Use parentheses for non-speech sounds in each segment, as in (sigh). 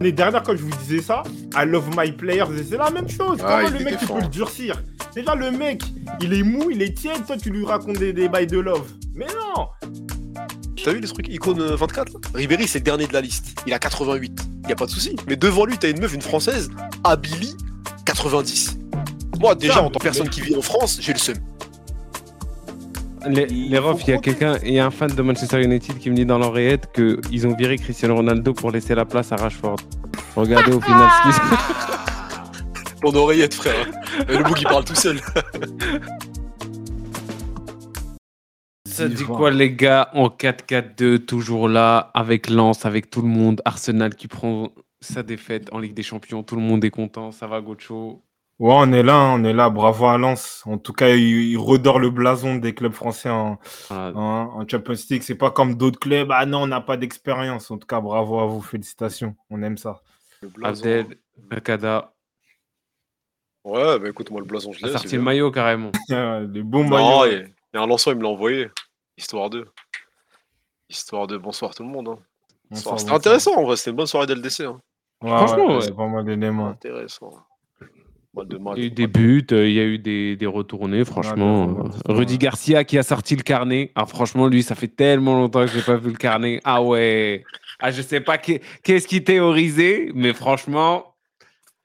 L'année dernière, quand je vous disais ça, I love my players, c'est la même chose. Ah, Comment il le mec, tu peux le durcir? Déjà, le mec, il est mou, il est tiède, toi, tu lui racontes des, des bails de love. Mais non T'as vu les trucs? Icône euh, 24 là? Ribéry, c'est le dernier de la liste. Il a 88. Y a pas de souci. Mais devant lui, t'as une meuf, une française, Abili, 90. Moi, déjà, en tant que personne qui vit en France, j'ai le seum. Les, Il les refs, il y a quelqu'un, il y a un fan de Manchester United qui me dit dans l'oreillette qu'ils ont viré Cristiano Ronaldo pour laisser la place à Rashford. Regardez au final ce qui se Ton (laughs) oreillette, frère. Et le bout qui parle tout seul. Ça dit quoi les gars en 4-4-2 toujours là avec Lens avec tout le monde Arsenal qui prend sa défaite en Ligue des Champions tout le monde est content ça va Gocho? Ouais, on est là, on est là. Bravo à Lens. En tout cas, il, il redore le blason des clubs français en, Voilà. en, en Champions League. C'est pas comme d'autres clubs. Ah non, on n'a pas d'expérience. En tout cas, bravo à vous. Félicitations. On aime ça. Le blason. Abdel Nakada Ouais, bah écoute, moi, le blason, je l'ai. sorti c'est le maillot carrément (laughs) Des bons Non, maillots. il y a un lanceur, il me l'a envoyé. Histoire 2. Histoire 2. Bonsoir tout le monde. hein. Bonsoir, C'était intéressant en vrai, c'était une bonne soirée d'LDC. Hein. Ouais, Franchement, ouais, ouais. c'est pas mal d'éléments. Intéressant. Il y a eu des buts euh, il y a eu des, des retournés franchement Rudy. Garcia qui a sorti le carnet ah franchement lui ça fait tellement longtemps que j'ai pas vu le carnet ah ouais ah je sais pas qu'est- qu'est-ce qui théorisait mais franchement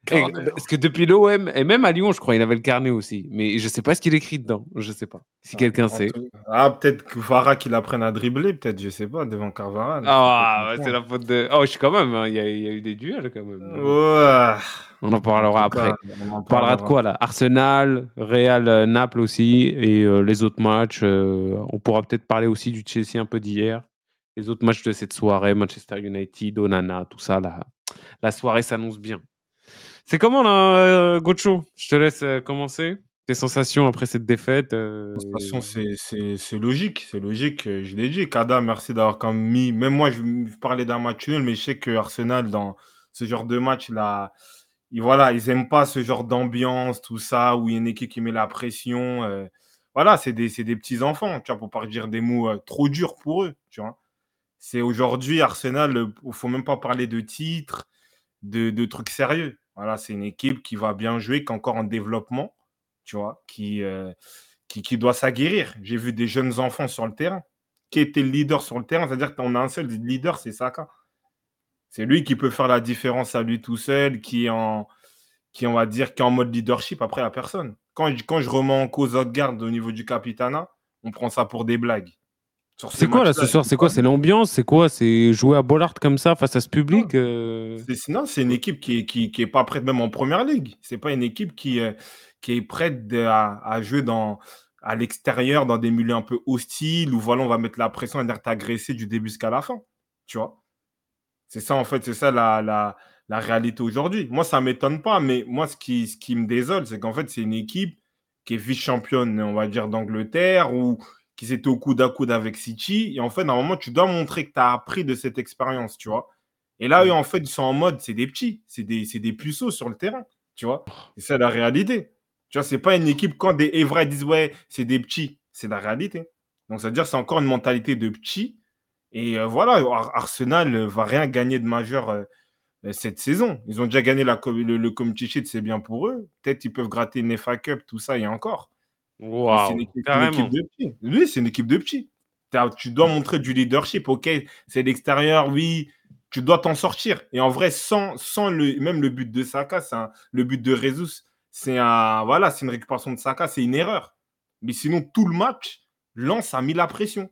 Et- hein. parce que depuis l'OM, et même à Lyon, je crois, il avait le carnet aussi. Mais je sais pas ce qu'il écrit dedans. Je sais pas. Si quelqu'un sait. Ah, peut-être que Vara qu'il apprenne à dribbler, peut-être, je sais pas, devant Carvara. Ah, c'est la faute de. Oh, je suis quand même. hein, Il y, y a eu des duels quand même. Ouais. On en parlera En après. cas, on en On parlera de quoi là? Arsenal, Real, euh, Naples aussi, et euh, les autres matchs. euh, on pourra peut-être parler aussi du Chelsea un peu d'hier. Les autres matchs de cette soirée, Manchester United, Onana, tout ça. La, la soirée s'annonce bien. C'est comment là, euh, Gocho? Je te laisse euh, commencer. Tes sensations après cette défaite euh, De toute façon, c'est- logique, c'est logique. Je l'ai dit, Kada, merci d'avoir quand même mis. Même moi, je je parlais d'un match nul, mais je sais que Arsenal, dans ce genre de match, là, ils, voilà, ils n'aiment pas ce genre d'ambiance, tout ça, où il y a une équipe qui met la pression. euh, voilà, c'est des, des petits enfants, tu vois, pour pas dire des mots euh, trop durs pour eux, tu vois. C'est aujourd'hui, Arsenal, il ne faut même pas parler de titre, de, de trucs sérieux. Voilà, c'est une équipe qui va bien jouer, qui est encore en développement, tu vois, qui, euh, qui, qui doit s'aguerrir. J'ai vu des jeunes enfants sur le terrain. Qui était le leader sur le terrain C'est-à-dire qu'on a un seul leader, c'est Saka. C'est lui qui peut faire la différence à lui tout seul, qui est en, qui, on va dire, qui est en mode leadership. Après, la personne. Quand je, quand je remets en cause Odegaard au niveau du capitana, on prend ça pour des blagues. C'est quoi là ce soir C'est quoi C'est l'ambiance C'est quoi C'est jouer à Bollard comme ça face à ce public euh, C'est- Non, c'est une équipe qui est, qui, qui est pas prête même en première ligue. C'est pas une équipe qui, euh, qui est prête de- à, à jouer dans, à l'extérieur, dans des milieux un peu hostiles, où voilà, on va mettre la pression et dire t'agresser du début jusqu'à la fin. Tu vois? C'est ça, en fait, c'est ça la, la, la réalité aujourd'hui. Moi, ça ne m'étonne pas, mais moi, ce qui, ce qui me désole, c'est qu'en fait, c'est une équipe qui est vice-championne, on va dire, d'Angleterre, ou qui s'était au coude à coude avec City. Et en fait, normalement, tu dois montrer que tu as appris de cette expérience, tu vois. Et là, eux, en fait, ils sont en mode, c'est des petits, c'est des, des puceaux sur le terrain, tu vois. Et c'est la réalité. Tu vois, c'est pas une équipe, quand des Evra disent, ouais, c'est des petits, c'est la réalité. Donc, ça veut dire c'est encore une mentalité de petits. Et euh, voilà, Ar- Arsenal ne va rien gagner de majeur euh, euh, cette saison. Ils ont déjà gagné la, le, le Community c'est bien pour eux. Peut-être ils peuvent gratter une FA Cup, tout ça, et encore. C'est une équipe, une carrément. équipe de petits. Oui, c'est une équipe de petits. Tu dois montrer du leadership, ok, c'est l'extérieur, oui, tu dois t'en sortir. Et en vrai, sans, sans le, même le but de Saka, un- le but de Jesus, c'est un, voilà, c'est une récupération de Saka, c'est une erreur. Mais sinon, tout le match, Lens a mis la pression.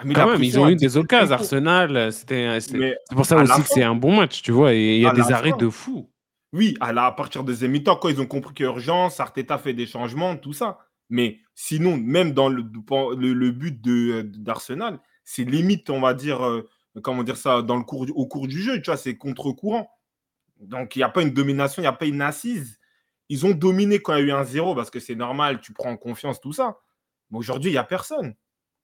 A mis Quand même, ils ont eu des 10 occasions. Arsenal, euh, c'était c'est Mais pour ça aussi que c'est un bon match, tu vois. Et il y a des arrêts de fou. Oui, à, la, à partir de deuxième mi-temps, quand ils ont compris qu'il y a urgence, Arteta fait des changements, tout ça. Mais sinon, même dans le, le, le but de- d'Arsenal, c'est limite, on va dire, euh, comment dire ça, dans le cours, au cours du jeu, tu vois, c'est contre-courant. Donc, il n'y a pas une domination, il n'y a pas une assise. Ils ont dominé quand il y a eu un zéro parce que c'est normal, tu prends confiance, tout ça. Mais aujourd'hui, il n'y a personne.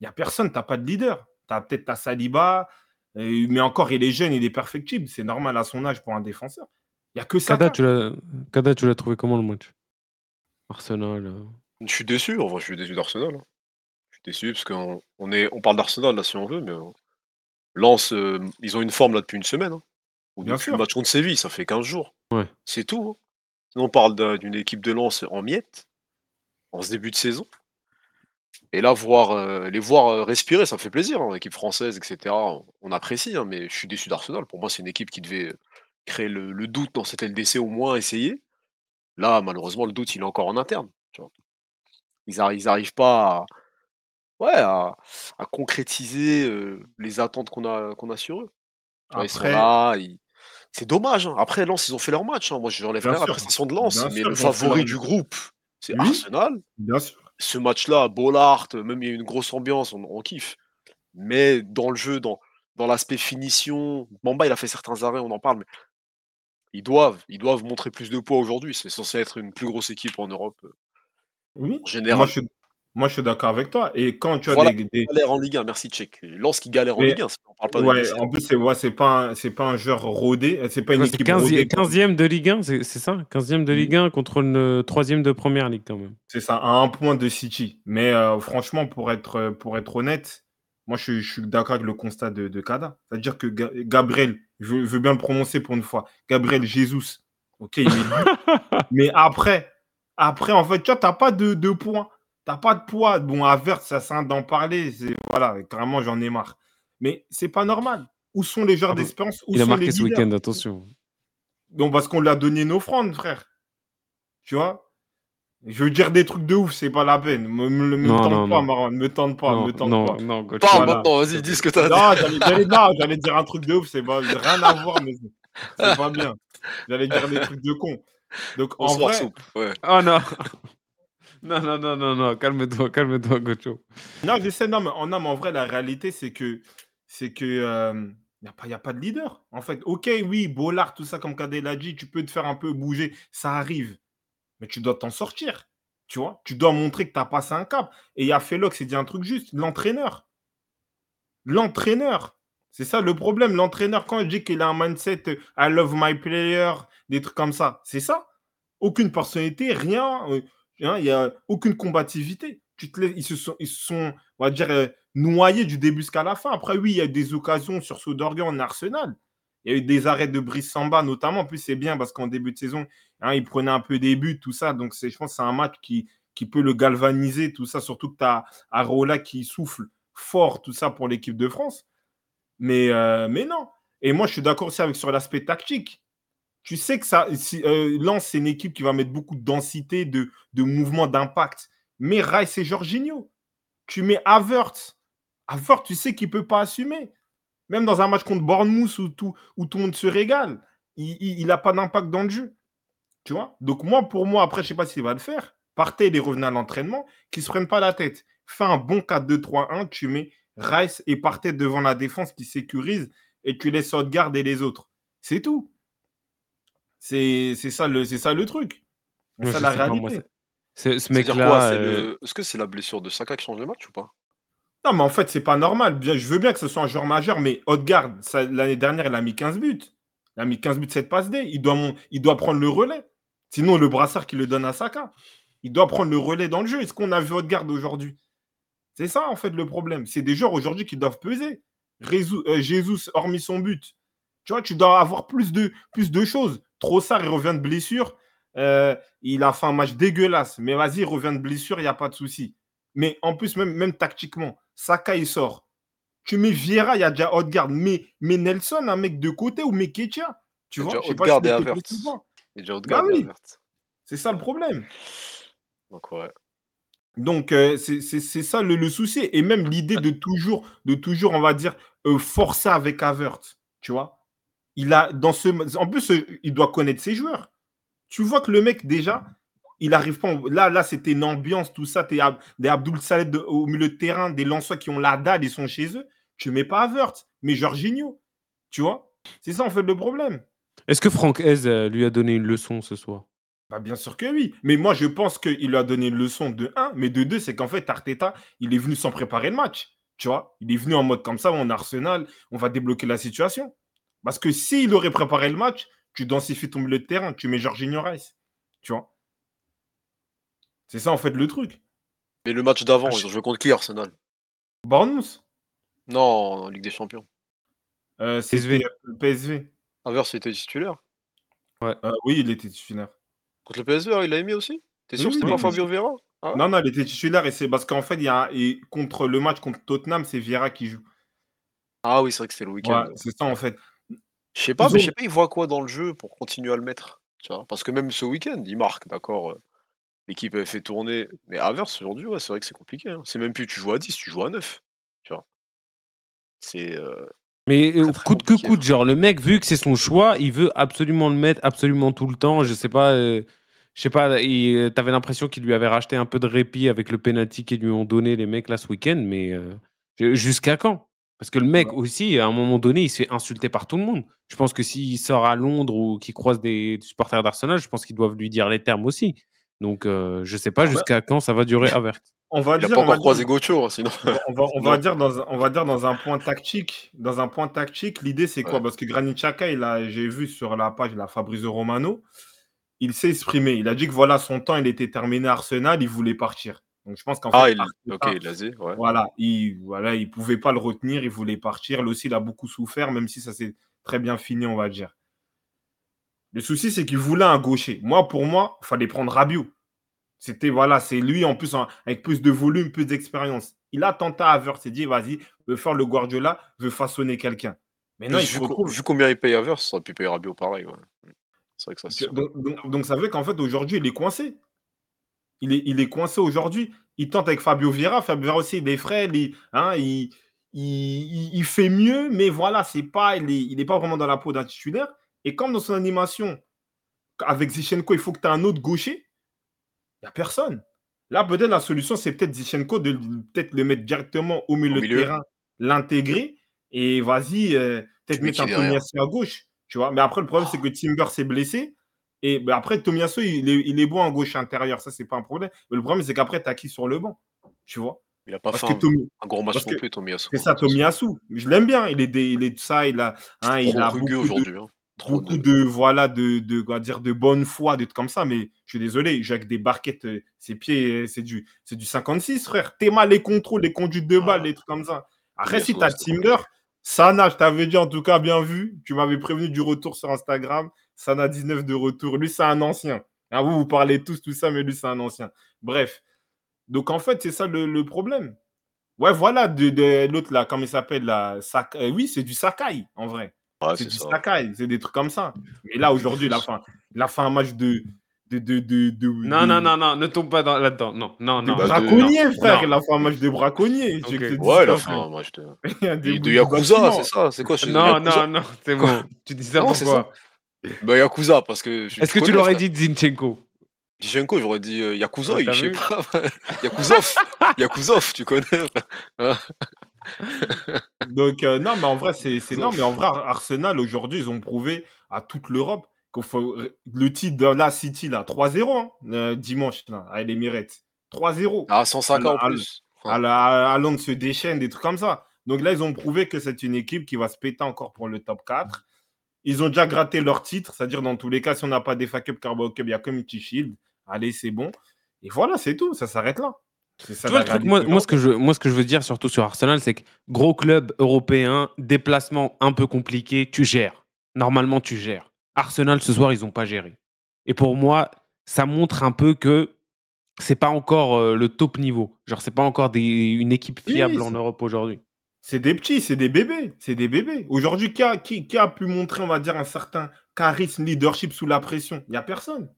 Il n'y a personne, tu n'as pas de leader. Tu as peut-être ta Saliba, euh, mais encore, il est jeune, il est perfectible. C'est normal à son âge pour un défenseur. Il n'y a que ça. Kada, tu l'as trouvé comment le match? Arsenal. euh. Je suis déçu, en vrai, je suis déçu d'Arsenal. hein. Je suis déçu parce qu'on on est, on parle d'Arsenal là si on veut, mais euh, Lens, euh, ils ont une forme là depuis une semaine. hein. Ou Bien depuis sûr. le match contre Séville, ça fait 15 jours. Ouais. C'est tout. hein. Sinon, on parle d'un- d'une équipe de Lens en miettes, en ce début de saison. Et là, voir, euh, les voir euh, respirer, ça fait plaisir. hein, Équipe française, etc. On, on apprécie, hein, mais je suis déçu d'Arsenal. Pour moi, c'est une équipe qui devait euh, créer le, le doute dans cette LDC, au moins essayer. Là, malheureusement, le doute, il est encore en interne. tu vois. Ils n'arrivent pas à, ouais, à, à concrétiser euh, les attentes qu'on a, qu'on a sur eux. Tu vois, ils sont Après, là, ils- c'est dommage. hein. Après, Lens, ils ont fait leur match. hein. Moi, je n'enlève Bien rien à la sûr. prestation de Lens, Bien mais sûr, le ils ont fait favori du groupe, c'est Oui. Arsenal. bien sûr. Ce match-là, Bollard, même il y a une grosse ambiance, on, on kiffe. Mais dans le jeu, dans, dans l'aspect finition, Bamba, il a fait certains arrêts, on en parle, mais ils doivent, ils doivent montrer plus de poids aujourd'hui. C'est censé être une plus grosse équipe en Europe euh, Oui. en général. Moi, je suis, moi, je suis d'accord avec toi. Et quand tu as Voilà. des, des- galère en Ligue 1, merci Tchèque. Lance qui galère en Ligue 1, on parle pas de Ouais, LDC. en plus, c'est ouais, c'est pas, un- c'est pas un joueur rodé. C'est pas une Ouais, équipe 15e, rodée. 15e de Ligue 1, c'est c'est ça? 15e de. Ligue 1 contre le 3e de Première Ligue quand même. C'est ça, à un point de City. Mais euh, franchement, pour être, pour être honnête, moi, je, je suis d'accord avec le constat de, de Kada. C'est-à-dire que Ga- Gabriel, je, veux- je veux bien le prononcer pour une fois, Gabriel Jesus, ok, il est. (laughs) Mais après, après, en fait, tu vois, t'as pas de, de points. T'as pas de poids. Bon, Avert, ça sert d'en parler. c'est- Voilà, carrément, j'en ai marre. Mais c'est pas normal. Où sont les joueurs Ah bon, d'espérance Où Il a marqué les ce week-end, attention. Donc, parce qu'on lui a donné une offrande, frère. Tu vois? Je veux dire des trucs de ouf, c'est pas la peine. Me, me, me Non, tente non, pas, non. Marwan. Me tente pas, non, me tente non, pas. non, Gocho. Parle Voilà. maintenant, vas-y, dis ce que t'as à dire. Non, j'allais, dire un truc de ouf, c'est pas, rien à voir, mais c'est c'est pas bien. J'allais dire des trucs de con. Donc, en Bonsoir, vrai, soupe. Ouais. Oh non Non, non, non, non, non, calme-toi, calme-toi, Gocho. non, je sais, non, mais en, mais en vrai, la réalité, c'est que, c'est que, euh, y a pas, a pas de leader. En fait, ok, oui, Bollard, tout ça, comme Kadel l'a dit, tu peux te faire un peu bouger, ça arrive. Mais tu dois t'en sortir. Tu vois, tu dois montrer que tu as passé un cap. Et il y a Felox, il dit un truc juste, l'entraîneur. L'entraîneur. C'est ça le problème. L'entraîneur, quand il dit qu'il a un mindset euh, I love my player, des trucs comme ça, c'est ça. Aucune personnalité, rien. Hein, Il n'y a aucune combativité. Ils, se sont, ils se sont, on va dire, euh, noyés du début jusqu'à la fin. Après, oui, il y a eu des occasions sur Sodergan en Arsenal. Il y a eu des arrêts de Brice Samba, notamment. En plus, c'est bien parce qu'en début de saison, hein, il prenait un peu des buts, tout ça. Donc, je pense que c'est un match qui, qui peut le galvaniser, tout ça. Surtout que tu as Arola qui souffle fort, tout ça, pour l'équipe de France. Mais, euh, mais non. Et moi, je suis d'accord aussi avec sur l'aspect tactique. Tu sais que ça, euh, c'est une équipe qui va mettre beaucoup de densité, de, de mouvement, d'impact. Mais Rice et Jorginho, tu mets Havertz. Havertz, tu sais qu'il ne peut pas assumer. Même dans un match contre Bournemouth où tout, où tout le monde se régale, il n'a pas d'impact dans le jeu. Tu vois? Donc, moi, pour moi, après, je ne sais pas s'il va le faire. Partez et revenez à l'entraînement, qu'ils ne se prennent pas la tête. Fais un bon 4-2-3-1, tu mets Rice et partez devant la défense qui sécurise et tu laisses Odegaard et les autres. C'est tout. C'est c'est ça, le- c'est ça le truc. C'est ça la réalité. c'est- Ce mec-là, c'est euh, le- Est-ce que c'est la blessure de Saka qui change le match ou pas? Non, mais en fait, c'est pas normal. Bien, je veux bien que ce soit un joueur majeur, mais Odegaard, ça, l'année dernière, il a mis 15 buts. Il a mis 15 buts, 7 passes D. Il doit, mon- il doit prendre le relais. Sinon, le brassard qui le donne à Saka. Il doit prendre le relais dans le jeu. Est-ce qu'on a vu Odegaard aujourd'hui? C'est ça, en fait, le problème. C'est des joueurs aujourd'hui qui doivent peser. Rézou- euh, Jesus, hormis son but. Tu vois, tu dois avoir plus de, plus de choses. Trossard, il revient de blessure. Euh, il a fait un match dégueulasse. Mais vas-y, il revient de blessure, il n'y a pas de souci. Mais en plus, même, même tactiquement, Saka, il sort. Tu mets Vieira, il y a déjà Odegaard. Mais, mais Nelson, un mec de côté ou Meketia. Tu Il y a vois, je sais pas si et Havertz. déjà Odegaard Bah oui. C'est ça le problème. Donc ouais. Donc, euh, c'est ça le, le souci. Et même l'idée de toujours, de toujours, on va dire, euh, forcer avec Havertz. Tu vois il a, dans ce, En plus, euh, il doit connaître ses joueurs. Tu vois que le mec, déjà, il arrive pas. en- Là, là c'était une ambiance, tout ça. T'es Ab- des Abdul Saleh de- au milieu de terrain, des Lensois qui ont la dalle, ils sont chez eux. Tu mets pas Havertz, mais Jorginho. Tu vois C'est ça, en fait, le problème. est-ce que Franck Hez euh, lui a donné une leçon ce soir? Bah, bien sûr que oui. Mais moi, je pense qu'il lui a donné une leçon de 1, mais de 2, c'est qu'en fait, Arteta, il est venu sans préparer le match. Tu vois Il est venu en mode comme ça, on Arsenal, on va débloquer la situation. Parce que s'il aurait préparé le match, tu densifies ton milieu de terrain, tu mets Jorginho Rice. Tu vois C'est ça, en fait, le truc. Mais le match d'avant, Ah, ils je- ont joué contre qui Arsenal? Bournemouth, Non, en Ligue des Champions. euh, PSV. euh, PSV. Havertz était titulaire. Euh, oui, il était titulaire. Contre le PSV, il l'a mis aussi? T'es sûr Oui, que c'était oui, pas. Fabio Vieira? Ah ouais Non, non, il était titulaire et c'est parce qu'en fait, il y a et contre le match contre Tottenham, c'est Vieira qui joue. Ah oui, c'est vrai que c'était le week-end. Ouais, c'est ça en fait. Je sais pas, mais je sais pas, il voit quoi dans le jeu pour continuer à le mettre. Tu vois? Parce que même ce week-end, il marque, d'accord. euh, L'équipe avait fait tourner. Mais Havertz, aujourd'hui, ouais, c'est vrai que c'est compliqué. hein. C'est même plus tu joues à 10, tu joues à 9. Tu vois? C'est. euh, Mais euh, Très, très coûte que compliqué, coûte, genre le mec, vu que c'est son choix, il veut absolument le mettre absolument tout le temps. Je sais pas, euh, je sais pas, il- euh, t'avais l'impression qu'il lui avait racheté un peu de répit avec le penalty qu'ils lui ont donné les mecs là ce week-end, mais euh, ju- jusqu'à quand? Parce que le mec Ouais. aussi, à un moment donné, il se fait insulter par tout le monde. Je pense que s'il sort à Londres ou qu'il croise des supporters d'Arsenal, je pense qu'ils doivent lui dire les termes aussi. Donc euh, je sais pas Ouais. jusqu'à quand ça va durer Havertz. On va Il a dire, pas on va encore croisé dire- Gauthier, sinon. on va, on va dire dans un, on va dire dans un point tactique. Dans un point tactique, l'idée c'est quoi? Ouais. Parce que Granit Xhaka, il a, j'ai vu sur la page la Fabrizio Romano, il s'est exprimé. Il a dit que voilà son temps, il était terminé à Arsenal, il voulait partir. Donc je pense qu'en Ah, fait, il... Arteta- ok, il l'a dit, ouais. Voilà, il voilà, il pouvait pas le retenir, il voulait partir. Lui aussi, il a beaucoup souffert, même si ça s'est très bien fini, on va dire. Le souci, c'est qu'il voulait un gaucher. Moi, pour moi, il fallait prendre Rabiot. C'était, voilà, c'est lui, en plus, en- avec plus de volume, plus d'expérience. Il a tenté à Havertz, s'est dit, vas-y, veut faire le Guardiola, veut façonner quelqu'un. Mais non, il vu, co- retrouve. vu combien il paye Havertz, ça aurait pu payer Rabiot pareil. Ouais. C'est vrai que ça se Donc, donc- donc, ça veut qu'en fait, aujourd'hui, il est coincé. Il est, il est coincé aujourd'hui. Il tente avec Fabio Vieira. Fabio Vieira aussi, il est frais. Il, hein, il, il, il- il fait mieux, mais voilà, c'est pas, il n'est il est pas vraiment dans la peau d'un titulaire. Et comme dans son animation, avec Zichenko, il faut que tu aies un autre gaucher, il n'y a personne. Là, peut-être la solution, c'est peut-être Zichenko de peut-être le mettre directement au milieu, de terrain, l'intégrer et vas-y, euh, peut-être mettre un Tomiyasu à gauche. Tu vois Mais après, le problème, c'est que Timber s'est blessé. Et ben, après, Tomiyasu, il est, il est bon en gauche intérieur. Ça, c'est pas un problème. Mais le problème, c'est qu'après, tu as qui sur le banc Tu vois? Il a pas Parce fait que un, Tomi- un gros match non plus, Tomiyasu. c'est ça, Tomiyasu. Je l'aime bien. Il est, des- il est de ça. Il a, hein, il a beaucoup de, aujourd'hui. Hein. Trop beaucoup de... de voilà de, de, va dire de bonne foi, des trucs comme ça, mais je suis désolé, avec des barquettes, euh, ses pieds, euh, c'est du, c'est du 56, frère. T'es mal les contrôles, les conduites de balles, Ah. les trucs comme ça. Après, si t'as Timber, Sana, je t'avais dit en tout cas bien vu, tu m'avais prévenu du retour sur Instagram. Sana 19 de retour. Lui, c'est un ancien. Ah, vous, vous parlez tous tout ça, mais lui, c'est un ancien. Bref. Donc, en fait, c'est ça le, le problème. Ouais, voilà, de, de- l'autre là, comment il s'appelle là Sak- euh, Oui, c'est du Sakai, en vrai. Ouais, c'est du ça. Sakai, c'est des trucs comme ça. Mais là, aujourd'hui, il a fait, un- il a fait un match de. de, de, de, de- Non, de- non, non, non, ne tombe pas dans- là-dedans. Non, non, non. De- braconnier, frère. non. Il a fait un match de braconnier. Ouais, il a fait un match de. frère (laughs) Il y a des De Yakuza, c'est ça C'est quoi Non, Yakuza? non, non, c'est bon. Tu dis ça Non, pourquoi Bah, Yakuza, parce que. je- Est-ce que tu l'aurais dit Zinchenko? Zichenko, j'aurais dit euh, Yakuza, je sais pas. Yakuzov Yakuzov, tu connais. Donc, euh, non, mais en vrai, c'est. c'est- Non, mais en vrai, Arsenal, aujourd'hui, ils ont prouvé à toute l'Europe qu'il faut. Le titre de la City, là, 3-0, hein, euh, dimanche, là, à l'Emirates. 3-0. Ah, 150 en Ah, plus. à la à Londres se déchaîne, des trucs comme ça. Donc là, ils ont prouvé que c'est une équipe qui va se péter encore pour le top 4. Ils ont déjà gratté leur titre, c'est-à-dire dans tous les cas, si on n'a pas des Cup, Carabao Cup, il y a Community Shield. Allez, c'est bon. Et voilà, c'est tout, ça s'arrête là. Ça vois, truc, moi, moi, ce que je, moi, ce que je veux dire, surtout sur Arsenal, c'est que gros club européen, déplacement un peu compliqué, tu gères. Normalement, tu gères. Arsenal, ce soir, ils n'ont pas géré. Et pour moi, ça montre un peu que c'est pas encore euh, le top niveau. Genre, c'est pas encore des, une équipe fiable oui, en Europe aujourd'hui. C'est des petits, c'est des bébés, c'est des bébés. Aujourd'hui, qui a, pu montrer, on va dire, un certain charisme, leadership sous la pression? Il n'y a personne.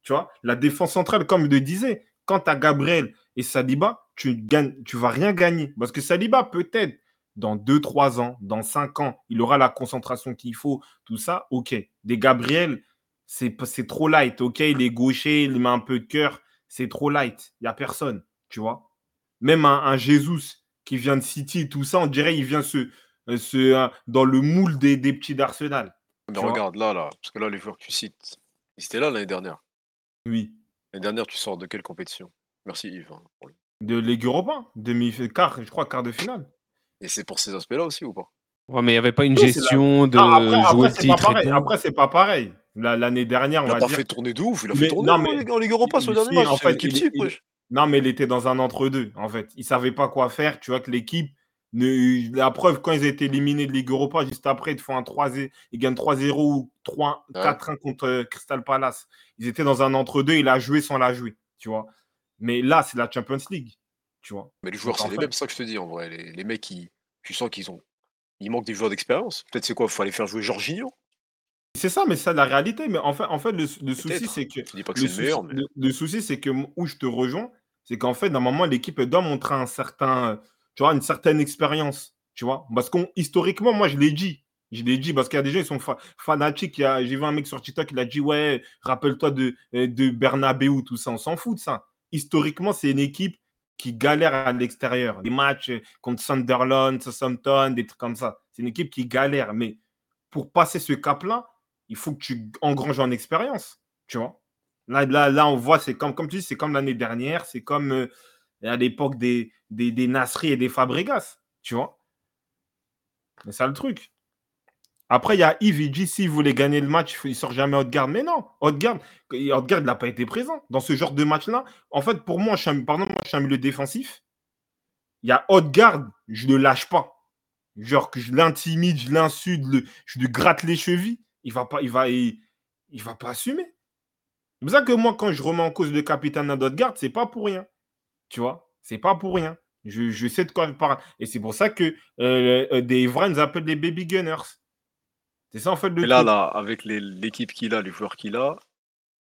Tu vois, la défense centrale, comme je le disais, quand tu as Gabriel et Saliba, tu tu vas rien gagner. Parce que Saliba, peut-être, dans 2-3 ans, dans 5 ans, il aura la concentration qu'il faut, tout ça, ok. Des Gabriel, c'est trop light, ok? Il est gaucher, il met un peu de cœur, c'est trop light. Il n'y a personne, tu vois? Même un, un Jesus qui vient de City, tout ça, on dirait il vient se, euh, se, euh, dans le moule des, des petits d'Arsenal. Mais regarde, là, là, parce que là, les joueurs que tu cites, ils étaient là l'année dernière. Oui. L'année dernière, tu sors de quelle compétition? Merci Yves. hein, pour le- De Ligue Europa, demi-quart, je crois, quart de finale. Et c'est pour ces aspects-là aussi ou pas? Ouais, mais il n'y avait pas une Oui, c'est la- gestion de Non, après, jouer après pas pareil. Après, c'est pas pareil. La- L'année dernière, on Il a va pas dire. fait tourner de ouf, il a Mais- fait tourner non, en mais- Ligue- en Ligue Europa sur le Si, dernier match. en fait, il- type, il-. Non, mais il était dans un entre-deux, en fait. Il savait pas quoi faire. Tu vois que l'équipe, la preuve, quand ils ont été éliminés de Ligue Europa, juste après, ils, font un 3 ils gagnent 3-0 ou 4-1 contre euh, Crystal Palace. Ils étaient dans un entre-deux, il a joué sans la jouer, tu vois. Mais là, c'est la Champions League, tu vois. Mais les joueurs, c'est les mêmes, ça que je te dis, en vrai. Les, mecs, qui, tu sens qu'ils ont. Il manque des joueurs d'expérience. Peut-être c'est quoi Il faut aller faire jouer Jorginho c'est ça, mais c'est la réalité. Mais en fait, en fait le, souci, c'est que. dis pas que le, souci, meilleur, le, souci, c'est que où je te rejoins, c'est qu'en fait, moment, l'équipe doit montrer un certain, tu vois, une certaine expérience. Tu vois, parce qu'on historiquement, moi, je l'ai dit. Je l'ai dit parce qu'il y a des gens, ils sont fanatiques. J'ai vu un mec sur TikTok, il a dit Ouais, rappelle-toi de, euh, de Bernabeu, tout ça. On s'en fout de ça. Historiquement, c'est une équipe qui galère à l'extérieur. Des matchs contre Sunderland, Southampton, des trucs comme ça. C'est une équipe qui galère. Mais pour passer ce cap-là, il faut que tu engranges en expérience, tu vois. Là, là, là on voit, c'est comme, tu dis, c'est comme l'année dernière, c'est comme euh, à l'époque des, des, des Nasri et des Fabregas, tu vois. C'est ça le truc. Après, il y a Yves, il dit s'il voulait gagner le match, il ne sort jamais Haute-Garde. Mais non, Haute-Garde, Haute-Garde n'a pas été présent dans ce genre de match-là. En fait, pour moi, je suis un, pardon, moi, je suis un milieu défensif. Il y a Haute-Garde, je ne le lâche pas. Genre que je l'intimide, je l'insulte, je lui gratte les chevilles il va pas, il va, il, va pas assumer. C'est pour ça que moi, quand je remets en cause le capitaine ce c'est pas pour rien. Tu vois, c'est pas pour rien. Je, sais de quoi je parle. Et c'est pour ça que euh, euh, des vrais nous appellent des baby gunners. C'est ça en fait le. Et là, là, avec l'équipe qu'il a, les joueurs qu'il a,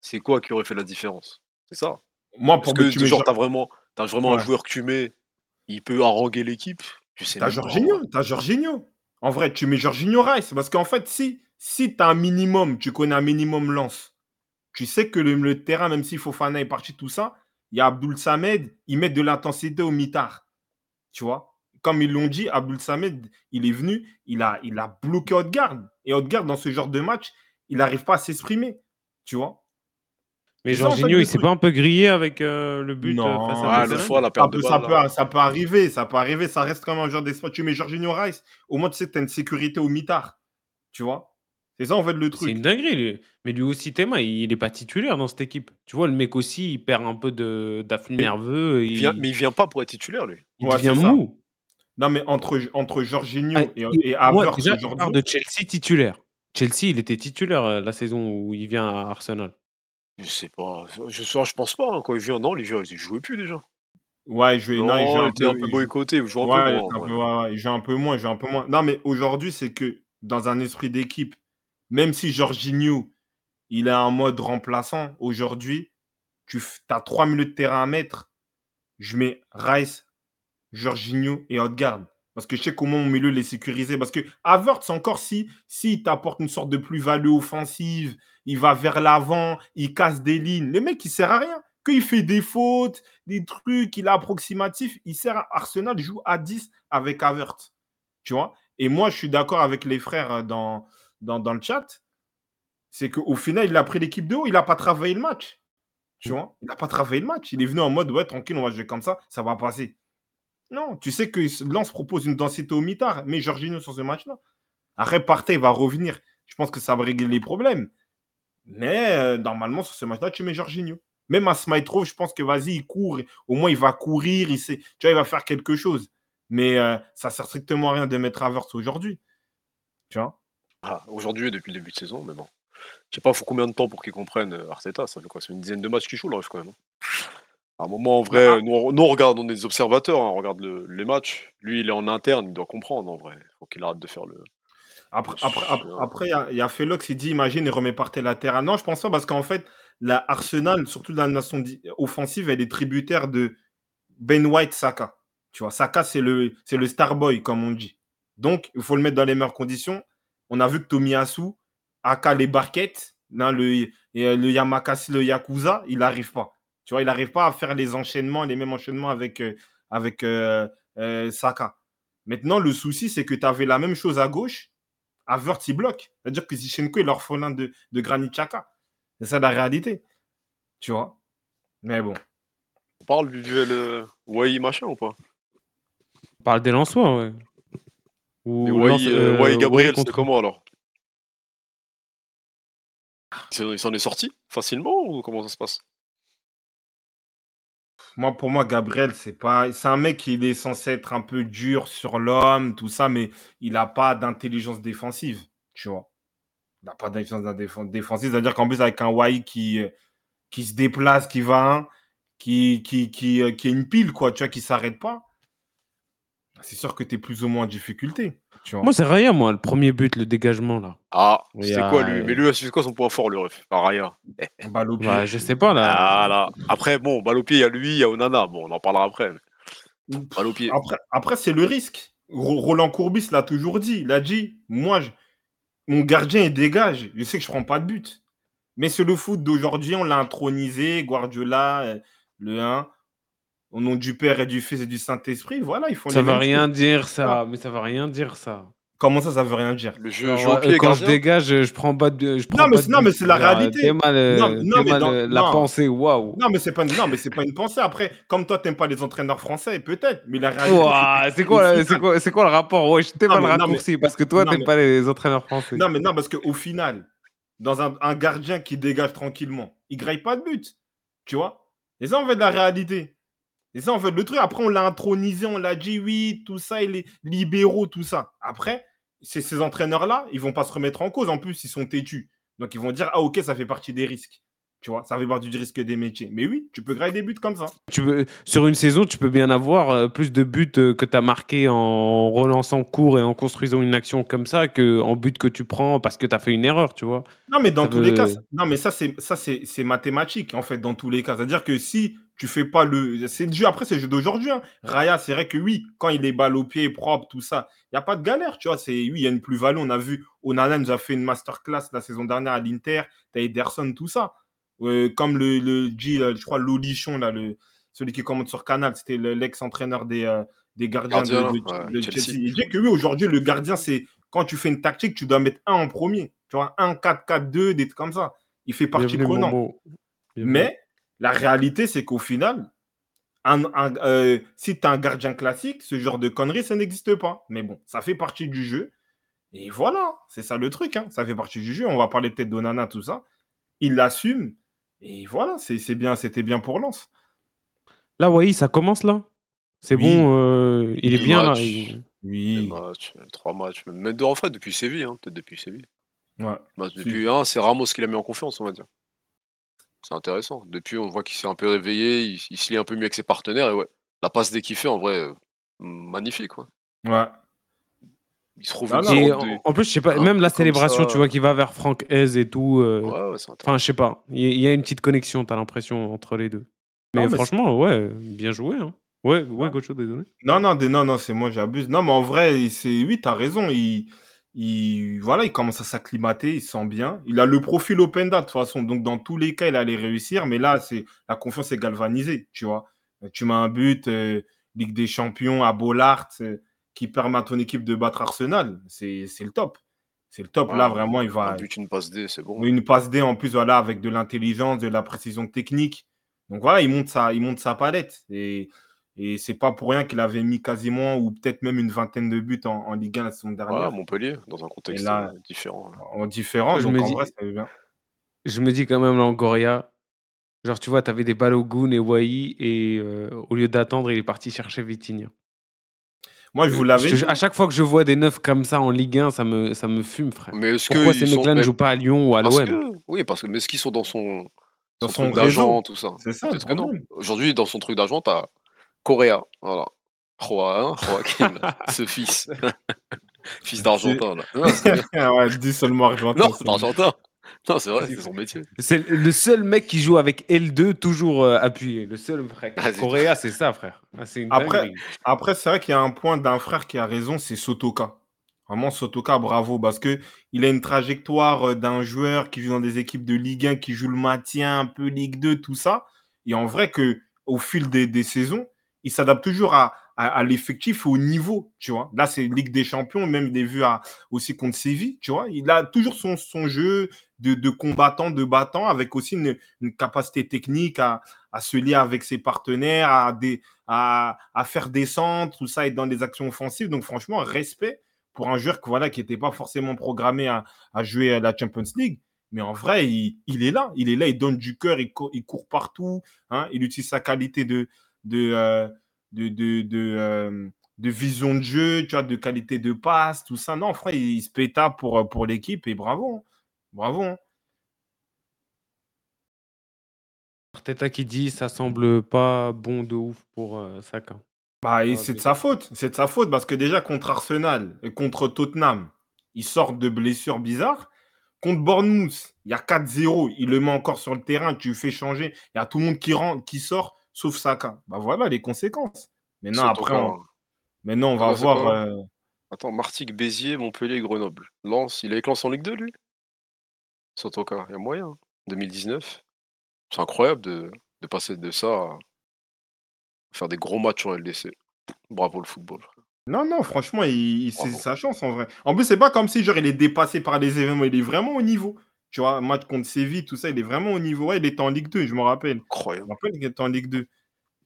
c'est quoi qui aurait fait la différence? C'est ça. Moi, pour que, tu genre, as vraiment, as vraiment un joueur que tu mets, il peut haranguer l'équipe? Tu sais. T'as Jorginho, t'as Jorginho. En vrai, tu mets Jorginho Rice parce qu'en fait, si si tu as un minimum, tu connais un minimum lance, tu sais que le, terrain, même si Fofana est parti, tout ça, il y a Abdul Samed, il met de l'intensité au mitard. Tu vois? Comme ils l'ont dit, Abdul Samed, il est venu, il a, il a bloqué Haute-Garde. Et Haute-Garde, dans ce genre de match, il n'arrive pas à s'exprimer. Tu vois? Mais Jorginho, il s'est pas un peu grillé avec euh, le but non, euh, face fois, la ça, peut, ça, peut, ça, peut, arriver, ça peut arriver, ça reste comme un genre d'espoir. Tu mets Jorginho Rice, au moins tu sais que tu as une sécurité au mitard. Tu vois? C'est ça en fait le truc. C'est une dinguerie, lui. Mais lui aussi, Théma, il n'est pas titulaire dans cette équipe. Tu vois, le mec aussi, il perd un peu d'afflux nerveux. Il... Vient, mais il vient pas pour être titulaire, lui. Il ouais, devient mou. Non, mais entre, entre Jorginho ah, et, et Havertz aujourd'hui. de Chelsea titulaire. Chelsea, il était titulaire euh, la saison où il vient à Arsenal. Je sais pas. Je, je pense pas. Hein. Quand il vient, non, il ne jouait plus déjà. Ouais, il jouait, non, il, était un peu boycotté. Il joue un peu moins. il joue un peu moins. Il joue un peu moins. Non, mais aujourd'hui, c'est que dans un esprit d'équipe, même si Jorginho, il est en mode remplaçant aujourd'hui, tu as trois minutes de terrain à mettre. Je mets Rice, Jorginho et Odegaard. Parce que je sais comment mon milieu les sécuriser. Parce que Havertz, encore si, si t'apporte une sorte de plus-value offensive, il va vers l'avant, il casse des lignes. Le mec, il sert à rien. Qu'il fait des fautes, des trucs, il est approximatif, il sert à Arsenal, joue à 10 avec Havertz. Tu vois? Et moi, je suis d'accord avec les frères dans, dans, le chat, c'est qu'au final, il a pris l'équipe de haut, il n'a pas travaillé le match. Tu vois Il n'a pas travaillé le match. Il est venu en mode, ouais, tranquille, on va jouer comme ça, ça va passer. Non, tu sais que Lens propose une densité au mitard, mais Jorginho sur ce match-là. Après, Partey il va revenir. Je pense que ça va régler les problèmes. Mais euh, normalement, sur ce match-là, tu mets Jorginho. Même à Smytro, je pense que vas-y, il court. Au moins, il va courir. Il sait, tu vois, il va faire quelque chose. Mais euh, ça ne sert strictement à rien de mettre Havertz aujourd'hui. Tu vois? Ah, aujourd'hui depuis le début de saison, mais bon. Je sais pas, il faut combien de temps pour qu'ils comprennent euh, Arteta Ça fait quoi C'est une dizaine de matchs qu'il joue, là, quand même. Hein. À un moment, en vrai, bah, nous, on regarde, on est des observateurs, hein, on regarde les matchs. Lui, il est en interne, il doit comprendre, en vrai. Faut qu'il arrête de faire le. Après, après, il y a, Felox, il dit imagine, il remet par terre. Non, je pense pas, parce qu'en fait, la Arsenal, surtout dans la nation offensive, elle est tributaire de Ben White Saka. Tu vois, Saka, c'est le, c'est le star boy, comme on dit. Donc, il faut le mettre dans les meilleures conditions. On a vu que Tomiyasu, Aka les barquettes, le, le Yamakasi, le Yakuza, il n'arrive pas. Tu vois, il n'arrive pas à faire les enchaînements, les mêmes enchaînements avec, euh, avec euh, euh, Saka. Maintenant, le souci, c'est que tu avais la même chose à gauche. Il bloque. C'est-à-dire que Zichenko est l'orphelin de, de Granit Xhaka. C'est ça la réalité. Tu vois? Mais bon. On parle du duel Wai machin ou pas? On parle des Lensois, ouais. Ou ouais, euh, Gabriel, c'est comment alors? Il s'en est sorti facilement ou comment ça se passe? Moi, pour moi, Gabriel, c'est pas. C'est un mec qui est censé être un peu dur sur l'homme, tout ça, mais il n'a pas d'intelligence défensive, tu vois. Il n'a pas d'intelligence défensive. C'est-à-dire qu'en plus, avec un Wai qui, qui se déplace, qui va, qui, qui, qui, euh, qui est une pile, quoi, tu vois, qui s'arrête pas, c'est sûr que tu es plus ou moins en difficulté. Moi, c'est rien, moi, le premier but, le dégagement, là. Ah, c'est quoi, lui? Mais lui, c'est quoi son point fort, le ref Pas rien. Balle au pied. Ouais, je sais pas, là. Ah, là. Après, bon, balle au pied, il y a lui, il y a Onana. Bon, on en parlera après. Balle au pied. Après, après c'est le risque. Roland Courbis l'a toujours dit. Il a dit Moi, mon gardien, il dégage. Je sais que je prends pas de but. Mais c'est le foot d'aujourd'hui. On l'a intronisé. Guardiola, euh, le 1 au nom du Père et du Fils et du Saint-Esprit, voilà, ils font Ça ne veut rien dire ça, mais ça veut rien dire ça. Comment ça, ça veut rien dire? Le jeu, quand je dégage, je prends pas de. Je prends non, mais, non, mais c'est la réalité. mal, non, mal la pensée, waouh. Non, mais c'est pas, non, mais c'est pas une pensée. Après, comme toi, t'aimes pas les entraîneurs français, peut-être, mais la réalité. c'est quoi, c'est quoi, c'est quoi le rapport? Ouais, je t'ai mal raccourci parce que toi, t'aimes pas les entraîneurs français. Non, mais non, parce qu'au final, dans un, un, gardien qui dégage tranquillement, il graille pas de but, tu vois? Et ça, on fait de la réalité. Et ça, en fait, le truc, après, on l'a intronisé, on l'a dit, oui, tout ça, il est libéraux, tout ça. Après, ces entraîneurs-là, ils vont pas se remettre en cause. En plus, ils sont têtus. Donc, ils vont dire, ah, ok, ça fait partie des risques. Tu vois, ça fait partie du risque des métiers. Mais oui, tu peux grailler des buts comme ça. Tu veux, sur une saison, tu peux bien avoir euh, plus de buts euh, que tu as marqué en relançant court et en construisant une action comme ça qu'en but que tu prends parce que tu as fait une erreur, tu vois. Non, mais dans tous les cas, non, mais ça, c'est mathématique, en fait, dans tous les cas. C'est-à-dire que si tu fais pas le. C'est le jeu, après, c'est le jeu d'aujourd'hui. Hein. Raya, c'est vrai que oui, quand il est balle au pied, propre, tout ça, il n'y a pas de galère, tu vois. C'est, oui, il y a une plus-value. On a vu, Onana nous a fait une masterclass la saison dernière à l'Inter, tu as Ederson, tout ça. Euh, comme le, le dit, je crois, Lolichon, là, le, celui qui commente sur Canal, c'était l'ex-entraîneur des, euh, des gardiens de, Chelsea. Il dit que oui, aujourd'hui, le gardien, c'est quand tu fais une tactique, tu dois mettre un en premier. Tu vois, 1, 4, 4, 2, des trucs comme ça. Il fait partie prenante. Mais la réalité, c'est qu'au final, euh, si tu as un gardien classique, ce genre de conneries, ça n'existe pas. Mais bon, ça fait partie du jeu. Et voilà, c'est ça le truc. Hein. Ça fait partie du jeu. On va parler peut-être d'Onana, tout ça. Il l'assume. Et voilà, c'est bien, c'était bien pour Lens. Là, oui, ça commence là. C'est bon, euh, il est bien là. Oui. trois matchs, même deux en fait depuis Séville, hein, peut-être depuis Séville. Ouais. Bah, depuis un, c'est Ramos qui l'a mis en confiance, on va dire. C'est intéressant. Depuis, on voit qu'il s'est un peu réveillé, il, se lie un peu mieux avec ses partenaires. Et ouais, la passe dès qu'il fait, en vrai, euh, magnifique. Quoi. Ouais. Il se trouve en, plus, je sais pas, même la célébration, tu vois, qui va vers Franck Hez et tout. Euh, enfin, je sais pas. Il y, a une petite connexion, tu as l'impression, entre les deux. Mais, franchement, ouais, bien joué. Hein. Ouais, ouais, Gocho, désolé. Non, non, non, non c'est moi, j'abuse. Non, mais en vrai, c'est oui, tu as raison. Il il, voilà, il commence à s'acclimater, il sent bien. Il a le profil open de toute façon, donc dans tous les cas, il allait réussir. Mais là, c'est la confiance est galvanisée, tu vois. Tu mets un but, euh, Ligue des Champions à Bollard, euh, qui permet à ton équipe de battre Arsenal. C'est le top. C'est le top. là, vraiment, il va. Un but, une passe D, c'est bon. Une passe D en plus, voilà, avec de l'intelligence, de la précision technique. Donc voilà, il monte sa, il monte sa palette. Et et c'est pas pour rien qu'il avait mis quasiment ou peut-être même une vingtaine de buts en, Ligue 1 la saison dernière. à Montpellier, dans un contexte euh, différent. En différent, je, me dis, bien. je me dis quand même, Langoria, genre tu vois, tu avais des Balogun et Wai, et euh, au lieu d'attendre, il est parti chercher Vitinha. Moi, je vous l'avais dit. À chaque fois que je vois des neufs comme ça en Ligue 1, ça me, ça me fume, frère. Mais Pourquoi ces mecs-là ne jouent pas à Lyon ou à l'OM Oui, parce que mais est-ce qu'ils sont dans son, dans son, truc d'argent, tout ça? C'est ça. Aujourd'hui, dans son truc d'argent, tu as Coréa, voilà. Joaquin, (laughs) Joaquin, ce fils. (laughs) fils d'Argentin. (laughs) ouais, dis seulement Argentin. Non, Argentin. (laughs) Non, c'est vrai, c'est son métier. C'est le seul mec qui joue avec L2 toujours euh, appuyé. Le seul frère. Ah, Coréa, c'est ça, frère. Ah, une après, après c'est vrai qu'il y a un point d'un frère qui a raison, c'est Sotoka. Vraiment, Sotoka, bravo, parce que il a une trajectoire euh, d'un joueur qui joue dans des équipes de Ligue 1, qui joue le maintien, un peu Ligue 2, tout ça. Et en vrai que au fil des, des saisons, il s'adapte toujours à, à, l'effectif au niveau, tu vois. Là, c'est Ligue des Champions, même des vues aussi contre Séville, tu vois. Il a toujours son, jeu de, de, combattant, de battant, avec aussi une, capacité technique à, se lier avec ses partenaires, à, faire des centres, tout ça, être dans des actions offensives. Donc, franchement, respect pour un joueur voilà, qui n'était pas forcément programmé à, à, jouer à la Champions League. Mais en vrai, il, il, est là. Il est là, il donne du cœur, il, court partout. Hein, il utilise sa qualité de, de, euh, de, de, de, euh, de vision de jeu, tu vois, de qualité de passe, tout ça. Non, frère, il, il se péta pour, euh, pour l'équipe et bravo. hein. Bravo. hein. Arteta qui dit ça semble pas bon de ouf pour euh, Saka. Bah, Ah, c'est de sa faute. C'est de sa faute parce que déjà contre Arsenal et contre Tottenham, ils sortent de blessures bizarres. Contre Bournemouth, il y a 4-0, il le met encore sur le terrain, tu le fais changer. Il y a tout le monde qui rentre, qui sort, sauf Saka. Bah voilà les conséquences. Maintenant, après, on, hein. maintenant, on va voir. euh, Attends, Martigues, Béziers, Montpellier, Grenoble. Lens, il est avec Lens en Ligue 2, lui? Sotoka, il y a moyen. hein. 2019. C'est incroyable de, de passer de ça à faire des gros matchs en LDC. Bravo le football. Non, non, franchement, il, il- c'est sa chance en vrai. En plus, c'est pas comme si genre, il est dépassé par les événements, il est vraiment au niveau. Tu vois, match contre Séville, tout ça, il est vraiment au niveau. Ouais, il était en Ligue 2, je me rappelle. Je Incroyable. me rappelle qu'il était en Ligue 2.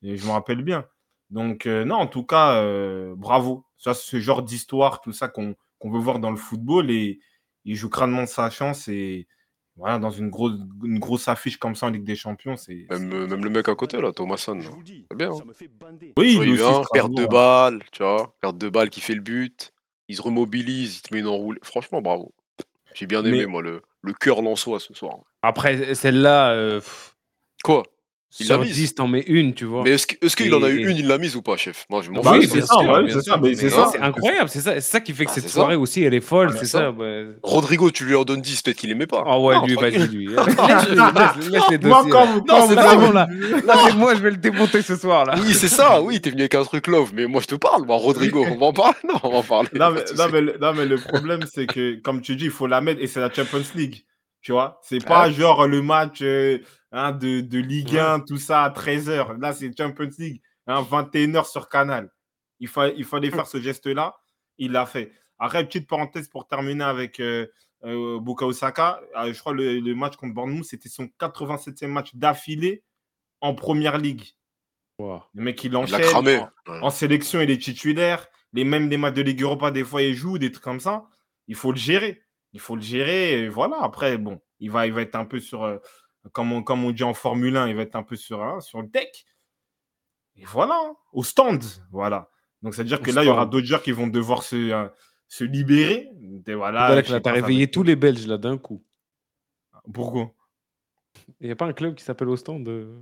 Et je me rappelle bien. Donc, euh, non, en tout cas, euh, bravo. Ça, c'est ce genre d'histoire, tout ça qu'on qu'on veut voir dans le football. Et il joue crânement de sa chance. Et voilà, dans une grosse, une grosse affiche comme ça en Ligue des Champions, c'est. Même, euh, même le mec à côté, là, Thomasson. là. C'est bien. hein. Oui, Tu vois, lui il aussi, vient, perte de Strasbourg. balle, tu vois, perte de balle qui fait le but. Il se remobilise, il te met une enroulée. Franchement, bravo. J'ai bien aimé, Mais- moi, le, le cœur lensois ce soir. Après, celle-là, euh, Quoi? Il l'a sur mise. 10, t'en mets une, tu vois. Mais est-ce que- est-ce qu'il en a eu Et- une, il l'a mise ou pas, chef? Moi, je m'en Bah fous. oui, c'est ça, ouais, c'est ça, mais c'est ça, ça. C'est incroyable, c'est ça, c'est ça qui fait que Ah, cette ça. soirée aussi, elle est folle, Ah, c'est ça. ouais. Rodrigo, tu lui en donnes 10, peut-être qu'il aimait pas. Ah ouais, Non, lui, vas-y, lui. (laughs) Laisse, laisse- laisse les Moi, dossiers. Non, c'est avez- bon, là, là c'est moi, je vais le démonter ce soir, là. Oui, c'est ça, oui, t'es venu avec un truc love, mais moi je te parle, moi, Rodrigo, on va en parler Non, on va en parler. Non pas mais, le- problème, c'est que, comme tu dis, il faut la mettre et c'est la Champions League. Tu vois, c'est pas Ah. genre le match euh, hein, de, de Ligue Ouais. 1, tout ça à 13h. Là, c'est Champions League, hein, 21h sur Canal. Il, fa- il fallait faire ce geste-là. Il l'a fait. Après, petite parenthèse pour terminer avec euh, euh, Bukayo Saka. Euh, je crois le, le match contre Bournemouth, c'était son 87e match d'affilée en Première Ligue. Wow. Le mec, il enchaîne. cramé. En- Ouais. en sélection, il est titulaire. Les mêmes des matchs de Ligue Europa, des fois, il joue, des trucs comme ça. Il faut le gérer. Il faut le gérer. Et voilà. Après, bon, il va, il va être un peu sur, euh, comme, on, comme on dit en Formule 1, il va être un peu sur, hein, sur le deck. Et voilà, hein, au stand. Voilà. Donc, c'est-à-dire Au que là, il y aura stand. d'autres joueurs qui vont devoir se, euh, se libérer. Et voilà. Va réveillé tous les Belges, là, d'un coup. Pourquoi? Il n'y a pas un club qui s'appelle Ostend de...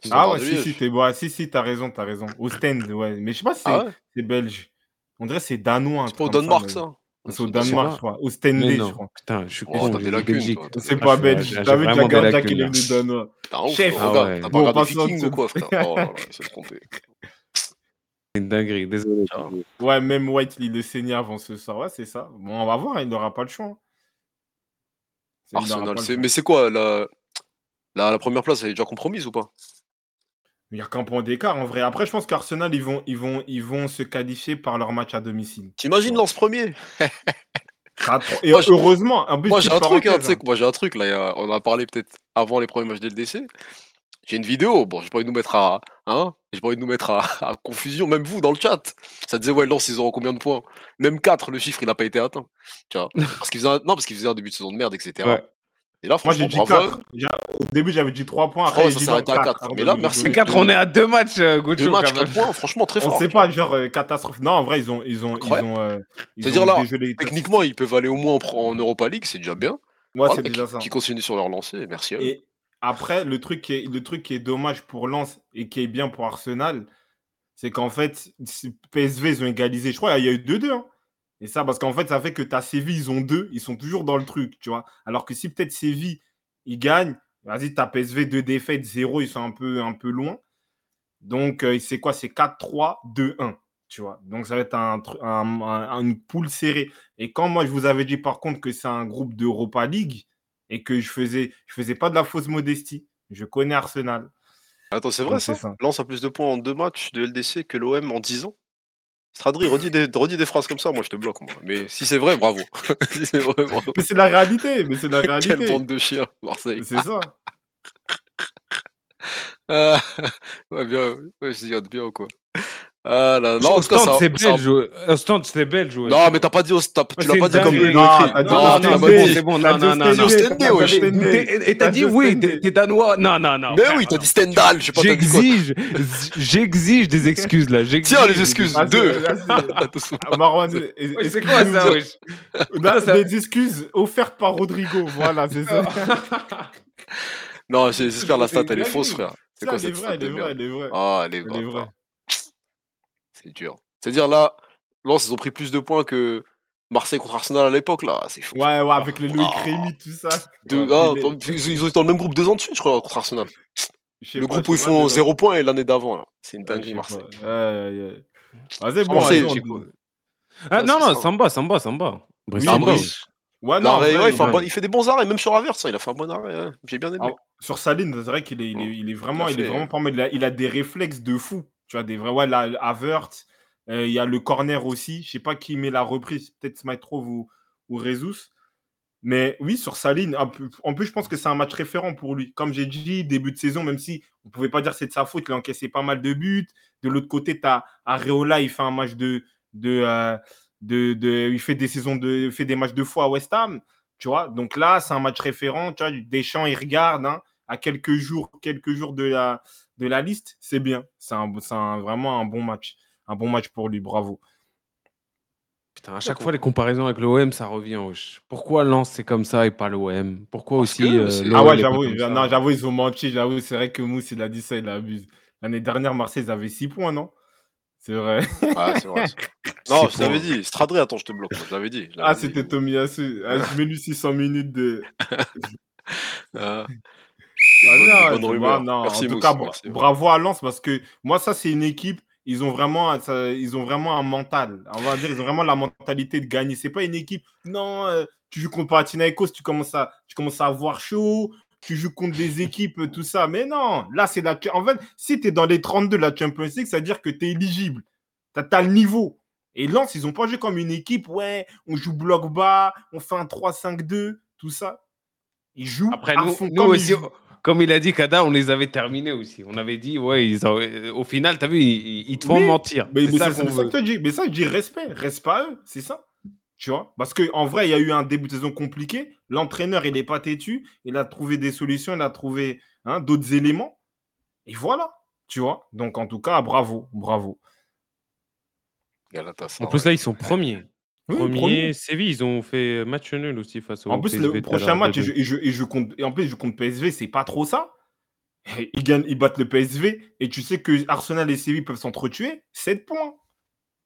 C'est Ah ouais, si, si, t'es bon. Ah, si, si, t'as raison, t'as raison. Au stand, ouais. Mais je sais pas si c'est Ah ouais? c'est belge. On dirait que c'est danois. C'est pas au Danemark, mais- ça C'est au Danemark, je crois. Au Stendé, je crois. putain, je suis Oh, con, t'as Belgique. C'est Ah, pas je- belge. T'as vu, Jack lacunes, il là. aime les Danois. Chef. Ah ouais. T'as pas regardé passons Viking de- ou quoi, frère? Oh trompé. (laughs) C'est une dinguerie, désolé. Ouais, même White, il le saignait avant ce soir. Ouais, c'est ça. Bon, on va voir, il n'aura pas le choix. hein. Arsenal, le mais c'est quoi la... La, la première place, elle est déjà compromise ou pas? Il y a qu'un point d'écart en vrai. Après, je pense qu'Arsenal, ils vont, ils, vont, ils vont se qualifier par leur match à domicile. T'imagines. Lance premier? (laughs) Et Moi, heureusement, en plus, Moi j'ai un truc, hein, hein. moi j'ai un truc là, on en a parlé peut-être avant les premiers matchs de LDC. J'ai une vidéo, bon, j'ai pas envie de nous mettre à. Hein J'ai pas envie de nous mettre à, à confusion, même vous dans le chat. Ça disait, ouais, Lens, ils auront combien de points? Même 4, le chiffre, il a pas été atteint. Tu vois (laughs) parce qu'ils faisaient un... Non, parce qu'ils faisaient un début de saison de merde, etc. Ouais. Et là, Moi, j'ai dit bravo. 4. Au début, j'avais dit 3 points. Après, dit ça s'arrête non, à 4. quatre. Mais là, merci. C'est 4, on est à deux matchs, euh, Gocho, Deux matchs, quand même. 4 points, franchement, très On fort. sait tu vois. pas, genre, euh, catastrophe. Non, en vrai, ils ont. Ils ont, ils ont, euh, C'est-à-dire là, dégelé- Techniquement, ils peuvent aller au moins en, en Europa League, c'est déjà bien. Ouais, Voilà, c'est qui- déjà ça. Qui continuent sur leur lancée, merci à eux. Et après, le truc, qui est, le truc qui est dommage pour Lens et qui est bien pour Arsenal, c'est qu'en fait, PSV, ils ont égalisé. Je crois qu'il y a eu 2-2. hein. Et ça, parce qu'en fait, ça fait que tu as Séville, ils ont 2. Ils sont toujours dans le truc, tu vois. Alors que si peut-être Séville, ils gagnent, vas-y, tu as PSV, 2 défaites, 0, ils sont un peu, un peu loin. Donc, euh, c'est quoi? C'est 4-3, 2-1. Tu vois. Donc, ça va être un, tru- un- un- une poule serrée. Et quand moi, je vous avais dit par contre que c'est un groupe d'Europa League et que je faisais, je faisais pas de la fausse modestie, je connais Arsenal. Attends, c'est vrai Donc, c'est ça? ça. Lance a plus de points en deux matchs de LDC que l'OM en 10 ans? Stradri, redis des, redis des phrases comme ça, moi je te bloque. Moi. Mais si c'est vrai, bravo. (laughs) si c'est vrai, bravo. Mais c'est la réalité, mais c'est la (laughs) Quelle réalité. bande de chiens, Marseille. C'est ça. (laughs) Ah, ouais, bien, ouais, je dis bien quoi. Ah là, non, c'est belge. Ostende, c'est belge. ouais. Non, mais t'as pas dit, au- t'as- tu l'as pas dit comme le Non, c'est pas bon, Non, non, non. Et t'as dit oui, t'es danois. Non, non, non. Mais oui, t'as dit Stendhal, je sais pas, t'as dit quoi. J'exige, j'exige des excuses là. j'exige Tiens, les des excuses. Ah, Deux. (laughs) Marwan, c'est quoi ça, wesh? Des excuses offertes par Rodrigo. Voilà, c'est ça. (laughs) Non, j'espère la stat, elle est fausse, frère. C'est quoi elle est cette vraie, stat elle est vraie, elle est vraie. Ah, Elle est vraie. C'est dur. C'est-à-dire là, Lens, ils ont pris plus de points que Marseille contre Arsenal à l'époque, là. C'est fou. Ouais, ouais, avec le Loïc Ah. Rémy, tout ça. Ah, ils ont été dans le même groupe deux ans de suite, je crois, contre Arsenal. Le pas, groupe où ils font 0 points et l'année d'avant, là. C'est une dinguerie, Marseille. pas. Ouais, ouais. Vas-y, bon, Marseille, on- Ah, non, non, ça. Samba, Samba, Samba. Oui, Samba. Ouais, non, vrai, ouais, il, fait bon- il fait des bons arrêts, même sur Averse, hein, il a fait un bon arrêt. ouais. J'ai bien aimé. Ah, sur Saline, c'est vrai qu'il est, il est, il est vraiment, Il est vraiment pas mal. Il a, il a des réflexes de fou. Tu vois, des vrais. Ouais, là, Avert, euh, il y a le corner aussi. Je sais pas qui met la reprise, peut-être Smitrov ou, ou Rezus. Mais oui, sur Saline, un peu- en plus, je pense que c'est un match référent pour lui. Comme j'ai dit, début de saison, même si on pouvait pas dire que c'est de sa faute, il a encaissé pas mal de buts. De l'autre côté, tu as Areola, il fait un match de. euh, de, de- il fait des saisons de, il fait des matchs de fou à West Ham. Tu vois, donc là, c'est un match référent. Tu vois, Deschamps, il regarde hein, à quelques jours, quelques jours de la, de la liste. C'est bien. C'est un, c'est un- vraiment un bon match. Un bon match pour lui. Bravo. Putain, à chaque fois, les comparaisons avec l'OM, ça revient. wesh. Pourquoi Lens, c'est comme ça et pas l'OM Pourquoi Parce aussi. que euh, Ah ouais, j'avoue, j'avoue, ils ont menti. J'avoue, c'est vrai que Mousse, il a dit ça, il abuse. L'année dernière, Marseille, ils avaient 6 points, non? C'est vrai. Ouais, c'est vrai. (laughs) Non, je t'avais dit. Stradré, attends, je te bloque. Je l'avais dit. Ah, c'était Tomiyasu. Ah, je mets lui 600 minutes de. (laughs) Ah, Ah, Bonne- non, bonne tu rumeur. vois, non. Merci, en tout Mousse, cas, merci. bravo à Lens parce que moi, ça, c'est une équipe. Ils ont vraiment, ça- ils ont vraiment un mental. On va dire, ils ont vraiment la mentalité de gagner. C'est pas une équipe. Non, euh, tu joues contre Panathinaikos, tu commences à, tu commences à avoir chaud. Tu joues contre des équipes, tout ça. Mais non, là, c'est la. En fait, si tu es dans les 32 de la Champions League, ça veut dire que tu es éligible. Tu as, le niveau. Et Lens, ils n'ont pas joué comme une équipe. Ouais, on joue bloc bas, on fait un 3-5-2, tout ça. Ils jouent Après, à nous, fond, nous comme ils aussi, jouent. Comme il a dit, Kada, on les avait terminés aussi. On avait dit, ouais, ils ont- au final, t'as vu, ils, ils te font Oui, mentir. Mais, C'est mais ça que je te dis. Mais ça, je dis respect. Respect à eux. C'est ça. Tu vois? Parce qu'en vrai, il y a eu un début de saison compliqué. L'entraîneur, il n'est pas têtu. Il a trouvé des solutions. Il a trouvé hein, d'autres éléments. Et voilà. Tu vois? Donc, en tout cas, bravo. Bravo. Galatasaray. En plus, là, ils sont premiers. Oui, Premier, premier. Séville, ils ont fait match nul aussi face au En plus, PSV le tout à prochain l'heure, match, et 2-2. je, et je- et je compte, et en plus, je compte PSV, c'est pas trop ça. Ils, gagnent, ils battent le PSV. Et tu sais que Arsenal et Séville peuvent s'entretuer? 7 points.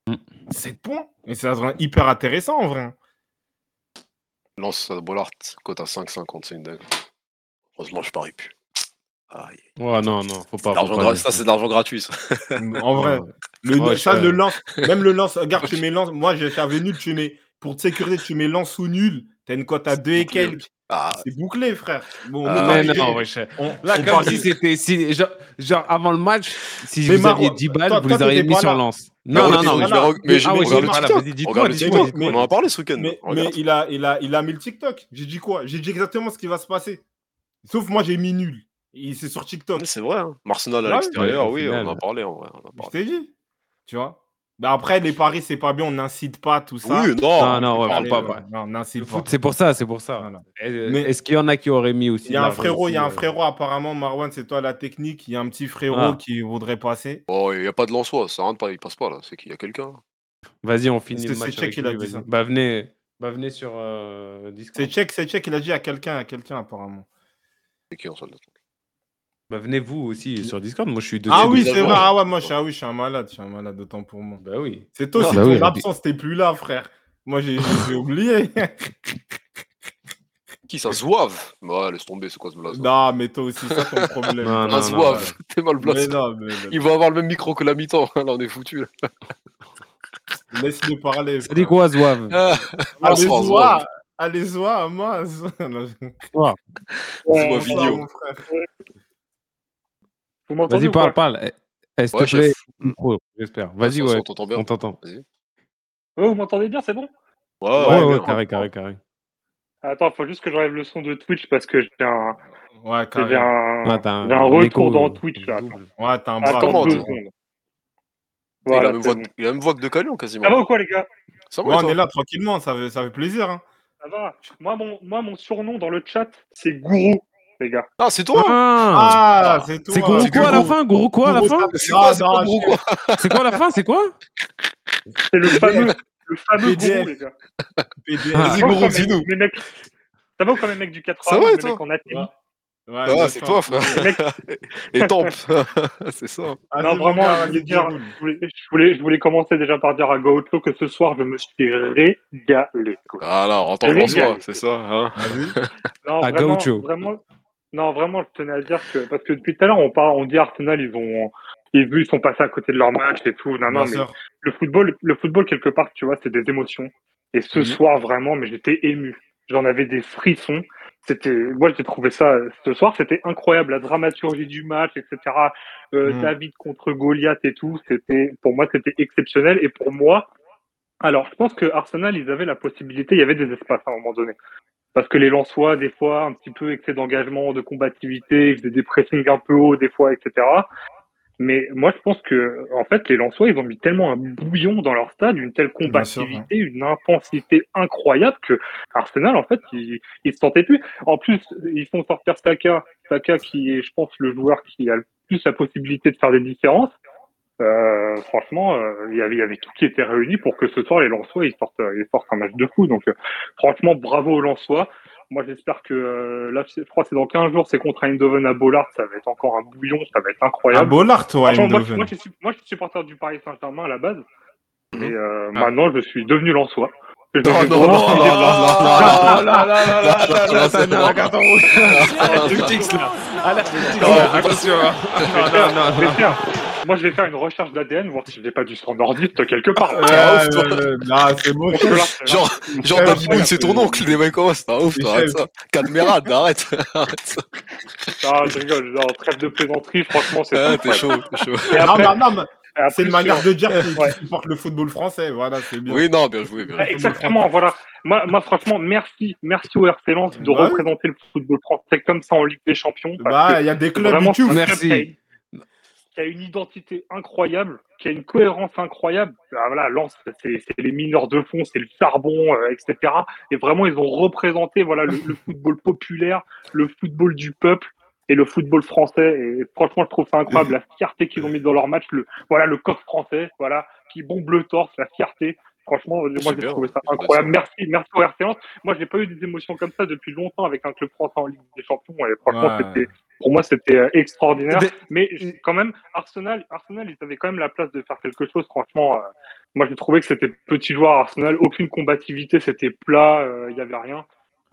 Mm. 7 points. Et ça sera hyper intéressant, en vrai. Lance Bollard, cote à 5,50, c'est une dingue. Heureusement, je parie plus. Aïe. Ouais, non, non, faut pas. faut pas Ça, c'est de l'argent gratuit. ça. En vrai. Ouais. Le, Ouais, ça, le lance, même le lance, regarde, tu mets lance. Moi, j'avais nul, tu mets, pour te sécuriser, tu mets lance ou nul. T'as une cote à 2 et quelques. Ah, C'est bouclé, frère. Bon, Ah, Mais on- non, wesh. on- Là, on comme si c'était. Si, genre, genre, avant le match, si Mais vous aviez Marwan, 10 balles, toi- vous toi, les auriez mis sur lance. Non, non, non. mais je vais Ah ouais. On en a parlé ce week-end. Mais, mais il, a, il, a, il a mis le TikTok. J'ai dit quoi? J'ai dit exactement ce qui va se passer. Sauf moi, j'ai mis nul. Et C'est sur TikTok. Mais C'est vrai. Hein. Arsenal à Ouais, l'extérieur, oui, final. on en a parlé en vrai. On en a Je t'ai dit. Tu vois Mais après, les paris, c'est pas bien. On n'incite pas tout ça. Oui, non. Non, non, ouais, ouais, pas. Non, on pas. c'est pour ça, c'est pour ça. Voilà. Euh, Mais- Est-ce qu'il y en a qui auraient mis aussi Il y a un frérot, il y a un euh, frérot apparemment, Marwan, c'est toi la technique. Il y a un petit frérot Ah. qui voudrait passer. Bon, il n'y a pas de Lensois, ça rentre pas, il passe pas là. C'est qu'il y a quelqu'un. Vas-y, on finit C'est- le c'est match. Tchèque avec qui l'a lui, dit ça. Bah, venez, bah, venez sur euh, Discord. C'est Tchèque, c'est Tchèque, il a dit à quelqu'un, à quelqu'un apparemment. C'est qui en salle d'attente Bah, venez vous aussi sur Discord. Moi, je suis dessus. Ah oui, c'est vrai. Ah ouais, moi, je suis, ah oui, je suis un malade, je suis un malade, d'autant pour moi. Bah oui. C'est toi, c'est bah ton oui, absence, t'es plus là, frère. Moi, j'ai j'ai oublié. (laughs) Qui ça Zouave? Ouais, laisse tomber, c'est quoi ce blaze non, mais toi aussi, ça ton problème. Non, (laughs) non, Ah, non, Zouave, t'es mal Mais blessé. non, mais, mais- Il va avoir le même micro que la mi-temps. Là, on est foutu. Laisse-le parler. Ça dit quoi, Zouave? Ah, Allez, Bonsoir, Zoua, allez, Zoua, moi. Zouave (laughs) vidéo. mon frère. Vous m'entendez Vas-y, parle, parle. Eh, eh, S'il Ouais, te plaît, chef. micro, j'espère. Vas-y, ouais. On t'entend bien On t'entend. Ouais, vous m'entendez bien, c'est bon? Ouais, Ouais, ouais, ouais, bien. carré, carré, carré. Attends, faut juste que j'enlève le son de Twitch parce que j'ai un, Ouais, j'ai carré. un, t'as j'ai un écho, retour dans euh, Twitch là. Ouais, t'as un bras. Attends comment, deux il, a même voix, que- il a la même voix que de Calion quasiment. Ça va ou quoi, les gars? Ça va, Ouais, et on est là tranquillement, ça fait, ça fait plaisir. Hein. Ça va moi mon, moi, mon surnom dans le chat, c'est Gourou, les gars. Ah, c'est toi Ah, Ah, c'est toi. c'est Gourou c'est quoi à la fin Gourou quoi à la fin C'est quoi, Ah, c'est non, gros quoi C'est quoi à la fin C'est quoi C'est le fameux, le fameux. Gourou, les gars. Ah. Vas-y, Ça va ou Gourou, quoi, dis-nous. mes- mecs Ça va ou quand même, mec du 80 Ça va, toi Ouais. Ah, c'est toi, frère. Les mecs, (laughs) Et Temp. (laughs) c'est ça. Ah, Non, vraiment, je voulais dire- je voulais, je, voulais, je voulais commencer déjà par dire à Gaucho que ce soir, je me suis régalé. quoi. Voilà, en tant que soi, c'est ça. Hein Vas-y. Non, À vraiment, Gaucho. vraiment, non, vraiment, je tenais à dire que, parce que depuis tout à l'heure, on parle, on dit Arsenal, ils ont, ils, ils sont passés à côté de leur match et tout. Non, non, mais le football, le football, quelque part, tu vois, c'est des émotions. Et ce Mhm. soir, vraiment, mais j'étais ému. J'en avais des frissons. C'était, moi, j'ai trouvé ça, ce soir, c'était incroyable. La dramaturgie du match, etc. Euh, Mhm. David contre Goliath et tout. C'était, pour moi, c'était exceptionnel. Et pour moi, alors, je pense que Arsenal, ils avaient la possibilité, il y avait des espaces à un moment donné. Parce que les Lensois, des fois, un petit peu excès d'engagement, de combativité, ils faisaient des pressings un peu hauts, des fois, etc. Mais moi, je pense que, en fait, les Lensois, ils ont mis tellement un bouillon dans leur stade, une telle sûr, combativité, une intensité incroyable que Arsenal, en fait, ils, ils se sentaient plus. En plus, ils font sortir Saka, Saka qui est, je pense, le joueur qui a le plus la possibilité de faire des différences. Euh, franchement, euh, il y avait, il y avait tout qui était réuni pour que ce soir les Lensois ils sortent, ils sortent un match de fou. Donc, euh, franchement, bravo aux Lensois. Moi, j'espère que euh, là, je crois que c'est dans 15 jours, c'est contre Eindhoven à Bollard. Ça va être encore un bouillon, ça va être À incroyable. Bollard, toi, moi, je suis, moi, je suis supporter du Paris Saint-Germain à la base. Mhm. Et euh, Ah. maintenant, je suis devenu Lensois. Je Non, suis non, vraiment- non, non, non, non, non, Attention Je Moi, je vais faire une recherche d'ADN, voir si j'ai pas du sang nordiste quelque part. Ouais, ouf, toi. ouais, ouais. Non, c'est c'est- Genre, genre Moon, c'est ton oncle, les mecs, comment c'est pas ouf, arrête ça. Cadmerade, arrête. (laughs) arrête ça. Ah, je rigole, genre, trêve de plaisanterie, franchement, c'est Ah, t'es chaud, t'es chaud. Et Non, non, mais après, c'est une manière de dire qu'il Ouais. supporte le football français. Voilà, c'est bien. Oui, non, bien joué, bien joué. Exactement, voilà. Moi, moi, franchement, merci, merci au RC Lens de Bah oui. représenter le football français comme ça en Ligue des Champions. Bah, il y a des c'est clubs club Merci. Qui a, une, identité incroyable, qui a une cohérence incroyable. Ah, voilà, Lens, c'est les mineurs de fond, c'est le charbon, euh, etc. Et vraiment, ils ont représenté voilà le, football populaire, le football du peuple et le football français. Et franchement, je trouve ça incroyable la fierté qu'ils ont mis dans leur match. Le voilà le coq français, voilà qui bombe le torse, la fierté. Franchement, moi j'ai trouvé ça incroyable. Merci, merci au RC Lens. Moi, j'ai pas eu des émotions comme ça depuis longtemps avec un club français en Ligue des Champions. Et franchement, Ouais. c'était pour moi, c'était euh, extraordinaire. Mais- quand même, Arsenal, Arsenal, ils avaient quand même la place de faire quelque chose. Franchement, euh, moi, j'ai trouvé que c'était petit joueur Arsenal, aucune combativité, c'était plat, euh, il y avait rien.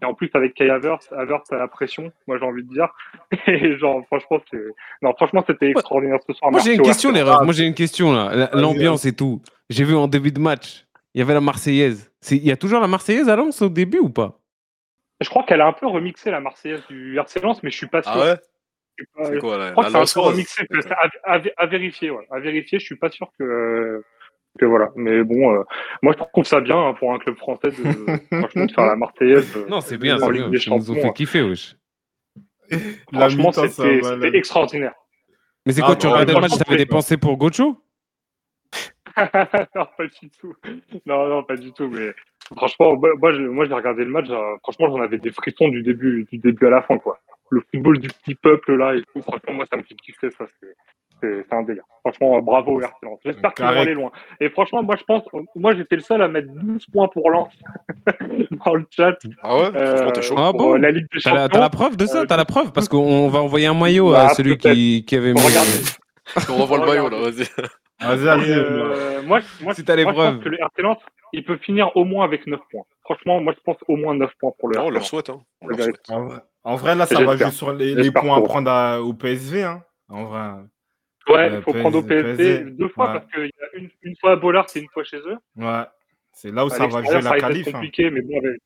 Et en plus, avec Kai Havertz, Havertz à la pression, moi, j'ai envie de dire. (laughs) Et genre, franchement, c'est, non, franchement, c'était extraordinaire ce soir. Moi j'ai une question, refs. Moi j'ai une question là. L'ambiance et tout. J'ai vu en début de match, il y avait la Marseillaise. Il y a toujours la Marseillaise à Lens au début ou pas? Je crois qu'elle a un peu remixé la Marseillaise du RC Lens, mais je suis pas sûr. Ah ouais? Je suis pas- C'est quoi, là Je crois La que c'est un peu remixé, à, à- à vérifier, ouais. À vérifier, je suis pas sûr que, que voilà. Mais bon, euh, moi je trouve ça bien hein, pour un club français de, (laughs) franchement, de faire la Marseillaise. euh, Non, c'est bien, Ils nous ont Champions. fait kiffer, wesh. Franchement, ça c'était extraordinaire. Mais c'est Ah, quoi, tu bon, regardais le match, t'avais pensées pour Gocho (laughs) non, pas du tout. Non, non, pas du tout. Mais franchement, moi, je- moi, j'ai regardé le match. euh, franchement, j'en avais des frissons du début, du début à la fin, quoi. Le football du petit peuple là et tout. Franchement, moi, ça me fait kiffer ça. C'est c'est- c'est un délire. Franchement, euh, bravo au RC Lens. J'espère qu'ils vont aller loin. Et franchement, moi, je pense, moi, j'étais le seul à mettre 12 points pour Lens (laughs) dans le chat. Ah ouais? Euh, chaud. Ah pour bon euh, la Ligue des T'as la, Champions. t'as la preuve de ça? Euh, T'as la preuve? Parce qu'on va envoyer un maillot Bah, à celui qui, qui avait mis. Regardez. On revoit le maillot, là, vas-y. Vas-y. euh, moi, moi, Si t'as les moi, je pense que le RC Lens, il peut finir au moins avec 9 points. Franchement, moi, je pense au moins 9 points pour le Non, on RC leur Lens. souhaite, hein. On leur souhaite. En vrai, en vrai, là, ça va jouer sur les, points à prendre à- au PSV. Hein. En vrai. Ouais, Euh, il faut prendre au PSV deux fois ouais. parce qu'il y a une, une fois à Bollard et une fois chez eux. Ouais. C'est là où À ça va jouer la qualif. hein. compliqué, mais bon, avec-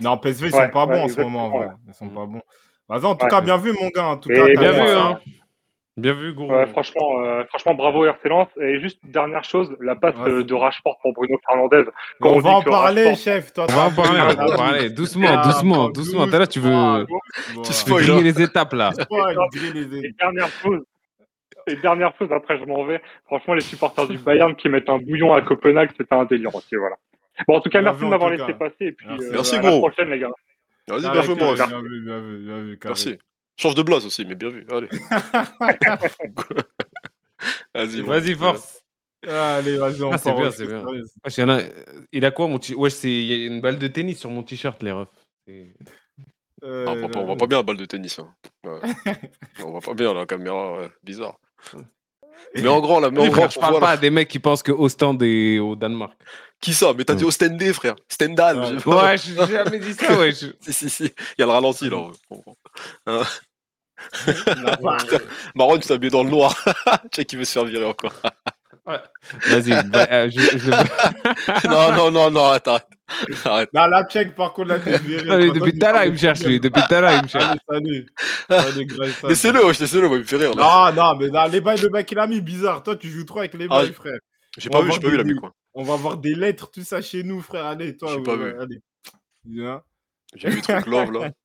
Non, PSV, ils Ouais, sont pas ouais, bons en ce moment. En exactement, vrai. Ils sont pas bons. Vas-y, en tout Ouais. cas, bien vu, mon gars. En tout cas, Bien vu, hein. Bien vu, gros. ouais, franchement, euh, franchement, bravo RC Lens. Et juste dernière chose, la passe Ouais. euh, de Rashford pour Bruno Fernandez. Quand On on va en parler, Rashford- chef. Toi, On va en parler, on va en parler. Doucement, ah, doucement, doucement. T'as là, tu veux. Tu spoil, griller hein. les étapes là. Et dernière chose, Et dernière chose, après je m'en vais. Franchement, les supporters du Bayern qui mettent un bouillon à Copenhague, c'était un délire aussi, voilà. Bon, en tout cas, merci de m'avoir laissé cas. passer. Et puis, Merci. euh, Merci, à la gros. prochaine, les gars. Vas-y, bien joué, ok, moi. bien vu, bien vu, bien vu, carré. Merci. Change de blase aussi, mais bien vu. Allez. (laughs) Vas-y, Vas-y, force. Allez, vas-y, on Ah, c'est bien, ouais, c'est bien. Wesh, a- Il a quoi, mon t Wesh, c'est- il y a une balle de tennis sur mon t-shirt, les refs. C'est- Euh, Ah, on, voit pas, on voit pas bien la balle de tennis. hein. Ouais. (laughs) on voit pas bien la caméra, ouais. bizarre. Mais en grand, là, mais en frère, je parle pas là. à des mecs qui pensent que Ostend est au Danemark. Qui ça? Mais t'as dit Ostende, frère. Stendhal. Ouais. pas. Ouais, j'ai jamais dit ça, wesh. (laughs) Si, si, si. Il y a le ralenti, là. ouais. Hein? Marron, tu t'es habillé dans le noir. (laughs) tu sais qui veut se faire virer encore. Vas-y, (laughs) bah, euh, je, je- non, non, non, non, attends. Arrête. Non, la check, par contre, là, t'es viré. Toi, depuis tout à l'heure, parles il me cherche, lui. Depuis tout à l'heure, il me cherche. Allez, salut. Salut, Grayson. Laissez-le, wesh, laissez-le, moi, il me fait rire. Là. Non, non, mais les bails, le mec, il a mis bizarre. Toi, tu joues trop avec les Ah, bails, frère. J'ai on pas va vu, j'ai pas vu la quoi. On va voir des lettres, tout ça chez nous, frère. Allez, toi, J'ai pas vu. J'ai vu le truc love là. (laughs)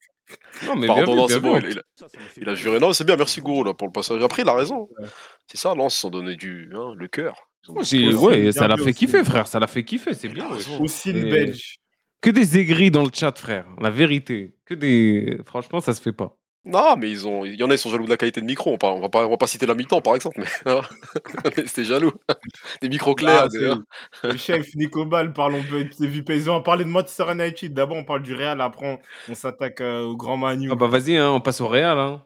Non, mais bien Pardon, vu, non, bien c'est bon, vu. il, il a, il a juré. Non, c'est bien, merci Gourou là pour le passage. Après, il a raison. C'est ça, Lens, ils ont donné du, hein, le cœur. Ouais, ça l'a fait aussi. kiffer, frère. Ça l'a fait kiffer, c'est bien. Aussi le belge. Que des aigris dans le chat, frère. La vérité. Que des. Franchement, ça se fait pas. Non, mais ils ont, il y en a, ils sont jaloux de la qualité de micro. On, par- on va pas, on va pas citer la mi-temps, par exemple, mais hein. (laughs) C'était jaloux. Des micros clairs. Ah, c'est- le chef Nico Ball, parle, on peut c'est vu paysan. On parlait de Manchester United. D'abord, on parle du Real. Après, on, on s'attaque euh, au Grand Manu. Ah bah vas-y, hein, on passe au Real. Hein.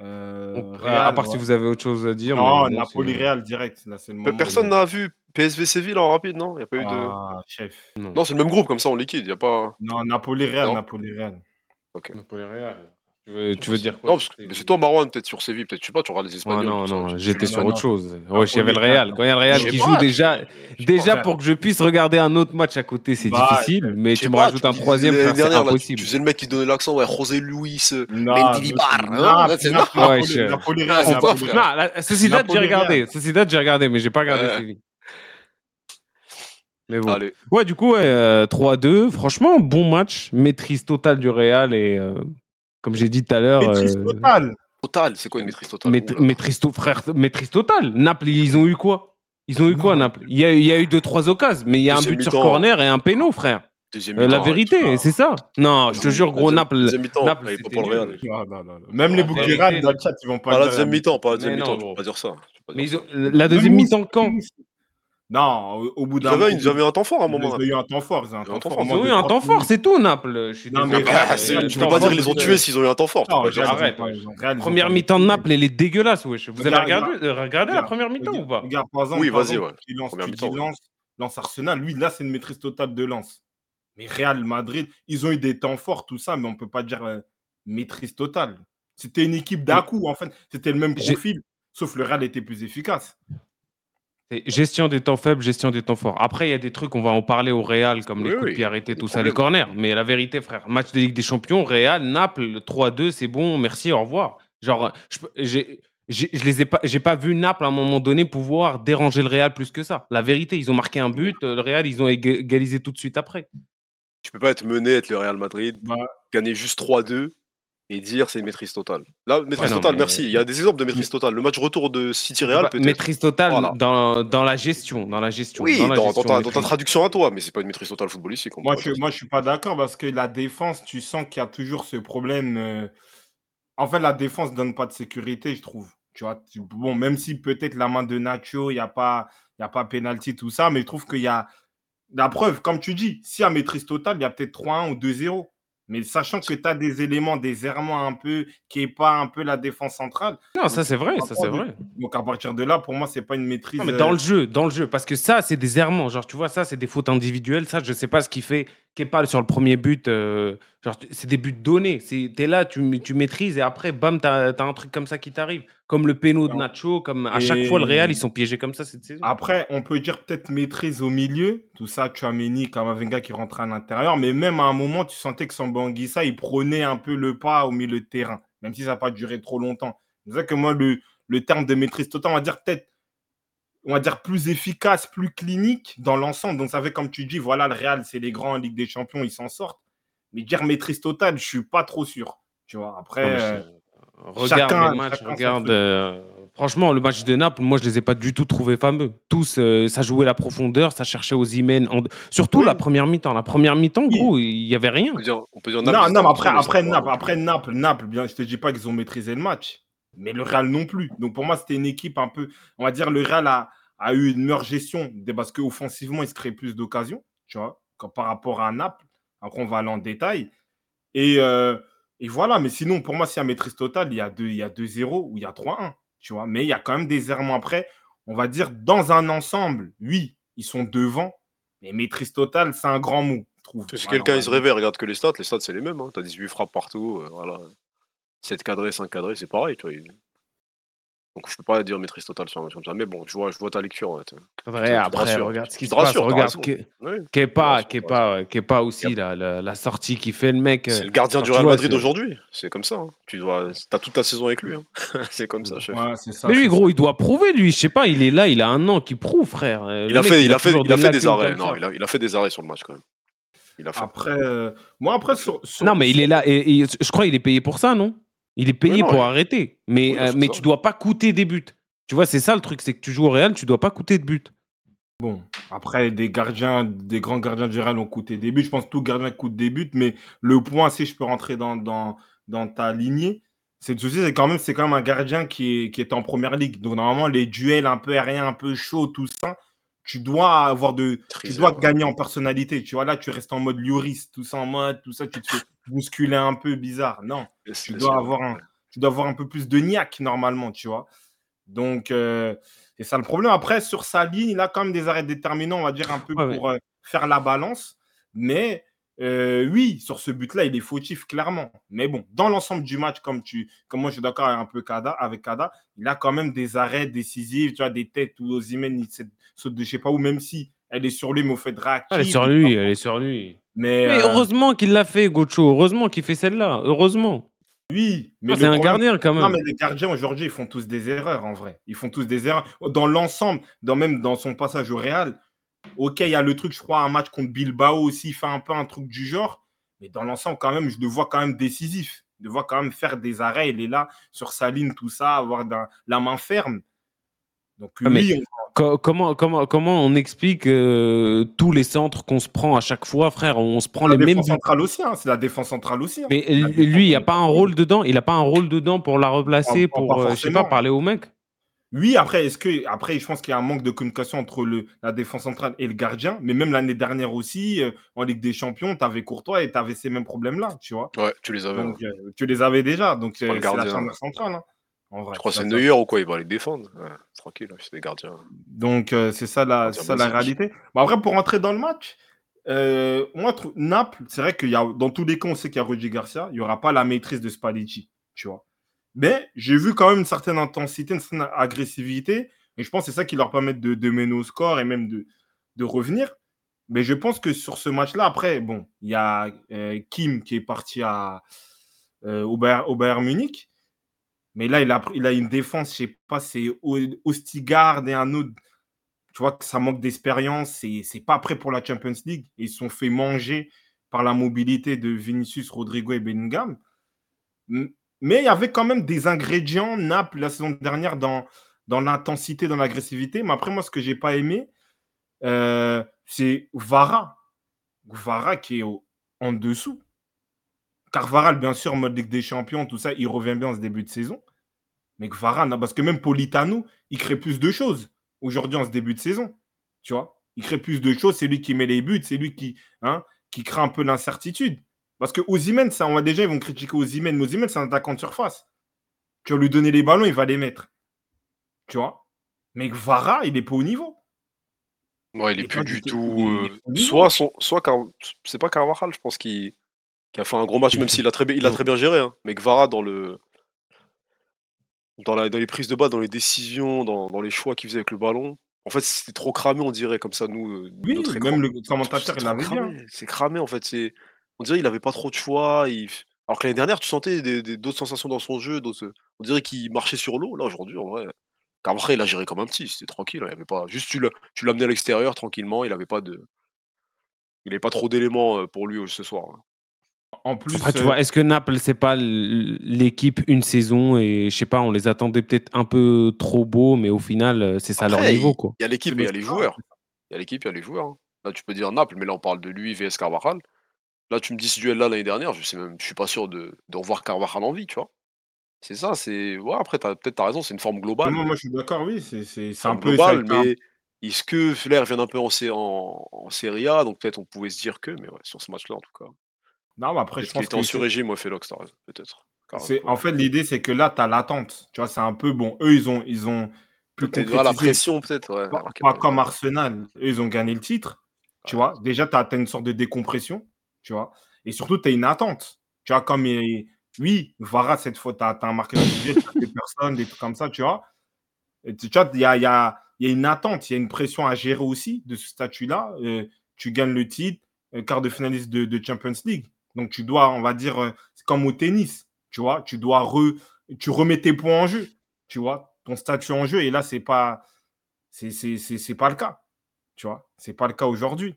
Euh, On- Real, à part si vous avez autre chose à dire. Non, bon, Napoli Real direct. Là, c'est le Pe- moment. Personne n'a vu PSV Séville en rapide, non? Il y a pas eu de. Ah, chef. Non, c'est le même groupe, comme ça on liquide. Y a pas. Non, Napoli Real. Napoli Real. Napoli Real. Tu veux, tu veux dire quoi Non, parce que c'est toi, Marwan, peut-être sur Séville, peut-être, je sais pas, tu auras les Ouais, Espagnols. non, ça, non, tu j'étais sur non, autre non. chose. Ouais, il y avait le Real. Quand il y a le Real qui joue déjà, déjà pour que je puisse regarder un autre match à côté, c'est Bah, difficile. Mais tu me pas, rajoutes un troisième, c'est dernière, là, tu- impossible. Faisais le mec qui donnait l'accent, ouais, José Luis. euh, Non, Mendy mais- Bar, non, là, c'est non. Ouais. Non, ceci date, j'ai regardé. Ceci date, j'ai regardé, mais j'ai pas regardé Ouais. Séville. Mais bon. Ouais, du coup, ouais, euh, 3-2. Franchement, bon match. Maîtrise totale du Real. Et euh, comme j'ai dit tout à l'heure, Maîtrise euh, totale. total, c'est quoi une maîtrise totale maît- maîtrise, to- frère, maîtrise totale. Naples, ils ont eu quoi? Ils ont eu quoi. Naples? Il y, a, il y a eu deux, trois occasions, mais il y a un but sur corner et un péno, frère. Deuxième Euh, la vérité, c'est ça. Non, je te jure, gros, Naples. Deuxième mi-temps, Naples, il le Real. Non, non, non. Même les vérité. dans le chat, ils vont pas Pas la deuxième mi-temps, pas la deuxième Mais mi-temps, gros. peux pas dire ça. Mais la deuxième mi-temps, quand? Non, au, au bout d'un Ils avaient, moment, ils avaient un temps fort à un ils moment. ont eu un temps fort. Ils ont eu un temps fort. Ils ont eu un 30 temps fort, c'est tout, Naples. Je suis Non, désolé. mais Ah, tu peux pas dire Real, ils ont Real, tué s'ils ont eu un temps fort. Non, arrête, Première mi-temps de Naples, elle est dégueulasse, wesh. Vous avez regardé, la première mi-temps ou pas regarde, par exemple, Oui, vas-y, ouais. Lens Arsenal, lui, là, c'est une maîtrise totale de Lens. Mais Real Madrid, ils ont eu des temps forts, tout ça, mais on peut pas dire euh, maîtrise totale. C'était une équipe d'un coup, en fait. C'était le même profil, sauf le Real était plus efficace. C'est gestion des temps faibles, gestion des temps forts. Après, il y a des trucs, on va en parler au Real, comme les coups de pied arrêtés, tout ça, les corners. Mais la vérité, frère, match de Ligue des Champions, Real, Naples, le 3-2, c'est bon, merci, au revoir. Genre, je, j'ai- j'ai- je les ai pas, j'ai pas vu Naples à un moment donné pouvoir déranger le Real plus que ça. La vérité, ils ont marqué un but, euh, le Real, ils ont éga- égalisé tout de suite après. Tu peux pas être mené, être le Real Madrid, Bah, gagner juste 3-2 et dire c'est une maîtrise totale. Là, maîtrise totale, mais- merci. Il y a des exemples de maîtrise totale. Le match retour de City Real, Bah, peut-être. maîtrise totale Voilà. dans, dans la gestion, dans la gestion. Oui, dans, dans, la dans gestion, ta, dans ta traduction à toi, mais c'est pas une maîtrise totale footballistique. moi, je, moi, je suis pas d'accord parce que la défense, tu sens qu'il y a toujours ce problème. euh, En fait, la défense donne pas de sécurité, je trouve. Tu vois, tu- bon, même si peut-être la main de Nacho, il n'y a pas, il y a pas penalty, tout ça, mais je trouve qu'il y a la preuve, comme tu dis, si à maîtrise totale, il y a peut-être 3-1 ou 2-0. Mais sachant que tu as des éléments, des errements un peu, qui n'est pas un peu la défense centrale. Non, ça c'est vrai, ça c'est vrai. Donc à partir de là, pour moi, c'est pas une maîtrise. Non, mais euh, dans le jeu, dans le jeu, parce que ça, c'est des errements. Genre, tu vois, ça, c'est des fautes individuelles. Ça, je sais pas ce qui fait Kepa sur le premier but. euh, c'est des buts donnés. Tu es là, tu, tu maîtrises et après, bam, tu as, un truc comme ça qui t'arrive. Comme le péno de. Nacho, comme à chaque fois, le Real, ils sont piégés comme ça cette saison. Après, on peut dire peut-être maîtrise au milieu. Tout ça, tu as Méni, Kamavinga qui rentrait à l'intérieur. Mais même à un moment, tu sentais que Sambanguissa, il prenait un peu le pas au milieu de terrain, même si ça n'a pas duré trop longtemps. C'est ça que moi, le, le terme de maîtrise totale, on va dire peut-être, on va dire plus efficace, plus clinique dans l'ensemble. Donc ça fait comme tu dis, voilà, le Real, c'est les grands en Ligue des Champions, ils s'en sortent. Mais dire maîtrise totale, je suis pas trop sûr. Tu vois, après, euh, Regarde chacun- chacun son regarde. euh, Franchement, le match de Naples, moi, je les ai pas du tout trouvés fameux. Tous, euh, ça jouait la profondeur, ça cherchait aux Imen. en- Surtout Oui. la première mi-temps. La première mi-temps, Oui. gros, il y avait rien. On peut dire, on peut dire Non, Naples, non, mais après, Naples, après Naples, Naples, bien, je te dis pas qu'ils ont maîtrisé le match, mais le Real non plus. Donc pour moi, c'était une équipe un peu, on va dire, le Real a, a eu une meilleure gestion parce qu'offensivement, il se crée plus d'occasions, tu vois, par rapport à Naples. Après, on va aller en détail. Et, euh, et voilà, mais sinon, pour moi, s'il y a maîtrise totale, il y a 2 il y a 2-0 ou il y a 3-1, tu vois. Mais il y a quand même des errements après. On va dire, dans un ensemble, oui, ils sont devant, mais maîtrise totale, c'est un grand mot. Si Voilà, quelqu'un il se réveille, regarde que les stats, les stats c'est les mêmes. Hein. Tu as 18 frappes partout, euh, voilà. 7 cadrés, 5 cadrés, c'est pareil. Tu vois. il- Donc je peux pas dire maîtrise totale sur un match comme ça. Mais bon, je vois, je vois ta lecture. ouais, tu- Vrai, après, regarde ce qui se passe. Regarde. Kepa, Kepa, Kepa aussi, la, la, la sortie qu'il fait, le mec. C'est euh, le gardien du Real Madrid c'est- aujourd'hui. C'est comme ça. hein. Tu dois, as toute ta saison avec lui. hein. (laughs) c'est comme ça, chef. Ouais, c'est ça. Mais lui, gros, il doit prouver, lui. Je sais pas, il est là, il a un an qui prouve, frère. Euh, Il le a mec, fait, il a fait, il a fait des arrêts. Non, il a, il a fait des arrêts sur le match quand même. Il a fait. Après, euh, moi, après, sur, Non, mais il est là, et, et je crois qu'il est payé pour ça, non? Il est payé Oui, non, pour arrêter. Mais, Oui, euh, mais ça. tu dois pas coûter des buts. Tu vois, c'est ça le truc, c'est que tu joues au Real, tu dois pas coûter de buts. Bon, après, des gardiens, des grands gardiens du Real ont coûté des buts. Je pense que tout gardien coûte des buts, mais le point, si je peux rentrer dans, dans, dans ta lignée, c'est le souci, c'est quand même, c'est quand même un gardien qui est, qui est en première ligue. Donc, normalement, les duels un peu aériens, un peu chauds, tout ça, tu dois avoir de. Tu dois gagner en personnalité. Tu vois, là, tu restes en mode Lloris, tout ça en mode, tout ça, tu te fais bousculer un peu bizarre. Non. Tu dois avoir un, tu dois avoir un peu plus de niaque normalement, tu vois. Donc, euh, c'est ça le problème. Après, sur sa ligne, il a quand même des arrêts déterminants, on va dire, un peu Ouais, ouais. pour euh, faire la balance. Mais euh, oui, sur ce but-là, il est fautif, clairement. Mais bon, dans l'ensemble du match, comme, tu, comme moi, je suis d'accord avec un peu Kada, avec Kada, il a quand même des arrêts décisifs, tu vois, des têtes où Ozymen, il saute saute de je sais pas où, même si elle est sur lui, réactif. Elle est sur lui, elle est sur lui. Mais, Mais heureusement qu'il l'a fait, Gocho. Heureusement qu'il fait celle-là. Heureusement. oui, mais Ah, c'est un gardien quand Non, même. mais les gardiens aujourd'hui, ils font tous des erreurs en vrai. Ils font tous des erreurs. Dans l'ensemble, dans, même dans son passage au Real, ok, il y a le truc, je crois, un match contre Bilbao aussi, il fait un peu un truc du genre. Mais dans l'ensemble, quand même, je le vois quand même décisif. Je le vois quand même faire des arrêts. Il est là sur sa ligne, tout ça, avoir la main ferme. Donc, Ah, mais- oui, on- Co- comment, comment, comment on explique euh, tous les centres qu'on se prend à chaque fois, frère? On se prend la les mêmes centrale aussi. hein, c'est la défense centrale aussi. hein. Mais lui, il n'y a pas un rôle dedans? Il n'a pas un rôle dedans pour la replacer, Pas- pas pour, euh, je sais pas, parler au mec. Oui, après, est-ce que après, je pense qu'il y a un manque de communication entre le, la défense centrale et le gardien. Mais même l'année dernière aussi, euh, en Ligue des Champions, tu avais Courtois et tu avais ces mêmes problèmes-là, tu vois? Ouais, tu les avais. Donc, ouais. euh, tu les avais déjà. Donc, euh, c'est la gardien, charnière centrale. hein, en vrai. Je crois que c'est Neuer ou quoi, il va aller défendre. Ouais, tranquille, c'est des gardiens. Donc, euh, c'est ça, la, ça réalité. Bon, après, pour rentrer dans le match, euh, moi, Naples, c'est vrai qu'il y a, dans tous les cas, on sait qu'il y a Rudy Garcia. Il n'y aura pas la maîtrise de Spalletti, tu vois. Mais j'ai vu quand même une certaine intensité, une certaine agressivité. Et je pense que c'est ça qui leur permet de, de mener au score et même de, de revenir. Mais je pense que sur ce match-là, après, bon, il y a euh, Kim qui est parti à, euh, au, Bayern, au Bayern Munich. Mais là, il a, il a une défense, je sais pas, c'est Ostigard et un autre. Tu vois que ça manque d'expérience. C'est c'est pas prêt pour la Champions League. Ils sont fait manger par la mobilité de Vinicius, Rodrigo et Bellingham. Mais il y avait quand même des ingrédients, Naples, la saison dernière, dans, dans l'intensité, dans l'agressivité. Mais après, moi, ce que j'ai pas aimé, euh, c'est Vara. Vara qui est en dessous. Carvaral, bien sûr, mode Ligue des Champions, tout ça, il revient bien en ce début de saison. Mais Vara, non, parce que même Politano, il crée plus de choses aujourd'hui en ce début de saison. Tu vois Il crée plus de choses, c'est lui qui met les buts, c'est lui qui, hein, qui crée un peu l'incertitude. Parce que Ozymen, ça, on va déjà, ils vont critiquer Ozymen, mais Ozymen, c'est un attaquant de surface. Tu vas lui donner les ballons, il va les mettre. Tu vois? Mais Vara, il n'est pas au niveau. Ouais, il Il est est plus du tout- euh, soit son, soit Car- c'est pas Carvajal, je pense, qui, qui a fait un gros match, même (laughs) s'il a très, bien- il a très bien géré. hein. Mais Gvara, dans le. Dans, la, dans les prises de balle, dans les décisions, dans, dans les choix qu'il faisait avec le ballon. En fait, c'était trop cramé, on dirait, comme ça, nous. euh, Oui, notre écran. même le commentateur, il hein. cramé, C'est cramé, en fait. C'est... On dirait qu'il avait pas trop de choix. il- Alors que l'année dernière, tu sentais des- des- d'autres sensations dans son jeu. d'autres- On dirait qu'il marchait sur l'eau. Là, aujourd'hui, en vrai. Carvajal, il a géré comme un petit. C'était tranquille. hein, Il avait pas... Juste, tu, le- tu l'amenais à l'extérieur tranquillement. Il avait pas de. Il n'avait pas trop d'éléments euh, pour lui euh, ce soir. En plus, Après, tu euh, vois, est-ce que Naples, c'est pas l'équipe une saison et je sais pas, on les attendait peut-être un peu trop beaux, mais au final, euh, c'est ça leur niveau, il quoi. il y a l'équipe et il y a les joueurs. Il y a l'équipe, il y a les joueurs. hein. Là, tu peux dire Naples, mais là, on parle de lui, VS Carvajal. Là, tu me dis ce duel-là l'année dernière, je sais même, je suis pas sûr de, de revoir Carvajal en vie, tu vois. C'est ça, c'est. Ouais, après, t'as- peut-être t'as raison, c'est une forme globale. Moi, moi, je suis d'accord, oui. C'est c'est- c'est un peu. ça un- mais est-ce que Flair vient un peu en, en, en Serie A, donc peut-être on pouvait se dire que, mais ouais, sur ce match-là, en tout cas. Non, mais après, je Peut-être qu'il pense était en Félox, t'as raison, peut-être. En fait, l'idée, c'est que là, tu as l'attente. Tu vois, c'est un peu. Bon, eux, ils ont, ils ont voilà, la pression, peut-être. Ouais, Pas, ok, pas ouais. comme Arsenal. Eux, ils ont gagné le titre. Tu vois, déjà, tu as, une sorte de décompression. Tu vois, et surtout, tu as une attente. Tu vois, comme. il- Oui, Vara, cette fois, tu as, un marqueur individuel, tu as des personnes, des trucs comme ça, tu vois. Et tu vois, il y a, y, a, il y a une attente, il y a une pression à gérer aussi de ce statut-là. Euh, tu gagnes le titre, euh, quart de finaliste de, de Champions League. Donc, tu dois, on va dire, euh, c'est comme au tennis, tu vois, tu dois re, tu remets tes points en jeu, tu vois, ton statut en jeu. Et là, c'est pas, c'est, c'est, pas le cas, tu vois, c'est pas le cas aujourd'hui.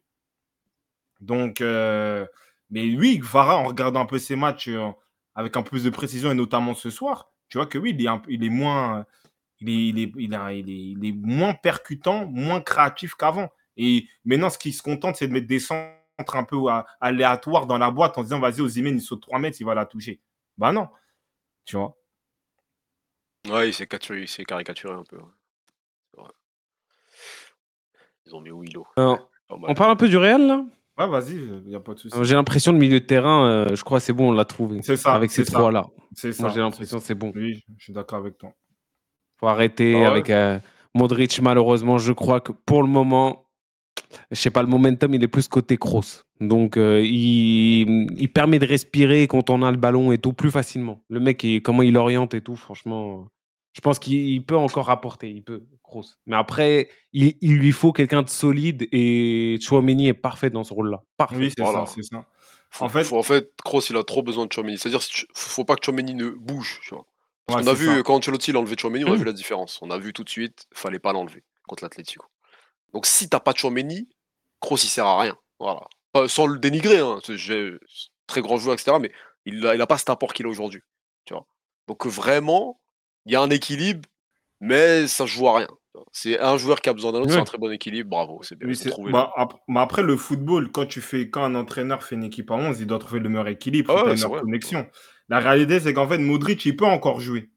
Donc, euh, mais oui, Vara, en regardant un peu ses matchs euh, avec un peu plus de précision et notamment ce soir, tu vois que oui, il est, un il est moins, il est, il, est, il, est, moins percutant, moins créatif qu'avant. Et maintenant, ce qui se contente, c'est de mettre des centres un peu à- aléatoires dans la boîte en disant vas-y, Ozymen, il saute 3 mètres, il va la toucher. Bah non, tu vois? Ouais, il s'est caricaturé, un peu. ouais. Ils ont mis Willow. Alors, mal. on parle un peu du Real, là? Ouais, vas-y, il n'y a pas de souci. Euh, J'ai l'impression, le milieu de terrain, euh, je crois c'est bon, on l'a trouvé. C'est ça, Avec ces trois-là. C'est ça. Moi, j'ai l'impression c'est bon. Oui, je suis d'accord avec toi. faut arrêter Ah ouais. avec euh, Modric, malheureusement. Je crois que pour le moment, je sais pas, le momentum, il est plus côté cross. Donc, euh, il, il permet de respirer quand on a le ballon et tout plus facilement. Le mec, il- comment il oriente et tout, franchement, je pense qu'il il peut encore apporter. Il peut, cross. Mais après, il, il lui faut quelqu'un de solide et Chouameni est parfait dans ce rôle-là. Parfait. Oui, c'est Voilà. ça, c'est ça. Faut- En fait- faut- en fait, Kroos, il a trop besoin de Chouameni. C'est-à-dire, faut pas que Chouameni ne bouge. Tu vois. Parce Ouais, qu'on a vu, ça. quand Ancelotti il a enlevé Chouameni, on a vu la différence. On a vu tout de suite, fallait pas l'enlever contre l'Atlético. Donc, si t'as pas de Chouameni, Kroos, il sert à rien. Voilà. Sans le dénigrer, hein. très grand joueur, etc. Mais il a, il a pas cet apport qu'il a aujourd'hui. Tu vois. Donc, vraiment, il y a un équilibre, mais ça se joue à rien. C'est un joueur qui a besoin d'un autre, c'est un très bon équilibre. Bravo, c'est bien. Oui, trouvé bah, ap- mais après, le football, quand, tu fais, quand un entraîneur fait une équipe à 11, il doit trouver le meilleur équilibre, Ah ouais, une c'est meilleure connexion. La réalité, c'est qu'en fait, Modric, il peut encore jouer.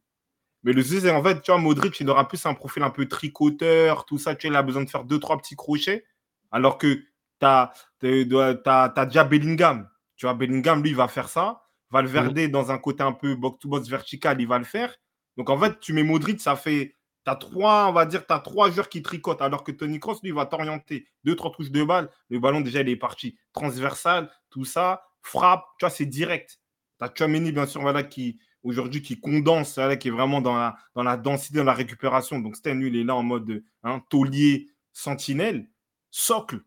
Mais le souci, c'est qu'en fait, tu vois, Modric, il aura plus un profil un peu tricoteur, tout ça, tu sais, il a besoin de faire deux, trois petits crochets, alors que tu as, déjà Bellingham. Tu vois, Bellingham, lui, il va faire ça. Valverde, dans un côté un peu box-to-box vertical, il va le faire. Donc, en fait, tu mets Modric, ça fait tu as trois, on va dire, tu as trois joueurs qui tricotent, alors que Tony Cross, lui, va t'orienter. Deux, trois touches de balle, le ballon, déjà, il est parti. Transversal, tout ça, frappe, tu vois, c'est direct. Tu as Chouameni, bien sûr, voilà, qui aujourd'hui qui condense, qui est vraiment dans la, dans la densité, dans la récupération. Donc, Sten, lui, il est là en mode hein, taulier, sentinelle, socle.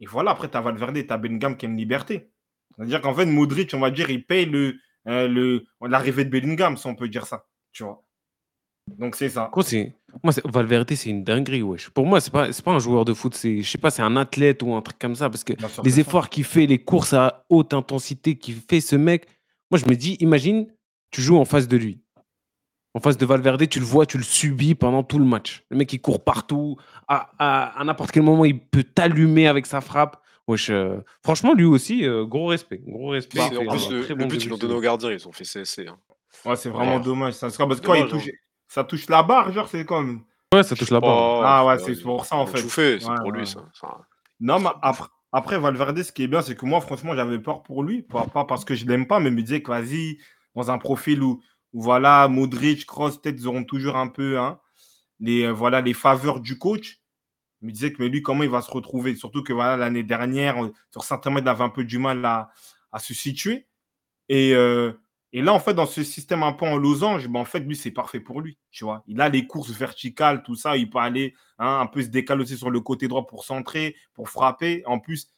Et voilà, après, tu as Valverde, tu as Bellingham qui a une liberté. C'est-à-dire qu'en fait, Modric, on va dire, il paye le, euh, le, l'arrivée de Bellingham, si on peut dire ça. Tu vois. Donc c'est ça. C'est- Moi, c'est- Valverde, c'est une dinguerie, wesh. Pour moi, c'est pas, c'est pas un joueur de foot, c'est, je sais pas, c'est un athlète ou un truc comme ça, parce que les efforts qu'il fait, les courses à haute intensité qu'il fait, ce mec, moi, je me dis, imagine, tu joues en face de lui. En face de Valverde, tu le vois, tu le subis pendant tout le match. Le mec, il court partout. À, à- à n'importe quel moment, il peut t'allumer avec sa frappe. Wesh, euh, franchement, lui aussi, euh, gros respect. Gros respect. Bah, il en plus, un le, très le bon but, début ils l'ont donné au gardien, ils ont fait CSC. hein. Ouais, c'est vraiment Ouais. dommage. Ça, parce que quand il touche, ça touche la barre, genre, c'est comme. Ouais, ça touche la barre. Oh, Ah ouais, c'est pour ça, en fait. C'est Ouais, pour ouais. lui, ça. ça. Non, mais après, après, Valverde, ce qui est bien, c'est que moi, franchement, j'avais peur pour lui. Pas, pas parce que je l'aime pas, mais me disais que vas-y, dans un profil où, voilà, Modric, Kroos, peut-être, ils auront toujours un peu hein, les, euh, voilà, les faveurs du coach. Je me disais que mais lui, comment il va se retrouver? Surtout que voilà, l'année dernière, euh, sur certains mètres, il avait un peu du mal à, à se situer. Et, euh, et là, en fait, dans ce système un peu en losange, ben, en fait, lui, c'est parfait pour lui. Tu vois, il a les courses verticales, tout ça. Il peut aller hein, un peu se décaler aussi sur le côté droit pour centrer, pour frapper. En plus,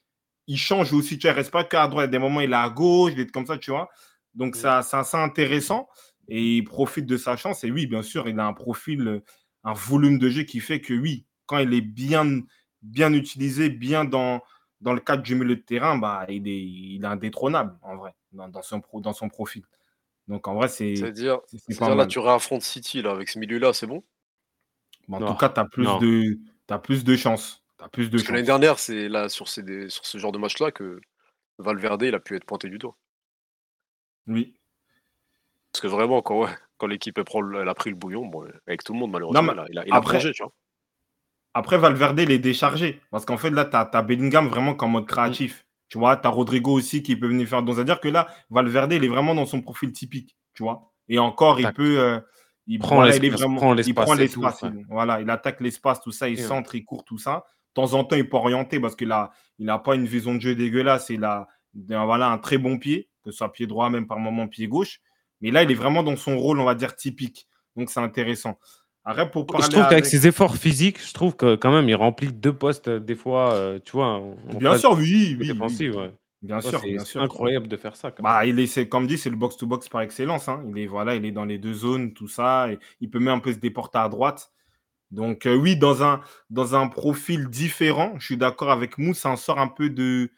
il change aussi. Tu vois, il reste pas qu'à droite. Des moments, il est à gauche, il est comme ça, tu vois. Donc, ça, c'est assez intéressant. Et il profite de sa chance. Et oui, bien sûr, il a un profil, euh, un volume de jeu qui fait que oui, quand il est bien, bien utilisé, bien dans, dans le cadre du milieu de terrain, bah, il, est, il est indétrônable, en vrai. dans, dans son, pro- dans son profil. Donc en vrai, c'est C'est-à-dire, là, tu réaffrontes City là, avec ce milieu-là, c'est bon? Mais en Non, tout cas, tu as plus non. de, t'as plus de chance. T'as plus de Parce que l'année dernière, c'est là sur, ces, sur ce genre de match-là que Valverde il a pu être pointé du doigt. Oui. Parce que vraiment, quand, ouais, quand l'équipe elle a pris le bouillon, bon, avec tout le monde malheureusement, mais il a, il a, après- plongé, tu vois. Après, Valverde, il est déchargé. Parce qu'en fait, là, tu as, Bellingham vraiment qu'en mode créatif. Tu vois, tu as Rodrigo aussi qui peut venir faire. Donc, c'est-à-dire que là, Valverde, il est vraiment dans son profil typique. Tu vois. Et encore, il peut. euh, il, Prend voilà, l'espace, il l'espace prend l'espace. ouais. Voilà, il attaque l'espace, tout ça, il Et ouais. centre, il court, tout ça. De temps en temps, il peut orienter parce qu'il n'a il a pas une vision de jeu dégueulasse. Il a voilà, un très bon pied, que ce soit pied droit, même par moment pied gauche. Mais là, il est vraiment dans son rôle, on va dire, typique. Donc, c'est intéressant. Après, pour parler Je trouve qu'avec avec- ses efforts physiques, je trouve que quand même, il remplit deux postes euh, des fois, euh, tu vois. en- en Bien sûr, oui, oui. défensive, oui. ouais. Bien Ouais, sûr, c'est incroyable de faire ça. quand. Bah, il est, comme dit, c'est le box-to-box par excellence. hein. Il, est, voilà, il est dans les deux zones, tout ça. Et il peut même un peu se déporter à droite. Donc, euh, oui, dans un, dans un profil différent, je suis d'accord avec Mousse, ça en sort un peu de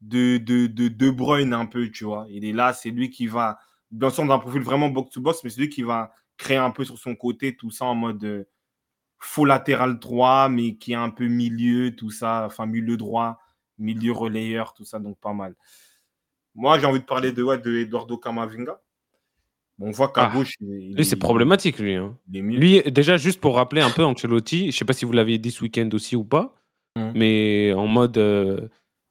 de, de, de, De Bruyne, un peu, tu vois. Il est là, c'est lui qui va, dans son un profil vraiment box-to-box, mais c'est lui qui va créer un peu sur son côté, tout ça en mode euh, faux latéral 3, mais qui est un peu milieu, tout ça, enfin milieu droit, milieu relayeur, tout ça, donc pas mal. Moi, j'ai envie de parler de, ouais, de Eduardo Camavinga. On voit qu'à Ah, gauche, il, Lui, c'est est- problématique, lui. hein. Lui, déjà, juste pour rappeler un peu Ancelotti, je ne sais pas si vous l'aviez dit ce week-end aussi ou pas, Mhm. mais en mode, euh,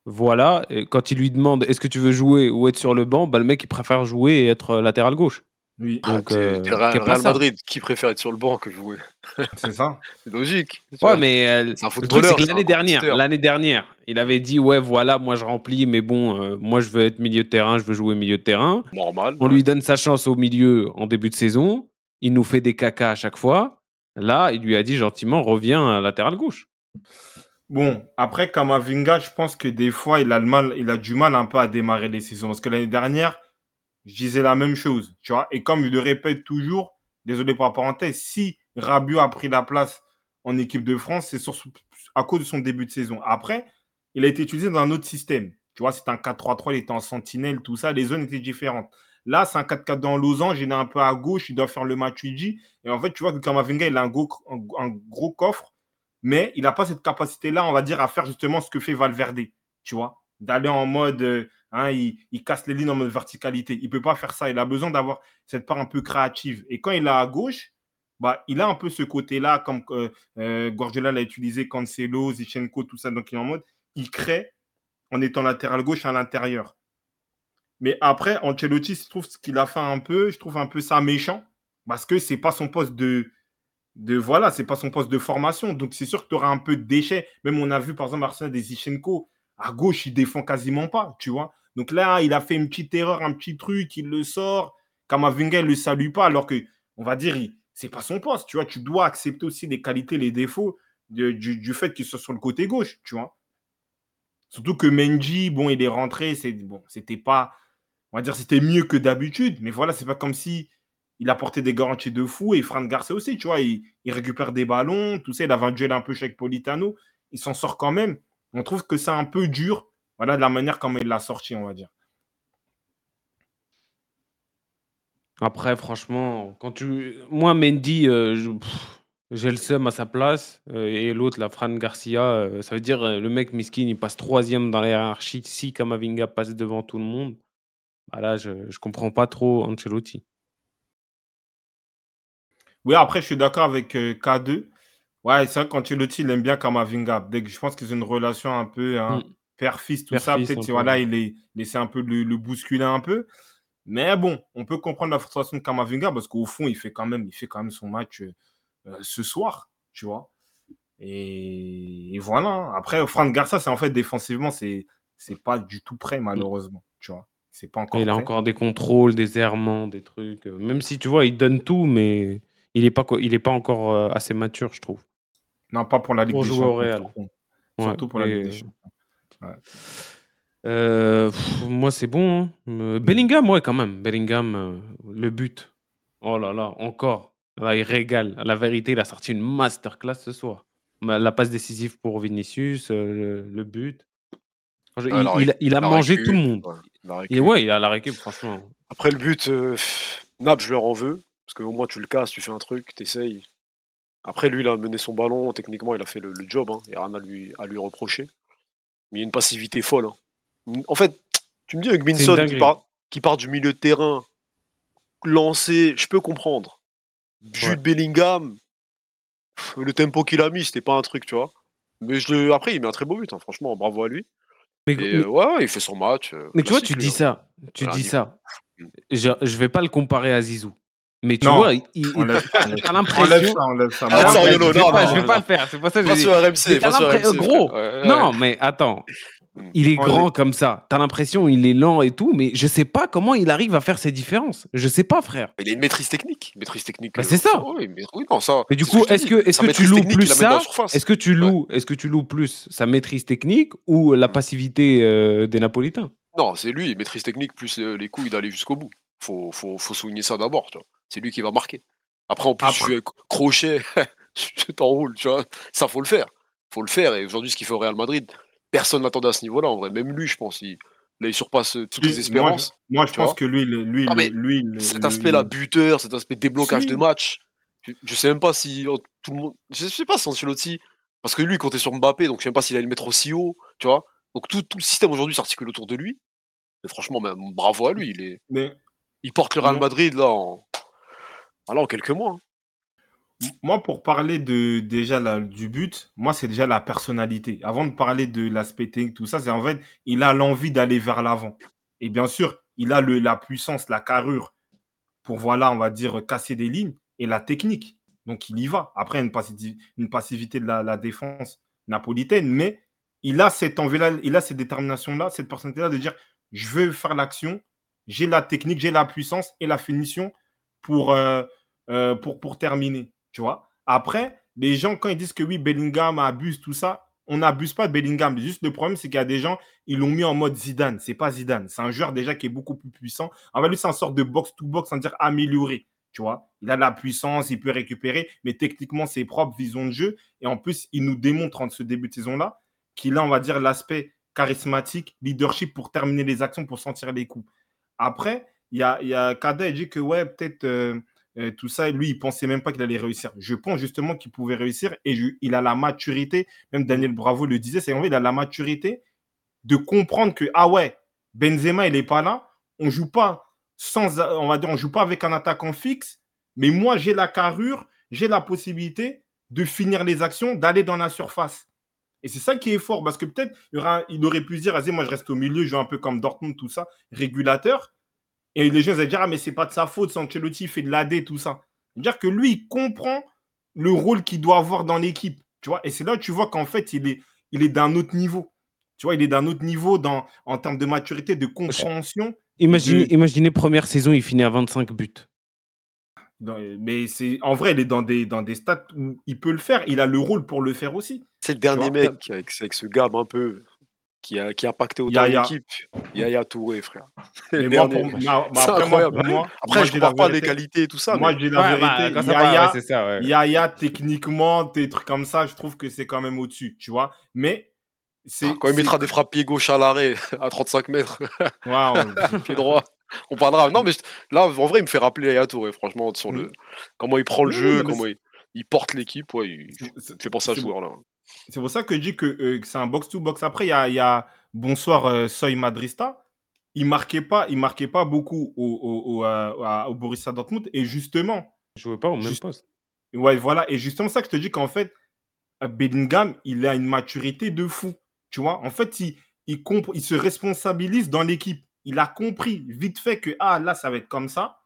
voilà, et quand il lui demande est-ce que tu veux jouer ou être sur le banc, bah, le mec, il préfère jouer et être euh, latéral gauche. Oui, Ah, Donc, euh, Real Real. Madrid, qui préfère être sur le banc que jouer (laughs) c'est ça. C'est logique. Ouais, vois. mais euh, C'est un le truc, c'est footballeur, que c'est l'année dernière, compétiteur. l'année dernière, il avait dit ouais, voilà, moi je remplis, mais bon, euh, moi je veux être milieu de terrain, je veux jouer milieu de terrain. Normal. On lui donne sa chance au milieu en début de saison. Il nous fait des cacas à chaque fois. Là, il lui a dit gentiment reviens à latéral gauche. Bon, après, Kamavinga, je pense que des fois, il a, le mal, il a du mal un peu à démarrer les saisons. Parce que l'année dernière, je disais la même chose. Tu vois et comme il le répète toujours, désolé pour la parenthèse, si Rabiot a pris la place en équipe de France, c'est à cause de son début de saison. Après, il a été utilisé dans un autre système. Tu vois, c'était un 4-3-3, il était en sentinelle, tout ça. Les zones étaient différentes. Là, c'est un 4-4 dans losange, il est un peu à gauche, il doit faire le Matuidi. Et en fait, tu vois que Kamavinga, il a un gros, un gros coffre, mais il n'a pas cette capacité-là, on va dire, à faire justement ce que fait Valverde, tu vois, d'aller en mode, euh, hein, il, casse les lignes en mode verticalité. Il ne peut pas faire ça. Il a besoin d'avoir cette part un peu créative. Et quand il est à gauche, bah, il a un peu ce côté-là, comme euh, euh, Guardiola l'a utilisé, Cancelo, Zichenko, tout ça. Donc, il est en mode, il crée en étant latéral gauche à l'intérieur. Mais après, Ancelotti, je trouve ce qu'il a fait un peu, je trouve un peu ça méchant, parce que c'est pas son poste de, de voilà, c'est pas son poste de formation. Donc c'est sûr que tu auras un peu de déchets. Même on a vu par exemple Arsenal des Zichenko, à gauche, il défend quasiment pas, tu vois. Donc là, il a fait une petite erreur, un petit truc, il le sort. Kamavinga, il le salue pas, alors que, on va dire, c'est pas son poste, tu vois. Tu dois accepter aussi les qualités, les défauts du fait qu'il soit sur le côté gauche, tu vois. Surtout que Menji, bon, il est rentré, c'est bon, c'était pas, on va dire, c'était mieux que d'habitude, mais voilà, c'est pas comme si il apportait des garanties de fou et Fran Garcia aussi, tu vois, il, récupère des ballons, tout ça, il avait un un peu chez Politano, il s'en sort quand même. On trouve que c'est un peu dur, voilà, de la manière comme il l'a sorti, on va dire. Après, franchement, quand tu. Moi, Mendy, euh, j'ai le seum à sa place. Euh, et l'autre, la Fran Garcia, euh, ça veut dire le mec miskin, il passe troisième dans la. Si Kamavinga passe devant tout le monde, bah là, je ne comprends pas trop Ancelotti. Oui, après, je suis d'accord avec euh, K2. Ouais, c'est vrai qu'Ancelotti, il aime bien Kamavinga. Dès que je pense qu'ils ont une relation un peu hein, mm. père-fils, tout père ça. Peut-être voilà, il est laissé un peu le, le bousculer un peu. Mais bon, on peut comprendre la frustration de Kamavinga parce qu'au fond, il fait quand même, il fait quand même son match euh, ce soir, tu vois. Et, et voilà. Après, Franck Garcia, c'est en fait défensivement, c'est c'est pas du tout prêt malheureusement, tu vois. C'est pas encore. Il prêt. a encore des contrôles, des errements, des trucs. Même si tu vois, il donne tout, mais il est pas, il est pas encore euh, assez mature, je trouve. Non, pas pour la Ligue pour des jouer Champions. Au Real. Surtout, ouais, pour la Ligue des Champions. Ouais. Euh, pff, moi, c'est bon. Hein. Bellingham, ouais, quand même. Bellingham, euh, le but. Oh là là, encore. Là, il régale. La vérité, il a sorti une masterclass ce soir. La passe décisive pour Vinicius, euh, le, le, but. Il, Alors, il, il, a mangé récup, tout le monde. Ouais. Et ouais, il a la récup, franchement. Après le but, euh, Naples, je leur en veux. Parce qu'au moins tu le casses, tu fais un truc, t'essayes. Après, lui, il a mené son ballon. Techniquement, il a fait le, le job. Il n'y a rien à lui, à lui reprocher. Mais il y a une passivité folle. hein. En fait, tu me dis avec Minson qui part, qui part du milieu de terrain, lancé, je peux comprendre. Jude Bellingham, le tempo qu'il a mis, c'était pas un truc, tu vois. Mais je le... après, il met un très beau but, hein, franchement, bravo à lui. Mais, Et mais- ouais, il fait son match. euh, mais tu vois, tu dis ça. Tu dis ça. Mm. Je, je vais pas le comparer à Zizou. Mais tu Non. vois, il, enlève, l'impression. ça, enlève ça. Ah, ça, non, pas, non, je vais non. pas le faire. C'est pour ça que Pas j'ai sur. RMC, pas sur RMC. gros, frère. Ouais, ouais. Non, mais attends. Mm. Il est On grand comme ça. T'as l'impression il est lent et tout, mais je sais pas comment il arrive à faire ces différences. Je sais pas, frère. Il a une maîtrise technique. Maîtrise technique. Bah, euh, c'est ça. Oui, mais, oui, non, ça. Mais du coup, est-ce que, est-ce que tu loues plus ça. Est-ce que tu loues, est-ce que tu loues plus sa maîtrise technique ou la passivité euh, des Napolitains? Non, c'est lui, maîtrise technique plus euh, les couilles d'aller jusqu'au bout. Faut, faut, faut souligner ça d'abord, tu vois. C'est lui qui va marquer. Après, en plus, Après- tu crochet, (laughs) je t'enroule, tu vois. Ça, faut le faire. Faut le faire. Et aujourd'hui, ce qu'il fait au Real Madrid, personne n'attendait à ce niveau-là, en vrai. Même lui, je pense, il, là, il surpasse euh, toutes lui, les espérances. Moi, je tu pense vois. que lui, mais cet aspect-là, buteur, cet aspect déblocage Si. de match, je, je sais même pas si oh, tout le monde. Je sais pas si Ancelotti. Parce que lui, il comptait sur Mbappé, donc je sais même pas s'il allait le mettre aussi haut, tu vois. Donc tout, tout le système aujourd'hui s'articule autour de lui. Et franchement, bravo à lui. Il, est, Mais il porte le Real Madrid là en, en quelques mois. hein. Moi, pour parler déjà du but, moi, c'est déjà la personnalité. Avant de parler de l'aspect technique, tout ça, c'est en fait, il a l'envie d'aller vers l'avant. Et bien sûr, il a la puissance, la carrure pour, voilà, on va dire, casser des lignes et la technique. Donc, il y va. Après, une, passi- une passivité de la, la défense napolitaine, mais il a cette envie-là, il a cette détermination-là, cette personnalité-là de dire je veux faire l'action, j'ai la technique, j'ai la puissance et la finition pour, euh, euh, pour, pour terminer. Tu vois Après, les gens, quand ils disent que oui, Bellingham abuse, tout ça, on n'abuse pas de Bellingham. Juste le problème, c'est qu'il y a des gens, ils l'ont mis en mode Zidane. C'est pas Zidane. C'est un joueur déjà qui est beaucoup plus puissant. En fait, lui, c'est une sorte de box-to-box, sans dire amélioré. Tu vois Il a de la puissance, il peut récupérer, mais techniquement, c'est propre vision de jeu. Et en plus, il nous démontre en ce début de saison-là qu'il a, on va dire, l'aspect charismatique, leadership pour terminer les actions, pour sentir les coups. Après, il y a, y a Kada, il dit que ouais, peut-être euh, euh, tout ça, lui, il pensait même pas qu'il allait réussir. Je pense justement qu'il pouvait réussir et il a la maturité, même Daniel Bravo le disait, c'est en fait, il a la maturité de comprendre que, ah ouais, Benzema, il n'est pas là, on joue pas sans, on va dire, on joue pas avec un attaquant fixe, mais moi, j'ai la carrure, j'ai la possibilité de finir les actions, d'aller dans la surface. Et c'est ça qui est fort, parce que peut-être il, aurait pu dire, vas-y, moi je reste au milieu, je joue un peu comme Dortmund, tout ça, régulateur. Et les gens ils allaient dire, ah, mais c'est pas de sa faute, Sancelotti il fait de l'AD, tout ça. C'est-à-dire que lui, il comprend le rôle qu'il doit avoir dans l'équipe. Tu vois, et c'est là que tu vois qu'en fait, il est, il est d'un autre niveau. Tu vois, il est d'un autre niveau dans, en termes de maturité, de compréhension. Imaginez, De- imaginez première saison, il finit à 25 buts. Dans- mais c'est en vrai, il est dans des, dans des stats où il peut le faire. Il a le rôle pour le faire aussi. C'est le dernier vois, mec avec, avec ce gab un peu qui a, qui a impacté autant l'équipe. Yaya Touré, frère. (laughs) Mais moi, pour, ma- ma- après, moi, incroyable. pour moi, Après, moi, je ne parle pas des qualités et tout ça. Moi, mais j'ai la Ouais, bah, vérité. ça part, Yaya, ouais, c'est ça, ouais. Yaya, techniquement, des trucs comme ça, je trouve que c'est quand même au-dessus, tu vois. Mais c'est. quand il mettra des frappes pied gauche à l'arrêt (laughs) à 35 mètres, on- pied (laughs) droit, on parlera. Non, mais je- là, en vrai, il me fait rappeler Yaya Touré, franchement, sur le, comment il prend le jeu, comment il, il porte l'équipe. Ouais, il, c'est- il me fait penser à ce c'est- pour ça que je dis que, euh, que c'est un box-to-box. Après, il y a, il y a Bonsoir euh, Soy Madrista. Il ne marquait, pas- il marquait pas beaucoup au, au, au, euh, à- au Borussia Dortmund. Et justement, Je jouais pas au même Juste- poste. ouais, voilà. Et justement, ça que je te dis qu'en fait, Bellingham, il a une maturité de fou. Tu vois, en fait, il, il, il se responsabilise dans l'équipe. Il a compris vite fait que, ah, là, ça va être comme ça.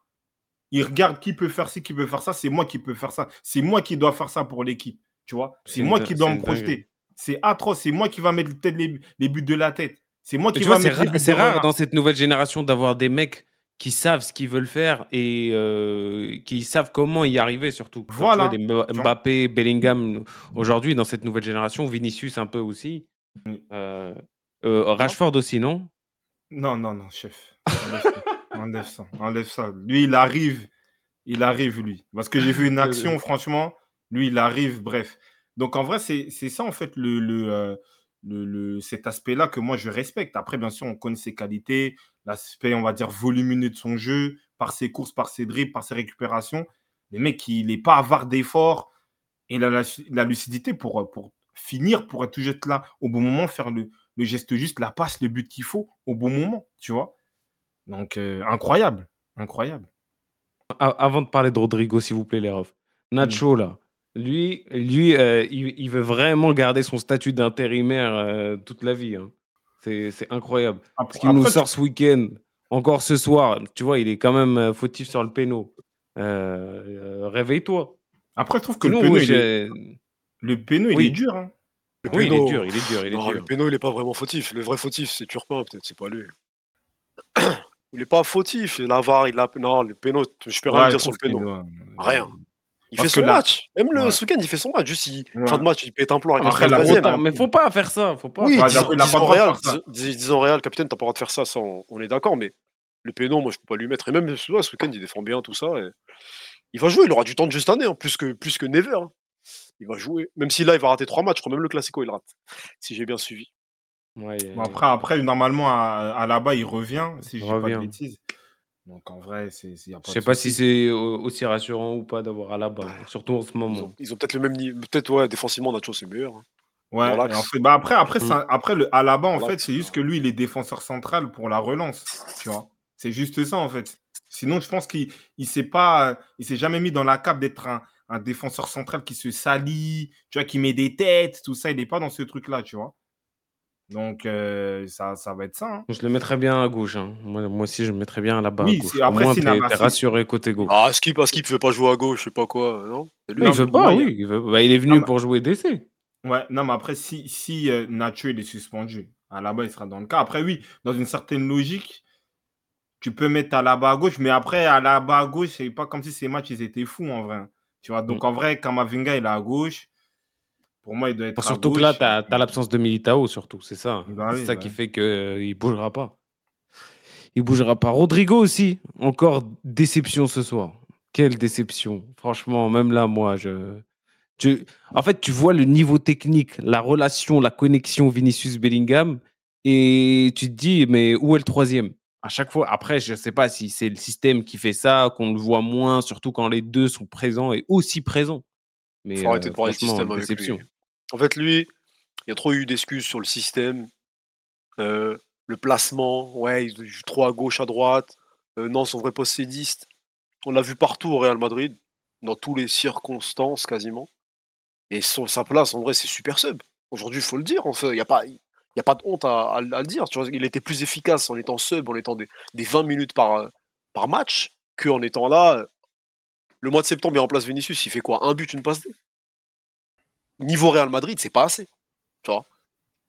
Il regarde qui peut faire ci, qui peut faire ça. C'est moi qui peux faire ça. C'est moi qui dois faire ça pour l'équipe. Tu vois, C'est moi qui dois me projeter. C'est atroce. C'est moi qui va mettre peut-être les, les buts de la tête. C'est moi Mais qui va vois, mettre c'est rare dans cette nouvelle génération d'avoir des mecs qui savent ce qu'ils veulent faire et euh, qui savent comment y arriver surtout. Tu Voilà. vois, des. Mbappé, Bellingham aujourd'hui dans cette nouvelle génération, Vinicius un peu aussi. Euh, euh, Rashford aussi, non? Non, non, non, chef. Enlève ça. Enlève ça. Enlève ça. Lui, il arrive. Il arrive, lui. Parce que j'ai vu une (laughs) action, franchement. Lui, il arrive. Bref. Donc, en vrai, c'est ça, en fait, le, le, euh, le, le- cet aspect-là que moi je respecte. Après, bien sûr, on connaît ses qualités, l'aspect, on va dire, volumineux de son jeu, par ses courses, par ses dribbles, par ses récupérations. Le mec, il n'est pas avare d'efforts et la, la lucidité pour, pour finir, pour être toujours être là au bon moment, faire le, le geste juste, la passe, le but qu'il faut au bon moment, tu vois. Donc, euh, incroyable, incroyable. Avant de parler de Rodrigo, s'il vous plaît, les refs. Nacho, là, lui, lui euh, il, il veut vraiment garder son statut d'intérimaire euh, toute la vie. hein. C'est incroyable. Après, Ce qu'il nous sort ce week-end, encore ce soir, tu vois, il est quand même euh, fautif sur le péno. Euh, euh, Réveille-toi. après, je trouve que le péno, il est, le péno, il est dur. hein. Le oui, il est péno- dur, il est dur, il est Non, le dur. péno, il est pas vraiment fautif. Le vrai fautif, c'est Turpin, peut-être, c'est pas lui. (clears throat) Il est pas fautif. L'avare, il a. Non, le péno, je peux rien Ouais, dire sur le péno. Rien. Il Parce fait son là- match. Même le Ouais. ce week-end, il fait son match. Juste, il... Ouais. fin de match, il pète un plan. à Après, la 93e. faute, mais faut pas faire ça. Faut pas Oui, ça. disons, il a pas disons le droit de Real, faire ça. dis- disons Real, capitaine, t'as pas le droit de faire ça, ça on, on est d'accord, mais le péno, moi je peux pas lui mettre. Et même ce week-end, il défend bien tout ça. et Il va jouer, il aura du temps de juste année, hein, plus, que, plus que Never. hein. Il va jouer. Même si là, il va rater trois matchs, je crois même le Classico, il rate. Si j'ai bien suivi. Ouais, Bon, après, après, normalement, à, à là-bas, il revient, si je dis pas de bêtises. Donc, en vrai, c'est, c'est- y a pas Je de sais pas souci. si c'est au- aussi rassurant ou pas d'avoir Alaba, surtout en ce Ils moment. ils ont peut-être le même niveau. Peut-être, ouais, défensivement, Nacho, c'est meilleur. hein. Ouais, et fait, bah après, après, Mm. ça- après le Alaba, en fait, c'est juste que lui, il est défenseur central pour la relance. Tu vois, c'est juste ça, en fait. Sinon, je pense qu'il il s'est pas, il s'est jamais mis dans la cape d'être un, un défenseur central qui se salit, tu vois, qui met des têtes, tout ça. Il n'est pas dans ce truc-là, tu vois. Donc, euh, ça, ça va être ça. hein. Je le mettrais bien à gauche. hein. Moi, moi aussi, je le mettrais bien là-bas Oui, à gauche. c'est- Au après, moins, c'est t'es rassuré côté gauche. Ah, Skip, ah, Skip veut pas jouer à gauche, je sais pas quoi, non? C'est lui Non, Non, il veut pas, moi, il a- oui. il, veut- bah, il est venu Non, mais- pour jouer DC. Ouais, non, mais après, si, si euh, Nacho il est suspendu, Alaba il sera dans le cas. Après, oui, dans une certaine logique, tu peux mettre Alaba à gauche, mais après, Alaba à gauche, c'est pas comme si ces matchs ils étaient fous en vrai. Tu vois, donc Mm. en vrai, Kamavinga il est à gauche. Pour moi, il doit être Surtout gauche. que là, tu as, l'absence de Militao, surtout. C'est ça. Bah c'est oui, ça qui oui. fait qu'il ne bougera pas. Il bougera pas. Rodrigo aussi, encore déception ce soir. Quelle déception. Franchement, même là, moi, je. je- En fait, tu vois le niveau technique, la relation, la connexion Vinicius-Bellingham, et tu te dis, mais où est le troisième? À chaque fois, après, je ne sais pas si c'est le système qui fait ça, qu'on le voit moins, surtout quand les deux sont présents et aussi présents. Mais Faut arrêter euh, de parler de franchement, système avec déception. lui. En fait, lui, il y a trop eu d'excuses sur le système. Euh, le placement, ouais, il joue trop à gauche, à droite. Euh, non, son vrai possédiste. On l'a vu partout au Real Madrid, dans toutes les circonstances quasiment. Et sa place, en vrai, c'est super sub. Aujourd'hui, il faut le dire. Il n'y a, pas- a pas de honte à, le dire. Il était plus efficace en étant sub, en étant des, des 20 minutes par, euh, par match, qu'en étant là. euh, Le mois de septembre, il remplace Vinicius, il fait quoi? Un but, une passe D Niveau Real Madrid, c'est pas assez. Tu vois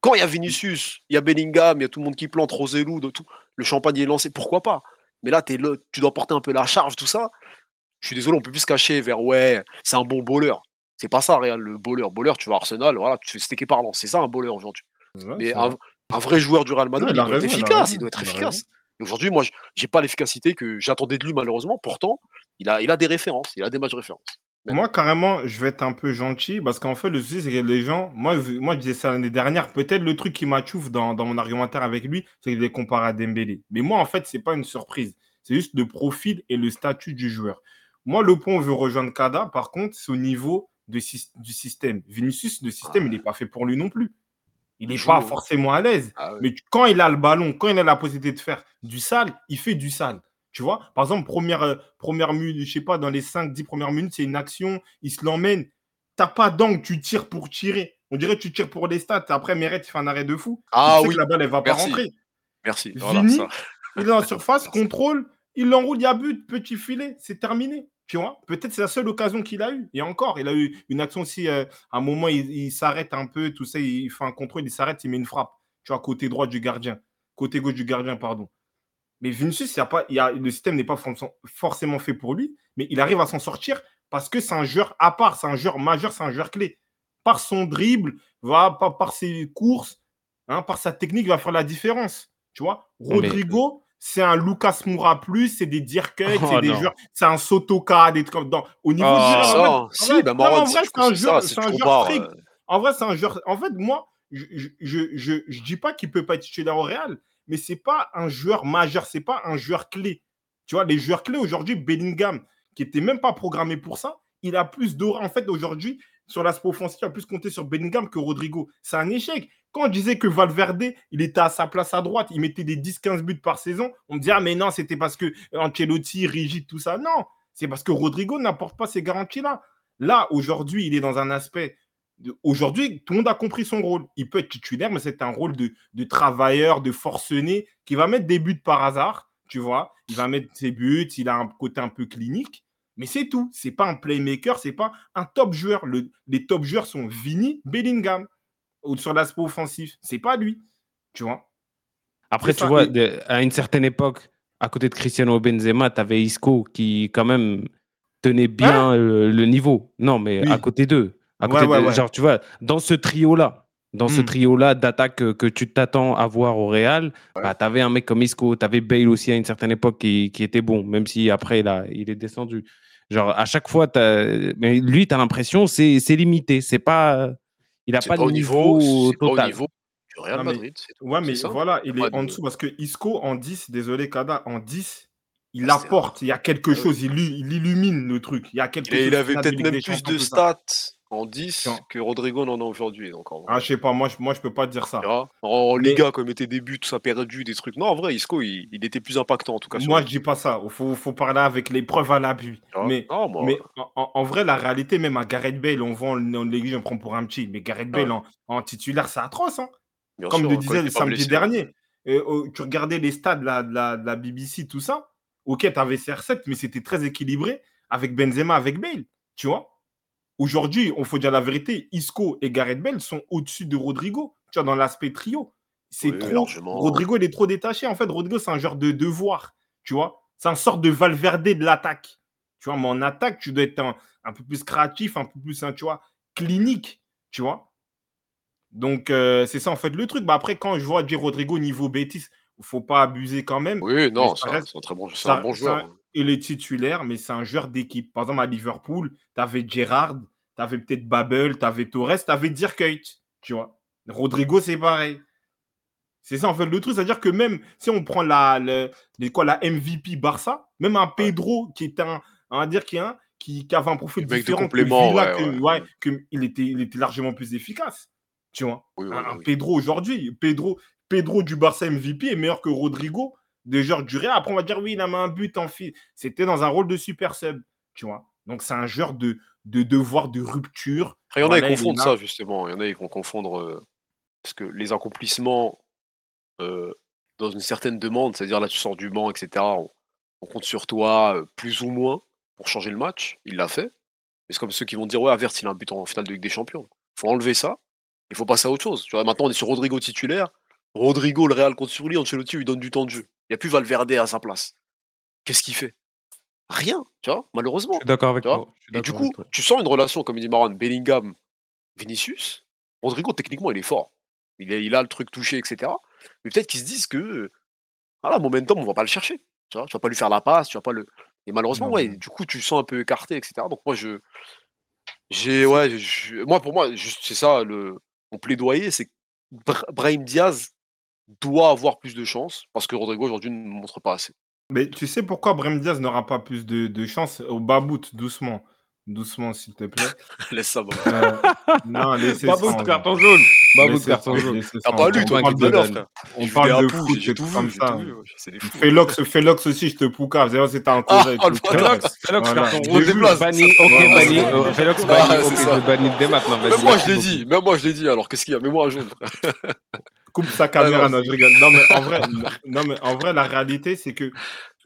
Quand il y a Vinicius, il y a Bellingham, il y a tout le monde qui plante, Roselu, de tout, le champagne est lancé, pourquoi pas? Mais là, es le, tu dois porter un peu la charge, tout ça. Je suis désolé, on peut plus se cacher vers ouais, c'est un bon bowler. C'est pas ça, Real, le bowler. Bowler, tu vas à Arsenal, voilà, tu fais steaker parlant. C'est ça un bowler aujourd'hui. Ouais, Mais un, vrai. un vrai joueur du Real Madrid, il doit raison, efficace, il doit être efficace. Aujourd'hui, moi, j'ai pas l'efficacité que j'attendais de lui, malheureusement. Pourtant, il a, il a des références, il a des matchs de référence. Moi, carrément, je vais être un peu gentil parce qu'en fait, le souci, c'est que les gens, moi, moi je disais ça l'année dernière, peut-être le truc qui m'achouffe dans, dans mon argumentaire avec lui, c'est qu'il est comparé à Dembélé. Mais moi, en fait, c'est pas une surprise. C'est juste le profil et le statut du joueur. Moi, le point où on veut rejoindre Kada, par contre, c'est au niveau de du système. Vinicius, le système, Ah. il n'est pas fait pour lui non plus. Il n'est pas forcément à l'aise. Ah. Mais quand il a le ballon, quand il a la possibilité de faire du sale, il fait du sale. Tu vois? Par exemple, première, euh, première minute, je sais pas, dans les 5-10 premières minutes, c'est une action, il se l'emmène. T'as pas d'angle, tu tires pour tirer. On dirait que tu tires pour les stats. Après, Meret, il fait un arrêt de fou. Ah tu sais oui, que la balle, elle va pas rentrer. Merci. Voilà, Vini, ça. il est en surface, (laughs) contrôle, il l'enroule, il y a but, petit filet, c'est terminé. Tu vois? Peut-être c'est la seule occasion qu'il a eue. Et encore, il a eu une action aussi, euh, à un moment, il, il s'arrête un peu, tout ça, il fait un contrôle, il s'arrête, il met une frappe. Tu vois, côté droit du gardien. Côté gauche du gardien, pardon. Mais Vinicius, il y a pas, il y a, le système n'est pas forc- forcément fait pour lui, mais il arrive à s'en sortir parce que c'est un joueur à part, c'est un joueur majeur, c'est un joueur clé. Par son dribble, va, par, par ses courses, hein, par sa technique, il va faire la différence. Tu vois Mais- Rodrigo, c'est un Lucas Moura plus, c'est des Dirk (laughs) Oh c'est des joueurs, c'est un Sotoka, des trucs comme dans, au niveau Oh, du jeu, en vrai- c'est un joueur, euh. En vrai, c'est un joueur. En fait, moi, je, je, je, je, je dis pas qu'il peut pas être titulaire au Real, mais c'est pas un joueur majeur, c'est pas un joueur clé. Tu vois, les joueurs clés aujourd'hui, Bellingham, qui était même pas programmé pour ça, il a plus d'aura. En fait, aujourd'hui, sur l'aspect offensif, il a plus compté sur Bellingham que Rodrigo. C'est un échec. Quand on disait que Valverde, il était à sa place à droite, il mettait des 10-15 buts par saison, on me dit, ah, mais non, c'était parce que Ancelotti, rigide, tout ça. Non, c'est parce que Rodrigo n'apporte pas ces garanties-là. Là, aujourd'hui, il est dans un aspect. Aujourd'hui, tout le monde a compris son rôle. Il peut être titulaire, mais c'est un rôle de, de travailleur, de forcené, qui va mettre des buts par hasard, tu vois. Il va mettre ses buts, il a un côté un peu clinique, mais c'est tout. C'est pas un playmaker, c'est pas un top joueur. Le- les top joueurs sont Vini, Bellingham, sur l'aspect offensif. C'est pas lui, tu vois. Après, tu ça, vois, de- à une certaine époque, à côté de Cristiano Benzema, tu avais Isco qui, quand même, tenait bien le, le niveau. Non, mais Oui. à côté d'eux. À Ouais, côté ouais, de- ouais. Genre, tu vois, dans ce trio-là, dans ce Hmm. trio-là d'attaque que, que tu t'attends à voir au Real, Ouais. bah, tu avais un mec comme Isco, tu avais Bale aussi à une certaine époque qui, qui était bon, même si après, là, il est descendu. Genre, à chaque fois, mais lui, tu as l'impression c'est c'est limité. C'est pas... Il n'a pas, pas de au niveau, pas au total. niveau du Real Non, mais- Madrid. Ouais, mais ça. voilà, il est en de- dessous parce que Isco en 10, désolé Kada, en 10, il apporte, il y a quelque Ah chose, il, il illumine le truc. Il y a quelque Et chose. il avait peut-être même plus de stats en 10 Tiens. que Rodrigo n'en a aujourd'hui. Donc en vrai, Ah, je sais pas, moi je, moi, je peux pas dire ça. tu vois? en Mais- Liga, quand il mettait des buts, tout ça perdu, des trucs. Non, en vrai, Isco, il, il était plus impactant en tout cas. Moi, je dis pas ça. Il faut, faut parler avec les preuves à vois? Mais, moi, mais en, en- en vrai, la réalité, même à Gareth Bale, on voit en, en Ligue, on prend pour un petit. Mais Gareth Bale Ouais. en, en titulaire, c'est atroce. hein. bien Comme sûr, le disait le samedi blessé, dernier. Euh, oh, tu regardais les stades de la, de la, de la BBC, tout ça. Ok, tu avais CR7, mais c'était très équilibré avec Benzema, avec Bale. Tu vois Aujourd'hui, on faut dire la vérité, Isco et Gareth Bale sont au-dessus de Rodrigo. Tu vois, dans l'aspect trio. C'est Oui, trop. largement. Rodrigo, il est trop détaché. En fait, Rodrigo, c'est un genre de devoir. Tu vois C'est un sort de Valverde de l'attaque. Tu vois, mais en attaque, tu dois être un, un peu plus créatif, un peu plus, hein, tu vois, clinique. Tu vois donc, euh, c'est ça en fait le truc. Bah, après, quand je vois dire Rodrigo niveau Betis, il faut pas abuser quand même. Oui, non, c'est un- reste- c'est un très bon, c'est ça- un bon ça- joueur. Il est titulaire, mais c'est un joueur d'équipe. Par exemple, à Liverpool, tu avais Gerrard, tu avais peut-être Babel, tu avais Torres, tu avais Dirkuyt. Tu vois Rodrigo, c'est pareil. C'est ça en fait le truc. C'est-à-dire que même si on prend la, les- quoi, la MVP Barça, même un Pedro qui est un, on va dire, qui, est un- qui, qui avait un profil Le différent que Villa, ouais, que- ouais. ouais, que il, était, il était largement plus efficace. Tu vois Oui, oui, un, un oui. Pedro aujourd'hui, Pedro, Pedro du Barça MVP est meilleur que Rodrigo de joueur du Real. Après, on va dire oui, il a mis un but en fil. C'était dans un rôle de super sub, tu vois. Donc, c'est un joueur de, de devoir de rupture. Il y en a qui confondent ça, justement. Il y en a qui vont confondre. euh, parce que les accomplissements euh, dans une certaine demande, c'est-à-dire là, tu sors du banc, etc., on, on compte sur toi euh, plus ou moins pour changer le match. Il l'a fait. Mais c'est comme ceux qui vont dire Ouais, Avert, il a un but en finale de Ligue des Champions. Il faut enlever ça. Il faut passer à autre chose. Tu vois, maintenant, on est sur Rodrigo titulaire. Rodrigo, le Real compte sur lui. Ancelotti lui donne du temps de jeu. Il n'y a plus Valverde à sa place. Qu'est-ce qu'il fait? Rien, tu vois, malheureusement. Je suis d'accord avec toi. Et du coup, tu sens une relation, comme il dit Marwan, Bellingham, Vinicius. Rodrigo, techniquement, il est fort. Il, a le truc touché, etc. Mais peut-être qu'ils se disent que, voilà, momentum, on va pas le chercher. Tu vois, tu vas pas lui faire la passe, tu vas pas le. Et malheureusement, Non, ouais, non. du coup, tu le sens un peu écarté, etc. Donc moi, je. J'ai, ouais, je- moi, pour moi, c'est ça, le, mon plaidoyer, c'est Brahim Diaz doit avoir plus de chance, parce que Rodrigo, aujourd'hui, ne montre pas assez. Mais tu sais pourquoi Brem Diaz n'aura pas plus de, de chance au babout, doucement? Doucement, s'il te plaît. (laughs) Laisse ça, bon. Euh, non, laissez ça. on- carton jaune. Laissez carton jaune. T'as pas on lu, toi, parle qui de- frère. On parle de foot, j'ai tout comme ça. Félox, Félox aussi, je te poucave. C'est vrai, c'était un le Félox, Félox, Voilà. carton rouge, banni, ok, banni. Félox, banni, ok, bannis dès maintenant. Même moi, je l'ai dit. Même moi, je l'ai dit. Alors, qu'est-ce qu'il y a? Mets-moi à jaune. (laughs) Coupe sa caméra, non, non, je rigole. Non, mais en vrai, (laughs) non, mais en vrai la réalité, c'est que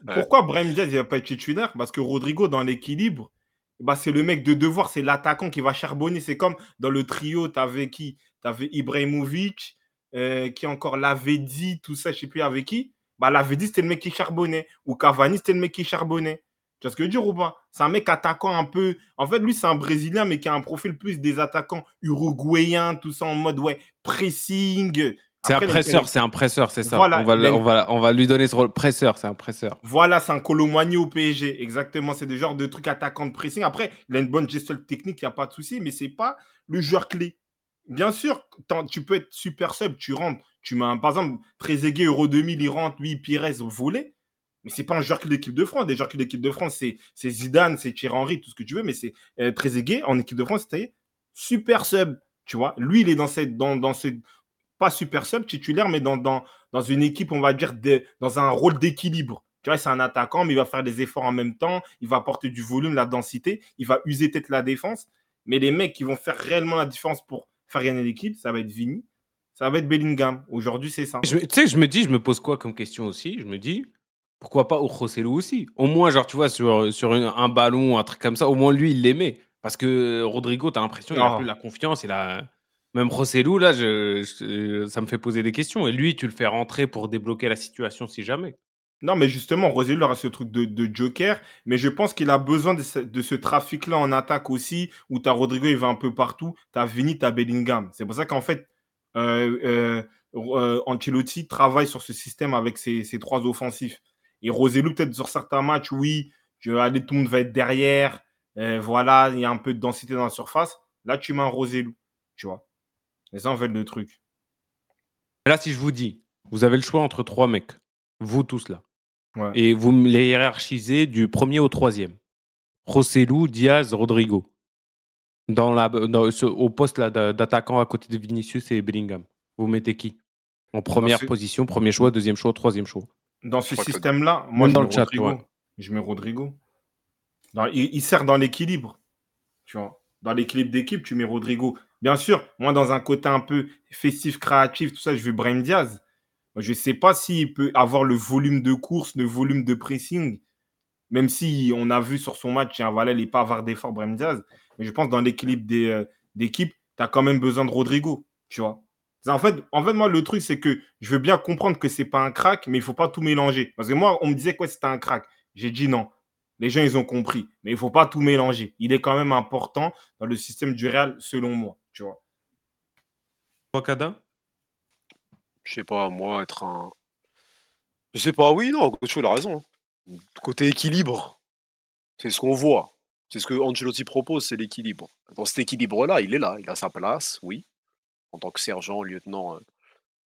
Ouais. pourquoi Brahim Diaz ne va pas être titulaire? Parce que Rodrigo, dans l'équilibre, bah, c'est le mec de devoir, c'est l'attaquant qui va charbonner. C'est comme dans le trio, tu avais qui? Tu avais Ibrahimovic, euh, qui encore l'avait dit, tout ça, je sais plus avec qui. Bah, l'avait dit, c'était le mec qui charbonnait. Ou Cavani, c'était le mec qui charbonnait. Tu vois ce que je veux dire ou pas? C'est un mec attaquant un peu. En fait, lui, c'est un Brésilien, mais qui a un profil plus des attaquants uruguayens, tout ça en mode ouais, pressing. C'est un presseur, c'est un presseur, c'est ça. Voilà, on, va, une- on, va, on va lui donner ce rôle. Presseur, c'est un presseur. Voilà, c'est un Colomagny au PSG. Exactement, c'est des genres de trucs attaquants de pressing. Après, il a une bonne gestion technique, il n'y a pas de souci, mais c'est pas le joueur clé. bien sûr, tu peux être super sub, tu rentres, tu mets un, par exemple, Trezeguet, Euro 2000, il rentre, lui, Pires, volé. Mais c'est pas un joueur que l'équipe de France. Des joueurs que l'équipe de France, c'est c'est Zidane, c'est Thierry Henry, tout ce que tu veux, mais c'est euh, Trezeguet en équipe de France, c'était super sub. Tu vois, lui, il est dans cette, dans, dans ce, pas super sub titulaire, mais dans, dans, dans une équipe, on va dire, de- dans un rôle d'équilibre. Tu vois, c'est un attaquant, mais il va faire des efforts en même temps, il va apporter du volume, la densité, il va user peut-être la défense. Mais les mecs qui vont faire réellement la différence pour faire gagner l'équipe, ça va être Vini, ça va être Bellingham. Aujourd'hui, c'est ça. Tu sais, je me dis, je me pose quoi comme question aussi? Je me dis, pourquoi pas Joselu aussi? Au moins, genre, tu vois, sur, sur une- un ballon, un truc comme ça, au moins lui, il l'aimait. Parce que Rodrigo, tu as l'impression qu'il n'a Non. plus la confiance. Il a... Même Joselu, là, ça me fait poser des questions. Et lui, tu le fais rentrer pour débloquer la situation si jamais. Non, mais justement, Roselu aura ce truc de, joker, mais je pense qu'il a besoin de ce, trafic-là en attaque aussi, où tu as Rodrigo, il va un peu partout, tu as Vini, tu as Bellingham. C'est pour ça qu'en fait, euh, euh, euh, travaille sur ce système avec ses, trois offensifs. Et Roselu, peut-être sur certains matchs, oui, je tout le monde va être derrière, euh, voilà, il y a un peu de densité dans la surface. Là, tu mets un Roselu, tu vois. Et ça, en fait, le truc. Là, si je vous dis, vous avez le choix entre trois mecs, vous tous là, Ouais. et vous les hiérarchisez du premier au troisième. Rossellou, Diaz, Rodrigo. Dans la, dans ce- au poste d'attaquant à côté de Vinicius et Bellingham. Vous mettez qui? En première ce- position, premier choix, deuxième choix, troisième choix. Dans ce système-là, moi, Même je dans mets le chat, Rodrigo. ouais. Je mets Rodrigo. Dans- il, il sert dans l'équilibre. Tu vois. Dans l'équilibre d'équipe, tu mets Rodrigo. Bien sûr, moi, dans un côté un peu festif, créatif, tout ça, je veux Brahim Diaz. Je ne sais pas s'il peut avoir le volume de course, le volume de pressing. Même si on a vu sur son match, tiens, voilà, il n'est pas avoir d'effort, Brahim Diaz. Mais je pense dans l'équilibre euh, d'équipe, tu as quand même besoin de Rodrigo. Tu vois. En fait, en fait, moi, le truc, c'est que je veux bien comprendre que c'est pas un crack, mais il faut pas tout mélanger. Parce que moi, on me disait que ouais, c'était un crack? J'ai dit non. Les gens, ils ont compris. Mais il faut pas tout mélanger. Il est quand même important dans le système du Real, selon moi. Tu vois. Toi, Kada Je sais pas, moi, être un. Je sais pas, oui, non, Coach, il a raison. hein. Côté équilibre, c'est ce qu'on voit. C'est ce que Ancelotti propose, c'est l'équilibre. Dans cet équilibre-là, il est là, il a sa place, oui. En tant que sergent, lieutenant, euh,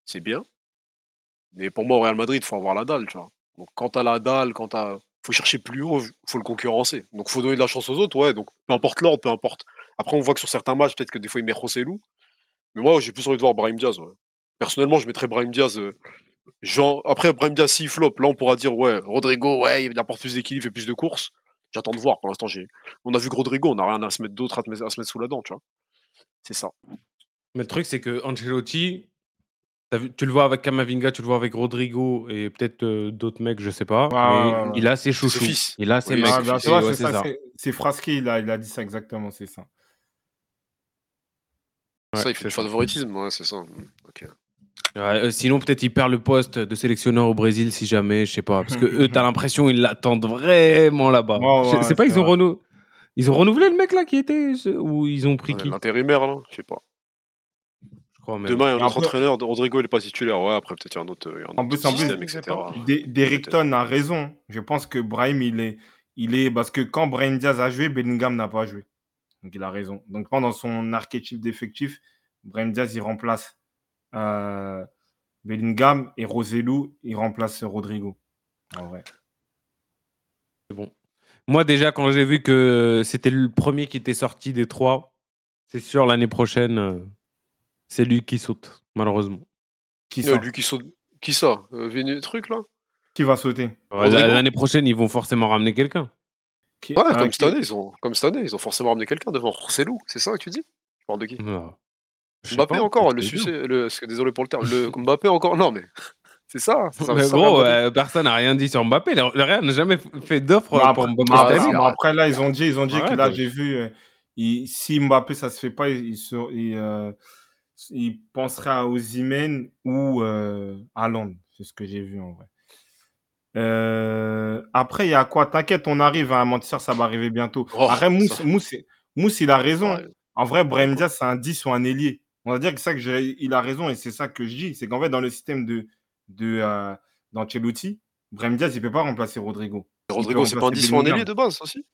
c'est bien. Mais pour moi, au Real Madrid, il faut avoir la dalle, tu vois. Donc quand t'as la dalle, quand t'as. Faut chercher plus haut, faut le concurrencer. Donc faut donner de la chance aux autres, ouais. Donc peu importe l'ordre, peu importe. Après, on voit que sur certains matchs, peut-être que des fois, il met Rossellou. Mais moi, j'ai plus envie de voir Brahim Diaz, ouais. Personnellement, je mettrais Brahim Diaz. euh, genre, après, Brahim Diaz, s'il flop, là, on pourra dire, ouais, Rodrigo, ouais, il apporte plus d'équilibre et plus de courses. J'attends de voir. Pour l'instant, j'ai. On a vu que Rodrigo, on n'a rien à se mettre d'autre à, se mettre sous la dent, tu vois. C'est ça. Mais le truc, c'est que Ancelotti, vu- tu le vois avec Kamavinga, tu le vois avec Rodrigo et peut-être euh, d'autres mecs, je sais pas. Mais il a ses ses chouchous. fils. Il a ses Oui, mecs. c'est Ah, ouais, c'est c'est ça, ça. c'est- c'est Frasquet, il a, il a dit ça exactement, c'est ça. ça, Ouais, il fait du favoritisme, ouais, c'est ça. Ok. Ouais, euh, sinon, peut-être il perd le poste de sélectionneur au Brésil si jamais, je sais pas. Parce que eux, (laughs) t'as l'impression ils l'attendent vraiment là-bas. Ouais, c'est pas, c'est ils ont, renou... ils ont renouvelé le mec là qui était. ce- Ou ils ont pris Ouais, qui? L'intérimaire, là, je sais pas. Je crois même. Demain, il y a un autre après- entraîneur. Rodrigo, il est pas titulaire. Ouais, après, peut-être il y a un autre, il y a un En autre plus, en plus, système, etc. a raison. Je pense que Brahim, il est, il est. Parce que quand Brahim Diaz a joué, Bellingham n'a pas joué. Donc il a raison. Donc pendant son archétype d'effectif, Brahim Diaz, il remplace euh, Bellingham et Roselu, il remplace Rodrigo. En vrai. C'est bon. Moi, déjà, quand j'ai vu que c'était le premier qui était sorti des trois, c'est sûr, l'année prochaine, euh, c'est lui qui saute, malheureusement. Qui, Euh, lui qui saute. Qui ça euh, Venu truc là? Qui va sauter Ouais, L'année prochaine, ils vont forcément ramener quelqu'un. Qui- Ouais, Ah, comme qui- cette année, ils ont, comme cette année, ils ont forcément ramené quelqu'un devant Rossellou, c'est ça que tu dis? Tu parles de qui? Ah. Je sais Mbappé pas, encore, le succès, le, désolé pour le terme, le (laughs) Mbappé encore, non mais (laughs) c'est ça. Mais gros, euh, personne n'a rien dit sur Mbappé. Le le Real n'a jamais fait d'offre Mais pour après, Mbappé mais cette après- là, ils ont dit, ils ont dit que là, ouais. j'ai vu, euh, il- si Mbappé, ça se fait pas, il, se- il, euh, il penserait à Osimhen ou euh, Haaland. C'est ce que j'ai vu en vrai. Euh, après, il y a quoi? T'inquiète, on arrive à un mentir, ça va arriver bientôt. Oh, Après, Mousse, ça- Mousse, Mousse, il a raison. Ouais. En vrai, Brahim Diaz, c'est un 10 ou un ailier. On va dire que ça que il a raison et c'est ça que je dis. C'est qu'en fait, dans le système de, de euh, Brahim Diaz, il ne peut pas remplacer Rodrigo. Rodrigo, c'est pas un remplacer 10 ou un ailier de base aussi?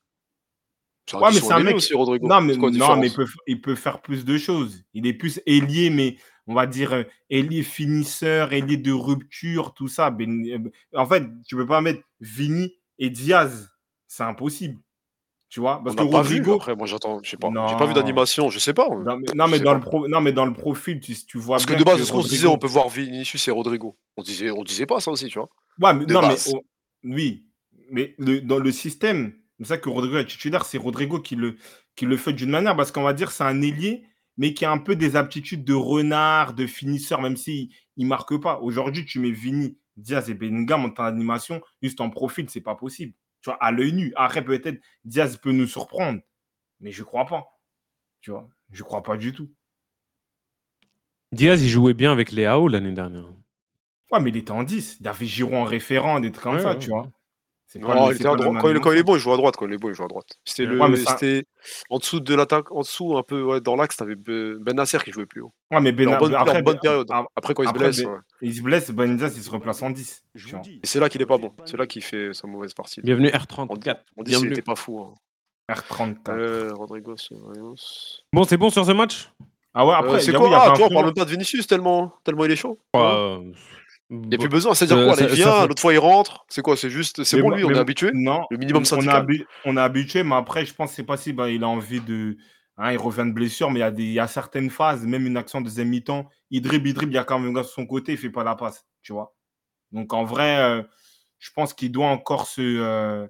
Ouais, mais c'est un ailier mec- aussi, Rodrigo. Non, mais, non, il, peut, il peut faire plus de choses. Il est plus ailier, mais on va dire euh, ailier finisseur, ailier de rupture, tout ça. Ben- euh, en fait, tu peux pas mettre Vini et Diaz. C'est impossible. Tu vois? On Parce n'a que pas vu. Rodrigo. Après, moi, j'attends. Je sais pas. J'ai Non. pas vu d'animation. Je sais pas. Non, mais, non, mais sais dans pas. le pro- non, mais dans le profil, tu, tu vois Parce que de base, ce qu'on se disait, Rodrigo- on peut voir Vinicius et Rodrigo. On disait, on disait pas ça aussi, tu vois. Ouais, mais, de non, mais base. oui, mais le- dans le système, c'est ça que Rodrigo est titulaire, c'est Rodrigo qui le, qui le fait d'une manière, parce qu'on va dire c'est un ailier, mais qui a un peu des aptitudes de renard, de finisseur, même s'il ne marque pas. Aujourd'hui, tu mets Vini, Diaz et Bellingham en temps d'animation, juste en profil, c'est pas possible. Tu vois, à l'œil nu. Après, peut-être Diaz peut nous surprendre, mais je crois pas. Tu vois, je crois pas du tout. Diaz, il jouait bien avec les AO l'année dernière. Ouais, mais il était en 10. Il avait Giroud en référent, des trucs comme Ouais, ça, ouais. tu vois. C'est Non, il c'est pas Quand, il, quand il est bon, il joue à droite. Quand il est bon, il joue à droite. C'était le, Ouais, mais ça- c'était en dessous de l'attaque, en dessous un peu ouais, dans l'axe, t'avais Ben Ben Nasser qui jouait plus haut. Ouais, mais Mais en Ben- bonne, après, en bonne Ben- période. ah, Après, quand il se blesse, Ben- ouais. il se blesse, Benitez, il se replace en 10. Je tu vous vois. dis, Et c'est là qu'il est pas bon. C'est là qu'il fait sa mauvaise partie. Bienvenue On, R34. on dit qu'il Bienvenue. était pas fou. hein. R34. Euh, Rodrigo. Bon, c'est bon sur ce match? Ah ouais, Euh, après, c'est il y quoi? Ah, un tu vois, on parle pas de Vinicius tellement, tellement il est chaud. Il n'y a plus besoin. C'est-à-dire Euh, quoi là, Il vient, fait- l'autre fois il rentre. C'est quoi C'est juste. C'est bon lui, on est habitué. Non, Le minimum on, est syndical. habi- on est habitué, mais après, je pense que c'est pas si bah, il a envie de. hein, il revient de blessure, mais il y, a des, il y a certaines phases, même une action de deuxième mi-temps, il dribble, il dribble, il y a quand même un gars de son côté, il fait pas la passe, tu vois. Donc en vrai, euh, je pense qu'il doit encore se, euh,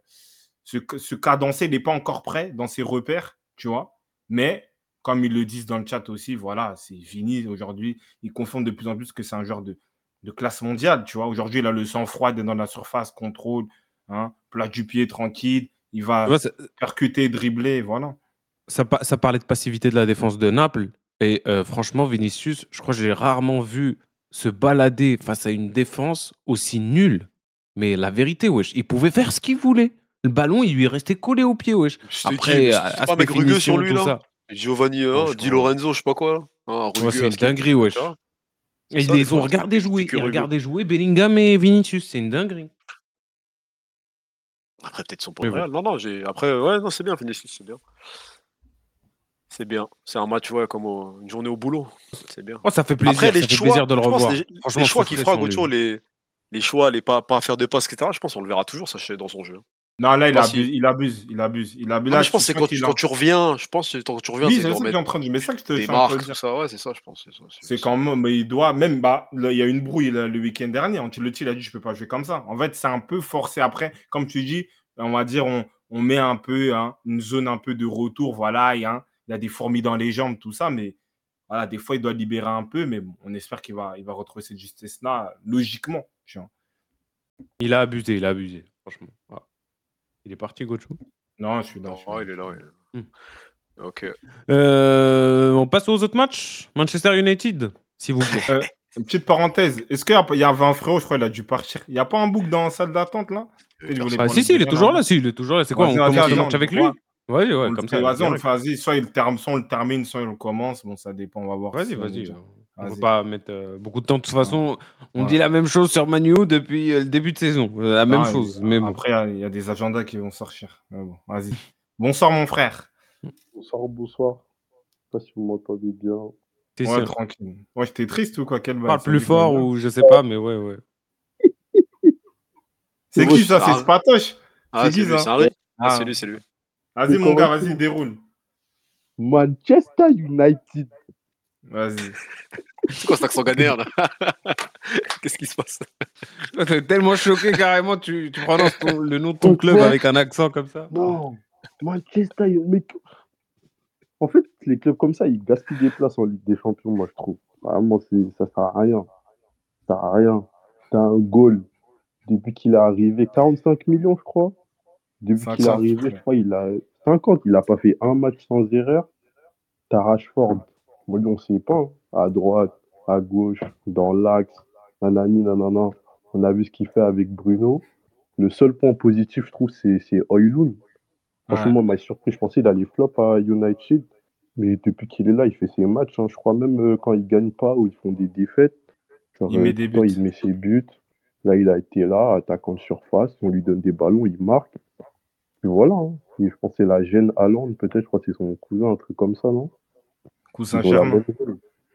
se, se cadencer, il n'est pas encore prêt dans ses repères, tu vois. Mais comme ils le disent dans le chat aussi, voilà, c'est fini aujourd'hui. Ils confondent de plus en plus que c'est un joueur de, de classe mondiale, tu vois. Aujourd'hui, il a le sang-froid d'être dans la surface, contrôle, hein, plat du pied tranquille, il va tu vois, ça, percuter, dribbler, voilà. ça, pa- ça parlait de passivité de la défense de Naples. Et euh, franchement, Vinicius, je crois que j'ai rarement vu se balader face à une défense aussi nulle. Mais la vérité, wesh, il pouvait faire ce qu'il voulait. Le ballon, il lui restait collé au pied, wesh. Après, C'est a- pas mec rugueux sur lui là ça. Giovanni, hein, Di. Lorenzo, je sais pas quoi là. Ah, Ouais, rugueux, c'est une dinguerie, wesh. Et ça, ils les ont jouer. Ils regardaient jouer Bellingham et Vinicius. C'est une dinguerie. Après, peut-être son le Real. Non, non, j'ai. Après, ouais, non, c'est bien, Vinicius, c'est bien. C'est bien. C'est un match, ouais, comme au- une journée au boulot. C'est bien. Oh, ça fait plaisir. Après, les ça fait choix, plaisir de le revoir. les, Franchement, les choix sur lui. Gocho, les, les choix, les pas, pas faire de passes, etc., je pense qu'on le verra toujours, ça, chez- dans son jeu. Non, là, il abuse, si- il abuse, il abuse, il abuse. Ah, Là, mais je pense que c'est quand, tu- a- quand tu reviens, je pense que quand tu reviens, Oui, c'est remettre en train de. Mais ça que je te des marques, tout ça, ouais, c'est ça, je pense. C'est ça, C'est quand même, mais il doit, même, bah, là, il y a une brouille là, le week-end dernier. Ancelotti, il a dit, je peux pas jouer comme ça. En fait, c'est un peu forcé après. Comme tu dis, on va dire, on, on met un peu hein, une zone un peu de retour. Voilà, il y a, il y a des fourmis dans les jambes, tout ça. Mais voilà, des fois, il doit libérer un peu. Mais bon, on espère qu'il va, il va retrouver cette justesse-là, logiquement. tu vois. Il a abusé, il a abusé. Franchement. Ah. Il est parti, Gocho. Non, je suis ouais, là. il est là. Hmm. Ok. Euh, on passe aux autres matchs? Manchester United, s'il vous plaît. (laughs) Euh, une petite parencèse. Est-ce qu'il y avait un frérot, je crois, il a dû partir. Il n'y a pas un bouc dans la salle d'attente là? Ah, si, si, il est toujours là. Si, il est toujours là. C'est quoi On commence le match on avec lui? voit. Ouais, On comme ça. Vas-y, on le direct. fait, vas-y. Soit il, termine, soit on le termine, soit il le commence. Bon, ça dépend, on va voir. Vas-y, on vas-y. On ne peut pas mettre euh, beaucoup de temps. De toute façon, on Ouais. dit la même chose sur Manu depuis euh, le début de saison. Euh, La même Non, chose. Mais bon. Après, il y a- il y, a des agendas qui vont sortir. Mais bon, vas-y. Bonsoir, mon frère. Bonsoir, bonsoir. Je sais pas si vous m'entendez bien. t'es Ouais, sûr? tranquille. Ouais, j'étais triste ou quoi? Quelle Parle plus fort ou je sais pas, mais ouais, ouais. (laughs) C'est Moi, qui ça? C'est Ah. Spatoche? Ah, C'est c'est qui, lui, ça? C'est. Ah, Ah. c'est lui, c'est lui. Vas-y, mon gars, vas-y, déroule. Manchester United. Vas-y. C'est quoi cet accent ghanéen là (laughs) Qu'est-ce qui se passe T'es tellement choqué carrément, tu, tu prononces ton- le nom de ton club avec un accent comme ça. Non, Manchester United. Mais... En fait, les clubs comme ça, ils gaspillent des places en Ligue des Champions, moi, je trouve. Vraiment, c'est- ça sert à rien. Ça sert à rien. C'est un goal. Depuis qu'il est arrivé, 45 millions, je crois. Depuis qu'il est 50, arrivé, je crois, il a 50. Il n'a pas fait un match sans erreur. T'as Rashford. Moi, on ne sait pas. hein. À droite, à gauche, dans l'axe. Nanani, nanana. On a vu ce qu'il fait avec Bruno. Le seul point positif, je trouve, c'est Højlund. Franchement, moi, il m'a surpris. Je pensais qu'il allait flop à United. Mais depuis qu'il est là, il fait ses matchs. hein. Je crois même euh, quand ils gagnent pas ou ils font des défaites, genre, Il met euh, des buts. il met ses buts. Là, il a été là, attaquant de surface. On lui donne des ballons, il marque. Puis voilà. hein. Et je pense que c'est la gêne Hollande, peut-être, je crois que c'est son cousin, un truc comme ça, non? Cousin Ils ont la Germain.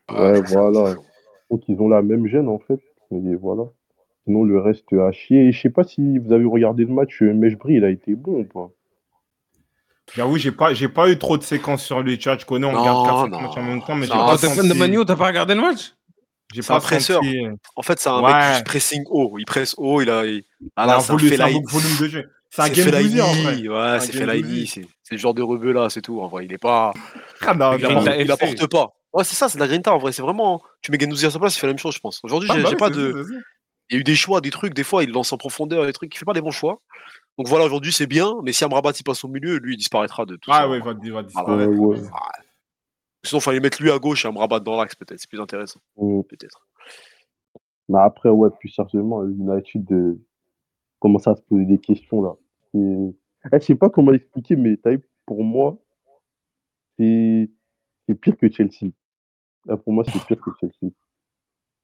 Ah, Ouais, voilà. Donc ils ont la même gêne en fait. Et voilà. Sinon le reste à chier. Et je sais pas si vous avez regardé le match, euh, Meshbri, il a été bon ou pas? J'avoue, j'ai pas, j'ai pas eu trop de séquences sur lui. Tu vois, je connais, on Non, regarde 4 non. matchs en même temps, mais j'ai pas fan de Manu, t'as pas regardé le match? J'ai pas un presseur. senti. En fait, c'est un Ouais. mec qui pressing haut. Il presse haut, il a. il- Ah il a là, un un volume de jeu. C'est un game Boozy, en vrai. Ouais, c'est Fellaini. C'est le genre de rebeu là, c'est tout. En vrai, il est pas. Ah, non, Il apporte, il FC. apporte pas. Ouais, c'est ça, c'est de la grinta en vrai. C'est vraiment. Tu mets Gendouzi à sa place, il fait la même chose, je pense. Aujourd'hui, Ah, j'ai bah pas de. Il y a eu des choix, des trucs. Des fois, il lance en profondeur, des trucs. Il fait pas des bons choix. Donc voilà, aujourd'hui, c'est bien. Mais si Amrabat il passe au milieu, lui, il disparaîtra de tout Ah ça. ouais, il va, il va Voilà. disparaître. Ouais, ouais. Sinon, il fallait mettre lui à gauche et Amrabat dans l'axe, peut-être. C'est plus intéressant, peut-être. Mais après, ouais, plus sérieusement, United euh, commence à se poser des questions là. Et... Eh, je sais pas comment l'expliquer, mais vu, pour moi, c'est c'est pire que Chelsea. Là, pour moi, c'est pire que Chelsea.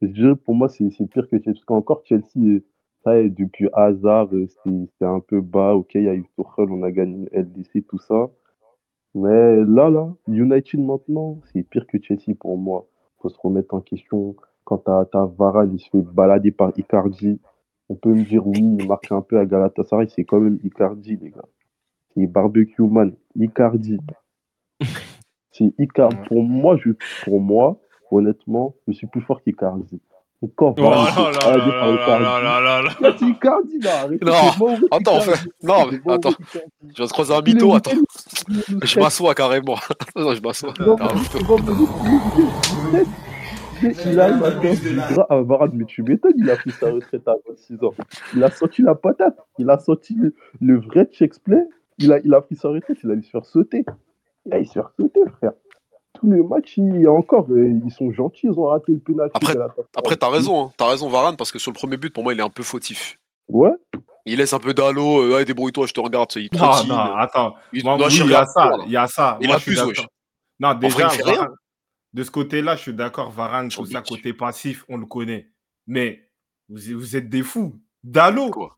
Je dirais, pour moi, c'est c'est pire que Chelsea. Parce qu'encore Chelsea, euh, ça est, depuis hasard, euh, c'était un peu bas. Ok, il y a eu Tuchel, on a gagné une LDC, tout ça. Mais là, là, United maintenant, c'est pire que Chelsea pour moi. faut se remettre en question. Quand t'as as Varane, il se fait balader par Icardi. On peut me dire, oui, il marque un peu à Galatasaray, c'est quand même Icardi, les gars. C'est Barbecue Man, Icardi. (laughs) C'est Icardi. Pour moi, je, pour moi, honnêtement, je suis plus fort qu'Icardi. Oh là là là là c'est Icardi, là. Non, attends, non, mais attends. Je vais te croiser un mytho, attends. Je m'assois carrément. non, (laughs) je m'assois. (laughs) Il du gras à Varane, mais tu m'étonnes, il a pris sa retraite à 26 ans. Il a sorti la patate, il a sorti le, le vrai check-play, il a, il a pris sa retraite, il a dû se faire sauter. Il a dû se faire sauter, frère. Tous les matchs, il y a encore, euh, ils sont gentils, ils ont raté le pénalty. Après-. Après, t'as raison, hein. t'as raison, Varane, parce que sur le premier but, pour moi, il est un peu fautif. Ouais, Il laisse un peu d'allô, euh, ouais, débrouille-toi, je te regarde, il Non, trottine. non, attends. Il, Moi, non, oui, je il y a ça. Il y a ça. Il Moi, a plus, wesh. Non, déjà, il fait rien. De ce côté-là, je suis d'accord. Varane, Sur tout ça, le côté passif, on le connaît. Mais vous, vous êtes des fous. Dalo, Quoi?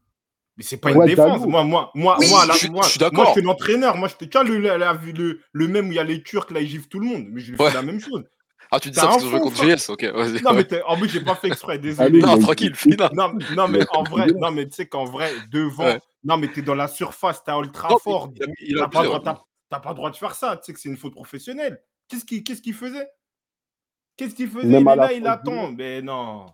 Mais c'est pas Ouais, une défense. Moi, moi, moi, Oui, moi, là, je suis- moi, je suis moi, d'accord. je suis l'entraîneur. Moi, je te... Tu vois le, le, le même où il y a les Turcs, là, ils giflent tout le monde. Mais je lui fais Ouais. la même chose. Ah, tu dis ça parce un que je contre. GS, ok. Non, ouais. mais en plus, j'ai pas fait exprès. (laughs) Allez, Désolé. Non, mais- tranquille, finis Non, non, mais en vrai, Ouais. (laughs) non, mais tu sais qu'en vrai, devant, Ouais. non, mais t'es dans la surface, t'as il a T'as pas, le droit- ouais. de faire ça. Tu sais que c'est une faute professionnelle. Qu'est-ce qu'il qu'est-ce qu'il faisait? Qu'est-ce qu'il faisait? Même Il est là, il attend. Mais non.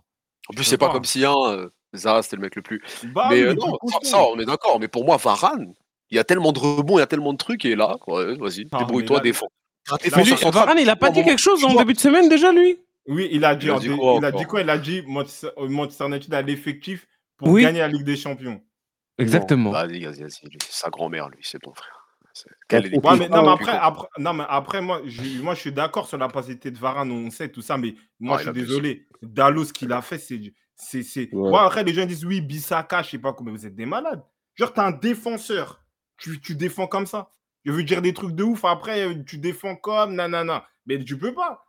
En plus, c'est pas pas. comme si, hein, Zaha, c'était le mec le plus. Bah mais euh, mais non, ça, on est d'accord. Mais pour moi, Varane, il y a tellement de rebonds, il y a tellement de trucs, et là, ouais, vas-y, Ah, débrouille-toi, défends. Varane, il a pas dit quelque chose en début de semaine déjà, lui? Oui, il a dit, Il a dit quoi il a dit encore? quoi? Il a dit Manchester euh, Manchester United a l'effectif pour Oui. gagner la Ligue des Champions. Exactement. Vas-y, vas-y, vas-y. C'est sa grand-mère, lui, c'est ton frère. Quelle est Ouais, mais, non, mais après, non, mais après moi, je, moi, je suis d'accord sur la capacité de Varane, on sait tout ça, mais moi, je suis désolé. Dallo, ce qu'il a fait, c'est. Ouais. Après, les gens disent oui, Bissaka, je sais pas comment, vous êtes des malades. Genre, t'es un défenseur. Tu, tu défends comme ça. Je veux dire des trucs de ouf, après, tu défends comme nanana. Mais tu peux pas.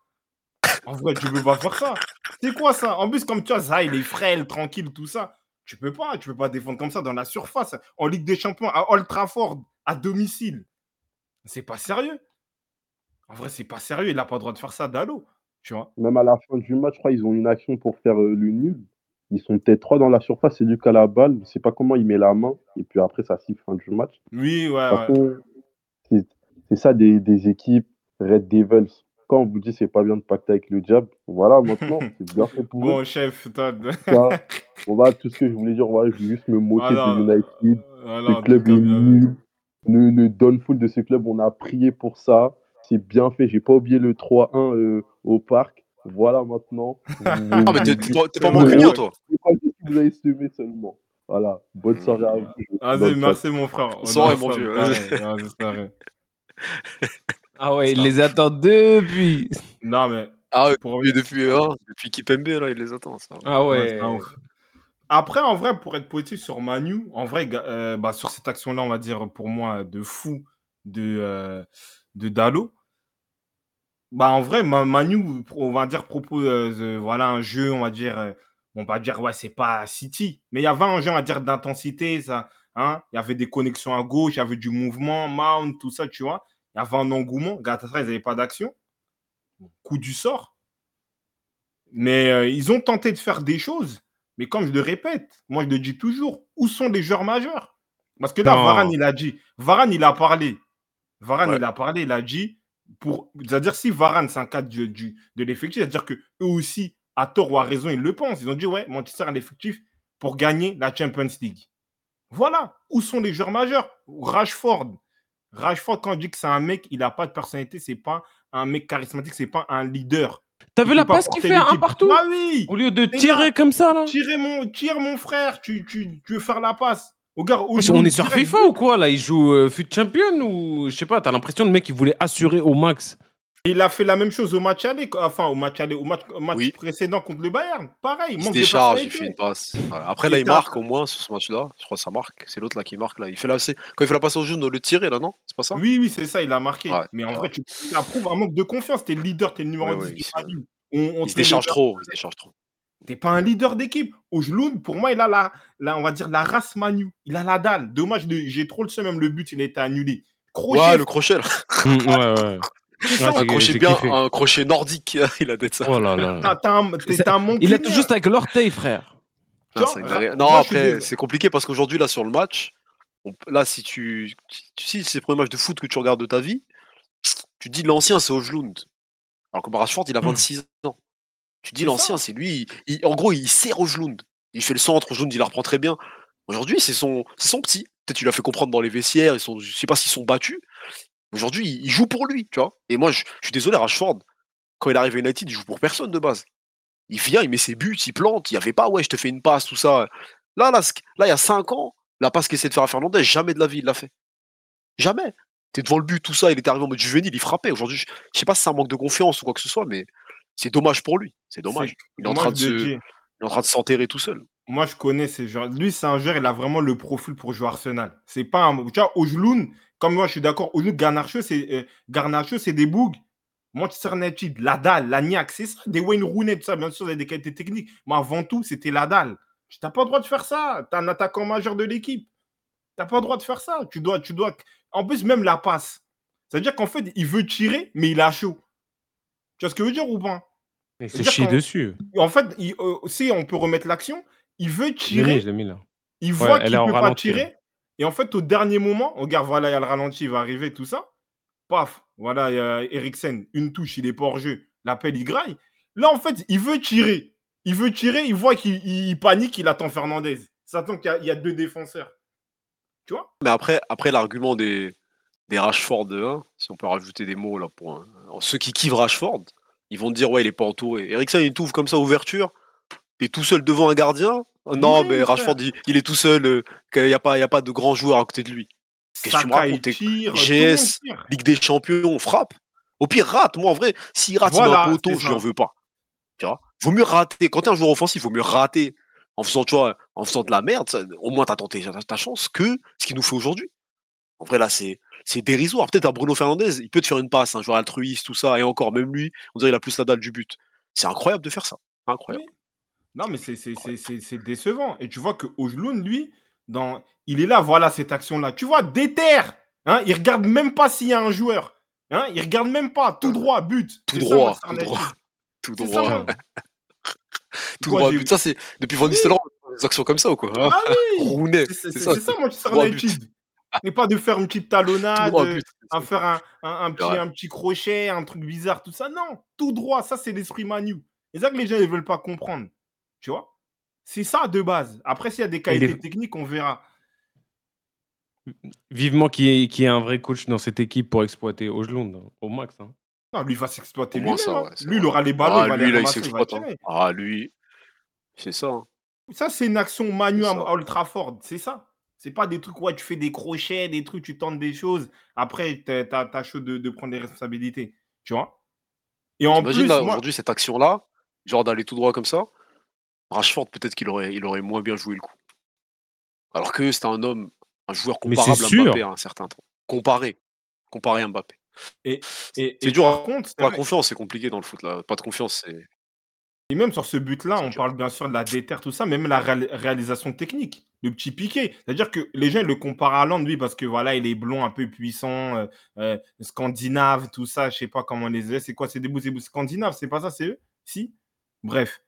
En vrai, tu peux pas faire ça. C'est quoi ça? En plus, comme tu vois, ça, il est frêle, tranquille, tout ça. Tu peux pas, tu peux pas défendre comme ça dans la surface, en Ligue des Champions, à Old Trafford, à domicile. C'est pas sérieux. En vrai, c'est pas sérieux. Il n'a pas le droit de faire ça, Dalo. Tu vois Même à la fin du match, je crois qu'ils ont une action pour faire euh, le nul. Ils sont peut-être trois dans la surface, c'est qui a la balle. Je sais pas comment il met la main. Et puis après, ça siffle fin du match. Oui, ouais, ouais. c'est- ça des, des équipes Red Devils. Quand on vous dit c'est pas bien de pacter avec le diable, voilà, maintenant, (laughs) c'est bien fait pour eux. Bon, chef. Ça, on va, tout ce que je voulais dire, voilà, je veux juste me moquer de United. voilà, club est nul. Le, le downfall de ce club, on a prié pour ça. C'est bien fait. J'ai pas oublié le 3-1 euh, au parc. Voilà maintenant. (laughs) Vous- Ah, mais t'es- t'es pas- ouais. toi. Vous avez semé seulement. Voilà. Bonne soirée à vous. Vas-y, Bonne merci, mon frère. Soirée, mon vieux. Ah ouais, il les attend depuis. Non, mais Ah, ouais, pour depuis, hein, depuis Kipembe, là, il les attend. Ça. Ah Ouais, ouais. c'est un ouf. Après, en vrai, pour être positif sur Manu, en vrai, euh, bah, sur cette action-là, on va dire pour moi de fou de, euh, de Dalo. Bah, en vrai, Ma- Manu, on va dire, propose euh, voilà, un jeu, on va dire, on va dire, ouais, c'est pas City, mais il y avait un jeu, on va dire, d'intensité, ça, Hein, il y avait des connexions à gauche, il y avait du mouvement, Mount, tout ça, tu vois. Il y avait un engouement. Galatasaray, ils n'avaient pas d'action. Coup du sort. Mais ils ont tenté de faire des choses. Mais comme je le répète, moi je le dis toujours, où sont les joueurs majeurs? Parce que là, Non. Varane, il a dit. Varane, il a parlé. Varane, Ouais. il a parlé, il a dit. Pour... C'est-à-dire, si Varane, c'est un cadre du, du- de l'effectif, c'est-à-dire qu'eux aussi, à tort ou à raison, ils le pensent. Ils ont dit, ouais, Manchester a l'effectif pour gagner la Champions League. Voilà. Où sont les joueurs majeurs? Rashford. Rashford, quand on dit que c'est un mec, il n'a pas de personnalité, c'est pas un mec charismatique, c'est pas un leader. T'as vu la pas passe qu'il fait un l'équipe. partout Ah oui Au lieu de tirer gars, comme ça, là Tirez mon, tire mon frère, tu, tu, tu veux faire la passe. Regarde, On est sur FIFA ou quoi là? Il joue euh, Fut Champion ou je sais pas, t'as l'impression le mec il voulait assurer au max. Il a fait la même chose au match aller, enfin au match aller, au match, au match Oui. précédent contre le Bayern. Pareil, Il se décharge, il fait une passe. Voilà. Après, Il là, il marque au moins sur ce match-là. Je crois que ça marque. C'est l'autre là qui marque là. Il fait la... Quand il fait la passe au genou, le tirer là, non? C'est pas ça? Oui, oui, c'est ça, il a marqué. Ouais, Mais en ouais. vrai, tu ça prouve un manque de confiance. T'es le leader, t'es le numéro Ouais, 10 ouais, du il se- Paris. On, on Il te se décharge trop. Il se décharge trop. T'es pas un leader d'équipe. Ojloun, pour moi, il a la, la, on va dire, la race Manu. Il a la dalle. Dommage, j'ai trop le seum, même le but, il a été annulé. Crochet, Ouais, le crochet là. Hum, (laughs) ouais, ouais. Ouais, Un crochet j'ai bien, kiffé. un crochet nordique. Il a d'être ça. Oh là là. T'as t'as un, t'es- C'est- t'as un manque Il a lunaire. tout juste avec l'orteil, frère. Tu Non, c'est suis après, c'est compliqué parce qu'aujourd'hui, là, sur le match, on- là, si tu. tu- Si c'est le premier match de foot que tu regardes de ta vie, tu dis l'ancien, c'est Ojlund. Alors que Rashford, il a 26 ans. Tu dis C'est l'ancien, c'est lui. il- il- en gros, il sert Ojlund. Il fait le centre, Ojlund, il la reprend très bien. Aujourd'hui, c'est son, c'est son petit. Peut-être qu'il l'a fait comprendre dans les vestiaires. Ils sont, je sais pas s'ils sont battus. Aujourd'hui, il, joue pour lui, tu vois. Et moi, je, je suis désolé, Rashford, quand il arrive à United, il joue pour personne de base. Il vient, il met ses buts, il plante. Il n'y avait pas, ouais, je te fais une passe, tout ça. Là, là, là, il y a 5 ans, la passe qu'il essaie de faire à Fernandez, jamais de la vie, il l'a fait. Jamais. T'es devant le but, tout ça, il était arrivé en mode juvénile, il frappait. Aujourd'hui, je, je sais pas si c'est un manque de confiance ou quoi que ce soit, mais c'est dommage pour lui. C'est dommage. Est en train de se- il est en train de s'enterrer tout seul. Moi, je connais ces joueurs. Lui, c'est un joueur, il a vraiment le profil pour jouer Arsenal. C'est pas un. Tu vois, Ojloun, comme moi, je suis d'accord. Ojloun, Garnacho, c'est euh, c'est des bougs. Manchester United, la dalle, la niaque, c'est ça. Des Wayne Rooney, tout ça, bien sûr, il y a des qualités techniques. Mais avant tout, c'était la dalle. Tu n'as pas le droit de faire ça. Tu es un attaquant majeur de l'équipe. Tu n'as pas le droit de faire ça. Tu dois, tu dois. En plus, même la passe. C'est-à-dire qu'en fait, il veut tirer, mais il a chaud. Tu vois ce que je veux dire ou pas? Il qu'en- dessus. En fait, il, euh, si on peut remettre l'action, il veut tirer. Il voit qu'il ne peut pas ralenti, tirer. Et en fait, au dernier moment, regarde, voilà, il y a le ralenti, il va arriver, tout ça. Paf, voilà, il y a Eriksen, une touche, il est pas hors jeu. L'appel, il graille. Là, en fait, il veut tirer. Il veut tirer, il voit qu'il il- il panique, il attend Fernandez. S'attend qu'il y a- deux défenseurs. Tu vois? Mais après, l'argument des, des Rashford de 1, si on peut rajouter des mots là pour ceux qui kiffent Rashford, ils vont dire ouais il est pas entouré. Eriksen il t'ouvre comme ça ouverture, t'es tout seul devant un gardien. Oh, Non Oui, mais. Rashford il, il est tout seul, euh, qu'il y a pas il y a pas de grand joueur à côté de lui. Qu'est-ce que tu me il racontes, GS. Ligue des Champions, frappe. Au pire rate. Moi en vrai, s'il rate il Voilà, un poteau, je lui en ça. veux pas. Tu vois? Vaut mieux rater. Quand t'es un joueur offensif, vaut mieux rater en faisant tu vois, en faisant de la merde. ça- au moins t'as tenté ta, chance que ce qu'il nous fait aujourd'hui. En vrai, là, c'est c'est dérisoire. Peut-être un Bruno Fernandez, il peut te faire une passe, un joueur altruiste, tout ça, et encore, même lui, on dirait qu'il a plus la dalle du but. C'est incroyable de faire ça. Incroyable. Non, mais c'est- décevant. Et tu vois que Ojloun, lui, dans... il est là, voilà cette action-là. Tu vois, déterre. Hein, il regarde même pas s'il y a un joueur. Hein, il regarde même pas. Tout droit, but. Tout ça, droit, tout droit. Tout droit. (laughs) moi. tout droit. but. Ça, c'est depuis Van Nistelrooy, des actions comme ça ou quoi Ah oui (laughs) C'est ça. ça, but. United. Et pas de faire une petite talonnade, droit, but. à faire un, un- un petit, Ouais. un petit crochet, un truc bizarre, tout ça. Non, tout droit, ça c'est l'esprit Manu. C'est ça que les gens ne veulent pas comprendre. Tu vois? C'est ça de base. Après, s'il y a des qualités est- techniques, on verra. Vivement qu'il y, ait- qu'il y ait un vrai coach dans cette équipe pour exploiter Ojlund hein, au max. hein. Non, lui il va s'exploiter lui-même. ça, hein. ouais, lui, il aura les ballons, Ah, il va lui, les là, il ramasser, il va s'exploite. hein. Ah, lui, c'est ça. hein. Ça, c'est une action Manu C'est à Old Trafford. C'est ça. C'est pas des trucs où tu fais des crochets, des trucs, tu tentes des choses. Après, t'as t'as- t'as chaud de, de prendre des responsabilités. Tu vois? Et en plus, aujourd'hui, cette action-là, genre d'aller tout droit comme ça, Rashford, peut-être qu'il aurait, il aurait moins bien joué le coup. Alors que c'était un homme, un joueur Mais c'est comparable à. Mbappé à un certain temps. Comparé. Comparé à Mbappé. et, C'est et dur, par hein. contre, c'est La vrai, confiance, c'est compliqué dans le foot. Là. Pas de confiance, c'est. et même sur ce but-là, C'est on dur. parle bien sûr de la déterre, tout ça, même la réal- réalisation technique. le petit piqué. C'est-à-dire que les gens ils le comparent à Hollande, lui, parce que voilà, il est blond, un peu puissant, euh, euh, scandinave, tout ça, je sais pas comment les c'est quoi, c'est des bouts, c'est scandinaves, c'est pas ça, c'est eux? Si? Bref.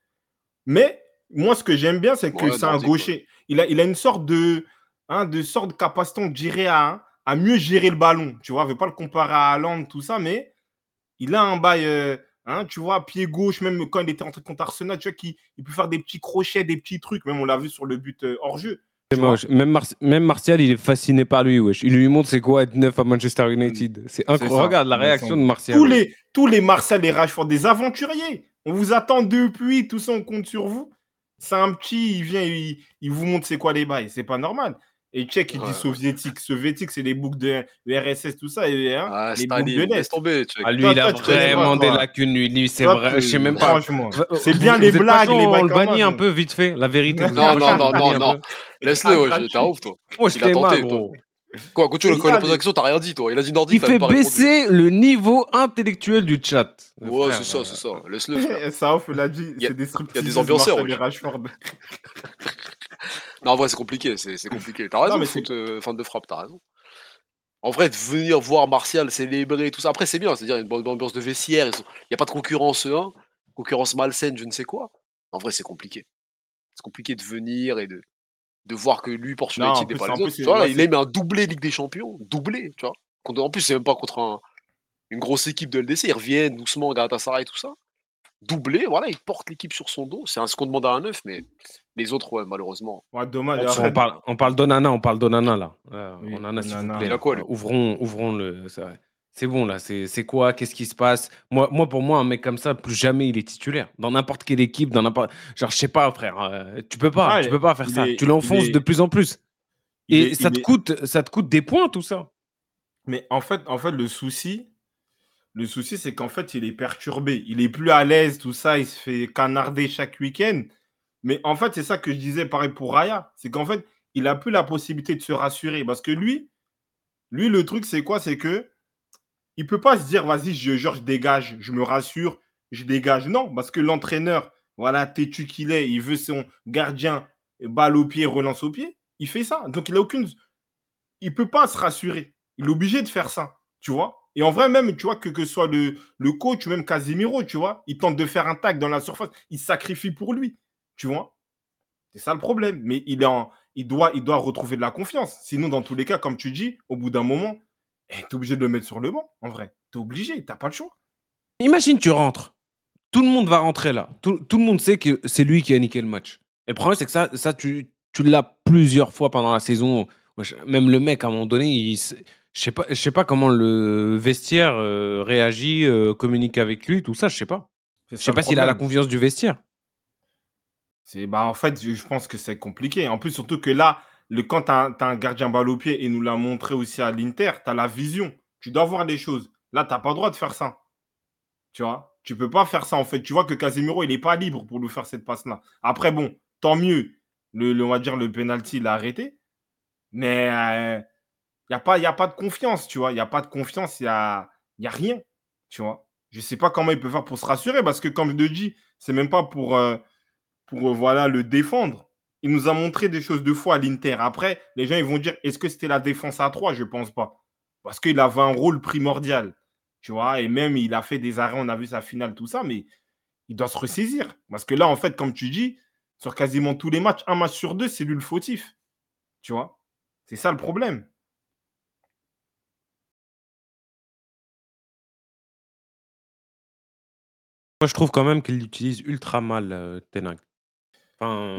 Mais moi, ce que j'aime bien, c'est que Ouais, c'est un gaucher. Il a, il a une sorte de, hein, de sorte de capacité, on dirait, à, à mieux gérer le ballon. Tu vois, je ne veux pas le comparer à Hollande, tout ça, mais il a un bail, euh, hein, tu vois, pied gauche, même quand il était entré contre Arsenal, tu vois, qu'il il peut faire des petits crochets, des petits trucs. Même on l'a vu sur le but euh, hors jeu. C'est moche. Même, Mar- même Martial, il est fasciné par lui, wesh. Il lui montre c'est quoi être neuf à Manchester United. C'est ça. incroyable. Regarde la réaction de Martial. Tous les, tous les Marcel et Rashford, des aventuriers. On vous attend depuis, tout ça, on compte sur vous. C'est un petit, il vient, il, il vous montre c'est quoi les bails. C'est pas normal. Et Tchèque, il Ouais. dit soviétique. Soviétique, c'est les boucles de, de RSS, tout ça. Et, hein, Ah, les boucles de l'Est. tomber. Ah, lui, Toi, il a toi, vraiment des lacunes, lui. Lui, c'est vrai. Je sais même pas. Franchement, c'est bien vous les blagues, les On bails le bannit un peu, vite fait. La vérité. Non, non, non, non, non. (laughs) Laisse-le, un ouf, toi. Moi, je Il a t'aime, tenté, gros. Quoi, quand tu quand il a posé la question, t'as rien dit, toi. Il a dit nordique, Il t'as fait baisser le niveau intellectuel du chat. Ouais, c'est ça, euh, c'est ça. Laisse-le faire. (laughs) Ça off, l'a dit, Il y a- c'est des il y a des ambianceurs. Non, en vrai, c'est compliqué. C'est compliqué. T'as raison, mais foot, euh, de frappe, t'as raison. En vrai, de venir voir Martial célébrer tout ça. Après, c'est bien, c'est-à-dire une bonne ambiance de vestiaire. Il n'y a pas de concurrence, hein, concurrence malsaine, je ne sais quoi. En vrai, c'est compliqué. C'est compliqué de venir et de, de voir que lui porte United plus- pas les plus, autres. c'est- Tu vois, là, ouais, il c'est- aime un doublé Ligue des Champions, doublé, tu vois. En plus, c'est même pas contre un- une grosse équipe de LDC. Ils reviennent doucement, Galatasaray, tout ça. Doublé, voilà, il porte l'équipe sur son dos. C'est un ce qu'on demande à un neuf, mais les autres, ouais, malheureusement. Ouais, dommage. On Après, On parle, on parle d'Onana, on parle d'Onana là. Euh, Oui, Onana, s'il vous Onana. plaît. Il a quoi, lui? Euh, ouvrons, ouvrons le. c'est vrai. C'est bon là, c'est c'est quoi? Qu'est-ce qui se passe? Moi, moi, pour moi, un mec comme ça, plus jamais il est titulaire. Dans n'importe quelle équipe, dans n'importe. Genre, je sais pas, frère. euh, tu peux pas, Ah, tu il- peux pas faire il ça. est- tu l'enfonces il est- de plus en plus. il Et est- ça, il te est- coûte, ça te coûte des points, tout ça. Mais en fait, en fait, le souci, le souci, c'est qu'en fait, il est perturbé. Il est plus à l'aise, tout ça. Il se fait canarder chaque week-end. Mais en fait, c'est ça que je disais, pareil pour Raya. C'est qu'en fait, il a plus la possibilité de se rassurer. Parce que lui, lui, le truc, c'est quoi? C'est que il peut pas se dire, vas-y, je, dégage, je me rassure, je dégage. Non, parce que l'entraîneur, voilà, têtu qu'il est, il veut son gardien, balle au pied, relance au pied. Il fait ça. Donc, il a aucune. Il peut pas se rassurer. Il est obligé de faire ça, tu vois. Et en vrai, même, tu vois, que, ce soit le, le coach ou même Casemiro, tu vois, il tente de faire un tag dans la surface, il sacrifie pour lui, tu vois. C'est ça le problème. Mais il, est en, il, doit, il doit retrouver de la confiance. Sinon, dans tous les cas, comme tu dis, au bout d'un moment, tu es obligé de le mettre sur le banc, en vrai. Tu es obligé, tu n'as pas le choix. Imagine, tu rentres. Tout le monde va rentrer là. Tout, tout le monde sait que c'est lui qui a niqué le match. Et le problème, c'est que ça, ça tu, tu l'as plusieurs fois pendant la saison. Même le mec, à un moment donné, il je sais pas, je sais pas comment le vestiaire euh, réagit, euh, communique avec lui, tout ça, je sais pas. Je sais pas s'il a la confiance du vestiaire. C'est, bah, en fait, je pense que c'est compliqué. En plus, surtout que là, le, quand tu as, un gardien balle au pied, et nous l'a montré aussi à l'Inter, tu as la vision. Tu dois voir les choses. Là, tu n'as pas le droit de faire ça. Tu vois? Tu peux pas faire ça, en fait. Tu vois que Casemiro, il n'est pas libre pour nous faire cette passe-là. Après, bon, tant mieux. Le, le- on va dire le penalty, il a arrêté. Mais il n'y a, pas- a pas de confiance, tu vois. Il n'y a pas de confiance, il n'y a, y a rien, tu. Je ne sais pas comment il peut faire pour se rassurer, parce que comme je te dis, c'est même pas pour, euh, pour euh, voilà, le défendre. Il nous a montré des choses de fois à l'Inter. Après, les gens ils vont dire, est-ce que c'était la défense à 3 Je ne pense pas. Parce qu'il avait un rôle primordial, tu vois? Et même, il a fait des arrêts, on a vu sa finale, tout ça, mais il doit se ressaisir. Parce que là, en fait, comme tu dis, sur quasiment tous les matchs, un match sur deux, c'est lui le fautif. Tu vois? C'est ça le problème. Moi, je trouve quand même qu'il l'utilise ultra mal, euh. Enfin,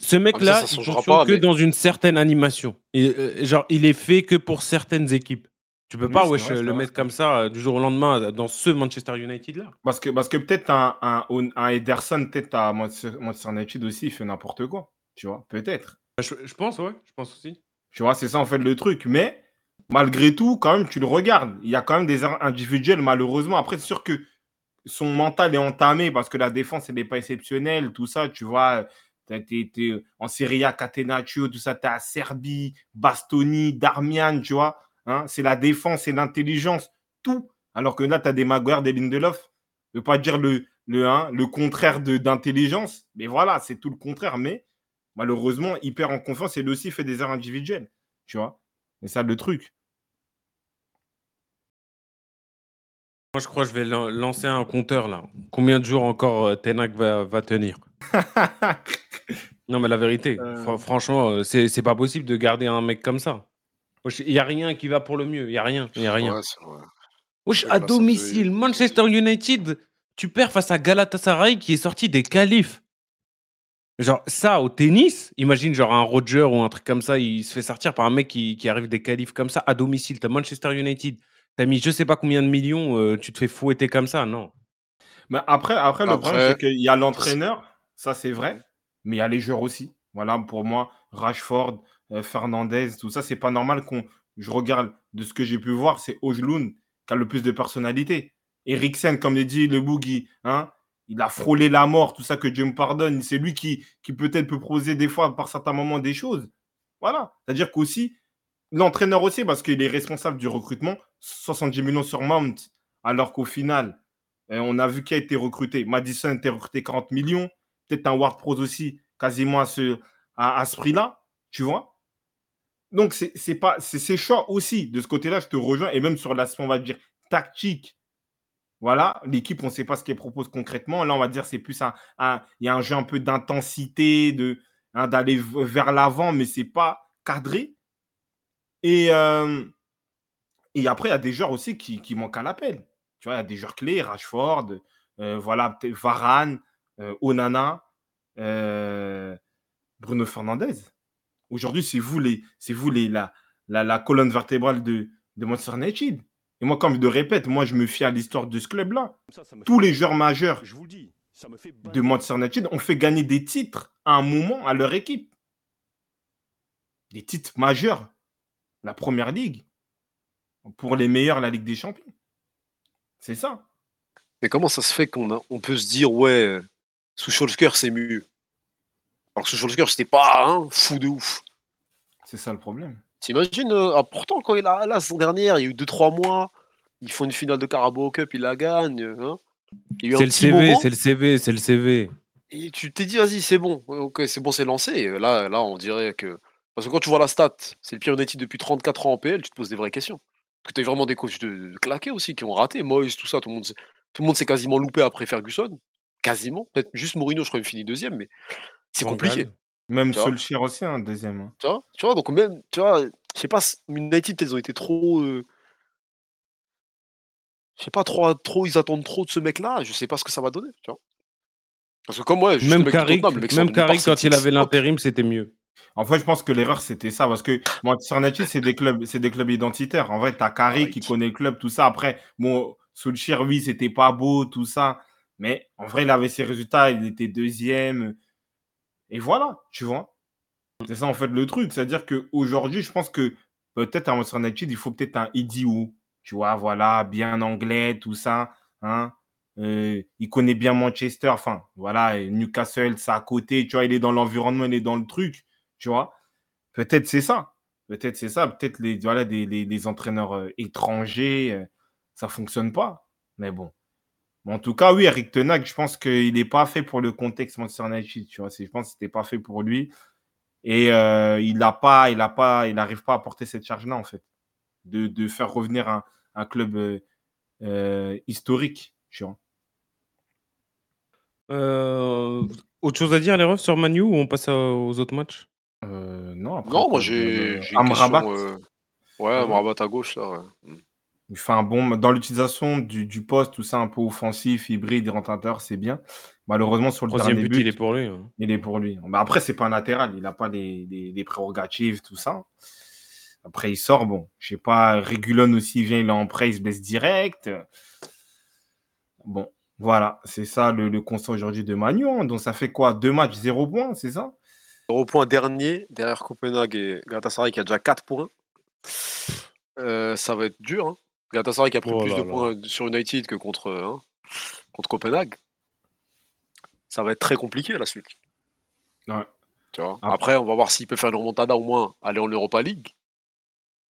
ce mec-là, ça, ça il fonctionne pas, que mais- dans une certaine animation. Et, euh, genre, il est fait que pour certaines équipes. Tu peux Oui, pas wesh, vrai, le mettre comme ça euh, du jour au lendemain euh, dans ce Manchester United-là. Parce que, parce que peut-être un, un, un Ederson, peut-être à Manchester United aussi, il fait n'importe quoi. Tu vois, peut-être. Je, je pense, ouais, je pense aussi. Tu vois, c'est ça en fait le truc. Mais malgré tout, quand même, tu le regardes. Il y a quand même des erreurs individuelles, malheureusement. Après, c'est sûr que son mental est entamé parce que la défense, elle n'est pas exceptionnelle. Tout ça, tu vois. Tu as été en Serie A, Catenaccio, tout ça. Tu à Serbie, Bastoni, Darmian, tu vois. Hein, c'est la défense, c'est l'intelligence, tout. Alors que là, tu as des Maguire, des Lindelof. Je ne veux pas dire le, le, hein, le contraire de- d'intelligence. Mais voilà, c'est tout le contraire. Mais malheureusement, il perd en confiance et lui aussi fait des erreurs individuelles. Tu vois C'est ça le truc. Moi, je crois que je vais lan- lancer un compteur là. Combien de jours encore euh, Tenac va, va tenir? (laughs) Non, mais la vérité, Euh. fr- franchement, euh, c'est c'est pas possible de garder un mec comme ça. Il n'y a rien qui va pour le mieux. Il n'y a rien. Il y a rien. Ouais, c'est vrai. Wesh, C'est à domicile, Manchester United, tu perds face à Galatasaray qui est sorti des qualifs. Genre, ça, au tennis, imagine genre un Roger ou un truc comme ça, il se fait sortir par un mec qui, qui arrive des qualifs comme ça à domicile. T'as Manchester United, t'as mis je sais pas combien de millions, euh, tu te fais fouetter comme ça, non. Mais après, après, le problème, c'est qu'il y a l'entraîneur, ça c'est vrai, mais il y a les joueurs aussi. Voilà, pour moi, Rashford, euh, Fernandez, tout ça, c'est pas normal qu'on. Je regarde de ce que j'ai pu voir, c'est Ojloun qui a le plus de personnalité. Eriksen, comme l'a dit le Boogie, hein, il a frôlé la mort, tout ça que Dieu me pardonne. C'est lui qui, qui peut-être peut proposer des fois, par certains moments, des choses. Voilà. C'est-à-dire qu'aussi, l'entraîneur aussi, parce qu'il est responsable du recrutement, 70 millions sur Mount, alors qu'au final, euh, on a vu qui a été recruté. Madison a été recruté 40 millions. Peut-être un Ward Prose aussi, quasiment à ce, prix-là. Tu vois Donc, c'est pas c'est aussi. De ce côté-là, je te rejoins. Et même sur l'aspect, on va dire, tactique. Voilà, l'équipe, on ne sait pas ce qu'elle propose concrètement. Là, on va dire, c'est plus un, y a un jeu un peu d'intensité, hein, d'aller vers l'avant, mais c'est pas cadré. Et, euh, et après, il y a des joueurs aussi qui, manquent à l'appel. Tu vois, il y a des joueurs clés, Rashford, euh, voilà, Varane, Onana, euh, Bruno Fernandez. Aujourd'hui, c'est vous, les, c'est vous les, la, la, la colonne vertébrale de, de Manchester United. Et moi, comme je le répète, moi, je me fie à l'histoire de ce club-là. Tous les joueurs majeurs Je vous le dis, ça me fait de Manchester United ont fait gagner des titres à un moment à leur équipe. Des titres majeurs. La première ligue. Pour les meilleurs, la Ligue des Champions. C'est ça. Mais comment ça se fait qu'on a- on peut se dire, ouais, sous Scholzker, c'est mieux Alors que sous Scholzker, c'était pas hein, fou de ouf. C'est ça le problème. T'imagines, euh, ah, pourtant, quand il a la saison dernière, il y a eu 2-3 mois, ils font une finale de Carabao Cup, ils la gagnent. hein. Il y a eu un C'est le petit CV, c'est le CV, c'est le CV. et tu t'es dit, vas-y, c'est bon, ok, c'est bon, c'est lancé. Là, là, on dirait que. Parce que quand tu vois la stat, c'est le pire United depuis 34 ans en PL, tu te poses des vraies questions. Parce que tu as vraiment des coachs de, de claqués aussi qui ont raté. Moyes, tout ça, tout le monde s'est- tout le monde s'est quasiment loupé après Ferguson. Quasiment. Peut-être juste Mourinho, je crois, il finit deuxième, mais c'est compliqué. Même Solskjaer aussi, un deuxième. hein. Tu vois, tu vois, donc même, tu vois, je sais pas, United, peut-être, ils ont été trop. euh, Je sais pas, trop, trop, ils attendent trop de ce mec-là, je sais pas ce que ça va donner, tu vois? Parce que comme moi, Même Carrick, même Carrick, quand il avait l'intérim, c'était mieux. En fait, je pense que l'erreur, c'était ça. Parce que Manchester United, c'est des clubs, c'est des clubs identitaires. En vrai, tu as Carrick qui connaît le club, tout ça. Après, bon, Solskjaer, oui, c'était pas beau, tout ça. Mais en vrai, il avait ses résultats, il était deuxième. Et voilà, tu vois. C'est ça, en fait, le truc. C'est-à-dire qu'aujourd'hui, je pense que peut-être à Manchester United, il faut peut-être un idiot. Tu vois, voilà, bien anglais, tout ça. Hein. Euh, il connaît bien Manchester. Enfin, voilà, Newcastle, c'est à côté. Tu vois, il est dans l'environnement, il est dans le truc. Tu vois. Peut-être c'est ça. Peut-être c'est ça. Peut-être les, voilà, des, des entraîneurs euh, étrangers, euh, ça ne fonctionne pas. Mais bon. Mais en tout cas, oui, Eric Tenac, je pense qu'il n'est pas fait pour le contexte Manchester United. Tu vois. Je pense que ce n'était pas fait pour lui. Et euh, il n'a pas, il a pas, il n'arrive pas à porter cette charge-là, en fait. De, de faire revenir un, un club euh, euh, historique. Tu vois. Euh, autre chose à dire, les refs, sur Manu ou on passe à- aux autres matchs? Euh, non, après, Non, moi j'ai Amrabat. euh, Ouais, Amrabat à gauche, là. ouais. Il fait un bon dans l'utilisation du, du poste, tout ça un peu offensif, hybride, l'intérieur, c'est bien. Malheureusement, sur le Troisième dernier but, but, il est pour lui. hein. il est pour lui. Mais après, c'est pas un latéral, il n'a pas des, des- des prérogatives, tout ça. Après, il sort, bon, je sais pas, Régulon aussi vient, il est en prêt, il se blesse direct. Bon, voilà, c'est ça le, le constat aujourd'hui de Manu. hein. Donc, ça fait quoi? Deux matchs, zéro point, c'est ça? Au point dernier, derrière Copenhague et Galatasaray qui a déjà 4 points. Euh, ça va être dur. Hein. Galatasaray qui a pris Oh plus là de là. points sur United que contre, hein, contre Copenhague. Ça va être très compliqué la suite. Ouais. Tu vois. Après- Après, on va voir s'il peut faire une remontada au moins, aller en Europa League.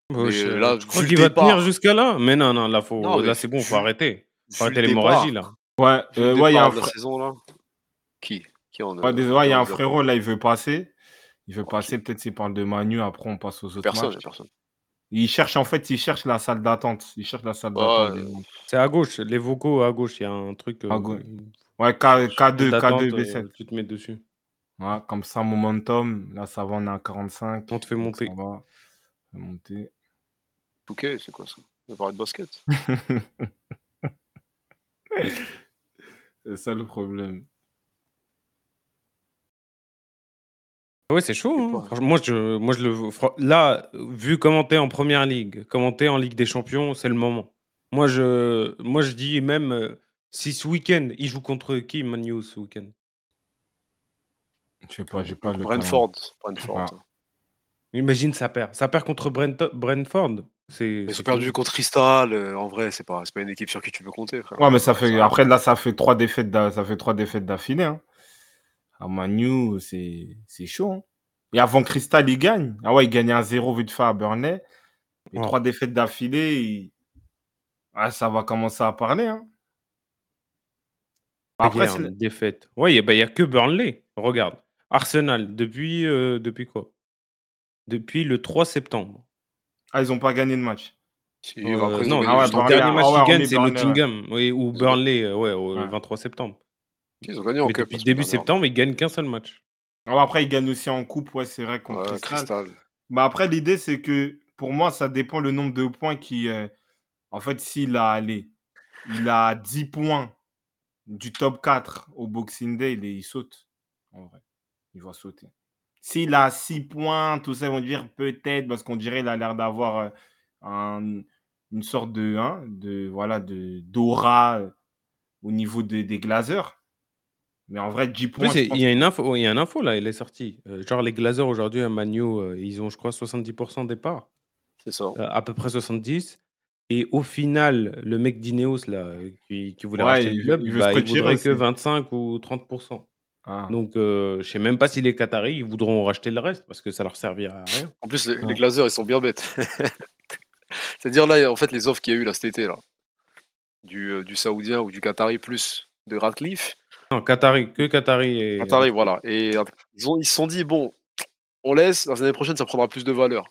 Ouais, Mais je, là, je crois vu qu'il le va tenir jusqu'à là. Mais non, non, là, faut, Non, là c'est bon, faut arrêter. Faut arrêter le l'hémorragie, là. Ouais, le euh, ouais, il y a un départ de la frère. saison là. Qui Qui en Ouais, désolé, il y a un frérot là, il veut passer. Il veut passer, peut-être s'il parle de Manu, après on passe aux autres Personne, matchs. personne. Il cherche, en fait, il cherche la salle d'attente. Il cherche la salle d'attente. Ouais, des gens. C'est à gauche, les vocaux à gauche, il y a un truc. À euh, gauche. Ouais, K, K2, d'attente, K2, euh, B7. tu te mets dessus. Ouais, comme ça, momentum. Là, ça va, on est à 45. On te fait monter. Ça va. On fait monter. Ok, c'est quoi ça? On va parler de basket? (laughs) C'est ça le problème. Ouais, c'est chaud. hein. Franchement, moi, je, moi, je le fran- Là, vu comment t'es en première ligue, comment t'es en Ligue des Champions, c'est le moment. Moi, je, moi, je dis même euh, si ce week-end, il joue contre qui, Manu, ce week-end? Je sais pas, j'ai pas le Brentford. Brentford. Ah. Imagine, ça perd. Ça perd contre Brent- Brentford. C'est. Ils c'est ont perdu contre Crystal. euh, en vrai, c'est pas, c'est pas une équipe sur qui tu peux compter, frère. Ouais, mais ça fait. Ça- Après, là, ça fait trois défaites d'a- ça fait trois défaites d'affilée. Hein. À Manu, c'est c'est chaud. hein. Et avant Cristal, il gagne. Ah ouais, il gagnait un 0 vite fait à Burnley. Et Ouais. trois défaites d'affilée, il- ah, ça va commencer à parler. Hein. Après, c'est- défaite. Oui, il n'y a que Burnley. Regarde. Arsenal, depuis, euh, depuis quoi? Depuis le 3 septembre. ah, ils n'ont pas gagné de match. Euh, non, ah ouais, le Burnley, dernier ah match ouais, qu'ils gagnent, c'est ouais. Nottingham. Oui, ou Burnley, euh, ouais, au Ouais. 23 septembre. Ils ont gagné en Mais cup. depuis début septembre, ils gagnent qu'un seul match. Alors après, ils gagnent aussi en coupe, ouais, c'est vrai, contre Ouais, Crystal. Crystal. Bah après, l'idée, c'est que pour moi, ça dépend le nombre de points qui. euh, en fait, s'il a, allez, il a 10 points du top 4 au Boxing Day, il, saute. En vrai, il va sauter. S'il a 6 points, tout ça, ils vont dire peut-être, parce qu'on dirait qu'il a l'air d'avoir euh, un- une sorte de. hein, de voilà, de d'aura euh, au niveau de- des glazers. Mais en vrai, 10 En points. il pense y a une info, il y a une info là, elle est sortie. Euh, genre, les Glazers aujourd'hui à Manu, euh, ils ont, je crois, 70% de départ. C'est ça. Euh, à peu près 70. Et au final, le mec d'Ineos, là, qui, qui voulait Ouais, racheter il le veut- club, il veut bah, se il voudrait aussi. que 25 ou 30%. Ah. Donc, euh, je sais même pas si les Qataris, ils voudront racheter le reste parce que ça leur servira à rien. En plus, les, Ouais. les Glazers, ils sont bien bêtes. (laughs) C'est-à-dire, là, en fait, les offres qu'il y a eu là, cet été, là, du, euh, du Saoudien ou du Qatari plus de Radcliffe, Non, Qatari, que Qatari et. Qatari, voilà. Et euh, ils, ont- ils se sont dit, bon, on laisse, la l'année prochaine, ça prendra plus de valeur.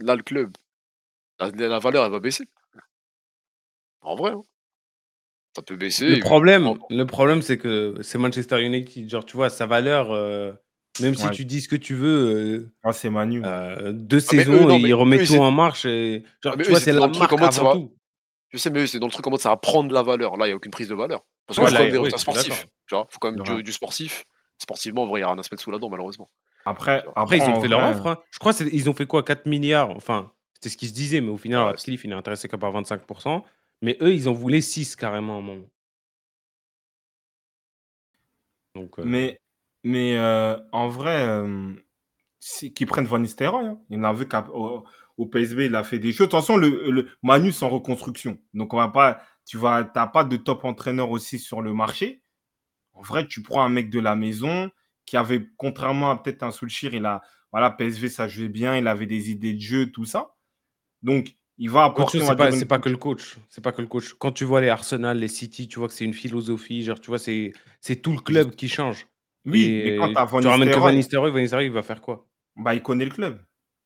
Là, le club, la, la valeur, elle va baisser. En vrai, hein. ça peut baisser. Le problème, le problème, c'est que c'est Manchester United. Genre, tu vois, sa valeur, euh, même si tu dis ce que tu veux, Ah, c'est Manu. euh, euh, deux Ah, eux, saisons, non, eux, remet ils tout étaient- en marche. Et, genre, Ah, tu eux, vois, c'est la dans le truc marque en mode, ça avant va- tout. Je sais, mais c'est dans le truc en mode ça va prendre la valeur. Là, il n'y a aucune prise de valeur. Parce que Ouais, c'est là, quand même des oui, résultats je suis sportifs. Tu vois, faut quand même du, du sportif. Sportivement, en vrai, il y a rien à se mettre sous la dent, malheureusement. Après, Après, ils ont fait leur offre. hein. Je crois qu'ils ont fait quoi 4 milliards Enfin, c'était ce qu'ils se disaient, mais au final, Ouais, Radcliffe, il est intéressé que par 25%. Mais eux, ils en voulaient 6 carrément à un moment. Donc, euh, Mais, mais euh, en vrai, euh, c'est qu'ils prennent Van Nistelrooy. Hein. Il a vu qu'au au PSV, il a fait des choses. De toute façon, le, le Manu, c'est en reconstruction. Donc, on va pas, tu vas, t'as pas de top entraîneur aussi sur le marché. En vrai, tu prends un mec de la maison qui avait, contrairement à peut-être un Soulchir, il a, voilà, PSV, ça jouait bien, il avait des idées de jeu, tout ça. Donc, il va apporter, c'est pas, une- pas que le coach. C'est pas que le coach. Quand tu vois les Arsenal, les City, tu vois que c'est une philosophie. Genre, tu vois, c'est, tout le club qui change. Oui, Et mais quand Van tu ramènes que Van Nistelrooy, Van Nistelrooy, il va faire quoi? Bah, il connaît le club.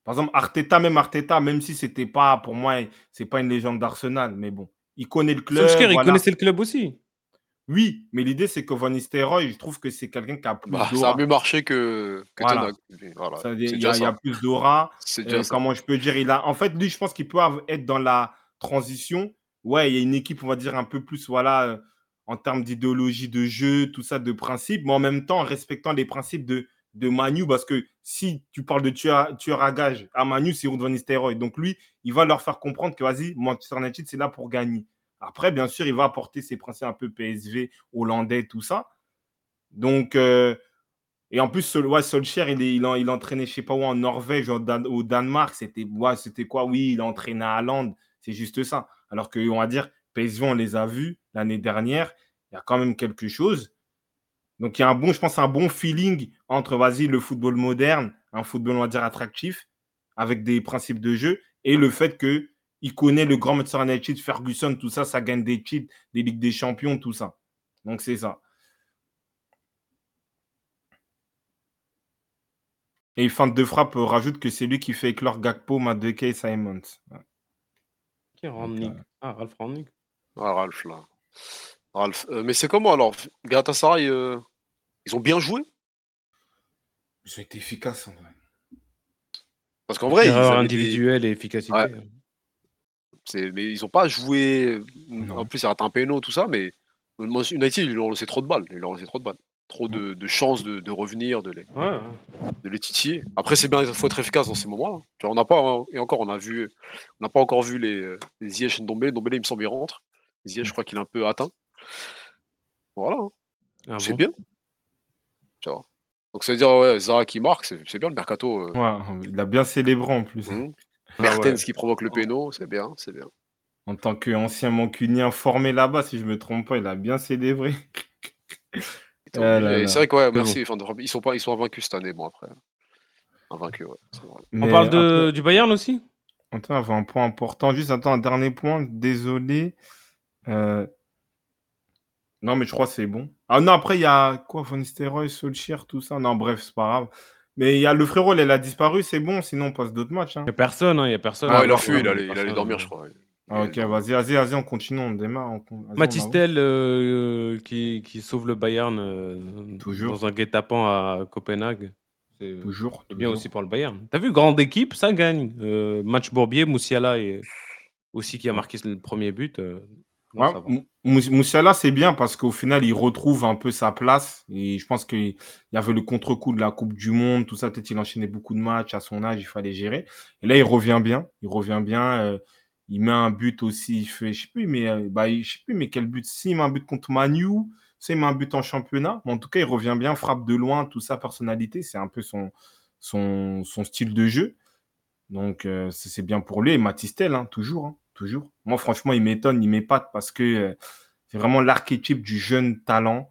Par exemple, Arteta, même Arteta, même si c'était pas, pour moi, c'est pas une légende d'Arsenal, mais bon, il connaît le club. Solskjaer, il connaissait le club aussi. Oui, mais l'idée, c'est que Van Nistelrooy, je trouve que c'est quelqu'un qui a plus Bah, ça a d'aura. mieux marché que, que Voilà. Ça, Il y, a- il y a ça. plus d'aura. (laughs) Euh, comment je peux dire il a... En fait, lui, je pense qu'il peut être dans la transition. Ouais, il y a une équipe, on va dire, un peu plus, voilà, euh, en termes d'idéologie de jeu, tout ça, de principe, mais en même temps, en respectant les principes de, de Manu, parce que si tu parles de tueur, à gage, à Manu, c'est Ruud Van Nistelrooy. Donc lui, il va leur faire comprendre que, vas-y, Manchester United, c'est là pour gagner. Après, bien sûr, il va apporter ses principes un peu PSV, hollandais, tout ça. Donc, euh, et en plus, ouais, Solskjaer, il, est, il, a, il a entraîné, sais pas où, en Norvège, au, Dan- au Danemark. C'était ouais, c'était quoi? Oui, il a entraîné à Hollande. C'est juste ça. Alors que, on va dire, PSV, on les a vus l'année dernière. Il y a quand même quelque chose. Donc, il y a un bon, je pense, un bon feeling entre, vas-y, le football moderne, un football, on va dire, attractif, avec des principes de jeu, et le fait que il connaît le grand Manchester United, Ferguson, tout ça, ça gagne des titres, des Ligues des Champions, tout ça. Donc, c'est ça. Et fin de frappe euh, rajoute que c'est lui qui fait éclore Gakpo, Madueke et Simons. Ouais. Qui est Rangnick Ah, Ralph Rangnick. Ah, Ralph, là. Ralph. Euh, mais c'est comment alors? Galatasaray, euh, ils ont bien joué? Ils ont été efficaces en vrai. Parce qu'en vrai, ils Erreur des- individuelle et efficacité. Ouais. c'est- mais ils ont pas joué. Non. En plus, ils ratent un péno, tout ça, mais United, ils leur ont laissé trop de balles. Ils leur ont laissé trop de balles. Trop de, de chances de, de revenir, de les, Ouais, de les titiller. Après, c'est bien, il faut être efficace dans ces moments-là. Vois, On n'a pas, hein, et encore, on a vu, on n'a pas encore vu les, les Ziyech et Ndombele. Ndombele, il me semble, il rentre. Ziyech, je crois qu'il est un peu atteint. Voilà, hein. Ah c'est bon? bien. Tu vois. Donc, ça veut dire, ouais, Zara qui marque, c'est c'est bien le mercato. euh. Ouais, il a bien célébré en plus. Ah Mertens ouais. qui provoque le péno, c'est bien, c'est bien. En tant qu'ancien mancunien formé là-bas, si je me trompe pas, il a bien célébré. (laughs) Ah là et là. c'est vrai que ouais, merci. Ils sont pas, ils sont invaincus cette année, bon après. Invaincus, ouais. On parle de, du Bayern aussi? Attends, avait un point important. Juste, attends, un dernier point. Désolé. Euh, Non, mais je crois que c'est bon. Ah non, après, il y a quoi Van Nistelrooy, Solskjaer, tout ça? Non, bref, c'est pas grave. Mais il y a le frérot, il a disparu, c'est bon. Sinon, on passe d'autres matchs. hein. Il n'y a personne, hein, il y a personne. Ah, Ah, il a fui, il allait, il allait personne, dormir, ouais. je crois. Ah, ok, vas-y, vas-y, vas-y, on continue, on démarre. on-. Matistel euh, qui, qui sauve le Bayern euh, Toujours. dans un guet-apens à Copenhague. C'est Toujours. c'est bien toujours. aussi pour le Bayern. T'as vu, grande équipe, ça gagne. Euh, match Bourbier, Moussiala aussi qui a marqué le premier but. Ouais, Moussiala, c'est bien parce qu'au final, il retrouve un peu sa place. Et je pense qu'il y avait le contre-coup de la Coupe du Monde, tout ça. Peut-être il enchaînait beaucoup de matchs à son âge, il fallait gérer. Et là, il revient bien. Il revient bien. euh, il met un but aussi. Il fait, je sais plus, mais, euh, bah, je sais plus, mais quel but? Si, il met un but contre Manu, c'est il met un but en championnat. Mais en tout cas, il revient bien, frappe de loin, tout ça, personnalité. C'est un peu son, son, son style de jeu. Donc, euh, c'est c'est bien pour lui. Et Matistel, hein, toujours, hein, toujours. Moi, franchement, il m'étonne, il m'épate parce que euh, c'est vraiment l'archétype du jeune talent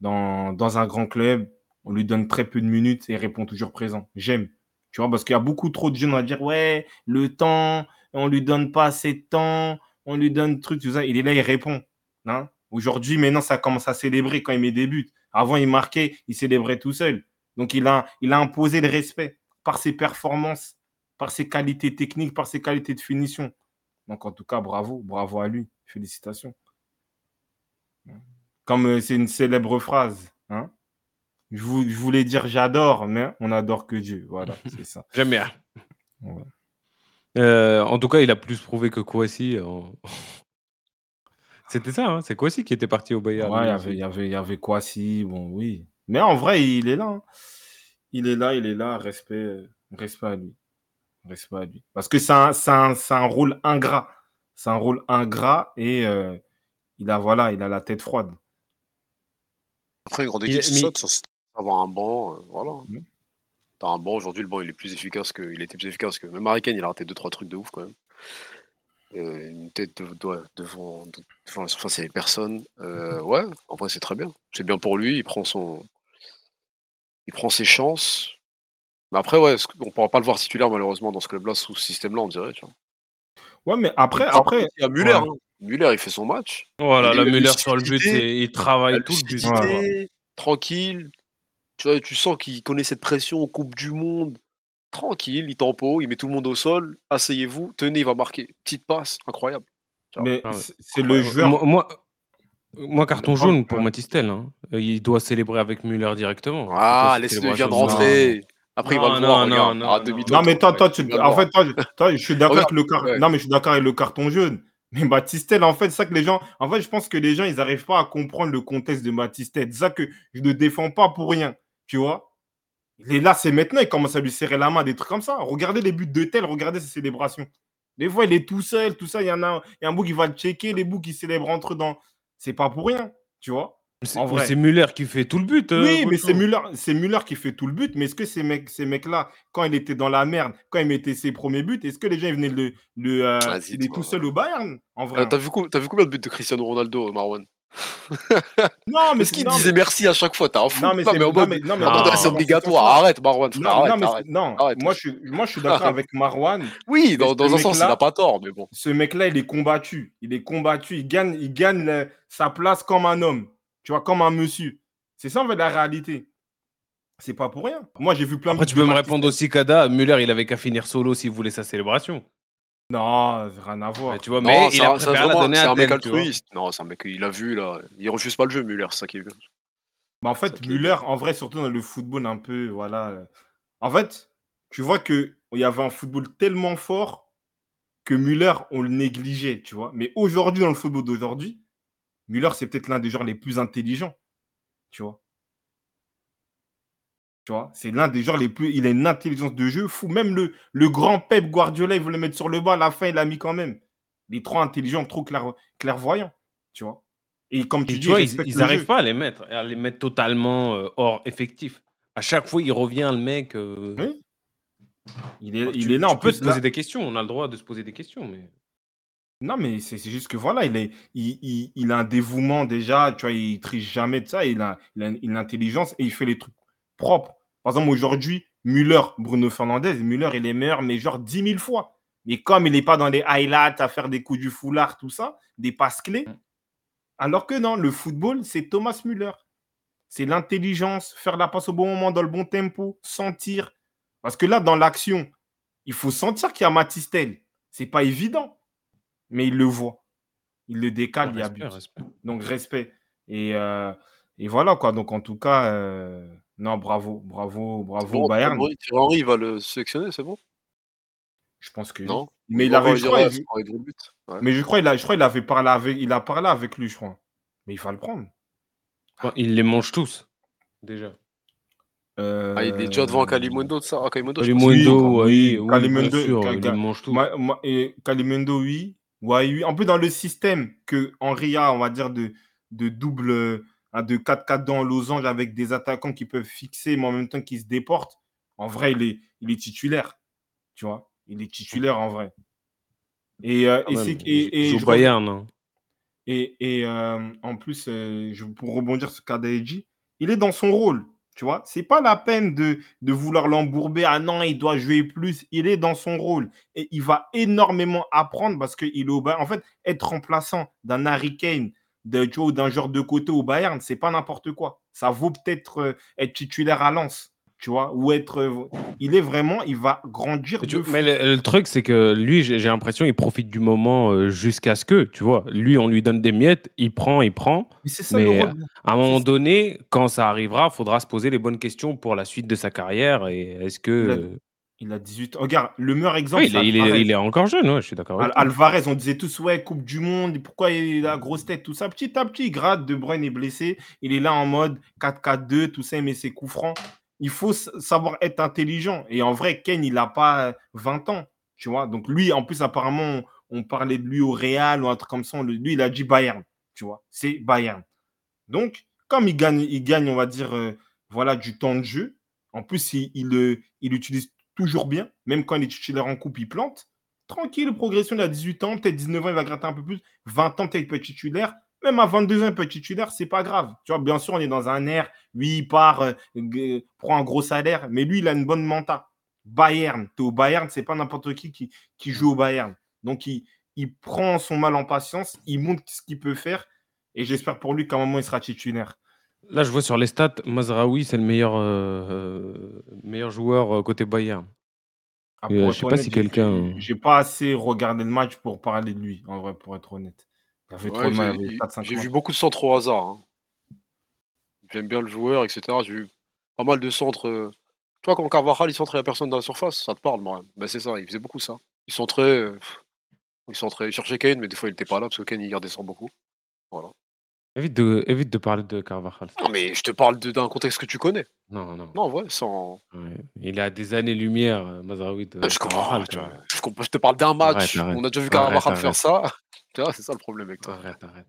dans, un grand club. On lui donne très peu de minutes et il répond toujours présent. J'aime. Tu vois, parce qu'il y a beaucoup trop de jeunes à dire Ouais, le temps, on lui donne pas assez de temps, on lui donne truc, tout ça. Il est là, il répond. Hein Aujourd'hui, maintenant, ça commence à célébrer quand il met des buts. Avant, il marquait, il célébrait tout seul. Donc, il a, il a imposé le respect par ses performances, par ses qualités techniques, par ses qualités de finition. Donc, en tout cas, bravo, bravo à lui. Félicitations. Comme euh, c'est une célèbre phrase. Hein je, vou- je voulais dire j'adore, mais on adore que Dieu. Voilà, (laughs) c'est ça. J'aime bien. Ouais. Euh, en tout cas, il a plus prouvé que Kouassi. en- (laughs) C'était ça, hein, c'est Kouassi qui était parti au Bayern. Ouais, il y avait, y avait, il y avait Kwasi, bon, oui. Mais en vrai, il est là. hein. Il est là, il est là. Respect, euh, respect à lui. Respect à lui. Parce que c'est un, c'est un, c'est un rôle ingrat. C'est un rôle ingrat et euh, il a, voilà, il a la tête froide. Après, une grande Il- équipe, c'est mais- ça, ça, c'est avoir un banc, euh, voilà. Mhm. T'as un banc, aujourd'hui, le banc, il est plus efficace que, il était plus efficace que, même Kane, il a raté deux, trois trucs de ouf, quand même. Euh, une tête de- de- devant, de- devant la surface, il n'y avait personne. Euh, ouais, en vrai, c'est très bien. C'est bien pour lui, il prend son, il prend ses chances. Mais après, ouais, on ne pourra pas le voir titulaire, malheureusement, dans ce club-là, sous ce système-là, on dirait, tu vois. Ouais, mais après, après, Il y a Muller, ouais. hein. Muller, il fait son match. Voilà, Il la Müller sur le but, il La travaille tout le but. tranquille. Tu vois, tu sens qu'il connaît cette pression Coupe du Monde. Tranquille, il tempo, il met tout le monde au sol. Asseyez-vous, tenez, il va marquer. Petite passe, incroyable. mais Ah ouais. c'est le joueur. Moi, moi, moi, carton jaune pour Matistel. hein. Il doit célébrer avec Müller directement. Ah, laisse-le, il vient de rentrer. Après, il va Non, le non, voir, non, regarde. non, Ah, non. demi-tour, Non, mais toi, toi, tu- en fait, toi, je, toi, je suis d'accord avec le car... ouais. Non, mais je suis d'accord avec le carton jaune. (laughs) Mais Batistel, en fait, c'est ça que les gens. En fait, je pense que les gens, ils n'arrivent pas à comprendre le contexte de Batistel. C'est ça que je ne défends pas pour rien. Tu vois Il est là, c'est maintenant, il commence à lui serrer la main, des trucs comme ça. Regardez les buts de tel, regardez ses célébrations. Des fois, il est tout seul, tout ça. Il y en a, il y a un bout qui va le checker, les bouts qui célèbrent entre dans. C'est pas pour rien, tu vois C'est En mais vrai. c'est Müller qui fait tout le but. euh, oui, mais c'est Müller, c'est Müller qui fait tout le but. Mais est-ce que ces mecs, ces mecs-là, quand il était dans la merde, quand il mettait ses premiers buts, est-ce que les gens ils venaient le, le euh, il est tout seul au Bayern En vrai. Euh, T'as vu, co- t'as vu combien de buts de Cristiano Ronaldo, Marwan? (laughs) Non, mais Est-ce qu'il non, disait merci à chaque fois? T'as un fou Non, mais Non, c'est- mais en non, mode. mais- non, mais Attends, attends, c'est dans ce obligatoire. Arrête, Marwan, frère, Non, arrête, non, mais arrête. non, arrête. moi je suis, moi je suis d'accord (laughs) avec Marwan. Oui, dans, ce dans un sens, il n'a pas tort, mais bon. Ce mec-là, il est combattu. Il est combattu. Il gagne, il gagne le- sa place comme un homme. Tu vois, comme un monsieur. C'est ça en fait la réalité. C'est pas pour rien. Moi, j'ai vu plein Après, de tu peux me répondre aussi, Kada. Müller, il avait qu'à finir solo s'il voulait sa célébration. Non, ça rien à voir. Ouais, tu vois, mais il a un- c'est préféré la c'est un mec altruiste. Non, c'est un mec, il a vu là. Il refuse pas le jeu, Muller, c'est ça qui est bien. Bah, en Ça fait, Müller, en vrai, surtout dans le football, un peu, voilà. En fait, tu vois que il y avait un football tellement fort que Müller, on le négligeait, tu vois. Mais aujourd'hui, dans le football d'aujourd'hui, Müller, c'est peut-être l'un des joueurs les plus intelligents, tu vois. Tu vois, c'est l'un des joueurs les plus. Il a une intelligence de jeu fou. Même le, le grand Pep Guardiola, il voulait le mettre sur le banc. À la fin, il l'a mis quand même. Il est trop intelligent, trop clair, clairvoyant, tu vois. Et comme tu Et dis, tu vois, il ils n'arrivent pas à les mettre, à les mettre totalement euh, hors effectif. À chaque fois, il revient, le mec. euh, Oui. Il est, tu- il est là. peux plus, se là- poser des questions. On a le droit de se poser des questions, mais. Non, mais c'est c'est juste que voilà, il, est, il, il- il a un dévouement déjà, tu vois, il triche jamais de ça, il a, il a une une intelligence et il fait les trucs propres. Par exemple, aujourd'hui, Müller, Bruno Fernandez, Müller, il est meilleur, mais genre 10 000 fois. Mais comme il n'est pas dans les highlights à faire des coups du foulard, tout ça, des passes clés, alors que non, le football, c'est Thomas Müller. C'est l'intelligence, faire la passe au bon moment, dans le bon tempo, sentir. Parce que là, dans l'action, il faut sentir qu'il y a Matistel. C'est pas évident mais il le voit. Il le décale, il y a Respect. Donc, respect. Et, euh, et voilà, quoi. Donc, en tout cas, euh, non, bravo, bravo, bravo, Bon, Bayern. Henry va le sélectionner, c'est bon? Je pense que oui. Non Mais il va avait, je crois, il-. Ouais. mais je crois, il a, je crois, il avait parlé avec, il a parlé avec lui, je crois. Mais il va le prendre. Bon, il les mange tous, déjà. Ah, il est déjà devant Kalimundo, ça? Ah, Kalimundo, oui, oui, oui, Kalimundo, sûr, il mange. Ma- ma- et Kalimundo, oui. Ouais, oui. En plus, dans le système que Henry a, on va dire, de, de double, euh, de 4-4 dans losange avec des attaquants qui peuvent fixer, mais en même temps qui se déportent, en vrai, il est, il est titulaire. Tu vois Il est titulaire en vrai. Et, euh, et même, et- et je Bayern. hein. et, et, euh, en plus, euh, je, pour rebondir sur Kadaeji, il est dans son rôle. Tu vois, c'est pas la peine de, de vouloir l'embourber. Ah non, il doit jouer plus. Il est dans son rôle et il va énormément apprendre parce qu'il est au Bayern. En fait, être remplaçant d'un Harry Kane, d'un joueur de côté au Bayern, c'est pas n'importe quoi. Ça vaut peut-être euh, être titulaire à Lens, tu vois, ou être. il est vraiment, il va grandir Mais, tu- mais le, le truc, c'est que lui, j'ai l'impression qu'il profite du moment euh, jusqu'à ce que, tu vois, lui, on lui donne des miettes, il prend, il prend. Mais ça mais. À un moment donné, quand ça arrivera, il faudra se poser les bonnes questions pour la suite de sa carrière. Et est-ce que. Il a- euh, Il a 18 ans. Regarde, le meilleur exemple, oui, il, est, il est- Alvarez. il est encore jeune, ouais, je suis d'accord Al-. Alvarez, on disait tous, ouais, Coupe du Monde, pourquoi il a la grosse tête, tout ça. Petit à petit, il gratte, De Bruyne est blessé, il est là en mode 4-4-2, tout ça, il met ses coups francs. Il faut savoir être intelligent. Et en vrai, Ken, il n'a pas euh, 20 ans, tu vois. Donc lui, en plus, apparemment, on, parlait de lui au Real ou un truc comme ça. lui, il a dit Bayern, tu vois. C'est Bayern. Donc, comme il gagne, il gagne, on va dire, euh, voilà, du temps de jeu. En plus, il, il, euh, il utilise toujours bien. Même quand il est titulaire en coupe, il plante. Tranquille, progression, il a 18 ans, peut-être 19 ans, il va gratter un peu plus. 20 ans, peut-être peut être titulaire. Même à 22 ans, il peut être titulaire, c'est pas grave. Tu vois, bien sûr, on est dans un air. Lui, il part, euh, prend un gros salaire, mais lui, il a une bonne menta. Bayern, tu es au Bayern, c'est pas n'importe qui, qui qui joue au Bayern. Donc, il, il prend son mal en patience, il montre ce qu'il peut faire, et j'espère pour lui qu'à un moment, il sera titulaire. Là, je vois sur les stats, Mazraoui, c'est le meilleur, euh, euh, meilleur joueur côté Bayern. Ah, euh, je sais pas si honnête, quelqu'un- J'ai pas assez regardé le match pour parler de lui, en vrai, pour être honnête. Ouais, j'ai- il avait j'ai 4-5 j'ai matchs. vu beaucoup de centres au hasard. hein. J'aime bien le joueur, etc. J'ai vu pas mal de centres. euh, Toi, quand Carvajal il centrait la personne dans la surface, ça te parle, moi. Ben, c'est ça, il faisait beaucoup ça. Il centrait, euh, il centrait, il cherchait Kane, mais des fois il était pas là parce que Kane il redescend beaucoup. Voilà. Évite de, évite de parler de Carvajal. Non, mais je te parle de- d'un contexte que tu connais. Non, non. Non, ouais, sans. Ouais. Il a des années-lumière, euh, Mazraoui. de je comprends. Carvajal, Je, te parle d'un match. Arrête, arrête. On a déjà vu Arrête, Carvajal faire ça. (laughs) Tu vois, c'est ça le problème avec toi. Arrête, arrête.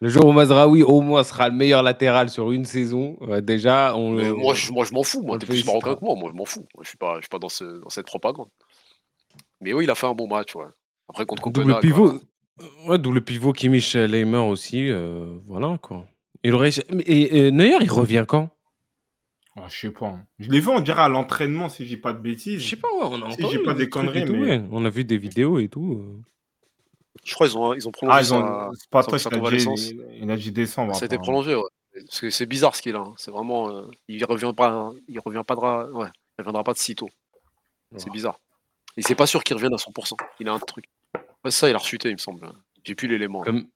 Le jour où Mazraoui, au moins, sera le meilleur latéral sur une saison, euh, déjà, on Mais le- moi, je, moi, je m'en fous. Moi, le t'es plus marocain que moi. Moi, je m'en fous. Moi, je suis pas, je suis pas dans, ce, dans cette propagande. Mais oui, il a fait un bon match. Ouais. Après, contre Copenhague. pivot. Ouais, double pivot Kimmich Leimer aussi. euh, voilà, quoi. Il aurait... Et, et Neuer, il revient quand? Ah, je sais pas. hein. Je l'ai vu, on dirait, à l'entraînement, si j'ai pas de bêtises. Je sais pas, ouais, on a Si entendu j'ai pas des conneries, tout, mais- ouais. On a vu des vidéos et tout. euh. Je crois qu'ils ont, ils ont prolongé Ah, ils ont... sa, c'est pas toi qui a dit, convalescence. il, a dit décembre. Ça a été prolongé. Ouais. Parce que c'est bizarre ce qu'il a. hein. C'est vraiment. euh, il revient pas. hein. Il revient pas de. Ouais. Il reviendra pas de sitôt. C'est bizarre. Et c'est pas sûr qu'il revienne à 100%. Il a un truc. Ouais, ça, il a rechuté, il me semble. J'ai plus l'élément. Comme-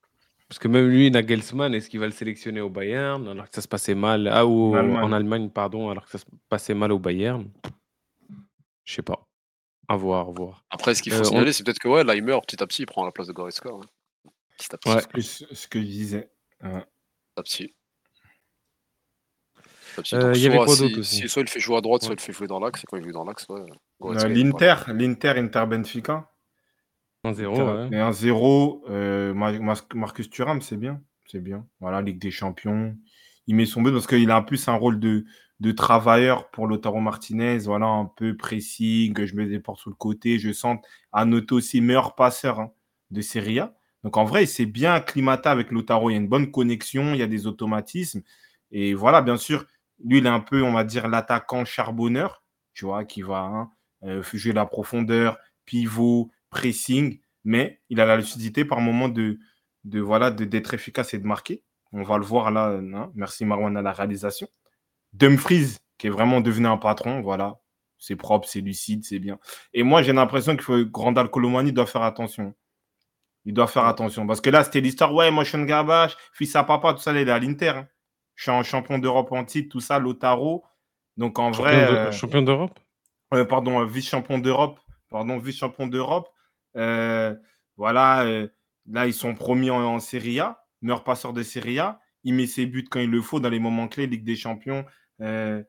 Parce que même lui, Nagelsmann, est-ce qu'il va le sélectionner au Bayern alors que ça se passait mal? Ah, ou En Allemagne. en Allemagne, pardon, alors que ça se passait mal au Bayern? Je sais pas. À voir, à voir. Après, ce qu'il faut Euh, on- signaler, c'est peut-être que ouais, là, il meurt petit à petit, il prend la place de Goretzka. hein. Petit à petit. Ouais. petit Ce que, je disais. Ouais. petit. À petit. Euh, Donc, y avait soit, quoi si- d'autre aussi? si- soit il fait jouer à droite, soit il fait jouer dans l'axe. Et quand il joue dans l'axe, ouais. Euh, L'Inter, l'Inter, Inter Benfica. 1-0, Inter- ouais. Et 1-0, euh, Mar- Mar- Marcus Thuram, c'est bien. C'est bien. Voilà, Ligue des Champions. Il met son but parce qu'il a en plus un rôle de, de travailleur pour Lautaro Martinez. Voilà, un peu pressing, je mets des portes sur le côté. Je sens à noter aussi meilleur passeur hein, de Serie A. Donc en vrai, c'est bien acclimaté avec Lautaro. Il y a une bonne connexion, il y a des automatismes. Et voilà, bien sûr, lui, il est un peu, on va dire, l'attaquant charbonneur, tu vois, qui va hein, euh, jouer la profondeur, pivot, pressing, mais il a la lucidité par moment de, de voilà de- d'être efficace et de marquer. On va le voir là. hein. Merci Marwan à la réalisation. Dumfries, qui est vraiment devenu un patron, voilà. C'est propre, c'est lucide, c'est bien. Et moi, j'ai l'impression qu'il faut Grandal Colomani doit faire attention. Il doit faire attention. Parce que là, c'était l'histoire, ouais, moi, je suis un gabache, fils à papa, tout ça, il est à l'Inter. hein. Je suis un champion d'Europe en titre, tout ça, Lotaro. Donc, en vrai. Champion de- euh, Champion d'Europe? euh, pardon, euh, vice-champion d'Europe. Pardon, vice-champion d'Europe. Euh, voilà, euh, là, ils sont promis en, en Serie A, meilleur passeur de Serie A. Il met ses buts quand il le faut dans les moments clés, Ligue des Champions, euh,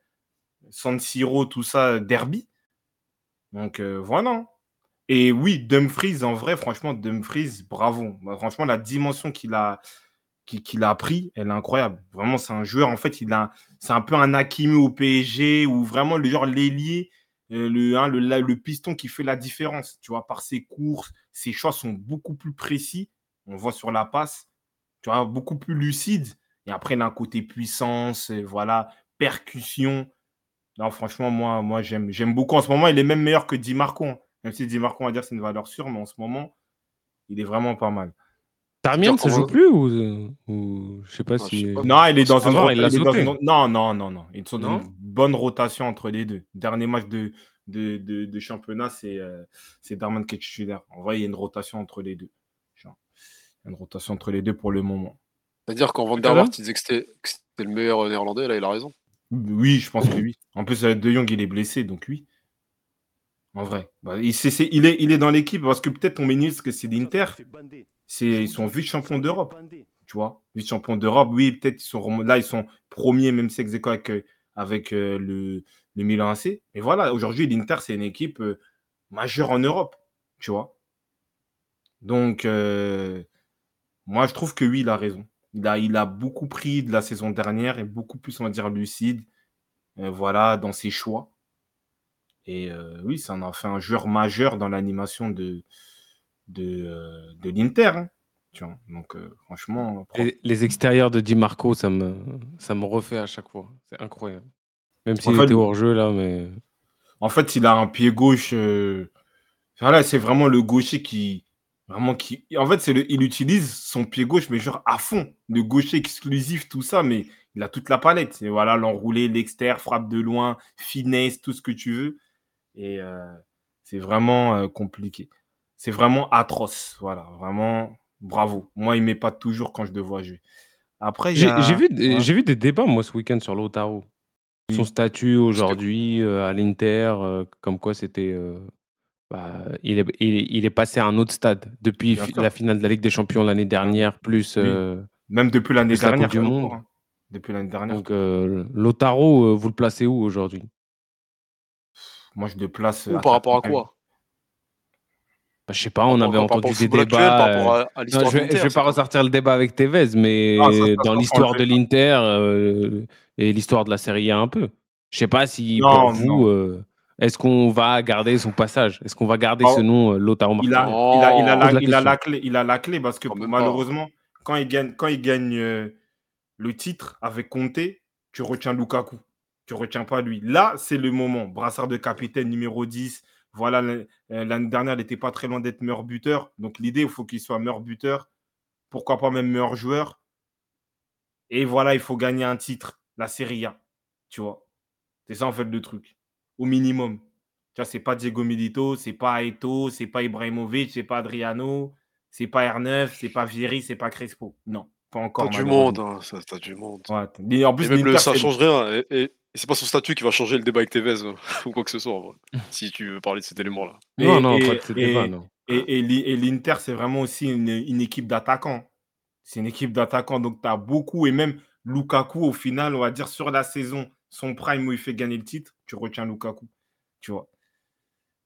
San Siro, tout ça, derby. Donc voilà. Et oui, Dumfries, en vrai, franchement, Dumfries, bravo. Bah, franchement, la dimension qu'il a, qu'il a pris, elle est incroyable. Vraiment, c'est un joueur, en fait, il a, c'est un peu un Hakimi au PSG, ou vraiment le genre l'ailier, le, hein, le, piston qui fait la différence, tu vois, par ses courses, ses choix sont beaucoup plus précis. On voit sur la passe, tu vois, beaucoup plus lucide. Et après, il a un côté puissance, euh, voilà, percussion. Non, franchement, moi, moi j'aime, j'aime beaucoup. En ce moment, il est même meilleur que Di Marco. hein. Même si Di Marco, on va dire, c'est une valeur sûre, mais en ce moment, il est vraiment pas mal. Darmian, ça joue plus ou, ou je sais pas Ah, si. sais pas. Non, il est dans une, non, il dans une- Non, non, non, non. Ils sont dans Non une bonne rotation entre les deux. Dernier match de, de, de, de championnat, c'est euh, c'est Darman qui est titulaire. En vrai, il y a une rotation entre les deux. Genre, Il y a une rotation entre les deux pour le moment. C'est-à-dire quand Van der Waart il disait que c'était le meilleur néerlandais, là, il a raison. Oui, je pense que oui. En plus, euh, De Jong, il est blessé, donc oui. En vrai. Bah, il, est, il est dans l'équipe parce que peut-être on ministre que c'est l'Inter. Ils sont vice-champions d'Europe. Tu vois, vice-champions d'Europe, oui, peut-être ils sont là, ils sont premiers, même si avec, euh, euh, le, le Milan AC. Mais voilà, aujourd'hui, l'Inter, c'est une équipe euh, majeure en Europe. Tu vois. Donc, moi, je trouve que oui, il a raison. Il a, il a beaucoup pris de la saison dernière et beaucoup plus, on va dire, lucide. voilà, dans ses choix. Et oui, ça en a fait un joueur majeur dans l'animation de, de, euh, de l'Inter. hein. Tu vois, donc euh, franchement, propre. Les, les extérieurs de Di Marco, ça me, ça me refait à chaque fois. C'est incroyable. Même s'il était le- hors jeu là, mais. en fait, il a un pied gauche. euh, Voilà, c'est vraiment le gaucher qui, vraiment qui. En fait, c'est le... il utilise son pied gauche, mais genre à fond, le gaucher exclusif, tout ça, mais il a toute la palette. Et voilà, l'enroulé, l'extérieur, frappe de loin, finesse, tout ce que tu veux. Et euh, c'est vraiment euh, compliqué. C'est vraiment atroce. Voilà, vraiment bravo. Moi, il m'épate toujours quand je le vois jouer. Après, J'ai a- vu, des- Ouais. j'ai vu des débats, moi, ce week-end sur Lautaro. Son Oui. statut aujourd'hui euh, à l'Inter, euh, comme quoi c'était. euh, bah, il, est, il, est- il est passé à un autre stade depuis Bien fi- sûr. la finale de la Ligue des Champions l'année dernière, plus. Oui. Même depuis l'année dernière. Coupe du Monde. hein. Depuis l'année dernière. donc, euh, Lautaro, euh, vous le placez où aujourd'hui? Moi, je le place. Ou par rapport à quoi? Bah, Je sais pas, on avait entendu des débats. Euh, rapport à, à Non, l'histoire je vais, je vais pas ressortir le débat avec Tevez, mais Ah, ça, ça, ça, dans l'histoire de l'Inter euh, et l'histoire de la Serie A un peu. Je sais pas si Non, pour vous, euh, est-ce qu'on va garder son passage? Est-ce qu'on va garder Oh, ce nom, euh, Lautaro Il a, il, a, il, a Pose la, la il a la question. clé, il a la clé parce que malheureusement, quand il gagne, quand il gagne euh, le titre avec Conte, tu retiens Lukaku. Tu retiens pas lui. Là, c'est le moment. Brassard de capitaine numéro 10. Voilà, l'année euh, l'année dernière, il n'était pas très loin d'être meilleur buteur. Donc l'idée, il faut qu'il soit meilleur buteur. Pourquoi pas même meilleur joueur. Et voilà, il faut gagner un titre, la Serie A. Tu vois. C'est ça, en fait, le truc. Au minimum. Tu vois, c'est pas Diego Milito, c'est pas Aeto, c'est pas Ibrahimovic, c'est pas Adriano, c'est pas R9, c'est pas Vieri, c'est pas Crespo. Non, pas encore. T'as du monde, hein, ça, t'as du monde. Ouais, mais en plus, même le, ça change rien. Et, et- et c'est pas son statut qui va changer le débat avec Tevez euh, (laughs) ou quoi que ce soit, en vrai, si tu veux parler de cet élément-là. Non, Et- non, et- pas de ce et- débat, non. Et, et l'I- et l'Inter, c'est vraiment aussi une, une équipe d'attaquants. C'est une équipe d'attaquants, donc tu as beaucoup. Et même Lukaku, au final, on va dire sur la saison, son prime où il fait gagner le titre, tu retiens Lukaku. Tu vois.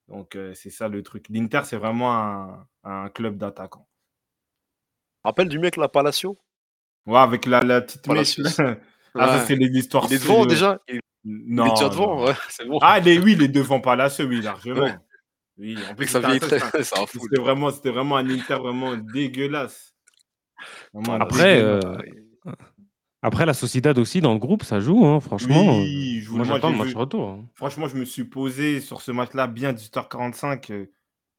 Donc, euh, c'est ça le truc. L'Inter, c'est vraiment un, un club d'attaquants. Rappelle du mec là, Palacio? Ouais, avec la, la petite mèche. Ah, ça, c'est l'histoire. Il est devant déjà Non. il est déjà non. devant, ouais, c'est bon. Ah, les, oui, il est devant Palacio, oui, largement. Ouais. Oui, en plus, ça très, (laughs) c'était vraiment, c'était vraiment un Inter vraiment dégueulasse. Vraiment Après, dégueulasse. euh, Après, la Sociedad aussi dans le groupe, ça joue, hein, franchement. Oui, je vous- moi, moi, j'attends le match vu- retour. hein. Franchement, je me suis posé sur ce match-là bien 18h45. euh,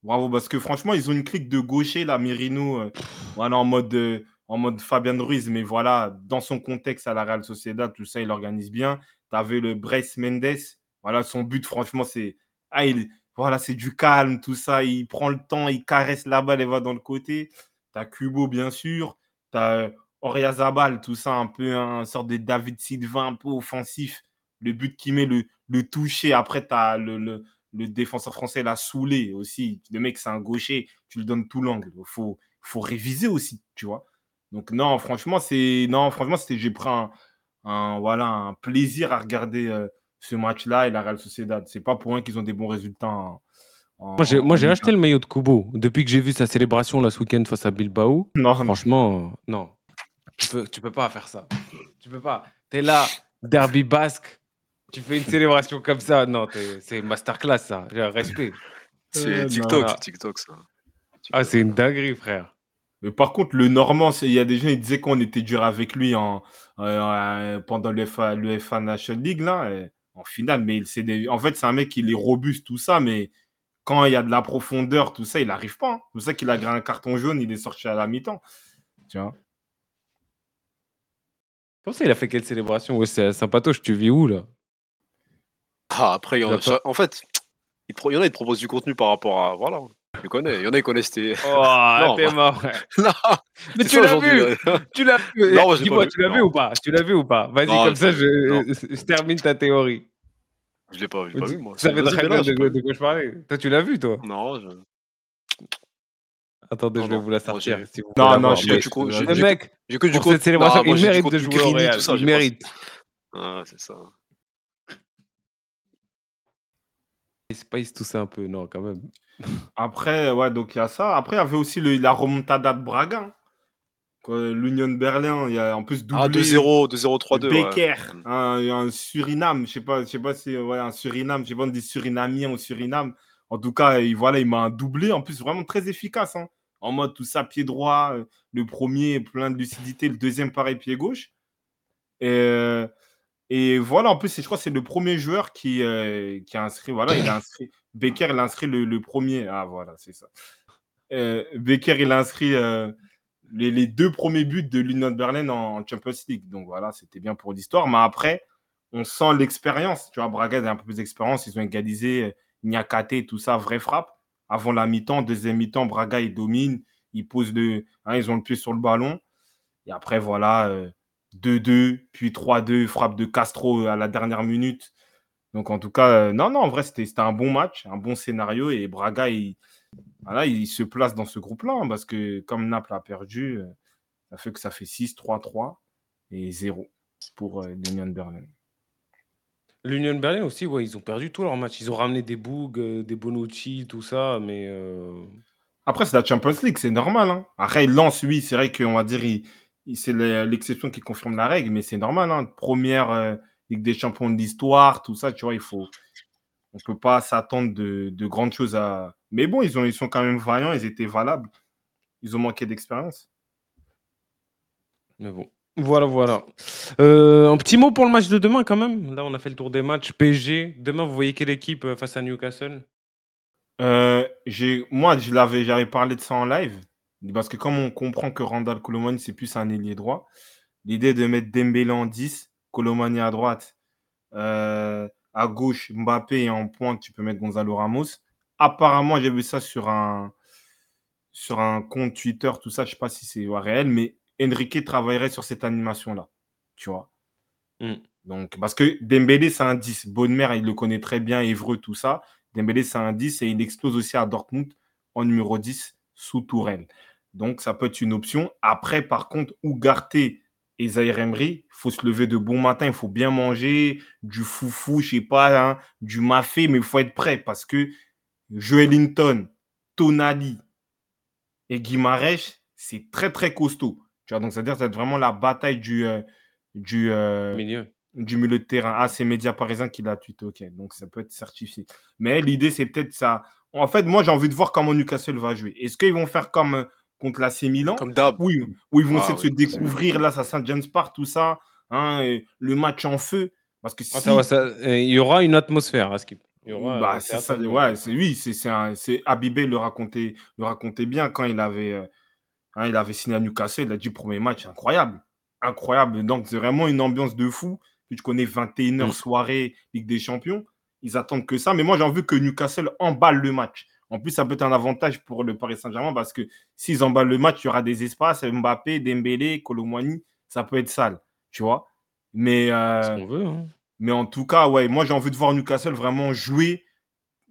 bravo, parce que franchement, ils ont une clique de gaucher, là, Merino, euh, voilà, en mode, euh, en mode Fabian Ruiz. Mais voilà, dans son contexte à la Real Sociedad, tout ça, il organise bien. Tu le Bryce Mendes. Voilà, son but, franchement, c'est. Ah, il... Voilà, c'est du calme, tout ça. Il prend le temps, il caresse la balle et va dans le côté. Tu as bien sûr. Tu as Oriazabal, tout ça, un peu un sorte de David Silva, un peu offensif. Le but qui met le, toucher. Après, tu as le, le, le défenseur français l'a saoulé aussi. Le mec, c'est un gaucher. Tu lui donnes tout l'angle. Il faut, faut réviser aussi, tu vois. Donc, non, franchement, c'est. Non, franchement, c'était. J'ai pris un, un, voilà, un plaisir à regarder euh, ce match-là et la Real Sociedad. C'est pas pour rien qu'ils ont des bons résultats. en- en- Moi, j'ai, acheté le maillot de Kubo. Depuis que j'ai vu sa célébration là, ce week-end face à Bilbao, (laughs) Non, franchement, euh, non. Tu peux, tu peux pas faire ça. Tu peux pas. T'es là, derby basque. Tu fais une célébration comme ça. Non, c'est masterclass, ça. J'ai un respect. C'est Euh, TikTok, TikTok ça. Ah, c'est une dinguerie, frère. Mais par contre, le Normand, il y a des gens qui disaient qu'on était dur avec lui en, euh, pendant l'UEFA l'UEFA National League, là, en finale. Mais c'est des... en fait, c'est un mec qui est robuste, tout ça, mais quand il y a de la profondeur, tout ça, il n'arrive pas. hein. C'est pour ça qu'il a gagné un carton jaune, il est sorti à la mi-temps. Tu vois Comment ça, il a fait quelle célébration? Ouais, c'est sympatoche, tu vis où là? Ah, après, il y en, Il a en fait, il, il y en a, ils te proposent du contenu par rapport à. Voilà, tu connais. Il y en a, ils connaissent tes. Oh, (laughs) t'es bah- mort. (laughs) non, Mais tu ça l'as vu là. (laughs) Tu l'as vu Non, Dis-moi, pas vu, tu l'as vu ou pas? Tu l'as vu ou pas? Vas-y, comme ça, je, termine ta théorie. Je l'ai pas, je l'ai pas vu, moi. Tu savais Vas-y, très bien de, quoi- je parlais. Toi, tu l'as vu, toi? Non, je... Attendez, Non, je vais vous la sortir. si vous Non, non, j'ai que du Le mec, j'ai que du cette célébration, il mérite de jouer au Real. ça, Il mérite. Ah, c'est ça. Space, tout ça un peu. Non, quand même. Après, ouais, donc il y a ça. Après, il y avait aussi le- la remontada de Braga. hein. L'Union de Berlin, il y a en plus doublé. Ah, 2-0, 2-0, 3-2. ouais. Becker, un, un Suriname, je sais pas, je sais pas si ouais, un Suriname, je sais pas on dit Surinamien ou Suriname. En tout cas, il, voilà, il m'a un doublé, en plus vraiment très efficace, hein. en mode tout ça pied droit, euh, le premier plein de lucidité, le deuxième pareil pied gauche. Et, euh, et voilà, en plus, je crois que c'est le premier joueur qui, euh, qui a inscrit, voilà, il a inscrit, Becker, il a inscrit le, le premier, ah voilà, c'est ça. Euh, Becker, il inscrit euh, les, deux premiers buts de l'Union de Berlin en, Champions League. Donc voilà, c'était bien pour l'histoire. Mais après, on sent l'expérience. Tu vois, Braga a un peu plus d'expérience. Ils ont égalisé euh, Niakate, tout ça, vraie frappe. Avant la mi-temps, deuxième mi-temps, Braga, ils dominent. Ils posent le. hein, ils ont le pied sur le ballon. Et après, voilà, euh, 2-2, puis 3-2, frappe de Castro à la dernière minute. Donc en tout cas, euh, non, non, en vrai, c'était un bon match, un bon scénario. Et Braga, il, voilà, il se place dans ce groupe-là, hein, parce que comme Naples a perdu, euh, ça fait que ça fait 6, 3, 3 et 0 pour euh, l'Union de Berlin. L'Union de Berlin aussi, ouais, ils ont perdu tous leurs matchs. Ils ont ramené des Boug, euh, des Bonucci, tout ça, mais. euh, Après, c'est la Champions League, c'est normal. Hein. Après, il lance, oui, c'est vrai qu'on va dire, il, il- c'est le- l'exception qui confirme la règle, mais c'est normal. Hein. Première Ligue des Champions de l'histoire, tout ça, tu vois, il faut. On ne peut pas s'attendre de, de grandes choses à. Mais bon, ils, ont, ils sont quand même vaillants, ils étaient valables. Ils ont manqué d'expérience. Mais bon. Voilà, voilà. Euh, un petit mot pour le match de demain, quand même. Là, on a fait le tour des matchs. PSG, demain, vous voyez quelle équipe euh, face à Newcastle? Euh, moi, je l'avais, j'avais parlé de ça en live, parce que comme on comprend que Randall Colomani, c'est plus un ailier droit, l'idée de mettre Dembélé en 10, Colomani à droite, euh, à gauche, Mbappé et en pointe, tu peux mettre Gonzalo Ramos. Apparemment, j'ai vu ça sur un, sur un compte Twitter, tout ça, je ne sais pas si c'est réel, mais Enrique travaillerait sur cette animation-là. Tu vois. Mm. Donc, parce que Dembélé, c'est un 10. Bonne il le connaît très bien, Évreux, tout ça. Dembélé, c'est un 10 et il explose aussi à Dortmund en numéro 10 sous Tourelle. Donc, ça peut être une option. Après, par contre, Ougarté et Zaire Emery, il faut se lever de bon matin, il faut bien manger, du foufou, je sais pas, hein, du mafé, mais il faut être prêt parce que Joelinton, Tonali et Guimarèche, c'est très, très costaud. Tu vois, donc, c'est-à-dire que c'est vraiment la bataille du, euh, du, euh, Milieu. du milieu de terrain. Ah, c'est Média Parisien qui l'a tweeté, ok. Donc, ça peut être certifié. Mais l'idée, c'est peut-être ça. En fait, moi, j'ai envie de voir comment Newcastle va jouer. Est-ce qu'ils vont faire comme euh, contre la Milan Comme d'hab. Oui, où ils vont Ah, essayer de se découvrir là, ça Saint James Park, tout ça, hein, et le match en feu. Parce que Ah, si, ça va, ça- euh, il y aura une atmosphère à Skip. Il y aura, bah, euh, c'est ça, ouais, c'est oui, c'est c'est un- Abibé le racontait, le racontait bien quand il avait, euh, hein, il avait signé à Newcastle. Il a dit premier match incroyable, incroyable. Donc c'est vraiment une ambiance de fou. Tu connais 21h Mm. soirée Ligue des Champions, ils attendent que ça. Mais moi j'ai envie que Newcastle emballe le match. En plus, ça peut être un avantage pour le Paris Saint-Germain parce que s'ils emballent le match, il y aura des espaces. Mbappé, Dembélé, Colomwani, ça peut être sale, tu vois. Mais, euh, Ce qu'on veut. hein. mais en tout cas, ouais, moi j'ai envie de voir Newcastle vraiment jouer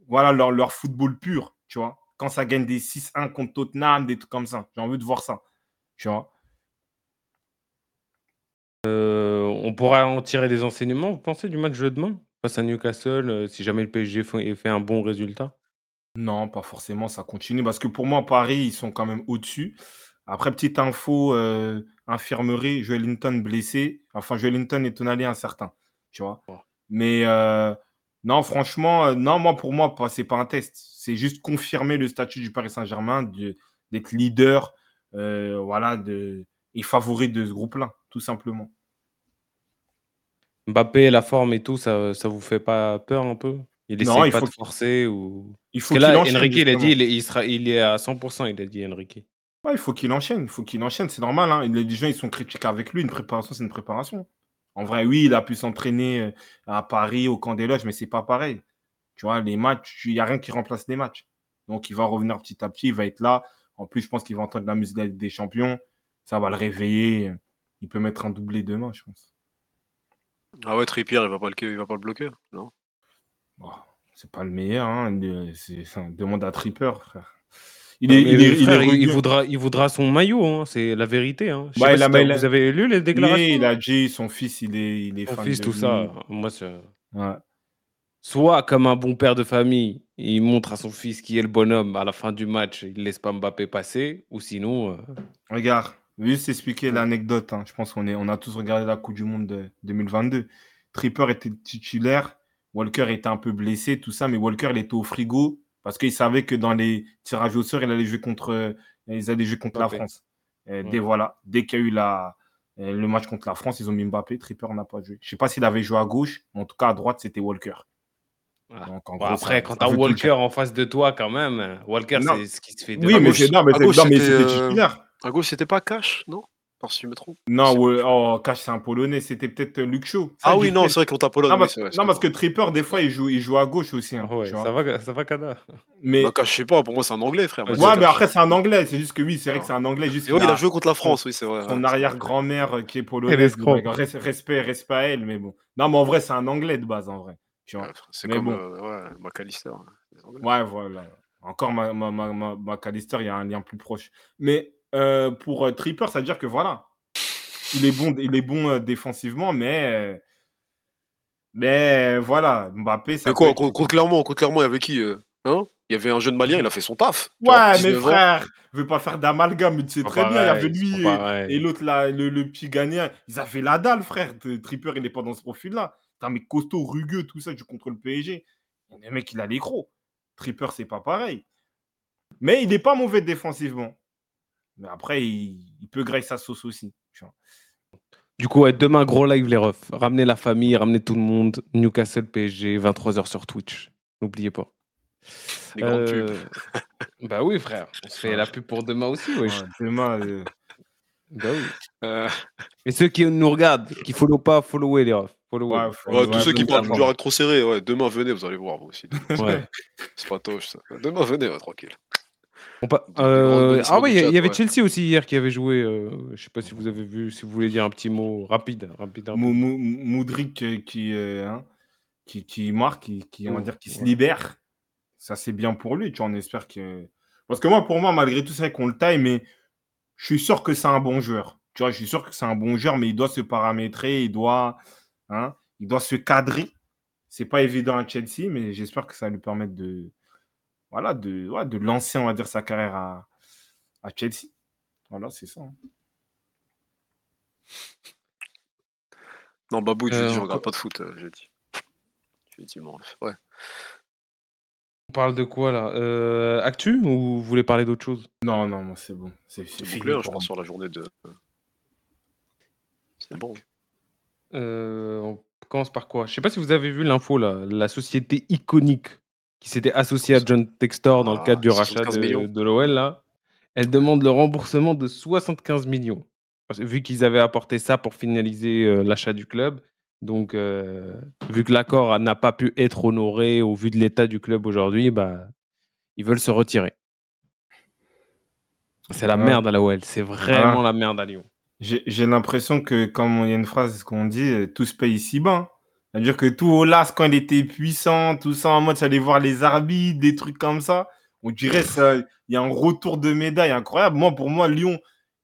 voilà, leur, leur football pur, tu vois. Quand ça gagne des 6-1 contre Tottenham, des trucs comme ça. J'ai envie de voir ça, tu vois. Euh, on pourra en tirer des enseignements, vous pensez, du match de demain? Face à Newcastle, euh, si jamais le PSG fait, fait un bon résultat Non, pas forcément, ça continue. Parce que pour moi, Paris, ils sont quand même au-dessus. Après, petite info, euh, infirmerie, Joelinton blessé. Enfin, Joelinton et Tonali incertain, tu vois. Mais euh, non, franchement, euh, non, moi, pour moi, c'est pas un test. C'est juste confirmer le statut du Paris Saint-Germain d'être leader, voilà, de, et favori de ce groupe-là, tout simplement. Mbappé, la forme et tout, ça, ça vous fait pas peur un peu? Il Non, essaie il pas faut de forcer ou... Il Parce que qu'il là, enchaîne, Enrique, il a dit, il est, il sera, il est à 100%, il a dit, Enrique. Ouais, il faut qu'il enchaîne, il faut qu'il enchaîne, c'est normal. Hein. Les gens, ils sont critiques avec lui. Une préparation, c'est une préparation. En vrai, oui, il a pu s'entraîner euh, à Paris, au camp des loges, mais c'est pas pareil. Tu vois, les matchs, il n'y a rien qui remplace les matchs. Donc, il va revenir petit à petit, il va être là. En plus, je pense qu'il va entendre la musique des champions. Ça va le réveiller. Il peut mettre un doublé demain, je pense. Ah ouais, Trippier, il va pas le, il va pas le bloquer, non? C'est pas le meilleur. Hein. C'est, demande à Tripper, frère. Il Non, est, mais il est, il est frère, il, il rugueux. voudra, il voudra son maillot, hein, c'est la vérité. Hein. Bah, pas si Vous avez lu les déclarations Oui, il a dit son fils, il est, il est Son fan fils, de tout lui. ça. Moi, Ouais. Soit comme un bon père de famille, il montre à son fils qui est le bonhomme à la fin du match, il laisse pas Mbappé passer, ou sinon, euh, Regarde, juste expliquer l'anecdote. hein. Je pense qu'on on a tous regardé la Coupe du Monde de 2022. Tripper était titulaire, Walker était un peu blessé, tout ça, mais Walker il était au frigo parce qu'il savait que dans les tirages au sort, il allait jouer contre, ils allaient jouer contre la. France. Et Ouais. dès voilà, dès qu'il y a eu la, euh, le match contre la France, ils ont mis Mbappé. Tripper n'a pas joué. Je sais pas s'il avait joué à gauche, mais en tout cas à droite c'était Walker. voilà. Donc, en Bon, gros, après, ça- quand veut tout Walker en face de toi, quand même, euh, Walker, c'est ce qui se fait de Oui, mais c'était euh, titulaire. À gauche, c'était pas Cash, non? Je me trompe. Non, ouais, oh, Cash, c'est un Polonais. C'était peut-être Luc Shaw. Ça, Ah je oui, non, c'est vrai contre la Pologne. Non, parce, c'est vrai, non, parce que Tripper, des fois, il joue, il joue à gauche aussi. hein, Ouais, tu vois. ça va, ça va, Kada. Mais, vrai. Bah, Cash, je sais pas, pour moi, c'est un anglais, frère. Ouais, mais après, c'est un anglais. C'est juste que oui, c'est vrai que c'est un anglais. Juste ouais, il a joué contre la France, oui, c'est vrai. son arrière-grand-mère qui est polonaise. respect, respect à elle, mais bon. Non, mais en vrai, c'est un anglais de base, en vrai. C'est comme bon. euh, ouais, McAllister. hein. Ouais, voilà. Encore ma, ma, ma, ma- McAllister, il y a un lien plus proche. Mais euh, pour euh, Tripper, ça veut dire que voilà. Il est bon, il est bon euh, défensivement, mais. mais voilà, Mbappé, ça Mais quoi, être- contre Clermont, il y avait qui euh, hein Il y avait un jeune malien, il a fait son taf. Ouais, mais 19 ans. frère, je veux pas faire d'amalgame, mais tu sais Pas très bien, il y avait lui et, l'autre, là, le, le petit gagnant, ils avaient la dalle, frère. Tripper, il n'est pas dans ce profil-là. Mec costaud, rugueux, tout ça, tu contre le PSG. Le mec, il a les crocs. Tripper, c'est pas pareil. Mais il n'est pas mauvais défensivement. Mais après, il, il peut grailler sa sauce aussi. tu vois. Du coup, ouais, demain, gros live, les refs. Ramenez la famille, ramenez tout le monde. Newcastle PSG, 23h sur Twitch. N'oubliez pas. Les grandes pubs. Euh, (laughs) bah oui, frère. On se fait la pub pour demain aussi, wesh. Ouais, demain, euh, Bah oui. Euh, Et ceux qui nous regardent, qui follow pas, followez les refs. Ouais, Ouais, ouais, tous ceux qui parlent du joueur trop serré, ouais, demain venez, vous allez voir vous aussi. Ouais. (laughs) C'est pas toche ça. Demain venez, ouais, tranquille. On pa- euh, ah oui, il y, avait Chelsea aussi hier qui avait joué. euh, je sais pas si vous avez vu, si vous voulez dire un petit mot rapide, rapide. rapide. Mou- Mou- Moudric euh, qui, euh, hein, qui, qui marque, qui, qui, on va Oh, dire, qui se ouais. libère. Ça, c'est bien pour lui. Tu vois, on espère que. Parce que moi, pour moi, malgré tout, c'est vrai qu'on le taille, mais je suis sûr que c'est un bon joueur. Tu vois, je suis sûr que c'est un bon joueur, mais il doit se paramétrer, il doit, hein, il doit se cadrer. C'est pas évident à Chelsea, mais j'espère que ça va lui permettre de, voilà, de, ouais, de lancer, on va dire, sa carrière à, à Chelsea. Voilà, c'est ça. hein. Non, Babou, tu Euh, dis, je on regarde pas de foot, euh, j'ai dit. Effectivement, ouais. On parle de quoi là? Euh, Actu ou vous voulez parler d'autre chose? Non, non, non, c'est bon. C'est hein, je pense, sur la journée de. C'est bon. Euh, On commence par quoi? Je sais pas si vous avez vu l'info là, la société iconique qui s'était associée à John Textor dans le Ah, cadre du rachat 75 millions. de, de l'OL là. Elle demande le remboursement de 75 millions. Parce que vu qu'ils avaient apporté ça pour finaliser euh, l'achat du club, donc euh, vu que l'accord n'a pas pu être honoré au vu de l'état du club aujourd'hui, bah, ils veulent se retirer. C'est la Ouais. merde à la OL, c'est vraiment la merde à Lyon. J'ai l'impression que, comme il y a une phrase qu'on dit, euh, tout se paye ici-bas. C'est-à-dire que tout Olas, quand il était puissant, tout ça, en mode, ça allait voir les arbitres, des trucs comme ça, on dirait ça, il y a un retour de médaille incroyable. Moi, pour moi, Lyon,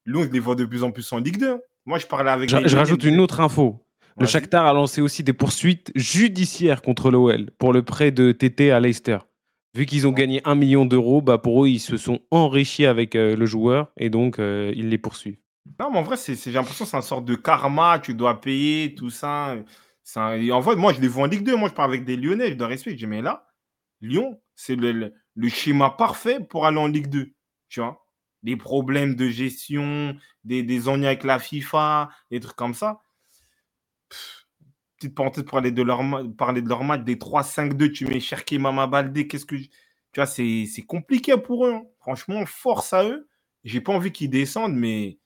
Lyon, je les vois de plus en plus en Ligue 2. Moi, je parlais avec Je, je rajoute une autre info. Le. Shakhtar a lancé aussi des poursuites judiciaires contre l'OL pour le prêt de TT à Leicester. Vu qu'ils ont gagné un million d'euros, bah pour eux, ils se sont enrichis avec euh, le joueur et donc euh, ils les poursuivent. Non, mais en vrai, j'ai l'impression que c'est une sorte de karma, tu dois payer, tout ça. En vrai, moi, je les vois en Ligue 2. Moi, je parle avec des Lyonnais, je dois respecter. Je dis, mais là, Lyon, c'est le, schéma parfait pour aller en Ligue 2. Tu vois Des problèmes de gestion, des, des ennuis avec la FIFA, des trucs comme ça. Petite parenthèse pour parler de leur match, des 3-5-2, tu mets Cherki Mama Baldé, qu'est-ce que. Tu vois, c'est compliqué pour eux. hein. Franchement, force à eux. J'ai pas envie qu'ils descendent, mais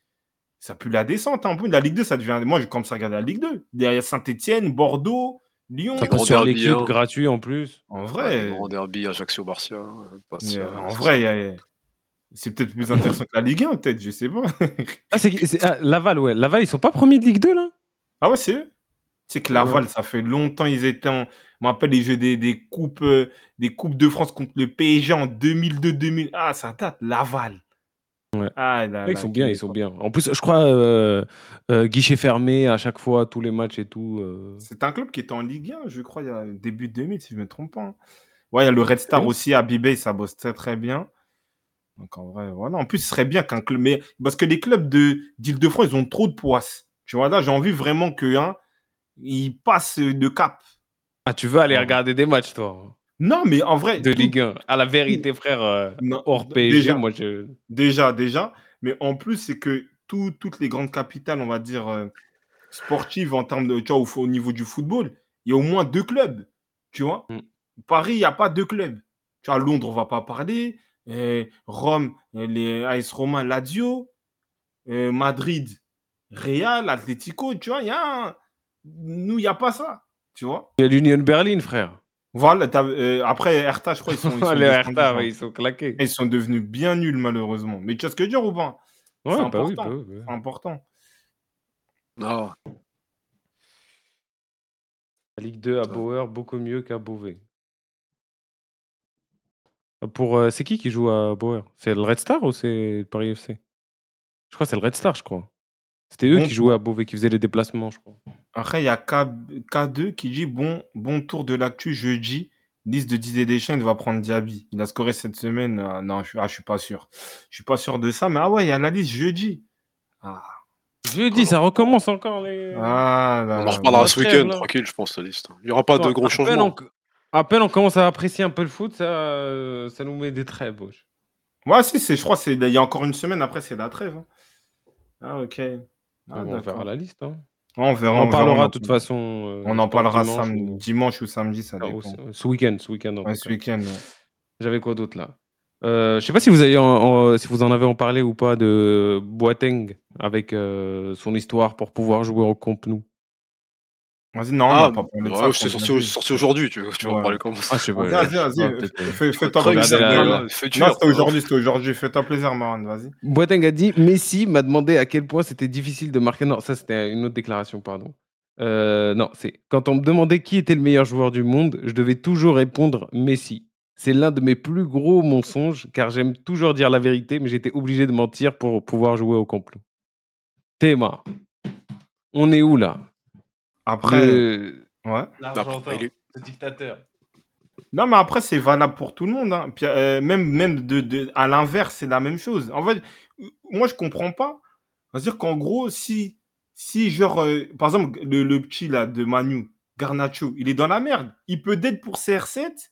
ça pue la descente hein, un peu. La Ligue 2, ça devient. Moi, je commence à regarder la Ligue 2. Derrière Saint-Etienne, Bordeaux, Lyon. Passe sur l'équipe hein. gratuit en plus. En vrai, le grand derby, Ajaccio, Barcia. passe, euh, en c'est vrai, il y a- c'est peut-être plus intéressant que la Ligue 1, peut-être, je sais pas. Ah, c'est, c'est- ah, Laval, ouais. Laval, ils sont pas premiers de Ligue 2 là? Ah ouais, c'est eux. C'est que Laval, ça fait longtemps, ils étaient en. Je me rappelle les jeux des, des coupes, euh, des coupes de France contre le PSG en 2002-2000. Ah, ça date, Laval. Ouais. Ah, là, Ouais, Ils là, sont bien, ils sont bien. En plus, je crois euh, euh, guichet fermé à chaque fois, tous les matchs et tout. euh. C'est un club qui était en Ligue 1, je crois, il y a début 2000, si je ne me trompe pas. hein. Ouais, il y a le Red Star Oui. aussi à Bibey, ça bosse très très bien. Donc en vrai, voilà. En plus, ce serait bien qu'un club. Mais parce que les clubs de d'Île-de-France, ils ont trop de poisse. Tu vois, là, j'ai envie vraiment que hein, ils passent de cap. Ah, tu veux aller Ouais. regarder des matchs, toi? Non, mais en vrai. De Ligue 1. À la vérité, frère, euh, non, hors PSG, déjà, moi, je. déjà, déjà. Mais en plus, c'est que tout- toutes les grandes capitales, on va dire, euh, sportives en termes de. Tu vois, au, au niveau du football, il y a au moins deux clubs. Tu vois Mm. Paris, il n'y a pas deux clubs. Tu vois, Londres, on ne va pas parler. Euh, Rome, euh, les AS Roma, Lazio. Euh, Madrid, Real, Atlético. Tu vois, il y a un- Nous, il n'y a pas ça. Tu vois Il y a l'Union Berlin, frère. Voilà. euh, après, Hertha, je crois, ils sont. Ils (laughs) sont les descendus, Hertha, ouais, ils sont claqués. Ils sont devenus bien nuls, malheureusement. Mais tu vois ce que dire ou pas? Ouais, c'est bah oui, important. bah oui, bah oui. C'est important. Ah, La Ligue 2 à. Bauer, beaucoup mieux qu'à Beauvais. Pour, euh, c'est qui qui joue à Bauer? C'est le Red Star ou c'est le Paris FC Je crois que c'est le Red Star, je crois. C'était eux Bon qui jouaient à Beauvais, qui faisaient les déplacements, je crois. Après, il y a K, K2 qui dit bon, bon tour de l'actu jeudi. Liste de Didier Deschamps, il va prendre Diaby. Il a scoré cette semaine. Ah, non, je, ah, je suis pas sûr. Je suis pas sûr de ça. Mais ah ouais, il y a la liste jeudi. Ah, Jeudi, ça recommence encore les. ah là on en reparlera ce week-end, tranquille, je pense, la liste. Il n'y aura pas de gros changements. on- À peine on commence à apprécier un peu le foot, ça, euh, ça nous met des trêves. Ouais, si, c'est, je crois que il y a encore une semaine après, c'est la trêve. hein. Ah, ok. Ah, on d'accord. verra la liste. hein. On verra. On en verra, parlera on de toute façon. euh, On en parlera dimanche ou- dimanche ou samedi, ça ah, dépend. ou ce- week-end. Ce week-end Ouais, ce week-end. ouais. J'avais quoi d'autre là? Euh, je sais pas si vous, avez en, en- si vous en avez en parlé ou pas de Boateng avec euh, son histoire pour pouvoir jouer au Camp Nou. Vas-y, non, on Ah, pas ouais, ça. c'est sorti, sorti aujourd'hui, tu, tu vas en Ouais. parler Ah, sais pas. Vas-y, vas-y, Ah, vas-y. euh, Fais- Regardez plaisir. la- Non, Fais c'était aujourd'hui, c'était aujourd'hui. Fais-toi plaisir, Marwan, vas-y. Boateng a dit Messi m'a demandé à quel point c'était difficile de marquer. Non, ça c'était une autre déclaration, pardon. Euh, non, c'est quand on me demandait qui était le meilleur joueur du monde, je devais toujours répondre Messi. C'est l'un de mes plus gros mensonges car j'aime toujours dire la vérité, mais j'étais obligé de mentir pour pouvoir jouer au complot. Théma, on est où là? Après, Le- ouais. l'Argentin, il est- ce dictateur. Non, mais après, c'est valable pour tout le monde. hein. Puis, euh, même même de, de- à l'inverse, c'est la même chose. En fait, moi, je comprends pas. C'est-à-dire qu'en gros, si, si genre, euh, par exemple, le, le petit là de Manu, Garnacho, il est dans la merde. Il peut d'être pour CR7.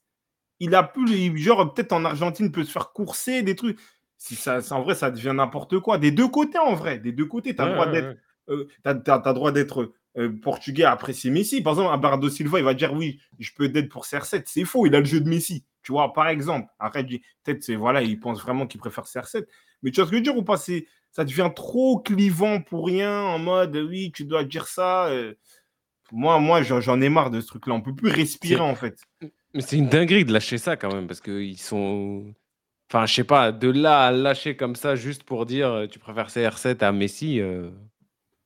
Il a plus, genre, peut-être en Argentine, il peut se faire courser, des trucs. Si ça, en vrai, ça devient n'importe quoi. Des deux côtés, en vrai. Des deux côtés. Tu as Ouais, le droit ouais, d'être ouais. euh, t'as, t'as- t'as droit d'être euh, portugais apprécier Messi. Par exemple, Bernardo Silva, il va dire oui, je peux d'être pour CR7. C'est faux, il a le jeu de Messi. Tu vois, par exemple. Dis, peut-être, voilà, il pense vraiment qu'il préfère CR7. Mais tu vois ce que je veux dire ou pas c'est, Ça devient trop clivant pour rien, en mode oui, tu dois dire ça. euh. Moi, moi j'en, ai marre de ce truc-là. On peut plus respirer, en fait. Mais c'est une dinguerie de lâcher ça quand même, parce qu'ils sont. Enfin, je sais pas, de là à lâcher comme ça juste pour dire euh, tu préfères CR7 à Messi, euh,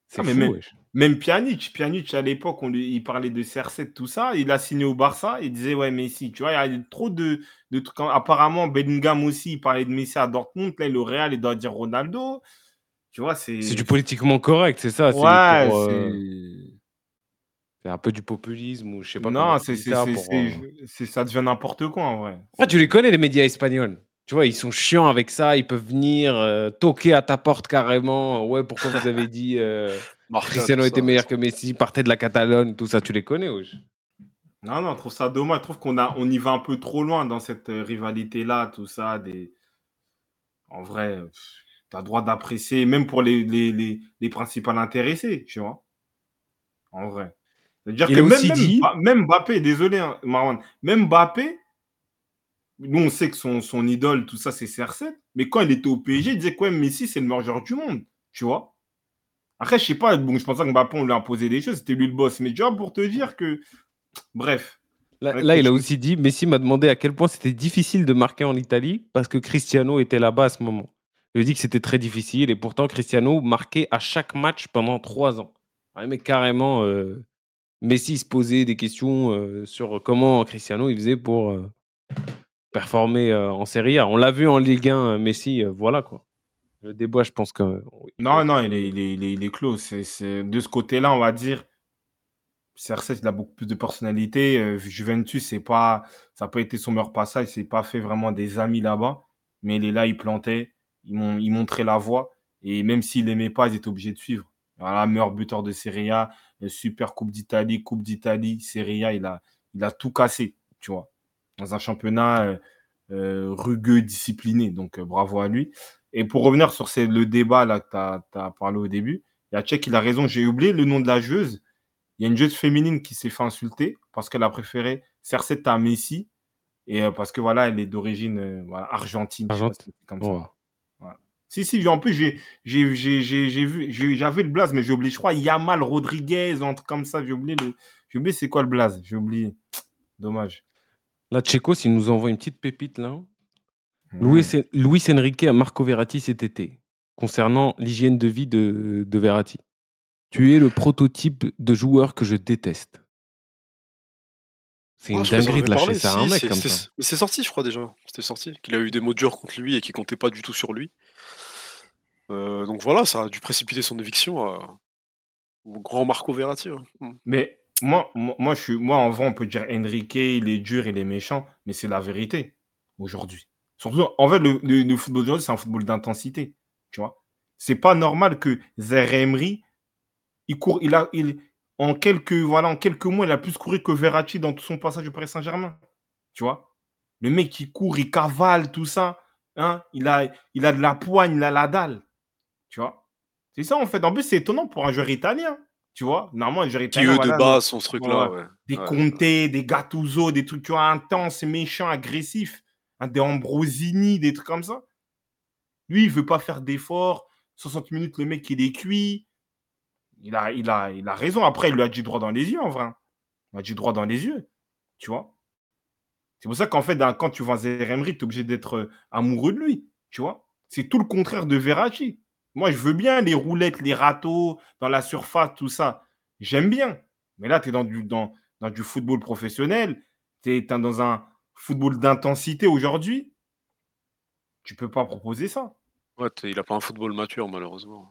c'est Ah, fou. Même Pjanic, Pjanic à l'époque, on lui, il parlait de CR7, tout ça. Il a signé au Barça, il disait ouais, Messi. Tu vois, il y a trop de, de trucs. Apparemment, Bellingham aussi, il parlait de Messi à Dortmund. Là, le Real, il doit dire Ronaldo. Tu vois, c'est. C'est du politiquement correct, c'est ça. c'est Ouais, pour, euh, c'est. c'est un peu du populisme ou je sais pas. Non, c'est, ça c'est, pour, euh, ça devient n'importe quoi en vrai. Ah, tu les connais, les médias espagnols? Tu vois, ils sont chiants avec ça. Ils peuvent venir euh, toquer à ta porte carrément. Ouais, pourquoi vous avez dit euh, Cristiano était meilleur que Messi, partait de la Catalogne, tout ça, tu les connais, wesh. Non, non, je trouve ça dommage. Je trouve qu'on a, on y va un peu trop loin dans cette euh, rivalité-là, tout ça. Des... En vrai, tu as droit d'apprécier, même pour les, les, les, les principaux intéressés, tu vois. En vrai. C'est-à-dire Il que même, aussi même, dit- même Mbappé, désolé, hein, Marwan, même Mbappé, nous on sait que son, son idole, tout ça, c'est CR7, mais quand il était au PSG, il disait que ouais, Messi, c'est le meilleur joueur du monde, tu vois. Après, je sais pas, bon, je pense pas que Mbappé, on lui a imposé des choses, c'était lui le boss, mais tu vois, pour te dire que, bref. Là, il a aussi dit Messi m'a demandé à quel point c'était difficile de marquer en Italie parce que Cristiano était là-bas à ce moment. Il dit que c'était très difficile et pourtant Cristiano marquait à chaque match pendant trois ans. Ouais, mais carrément, euh, Messi se posait des questions euh, sur comment Cristiano il faisait pour euh, performer en Serie A. On l'a vu en Ligue 1, euh, Messi, voilà quoi. Le débat, je pense que. Non, non, il est, il il il clos. C'est, De ce côté-là, on va dire, CR7, il a beaucoup plus de personnalité. Euh, Juventus, c'est pas, ça pas été son meilleur passage. Il s'est pas fait vraiment des amis là-bas. Mais il est là, il plantait, il, mon- il montrait la voie. Et même s'il n'aimait pas, ils étaient obligés de suivre. Voilà, meilleur buteur de Serie A, euh, super Coupe d'Italie, Coupe d'Italie, Serie A, il a, il tout cassé, tu vois. Dans un championnat euh, rugueux, discipliné. Donc, bravo à lui. Et pour revenir sur ces- le débat là que tu as, parlé au début, il y a Tchèque, il a raison. J'ai oublié le nom de la joueuse. Il y a une joueuse féminine qui s'est fait insulter parce qu'elle a préféré CR7 à Messi. Et euh, parce que voilà, elle est d'origine euh, voilà, argentine. Argentine. si comme ça. Si, si, en plus, j'ai, vu, j'avais le blaze, mais j'ai oublié, je crois, Yamal Rodriguez, un truc comme ça, j'ai oublié, le, oublié c'est quoi le blaze, j'ai oublié. Dommage. Là, Tchéco, s'il nous envoie une petite pépite là. Luis, Enrique à Marco Verratti cet été, concernant l'hygiène de vie de, de Verratti. Tu es le prototype de joueur que je déteste. C'est une dinguerie de lâcher parlé, ça à un mec c'est- comme c'est- ça. Mais c'est sorti, je crois déjà. C'était sorti. Qu'il a eu des mots durs contre lui et qu'il comptait pas du tout sur lui. Euh, donc voilà, ça a dû précipiter son éviction à- au grand Marco Verratti. hein. Mm. Mais moi, moi, moi, je suis, moi, en vrai, on peut dire Enrique, il est dur, il est méchant, mais c'est la vérité aujourd'hui. Surtout, en fait, le, le- le football d'aujourd'hui, c'est un football d'intensité. Tu vois, c'est pas normal que Zaire Emery, il court, il a, il, en quelques, voilà, en quelques mois, il a plus couru que Verratti dans tout son passage au Paris Saint-Germain. Tu vois, le mec qui court, il cavale, tout ça. Hein, il a, il a de la poigne, il a la dalle. Tu vois, c'est ça en fait. En plus, c'est étonnant pour un joueur italien. Tu vois, normalement, un joueur Qui italien. eux voilà, de base sont ce truc-là. ouais. Ouais. des Ouais. Des Gattuso, des trucs tu vois, intenses, méchants, agressifs. Des Ambrosini, des trucs comme ça. Lui, il veut pas faire d'efforts. 60 minutes, le mec, il est cuit. Il a, il, a, raison. Après, il lui a dit droit dans les yeux, en vrai. Il a dit droit dans les yeux. Tu vois C'est pour ça qu'en fait, quand tu vois Zeremri, tu es obligé d'être euh, amoureux de lui. Tu vois C'est tout le contraire de Verratti. Moi, je veux bien les roulettes, les râteaux dans la surface, tout ça. J'aime bien. Mais là, tu es dans du, dans, dans du football professionnel. Tu es, dans un football d'intensité aujourd'hui. Tu peux pas proposer ça. Ouais, il n'a pas un football mature, malheureusement.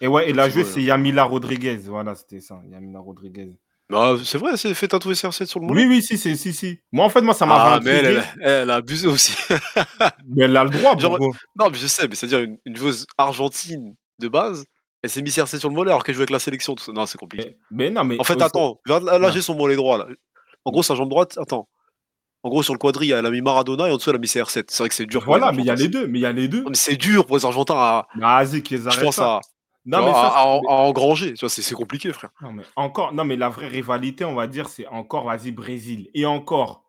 Et ouais, et la joueuse, c'est Yamila Rodriguez. Voilà, c'était ça, Yamila Rodriguez. Bah, c'est vrai, c'est fait tatouer CR7 sur le mollet. Oui, oui, si, si, si, Moi, en fait, moi, ça m'a Ah, mais elle, elle, a abusé aussi. (laughs) mais elle a le droit, Genre, Non, mais je sais, mais c'est-à-dire une, une, joueuse argentine de base, elle s'est mise CR7 sur le mollet alors qu'elle jouait avec la sélection. Tout ça. Non, c'est compliqué. Mais, non, mais. En fait, attends, là, j'ai son mollet droit. Là. En gros, sa jambe droite, attends. En gros, sur le quadri, elle a mis Maradona et en dessous, elle a mis CR7. C'est vrai que c'est dur. Voilà, mais il y a les deux. Mais il y a les deux. mais c'est dur pour les Argentins à. Vas-y, qu'ils Je pense à, non, mais ça, à, engranger. Tu vois, c'est compliqué, frère. Non, mais encore, non, mais la vraie rivalité, on va dire, c'est encore, vas-y, Brésil. Et encore.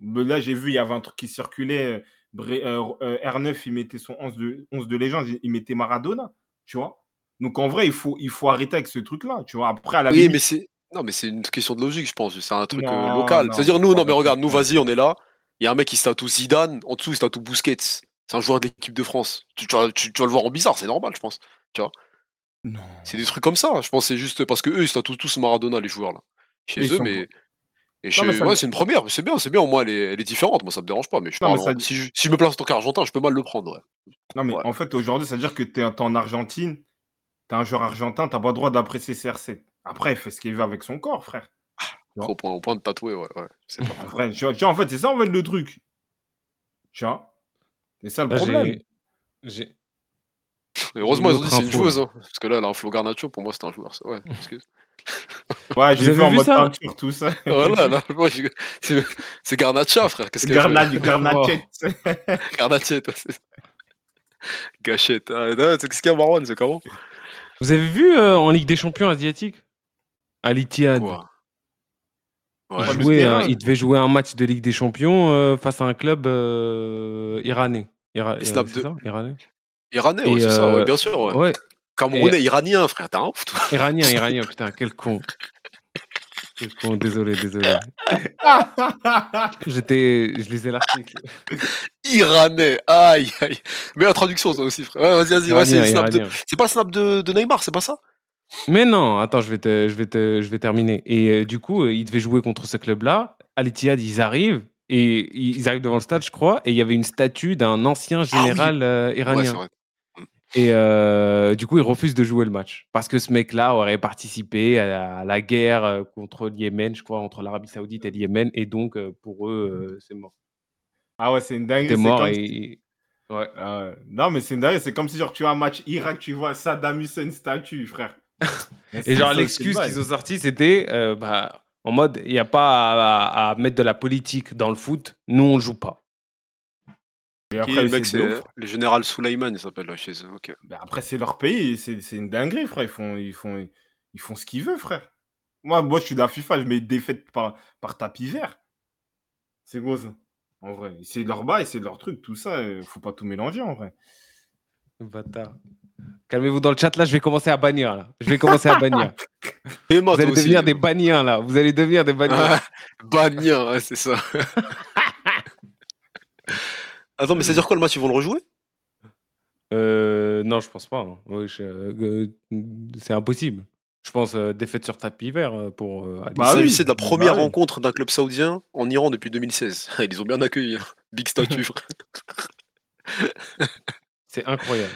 Là, j'ai vu, il y avait un truc qui circulait. Euh, euh, R9, il mettait son 11 de, 11 de légende, il mettait Maradona. Tu vois Donc, en vrai, il faut, il faut arrêter avec ce truc-là. Tu vois, après, à la Oui, mais c'est. Non, mais c'est une question de logique, je pense. C'est un truc euh, local. C'est-à-dire, nous, non, mais regarde, nous, vas-y, on est là. Il y a un mec qui se tatoue Zidane, en dessous, il se tatoue Busquets. C'est un joueur de l'équipe de France. Tu, tu, vas, tu, vas, le voir en bizarre, c'est normal, je pense. Tu vois? C'est des trucs comme ça. Je pense c'est juste parce que eux, ils sont tous Maradona, les joueurs là. Chez eux, mais. Et ouais, c'est une première, c'est bien, c'est bien, au moins elle est, différente, moi ça me dérange pas, mais je si, je, me place en tant qu'Argentin, je peux mal le prendre. Non, mais en fait, aujourd'hui, ça veut dire que tu es en Argentine, tu es un joueur argentin, tu pas le droit d'apprécier CR7. Après, il fait ce qu'il veut avec son corps, frère. au, point, au point de tatouer, ouais. ouais en fait, c'est ça en fait le truc. Tu vois? C'est ça le problème. J'ai heureusement, ils ont dit c'est une joueuse. Hein. Parce que là, là, un Flo Garnacho, pour moi, c'est un joueur. Ouais, excuse. (laughs) ouais, j'ai vu en mode peinture, tout ça. (laughs) voilà, là, c'est Garnacha, frère. Qu'est-ce Garna, du Garnachet. Garnachet, Gâchette. Ah, Qu'est-ce qu'il y a, Marwan C'est comment? Vous avez vu euh, en Ligue des Champions asiatiques Ali Tiad Ouais, il, hein, devait jouer un match de Ligue des Champions euh, face à un club euh, iranais. Ira, euh, ça, iranais? Iranais, ouais, c'est ça, ouais, bien sûr. Ouais. ouais. Camerounais, iranien, frère, t'as un ouf, toi. Iranien, (laughs) iranien, putain, quel con. Quel con, désolé, désolé. J'étais, je lisais l'article. Iranais, aïe, aïe. Mais la traduction, ça aussi, frère. Ouais, vas-y, vas-y. C'est, de... c'est pas le snap de, de Neymar, c'est pas ça? Mais non, attends, je vais, te, je vais, te, je vais terminer. Et euh, du coup, euh, il devait jouer contre ce club-là. Al Ittihad, ils arrivent. Et ils arrivent devant le stade, je crois, et il y avait une statue d'un ancien général ah, oui. euh, iranien. Ouais, et euh, du coup, il refuse de jouer le match parce que ce mec-là aurait participé à la, guerre euh, contre le Yémen, je crois, entre l'Arabie Saoudite et le Yémen, et donc euh, pour eux, c'est mort. Ah ouais, c'est une dingue. C'est mort et. Ouais. Ah ouais. Non, mais c'est une dingue. C'est comme si genre tu as un match Irak, tu vois Saddam Hussein statue, frère. Et genre l'excuse qu'ils ont sorti, c'était bah, en mode il n'y a pas à, à, mettre de la politique dans le foot, nous on joue pas. Et après, le mec, c'est le général Souleyman, il s'appelle là chez eux. Ben après, c'est leur pays, c'est une dinguerie, frère. Ils font, ils font, ils font ce qu'ils veulent, frère. Moi, moi, je suis de la FIFA, je mets défaite par, par tapis vert. C'est beau ça. En vrai, c'est leur bail, c'est leur truc, tout ça. Faut pas tout mélanger en vrai. Bâtard. Calmez-vous dans le chat là, je vais commencer à bannir là. Je vais commencer à bannir. (laughs) Et moi, Vous allez devenir des banniens là. Vous allez devenir des banniens. Bannir, ouais, c'est ça. (laughs) Attends, mais c'est-à-dire quoi le match? Ils vont le rejouer? Euh, non, je pense pas. Hein. Euh, c'est impossible. Je pense euh, défaite sur tapis vert pour. Bah oui, c'est de la première bah rencontre d'un club saoudien en Iran depuis 2016. (laughs) Ils ont bien accueilli. Hein. Big statue. c'est incroyable.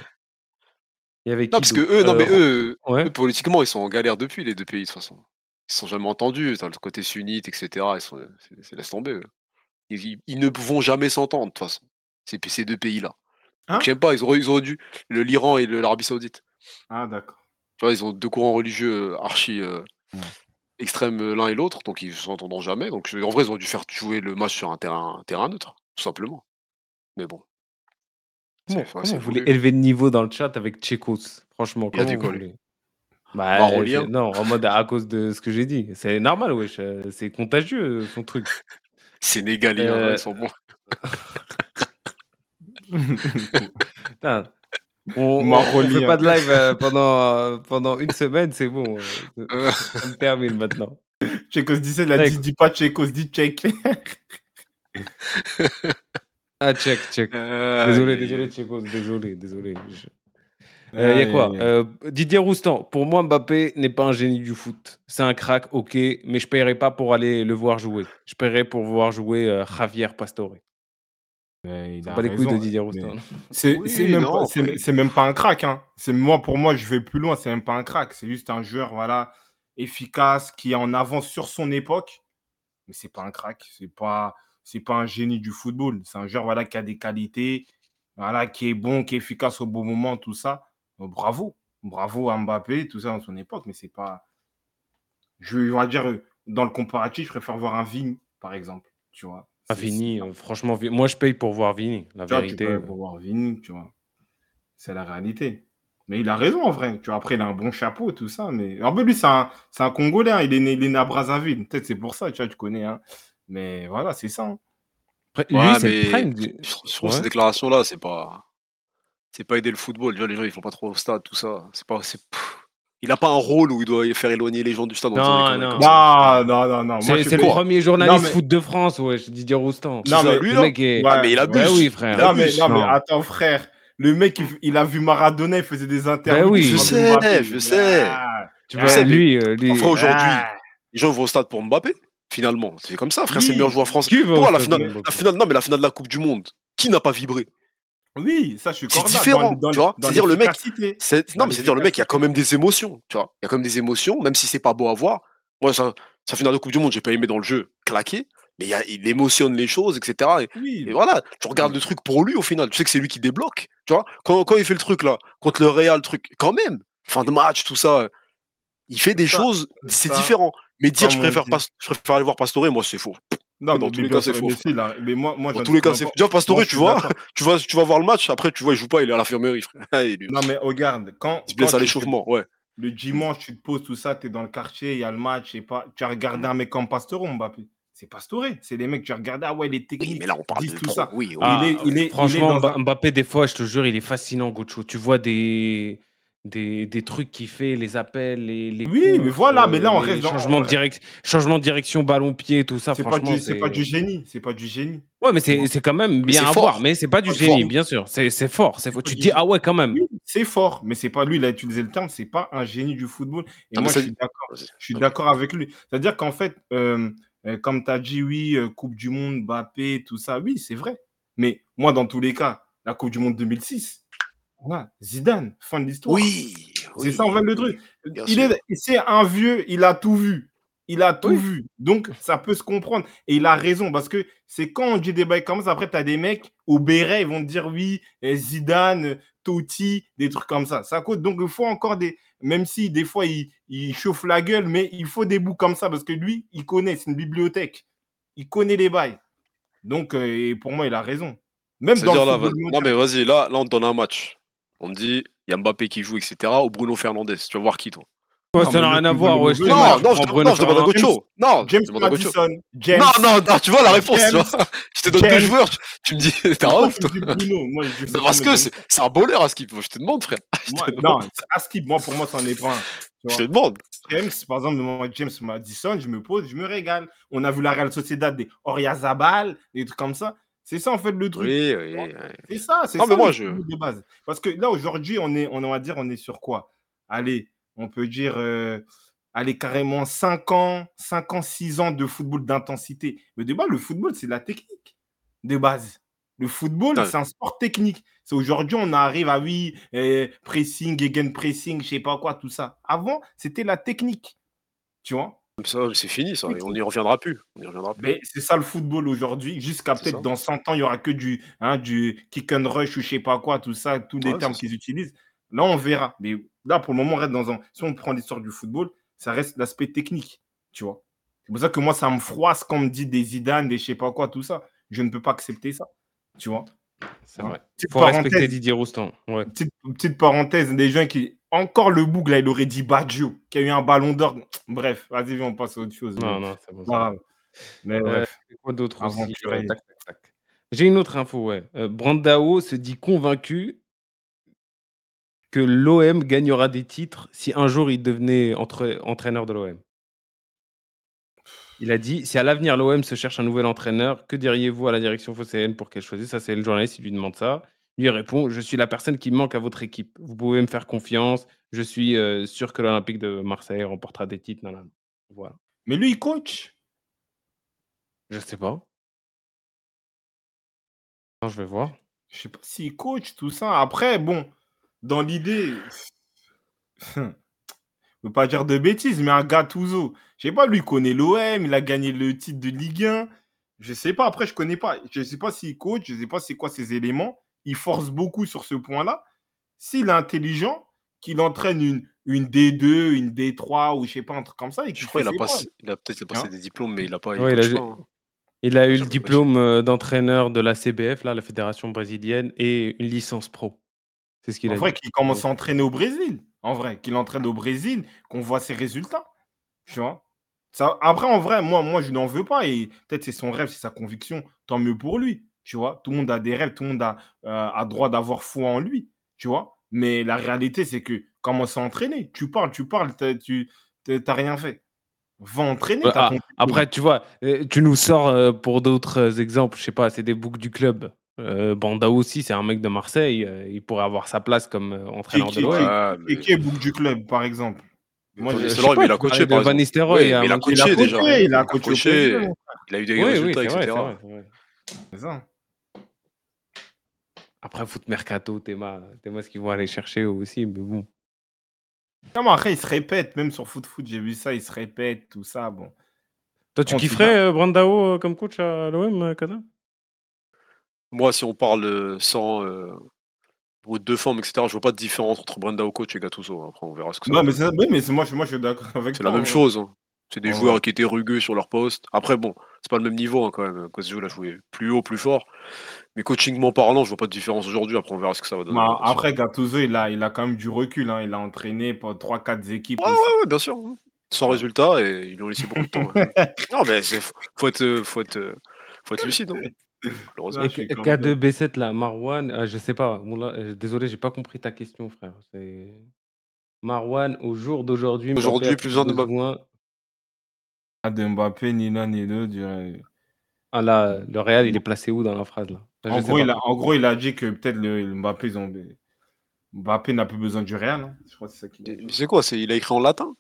Il y avait non, parce que eux, non, mais eux, politiquement, ils sont en galère depuis les deux pays de toute façon. Ils sont jamais entendus. Le côté sunnite, etc. Ils sont, c'est, laisse tomber. Ils, ils, ne vont jamais s'entendre de toute façon ces, deux pays-là. Hein? J'aime pas, ils auraient, ils dû. L'Iran et l'Arabie Saoudite. Ah, d'accord. Tu vois, ils ont deux courants religieux euh, archi euh, extrêmes euh, l'un et l'autre, donc ils s'entendront jamais. Donc en vrai, ils auraient dû faire jouer le match sur un terrain, un terrain neutre, tout simplement. Mais bon. Comment, vous voulez élever le niveau dans le chat avec Tchécos Franchement, comment vous voulez? Bah, non, en mode à cause de ce que j'ai dit. C'est normal, wesh. C'est contagieux, son truc. Sénégalais, euh... ils sont bons. Putain, on, Maroli, fait hein. pas de live euh, pendant, euh, pendant une semaine, c'est bon. euh, (laughs) ça me termine maintenant. Chekos 17, il a Check. dit, dis pas Chekos, dis check. (laughs) Ah, check, check. Euh, Désolé, désolé, aïe. Tchécos, désolé, désolé. Je- Euh, y a quoi. Euh, Didier Roustan, pour moi, Mbappé n'est pas un génie du foot. C'est un crack, ok, mais je paierai pas pour aller le voir jouer. Je paierai pour voir jouer euh, Javier Pastore. Mais il a Pas les couilles de Didier mais Roustan. C'est Oui, même, pas- c'est- après- c'est même pas un crack. Hein. C'est moi, pour moi, je vais plus loin. C'est même pas un crack. C'est juste un joueur voilà, efficace qui est en avance sur son époque. Mais c'est pas un crack. C'est pas, c'est pas un génie du football. C'est un joueur voilà, qui a des qualités, voilà, qui est bon, qui est efficace au bon moment, tout ça. Donc, bravo. Bravo à Mbappé, tout ça dans son époque. Mais c'est pas. Je on va dire, euh, dans le comparatif, je préfère voir un Vini, par exemple. Tu vois. Ah, Vini, euh, franchement, moi je paye pour voir Vini, la tu vois, tu vérité. pour voir Vini, tu vois. C'est la réalité. Mais il a raison en vrai. Tu vois, après, il a un bon chapeau, tout ça. Mais en plus, lui, c'est un, Congolais. hein. Il, est né, il est né à Brazzaville. Peut-être c'est pour ça, tu vois, tu connais. hein. Mais voilà, c'est ça. hein. Après, lui, Ouais, c'est le mais prime du- je je trouve Ouais. ces déclarations-là, c'est pas. C'est pas aider le football. Les gens, ils font pas trop au stade, tout ça. C'est pas. Il a pas un rôle où il doit faire éloigner les gens du stade. en Non, non. Non, non, non, C'est le premier journaliste mais- foot de France, ouais, Didier Roustan. Non, mais lui, le là mec est... Ah, mais il Ouais, abuse. oui, frère. Non, mais, abuse. non, mais Non. attends, frère. Le mec, il, il a vu Maradona, il faisait des interviews. oui. sur Je sais, je sais. Ah, Tu vois, lui, euh, lui... Enfin, aujourd'hui, ah. les gens vont au stade pour Mbappé, finalement. C'est comme ça, frère. C'est le meilleur joueur français. Pourquoi la finale, la finale, non, mais la finale de la Coupe du Monde, qui n'a pas vibré? Oui, ça, je suis C'est différent, Dans- dans- tu vois? C'est-à-dire, le mec. C'est- Non, mais c'est-à-dire, le mec, il y a quand même des émotions, tu vois? Il y a quand même des émotions, même si c'est pas beau à voir. Moi, ça, sa finale de Coupe du Monde, j'ai pas aimé dans le jeu, claqué, mais il, y a- il émotionne les choses, etc. Et, Oui. et voilà, tu regardes le truc pour lui au final. Tu sais que c'est lui qui débloque, tu vois? Quand, quand il fait le truc là, contre le Real, le truc, quand même, fin de match, tout ça, il fait des Ça, choses, c'est différent. Mais dire, je préfère, dit. pas, je préfère aller voir Pastore, moi, c'est faux. Non, Dans mais tous les cas, c'est faux, mais si, là, mais moi, moi, Dans tous les cas, c'est Déjà, Pastore, moi, tu vois, tu vas, tu vas voir le match, après, tu vois, il joue pas, il est à l'infirmerie, (laughs) Non, mais regarde, quand, il se blesse à tu- l'échauffement, ouais. le dimanche, tu te poses tout ça, tu es dans le quartier, il y a le match, sais pas, tu as regardé un mec comme Pastore ou Mbappé C'est Pastore, c'est les mecs, tu as regardé, ah ouais, les Oui, techniques, mais là, on parle disent de tout ça. oui, oui. Ah, il est, il est, franchement, il est dans Mba- un- Mbappé, des fois, je te jure, il est fascinant, Gocho. Tu vois des, des, des trucs qu'il fait, les appels, les, les Oui, mais voilà, mais là, on les reste dans- changements de, direct, changement de direction, ballon-pied, tout ça. C'est pas, pas du génie, c'est pas du génie. Ouais, mais c'est c'est quand même bien à fort. voir, mais c'est pas du génie, fort. bien sûr. C'est c'est fort. c'est fort. Tu dis, génie. ah ouais, quand même. Oui, c'est fort, mais c'est pas lui, il a utilisé le terme, c'est pas un génie du football. Et Ah, moi, je suis d'accord. Je suis d'accord avec lui. C'est-à-dire qu'en fait, euh, euh, comme tu as dit, oui, euh, Coupe du Monde, Mbappé, tout ça, oui, c'est vrai. Mais moi, dans tous les cas, la Coupe du Monde 2006, voilà, Zidane, fin de l'histoire. Oui, C'est ça, en fait, le truc. bien Il sûr. est, c'est un vieux, il a tout vu. Il a tout Oui. vu. Donc, ça peut se comprendre. Et il a raison, parce que c'est quand on dit des bails comme ça, après, tu as des mecs au béret, ils vont te dire oui, euh, Zidane, Totti, des trucs comme ça. Ça coûte. Donc, il faut encore des. Même si des fois, il, il chauffe la gueule, mais il faut des bouts comme ça, parce que lui, il connaît, c'est une bibliothèque. Il connaît les bails. Donc, euh, et pour moi, il a raison. Même dans là, non mais vas-y, là, là on donne un match. On te dit, il y a Mbappé qui joue, etc. Ou Bruno Fernandez. Tu vas voir qui toi? Ouais, Non, ça n'a rien à voir. Ouais, je Non, non, je, Bruno non, je demande à. Gocho. Non, James je demande à Gocho. Madison, James. Non, non, non, tu vois la réponse, tu vois. Je te donne James. deux joueurs, tu, tu me dis, t'es un ouf, toi. tu dis Bruno Moi, je sais Parce que c'est un bowler à skip. Je te demande, frère. (laughs) Moi, te non, demande. c'est à skip. Moi, pour moi, c'en est pas un. Je te demande. James, par exemple, moi, James Madison, je me pose, je me régale. On a vu la Real Sociedad des Oryazabal, des trucs comme ça. C'est ça, en fait, le truc. Oui, oui, oui. C'est ça, c'est ça mais moi, le je- football de base. Parce que là, aujourd'hui, on est, on va dire, on est sur quoi? Allez, on peut dire, euh, allez, carrément 5 ans, 5 ans, 6 ans de football d'intensité. Mais de base, le football, c'est la technique de base. Le football, c'est un sport technique. C'est aujourd'hui, on arrive à oui, euh, pressing, gegen pressing, je sais pas quoi, tout ça. Avant, c'était la technique. Tu vois? Ça, c'est fini, ça. et On n'y reviendra plus. On y reviendra plus. mais c'est ça le football aujourd'hui. Jusqu'à peut-être dans 100 ans, il y aura que du, hein, du kick and rush ou je sais pas quoi, tout ça, tous les Ouais, termes qu'ils utilisent. Là, on verra. Mais là, pour le moment, on reste dans un. Si on prend l'histoire du football, ça reste l'aspect technique. Tu vois C'est pour ça que moi, ça me froisse quand on me dit des Zidane, des je sais pas quoi, tout ça. Je ne peux pas accepter ça. Tu vois C'est vrai. Petite Faut respecter Didier Roustan. Ouais. Petite, petite parenthèse, des gens qui. Encore le boucle, là, il aurait dit Baggio, qui a eu un ballon d'or. Bref, vas-y, on passe à autre chose. Non, Mais- non, c'est bon. Mais Euh, bref. quoi d'autre aussi Aventuré. Tac, tac, tac. J'ai une autre info, ouais. Euh, Brandao se dit convaincu que l'OM gagnera des titres si un jour il devenait entraîneur de l'OM. Il a dit si à l'avenir l'OM se cherche un nouvel entraîneur, que diriez-vous à la direction phocéenne pour qu'elle choisisse? Ça, c'est le journaliste, il lui demande ça. Lui répond Je suis la personne qui manque à votre équipe. Vous pouvez me faire confiance. Je suis euh, sûr que l'Olympique de Marseille remportera des titres. Non, non. Voilà. Mais lui, il coach? Je sais pas. Non, je vais voir. Je sais pas s'il coach, tout ça. Après, bon, dans l'idée, je veux pas dire de bêtises, mais un Gattuso, je sais pas, lui connaît l'OM, il a gagné le titre de Ligue 1. Je sais pas, après, je connais pas. Je sais pas s'il coach, je sais pas c'est quoi ses éléments. Il force beaucoup sur ce point-là. S'il est intelligent, qu'il entraîne une, une D2, une D3 ou je sais pas, un truc comme ça. Et Je crois qu'il a, passé- il a peut-être passé Hein des diplômes, mais il a pas. Ouais, il a pas, hein. Il a eu le diplôme euh, d'entraîneur de la CBF, là, la Fédération brésilienne, et une licence pro. C'est ce qu'il En a vrai, dit. qu'il commence à entraîner au Brésil. En vrai, qu'il entraîne au Brésil, qu'on voit ses résultats. Tu vois? Ça, Après, en vrai, moi, moi je n'en veux pas. Et peut-être c'est son rêve, c'est sa conviction. Tant mieux pour lui. Tu vois? Tout le monde a des rêves, tout le monde a, euh, a droit d'avoir foi en lui. Tu vois? Mais la réalité, c'est que commence à entraîner? Tu parles, tu parles, t'as- tu n'as rien fait. Va entraîner. Ah, après, tu vois, euh, tu nous sors euh, pour d'autres exemples, je sais pas, c'est des boucs du club. Euh, Banda aussi, c'est un mec de Marseille, euh, il pourrait avoir sa place comme Qui, entraîneur de l'OM. et qui est bouc du club, par exemple? Moi, je- je Nistelrooy, sais pas, mais il a coaché, parlais de par Van exemple. Nistelrooy, Ouais, il a il coaché déjà. il a Il a coaché. Il eu des Oui, oui, résultats, c'est vrai, etc. c'est vrai, c'est vrai. Ça. Après, foot mercato, Théma, Théma, ce qu'ils vont aller chercher aussi, mais bon. Non, mais après, il se répète, même sur Foot Foot, j'ai vu ça, il se répète, tout ça. Bon. Toi, tu kifferais euh, Brandao euh, comme coach à l'OM, euh, Kada Moi, si on parle euh, sans euh, brut de forme, etc., je vois pas de différence entre Brandao coach et Gattuso. Après, on verra ce que ça Non, va mais, oui, mais moi, je, moi, je suis d'accord (laughs) avec C'est la même hein. chose. hein. C'est des Ouais, joueurs ouais. qui étaient rugueux sur leur poste. Après, bon, c'est pas le même niveau hein, quand même. Cosio, il a joué plus haut, plus fort. Mais coachingment parlant, je vois pas de différence aujourd'hui. Après, on verra ce que ça va donner. Bien sûr. après, Gattuso, il a, il a quand même du recul. hein. Il a entraîné pour 3-4 équipes. Ouais, aussi. ouais, ouais, bien sûr. hein. Sans résultat, et ils lui ont laissé beaucoup de temps. ouais. (laughs) non, mais faut être, faut être, faut être lucide. hein. Malheureusement. Ouais, Et je suis K- comme K2B7 là, Marwan, euh, je sais pas, Moula, euh, désolé, j'ai pas compris ta question, frère. Marwan, au jour d'aujourd'hui, Aujourd'hui, plus besoin de Mbappé. besoin. Pas de Mbappé, ni l'un ni l'autre. je- Ah là, le Real, il est placé où dans la phrase là? Je En sais gros, pas. il a, en gros, il a dit que peut-être le, le Mbappé, ils ont... Mbappé n'a plus besoin du Real. hein. Je crois que c'est ça qu'il a dit. Mais c'est quoi c'est, Il a écrit en latin?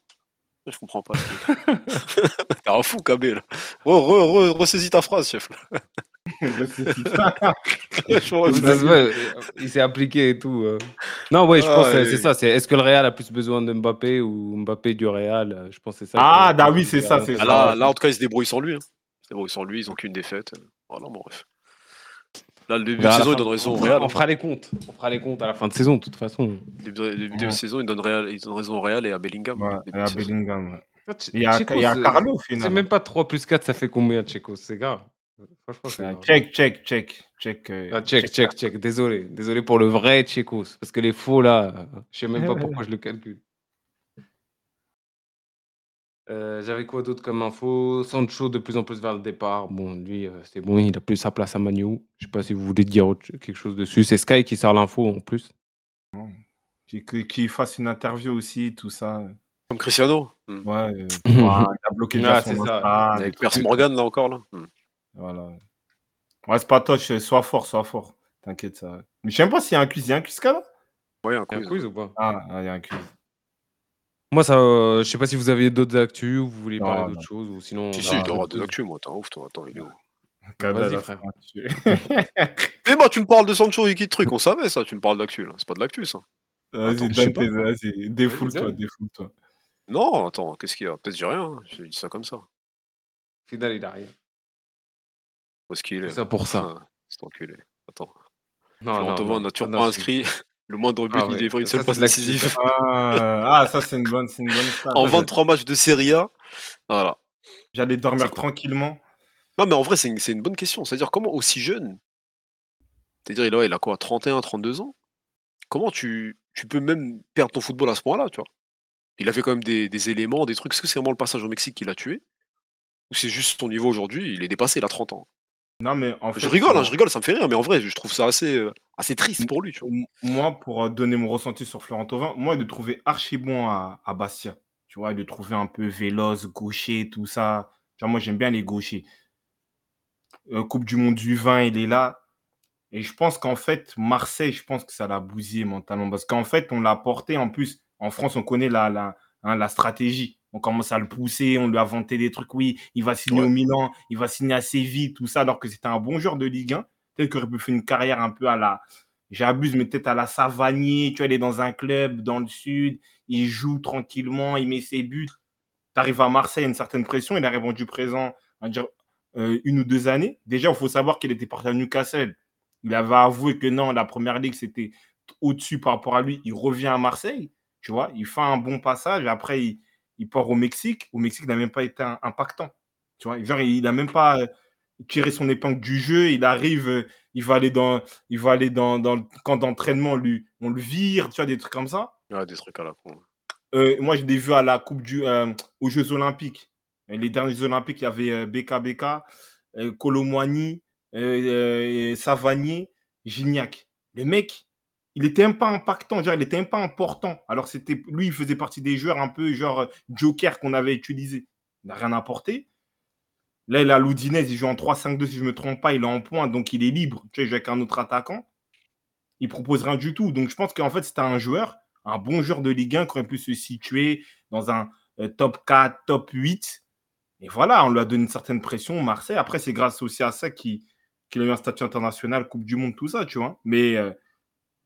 Je comprends pas. (laughs) (laughs) T'es un fou, Kabé, là. Re, re, re- ressaisis ta phrase, chef. (laughs) il s'est appliqué et tout. euh. Non, ouais, je Ah, pense que c'est ça. C'est est-ce que le Real a plus besoin de Mbappé ou Mbappé du Real? Je pense que c'est ça. Ah, bah oui, c'est ça, c'est ça. là, là, en tout cas, ils se débrouillent sans lui. Hein. Ils se débrouillent sans lui, ils ont qu'une défaite. Voilà, bon, bref. Là, le début On de saison, il fin- donne raison au on, Real. on fera les comptes. On fera les comptes à la fin de saison, de toute façon. Le début, de saison, il donne, Real, il donne raison au Real et à Bellingham. Ouais, et à. Bellingham. ouais. Il y a, Carlo, au C'est même pas 3 plus 4, ça fait combien, Tchekos? C'est grave. Franchement. Check, check, check, check. euh, Ah, check, check, check. Désolé. Désolé pour le vrai Tchekos. Parce que les faux, là, je sais même pas pourquoi je le calcule. Euh, J'avais quoi d'autre comme info? Sancho de plus en plus vers le départ. Bon, lui, euh, c'est bon, il a plus sa place à Manu. Je sais pas si vous voulez dire autre- quelque chose dessus. C'est Sky qui sort l'info en plus. Qui, qui- qui fasse une interview aussi, tout ça. Comme Cristiano. Hmm. Ouais, euh, ouais, il a bloqué déjà Ah, c'est ça. Avec. Perce Morgan, là encore. Là. Voilà. Ouais, c'est pas touch, sois fort, sois fort. T'inquiète, ça. Mais je sais même pas s'il y a un quiz. Il y a un quiz, ce cas-là Ouais, un Il y a un quiz. quiz ou pas? Ah, ah, il y a un quiz. Moi, ça, euh, je sais pas si vous avez d'autres actus ou vous voulez Non, parler d'autres choses ou sinon. Si, si, il aura des actus, moi. T'es un ouf, toi. Attends, il est où Vas-y, là, frère. un. Eh (laughs) bah, tu me parles de Sancho et qui de truc, on savait ça, tu me parles d'actu, là. C'est pas de l'actu, ça. Vas-y, vas-y, défoule-toi, défoule-toi. Non, attends, qu'est-ce qu'il y a? Peut-être j'ai rien, hein. j'ai dit ça comme ça. Final, il a rien. Qu'il est C'est ça pour ça. Ah, C'est enculé. Attends. Non, non, non. n'a toujours pas inscrit le moindre but Ah ni ouais, livré une ça, seule passe décisive Ah, ah, ça, c'est une bonne, c'est une bonne en 23 matchs de Serie A. Voilà. J'allais dormir C'est tranquillement. Non, mais en vrai, c'est une, c'est une bonne question. C'est-à-dire, comment aussi jeune C'est-à-dire, il a, il a quoi 31, 32 ans? Comment tu, tu peux même perdre ton football à ce point-là, tu vois? Il avait quand même des, des éléments, des trucs. Est-ce que c'est vraiment le passage au Mexique qui l'a tué? Ou c'est juste son niveau aujourd'hui Il est dépassé, il a 30 ans? Non, mais en fait, Je rigole, hein, je rigole, ça me fait rire, mais en vrai, je trouve ça assez, euh, assez triste pour lui. Tu vois. m- moi, pour euh, donner mon ressenti sur Florent Thauvin, moi, de le trouver archi bon à, à Bastia. Tu vois, de le trouver un peu véloce, gaucher, tout ça. Tu vois, moi, j'aime bien les gauchers. Euh, coupe du Monde du vin, il est là. Et je pense qu'en fait, Marseille, je pense que ça l'a bousillé mentalement. Parce qu'en fait, on l'a porté. En plus, en France, on connaît la, la, hein, la stratégie. On commence à le pousser, on lui a vanté des trucs. Oui, il va signer Ouais. au Milan, il va signer à Séville, tout ça, alors que c'était un bon joueur de Ligue 1. Peut-être qu'il aurait pu faire une carrière un peu à la. J'abuse, mais peut-être à la Savanier. Tu vois, il est dans un club dans le sud, il joue tranquillement, il met ses buts. Tu arrives à Marseille, il y a une certaine pression. Il a répondu présent, on va dire, euh, une ou deux années. Déjà, il faut savoir qu'il était parti à Newcastle. Il avait avoué que non, la première ligue, c'était au-dessus par rapport à lui. Il revient à Marseille, tu vois, il fait un bon passage. Après, il, il part au Mexique. Au Mexique, il n'a même pas été impactant. Tu vois, genre, il n'a même pas euh, tiré son épingle du jeu. Il arrive, euh, il va aller dans, il va aller dans, dans le camp d'entraînement, lui, on le vire, tu vois, des trucs comme ça. Ouais, des trucs à la con. Euh, moi, je l'ai vu à la Coupe du, euh, aux Jeux Olympiques. Les derniers Jeux Olympiques, il y avait BKBK, euh, Colomwani, Savanier, Gignac. Le mec, il était même pas impactant, il était même pas important. Alors, c'était lui, il faisait partie des joueurs un peu genre joker qu'on avait utilisé. Il n'a rien apporté. Là, il a Loudinez, il joue en 3-5-2, si je ne me trompe pas, il est en point, donc il est libre. Tu sais, avec un autre attaquant. Il propose rien du tout. Donc, je pense qu'en fait, c'était un joueur, un bon joueur de Ligue 1 qui aurait pu se situer dans un euh, top 4, top 8. Et voilà, on lui a donné une certaine pression, Marseille. Après, c'est grâce aussi à ça qu'il qu'il a eu un statut international, Coupe du Monde, tout ça, tu vois. Mais euh,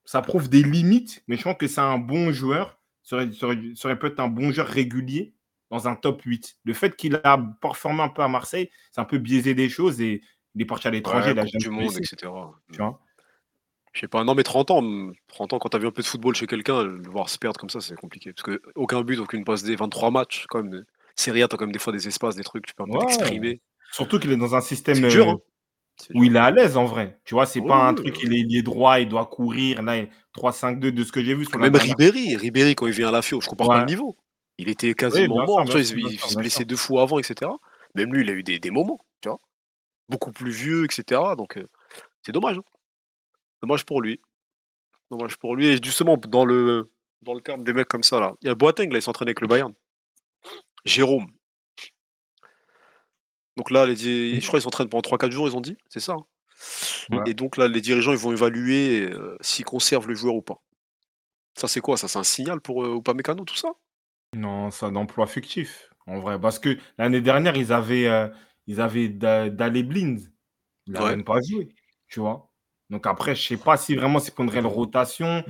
ça prouve des limites. Mais je pense que c'est un bon joueur. Aurait- ça aurait peut-être un bon joueur régulier dans un top 8. Le fait qu'il a performé un peu à Marseille, c'est un peu biaisé des choses et il est parti à l'étranger. Ouais, il a Coupe jamais du monde, blessé, etc. tu vois? Je sais pas, non mais 30 ans, hum, 30 ans quand t'as vu un peu de football chez quelqu'un, le voir se perdre comme ça, c'est compliqué. Parce que aucun but, aucune passe des 23 matchs, quand même. Série A, t'as quand même des fois des espaces, des trucs, tu peux un peu Ouais. t'exprimer. Surtout qu'il est dans un système dur, euh, hein. Où il est à l'aise en vrai. Tu vois, c'est Oui, pas un oui, truc, oui. il est, est droit, il doit courir. Là, il- 3-5-2 de ce que j'ai vu Même Ribéry, Ribéry quand il vient à la FIO, je compare pas le niveau. Il était quasiment mort, il, blessé sûr. deux fois avant, etc. Même lui, il a eu des, des moments, tu vois. Beaucoup plus vieux, etc. Donc euh, c'est dommage. hein. Dommage pour lui. Dommage pour lui. Et justement, dans le, dans le terme des mecs comme ça, là, il y a Boateng, là, il s'entraîne avec le Bayern. Jérôme. Donc là, les di- je crois qu'ils s'entraînent pendant 3-4 jours, ils ont dit, c'est ça. hein. Ouais. Et donc là, les dirigeants, ils vont évaluer euh, s'ils conservent le joueur ou pas. Ça, c'est quoi? Ça, c'est un signal pour euh, Upamecano, tout ça? Non, c'est un emploi fictif, en vrai. Parce que l'année dernière, ils avaient, euh, ils avaient Da- Daley Blind. Il n'a Ouais. même pas joué, tu vois. Donc après, je sais pas si vraiment c'est pour une réelle rotation.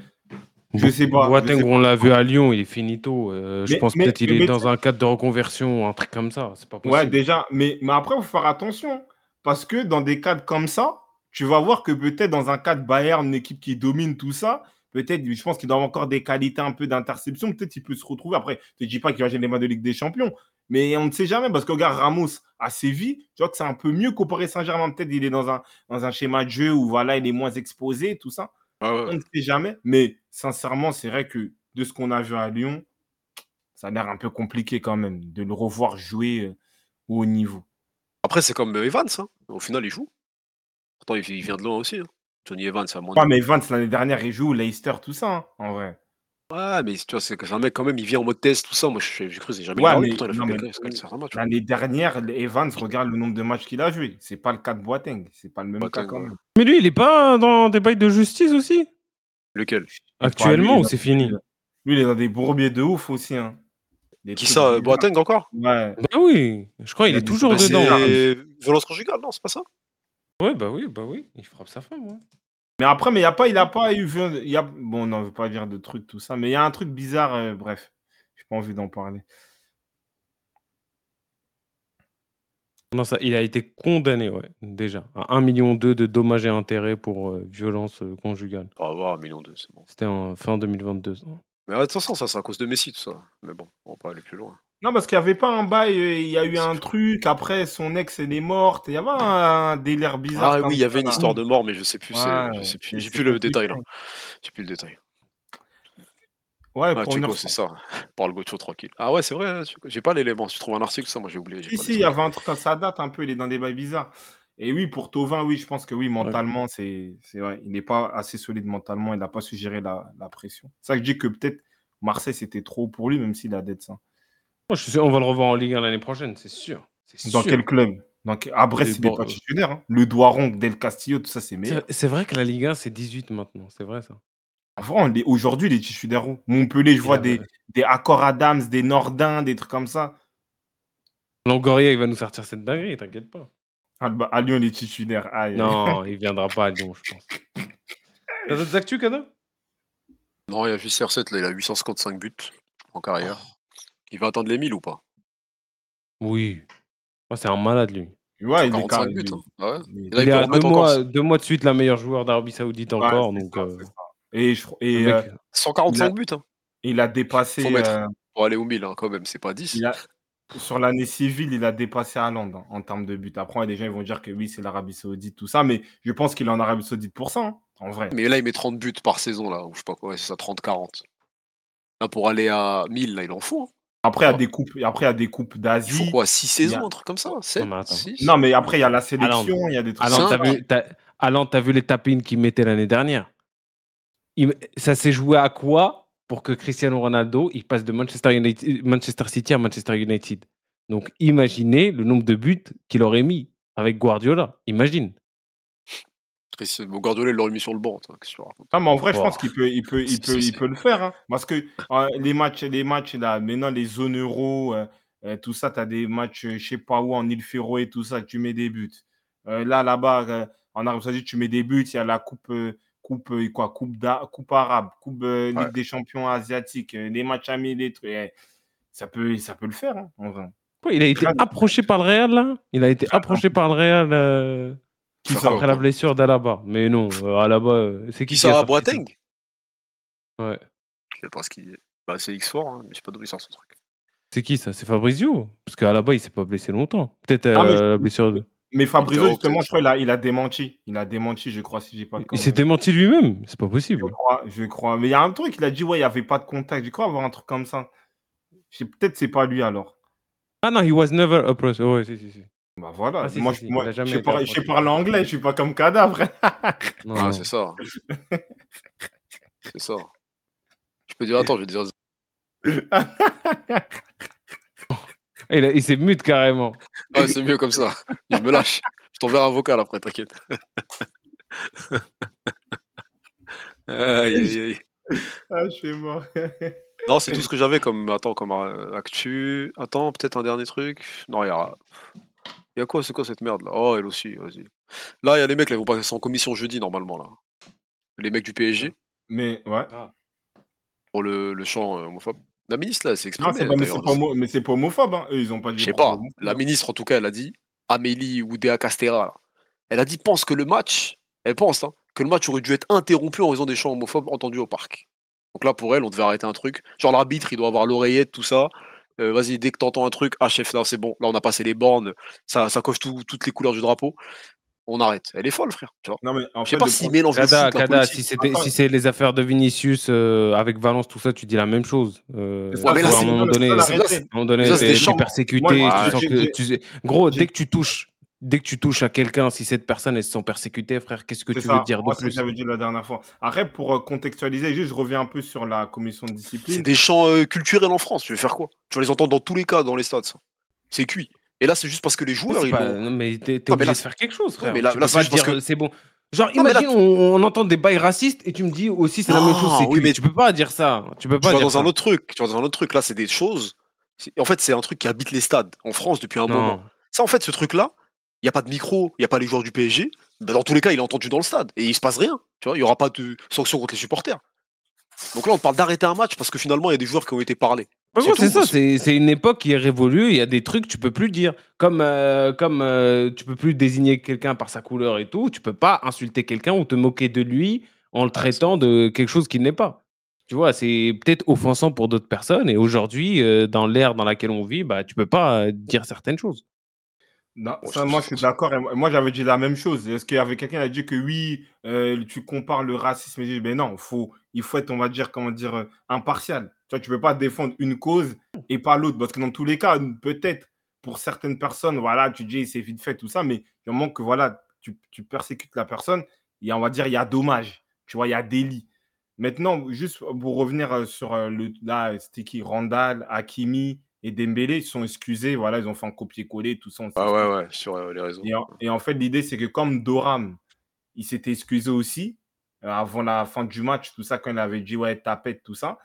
Je sais pas. Boateng, on l'a vu à Lyon, il est finito. Euh, je pense peut-être qu'il est dans un cadre de reconversion, un truc comme ça. C'est pas Ouais, possible. déjà, mais, mais après, il faut faire attention. Parce que dans des cadres comme ça, tu vas voir que peut-être dans un cadre Bayern, une équipe qui domine tout ça, peut-être, je pense qu'il doit avoir encore des qualités un peu d'interception. Peut-être il peut se retrouver. Après, je ne dis pas qu'il va gagner les matchs de Ligue des Champions, mais on ne sait jamais. Parce que regarde Ramos à Séville, tu vois que c'est un peu mieux qu'au Paris Saint-Germain. Peut-être il est dans un, dans un schéma de jeu où voilà, il est moins exposé, tout ça. Ouais. On ne sait jamais. Mais sincèrement, c'est vrai que de ce qu'on a vu à Lyon, ça a l'air un peu compliqué quand même de le revoir jouer euh, au haut niveau. Après, c'est comme euh, Evans. hein. Au final, il joue. Pourtant, il, vient de loin aussi. hein. Johnny Evans, à mon Ouais, mais Vance, l'année dernière, il joue Leicester, tout ça, hein, en vrai. Ouais, mais tu vois, c'est que c'est un mec quand même, il vient en mode test, tout ça. Moi, j'ai j'ai cru, c'est jamais Ouais, mais- Pourtant, il a non, fait mais- quelques- quelques- certains matchs. L'année dernière, Evans, regarde le nombre de matchs qu'il a joué. C'est pas le cas de Boateng. C'est pas le même Boateng, cas quand ouais. même. Mais lui, il est pas dans des bails de justice aussi? Lequel? Actuellement, lui, ou c'est fini? Lui, il est dans des bourbiers de ouf aussi. Hein. Des Qui trucs ça euh, bizarres. Boateng encore? Ouais. Bah oui, je crois qu'il Il a est toujours bah, dedans. C'est violence conjugale, non C'est pas ça? Ouais, bah oui, bah oui, il frappe sa femme. ouais. Mais après, mais il a pas, il a pas eu. Y a... Bon, non, je ne veux pas dire de trucs, tout ça. Mais il y a un truc bizarre, euh, bref. J'ai pas envie d'en parler. Non, ça, il a été condamné, ouais, déjà, à 1,2 million de dommages et intérêts pour euh, violence euh, conjugale. On va voir, un million deux, c'est bon. C'était en fin 2022. ça. Mais ouais, de toute façon, ça, c'est à cause de Messi, tout ça. Mais bon, on va pas aller plus loin. Non, parce qu'il n'y avait pas un bail. euh, Il y a eu un truc. Après, son ex, elle est morte. Il y avait un délire bizarre. Ah oui, il y avait une histoire de mort, mais je sais plus. Ouais, je sais plus. J'ai plus le détail là. J'ai plus le détail. Ouais, Ah, pour c'est ça. Parle Gocho tranquille. Ah ouais, c'est vrai. hein. J'ai pas l'élément. Si tu trouves un article, ça, moi j'ai oublié. Si, si, il y avait un truc, ça date un peu, il est dans des bails bizarres. Et oui, pour Tovin, oui, je pense que oui, mentalement, c'est c'est vrai. Il n'est pas assez solide mentalement. Il n'a pas su gérer la, la pression. C'est ça que je dis que peut-être Marseille, c'était trop pour lui, même s'il a d'être ça. Moi, je on va le revoir en Ligue 1 l'année prochaine, c'est sûr. Dans sûr. quel club? Donc, à Brest, Et c'est des bon, pas titulaires. hein. Le Doiron, Del Castillo, tout ça, c'est meilleur. C'est vrai que la Ligue 1, c'est 18 maintenant, c'est vrai ça. Avant, les- aujourd'hui, les titulaires, où Montpellier, je vois des, des Accor Adams, des Nordins, des trucs comme ça. Longoria, il va nous sortir cette dinguerie, t'inquiète pas. À, bah, à Lyon, les titulaires. aïe. Non, il viendra pas à Lyon, je pense. (laughs) T'as d'autres actus, Kada Non, il y a juste CR7, là, il a 855 buts en carrière. Il va atteindre les 1000 ou pas? Oui. Oh, c'est un malade, lui. Ouais, il est 45 carré, buts. lui. hein. Ah ouais? Il- Il est peut à deux remettre encore? mois, deux mois de suite la meilleure joueur d'Arabie Saoudite Ouais, encore. c'est donc, ça, euh, c'est ça. Et, je- et, le euh, mec, 145 il a- buts hein, il a dépassé. Faut mettre. euh, pour aller au 1000, hein, quand même, c'est pas 10. il a- sur l'année civile, il a dépassé Haaland hein, en termes de buts. Après, les gens ils vont dire que oui, c'est l'Arabie Saoudite, tout ça, mais je pense qu'il est en Arabie Saoudite pour ça, hein, en vrai. Mais là, il met 30 buts par saison, là, ou je sais pas quoi, ouais, c'est ça, 30-40. Là, pour aller à 1000, là, il en faut. hein. Après, il y a Oh. des coupes, après, il y a des coupes Il faut d'Asie. quoi 6 il y saisons, a- un truc comme ça 7 mais attends. 6 Non, mais après, il y a la sélection, il y a des trucs. Alain, Ça, t'as vu, t'as- Alain, t'as vu les tapines qu'il mettait l'année dernière? Il- Ça s'est joué à quoi pour que Cristiano Ronaldo il passe de Manchester, United- Manchester City à Manchester United? Donc imaginez le nombre de buts qu'il aurait mis avec Guardiola. Imagine. Il l'aurait mis sur le banc. Non, mais en vrai, je pense qu'il peut, il peut, il peut, il peut le faire. hein. Parce que euh, les matchs, les matchs là, maintenant, les zones euro, euh, euh, tout ça, tu as des matchs, je sais pas où, en île Féroé, tout ça, tu mets des buts. Euh, là, là-bas, euh, en Arabie Saoudite, tu mets des buts. Il y a la coupe, euh, coupe, euh, quoi, coupe, arabe, coupe euh, Ligue Ouais. des champions asiatiques, euh, les matchs amis, les trucs. eh, ça, peut, ça peut le faire, hein, en vrai. Quoi, il a été approché par le Real là? Il a été approché par le Real euh, Qui après la blessure d'Alaba. Mais non, euh, Alaba, euh, c'est qui a ça, Boateng Ouais. Je sais pas ce qu'il Bah, c'est X4, hein, mais je sais pas d'où il sort son truc. C'est qui ça? C'est Fabrizio? Parce qu'Alaba, il s'est pas blessé longtemps. Peut-être Ah, mais euh, la blessure de... Mais Fabrizio, justement, je crois, il a, il a démenti. Il a démenti, je crois, si j'ai pas Il s'est démenti lui-même. C'est pas possible. Je crois, je crois. Mais il y a un truc, il a dit, ouais, il n'y avait pas de contact. Je crois avoir un truc comme ça? Je sais- Peut-être c'est pas lui alors. Ah non, he was never approached. Oh, ouais, si, si, si. Bah voilà. Ah, si, moi, si, je, si, moi, il a jamais je sais été par- je approché. sais parler anglais, je suis pas comme cadavre. Non, (laughs) Ah, non. c'est ça. c'est ça. Je peux dire, attends, je vais dire. (laughs) Il, a- il s'est mute carrément. Ouais, c'est mieux comme ça. Je me lâche. Je t'enverrai un vocal après, t'inquiète. (laughs) aïe, aïe, aïe. ah, je suis mort. Non, c'est tout ce que j'avais comme, attends, comme euh, actu. Attends, peut-être un dernier truc. Non, il y a. Il y a quoi, c'est quoi cette merde là? Oh, elle aussi, vas-y. Là, il y a les mecs là, ils vont passer en commission jeudi normalement là. Les mecs du PSG Mais ouais. pour le, le chant euh, homophobe. La ministre là, c'est Non, exprimée. c'est pas, mais c'est pas, homo- mais c'est pas homophobe. Hein. Eux, ils ont pas dit. Je sais pas. La ministre, en tout cas, elle a dit, Amélie Oudéa Castera, là, elle a dit, pense que le match, elle pense, hein, que le match aurait dû être interrompu en raison des chants homophobes entendus au parc. Donc là, pour elle, on devait arrêter un truc. Genre l'arbitre, il doit avoir l'oreillette, tout ça. Euh, Vas-y, dès que t'entends un truc, ah chef, là c'est bon, là on a passé les bornes, ça, ça coche tout- toutes les couleurs du drapeau. On arrête. Elle est folle, frère. Tu vois. Non, mais en Je sais pas s'il mélange foot, Kada, Kada, si c'est les affaires de Vinicius euh, avec Valence, tout ça, tu dis la même chose. Euh, ça, mais là, à un c'est- moment donné, persécuté. Tu j'ai- tu- gros, dès que tu touches, dès que tu touches à quelqu'un, si cette personne elle se sent persécutée, frère, qu'est-ce que C'est tu ça. veux dire de Moi, c'est ce que j'avais dit la dernière fois. Après, pour euh, contextualiser, juste, je reviens un peu sur la commission de C'est discipline. des chants euh, culturels en France. Tu veux faire quoi? Tu vas les entendre dans tous les cas dans les stades. ça. C'est cuit. Et là, c'est juste parce que les joueurs, C'est ils pas- non, mais t'es mais obligé là, de faire quelque chose, frère. mais là- Tu là, c'est dire que- c'est bon. Genre, Non, mais là, imagine, on, on entend des bails racistes et tu me dis aussi c'est la même chose, c'est oui, cuit. mais- Tu peux pas dire ça. Tu peux tu pas vas dire dans ça. un autre truc. Tu vas dans un autre truc. Là, c'est des choses. c'est- En fait, c'est un truc qui habite les stades en France depuis un moment. Ça, en fait, ce truc-là, n'y a pas de micro, il n'y a pas les joueurs du PSG. Ben, dans tous les cas, il est entendu dans le stade et il se passe rien. Tu vois, il n'y aura pas de sanction contre les supporters. Donc là, on parle d'arrêter un match parce que finalement, il y a des joueurs qui ont été parlés. C'est ça, c'est une époque qui est révolue, il y a des trucs que tu peux plus dire. Comme, euh, comme euh, tu peux plus désigner quelqu'un par sa couleur et tout, tu peux pas insulter quelqu'un ou te moquer de lui en le traitant de quelque chose qu'il n'est pas. Tu vois, c'est peut-être offensant pour d'autres personnes et aujourd'hui, euh, dans l'ère dans laquelle on vit, bah, tu peux pas euh, dire certaines choses. Non, ça, moi, je- suis d'accord. Et moi, j'avais dit la même chose. Est-ce qu'il y avait quelqu'un qui a dit que oui, euh, tu compares le racisme et ben non, faut, il faut être, on va dire, comment dire, euh, impartial. Tu vois, tu peux pas défendre une cause et pas l'autre. Parce que dans tous les cas, peut-être, pour certaines personnes, voilà, tu dis c'est vite fait, tout ça, mais il manque que voilà, tu, tu persécutes la personne, a, on va dire, il y a dommage, tu vois, il y a délit. Maintenant, juste pour revenir euh, sur le. Là, c'était qui? Randall, Hakimi et Dembélé, ils sont excusés. Voilà, ils ont fait un copier-coller, tout ça. Ah ouais, ouais, sur euh, les réseaux. Et en, fait, l'idée, c'est que comme Doram, il s'était excusé aussi avant la fin du match, tout ça, quand il avait dit ouais, tapette, tout ça,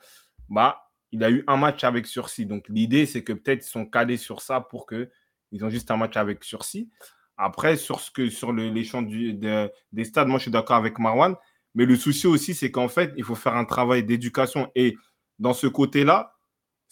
bah, il a eu un match avec sursis. Donc, l'idée, c'est que peut-être ils sont calés sur ça pour que ils ont juste un match avec sursis. Après, sur, ce que, sur le, les champs du, des stades, moi, je suis d'accord avec Marwan. Mais le souci aussi, c'est qu'en fait, il faut faire un travail d'éducation. Et dans ce côté-là,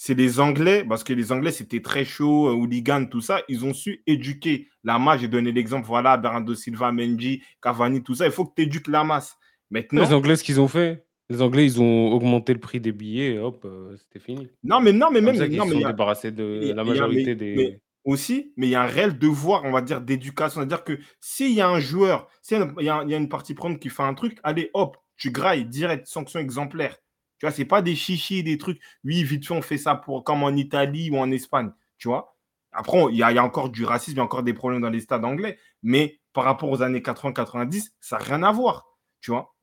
c'est les Anglais, parce que les Anglais, c'était très chaud, euh, hooligan, tout ça. Ils ont su éduquer la masse. J'ai donné l'exemple, voilà, Bernardo Silva, Mendy, Cavani, tout ça. Il faut que tu éduques la masse. Maintenant, les Anglais, ce qu'ils ont fait, les Anglais, ils ont augmenté le prix des billets et hop, euh, c'était fini. Non, mais non, mais même. ils mais sont débarrassés de la majorité des aussi, mais il y a un réel devoir, on va dire, d'éducation. C'est-à-dire que s'il y a un joueur, s'il y, a une partie prenante qui fait un truc, allez, hop, tu grailles, direct, sanction exemplaire. Tu vois, c'est pas des chichis, des trucs. Oui, vite fait, on fait ça pour, comme en Italie ou en Espagne. Tu vois. Après, il y, a, encore du racisme, il y a encore des problèmes dans les stades anglais. Mais par rapport aux années 80-90, ça n'a rien à voir. Tu vois.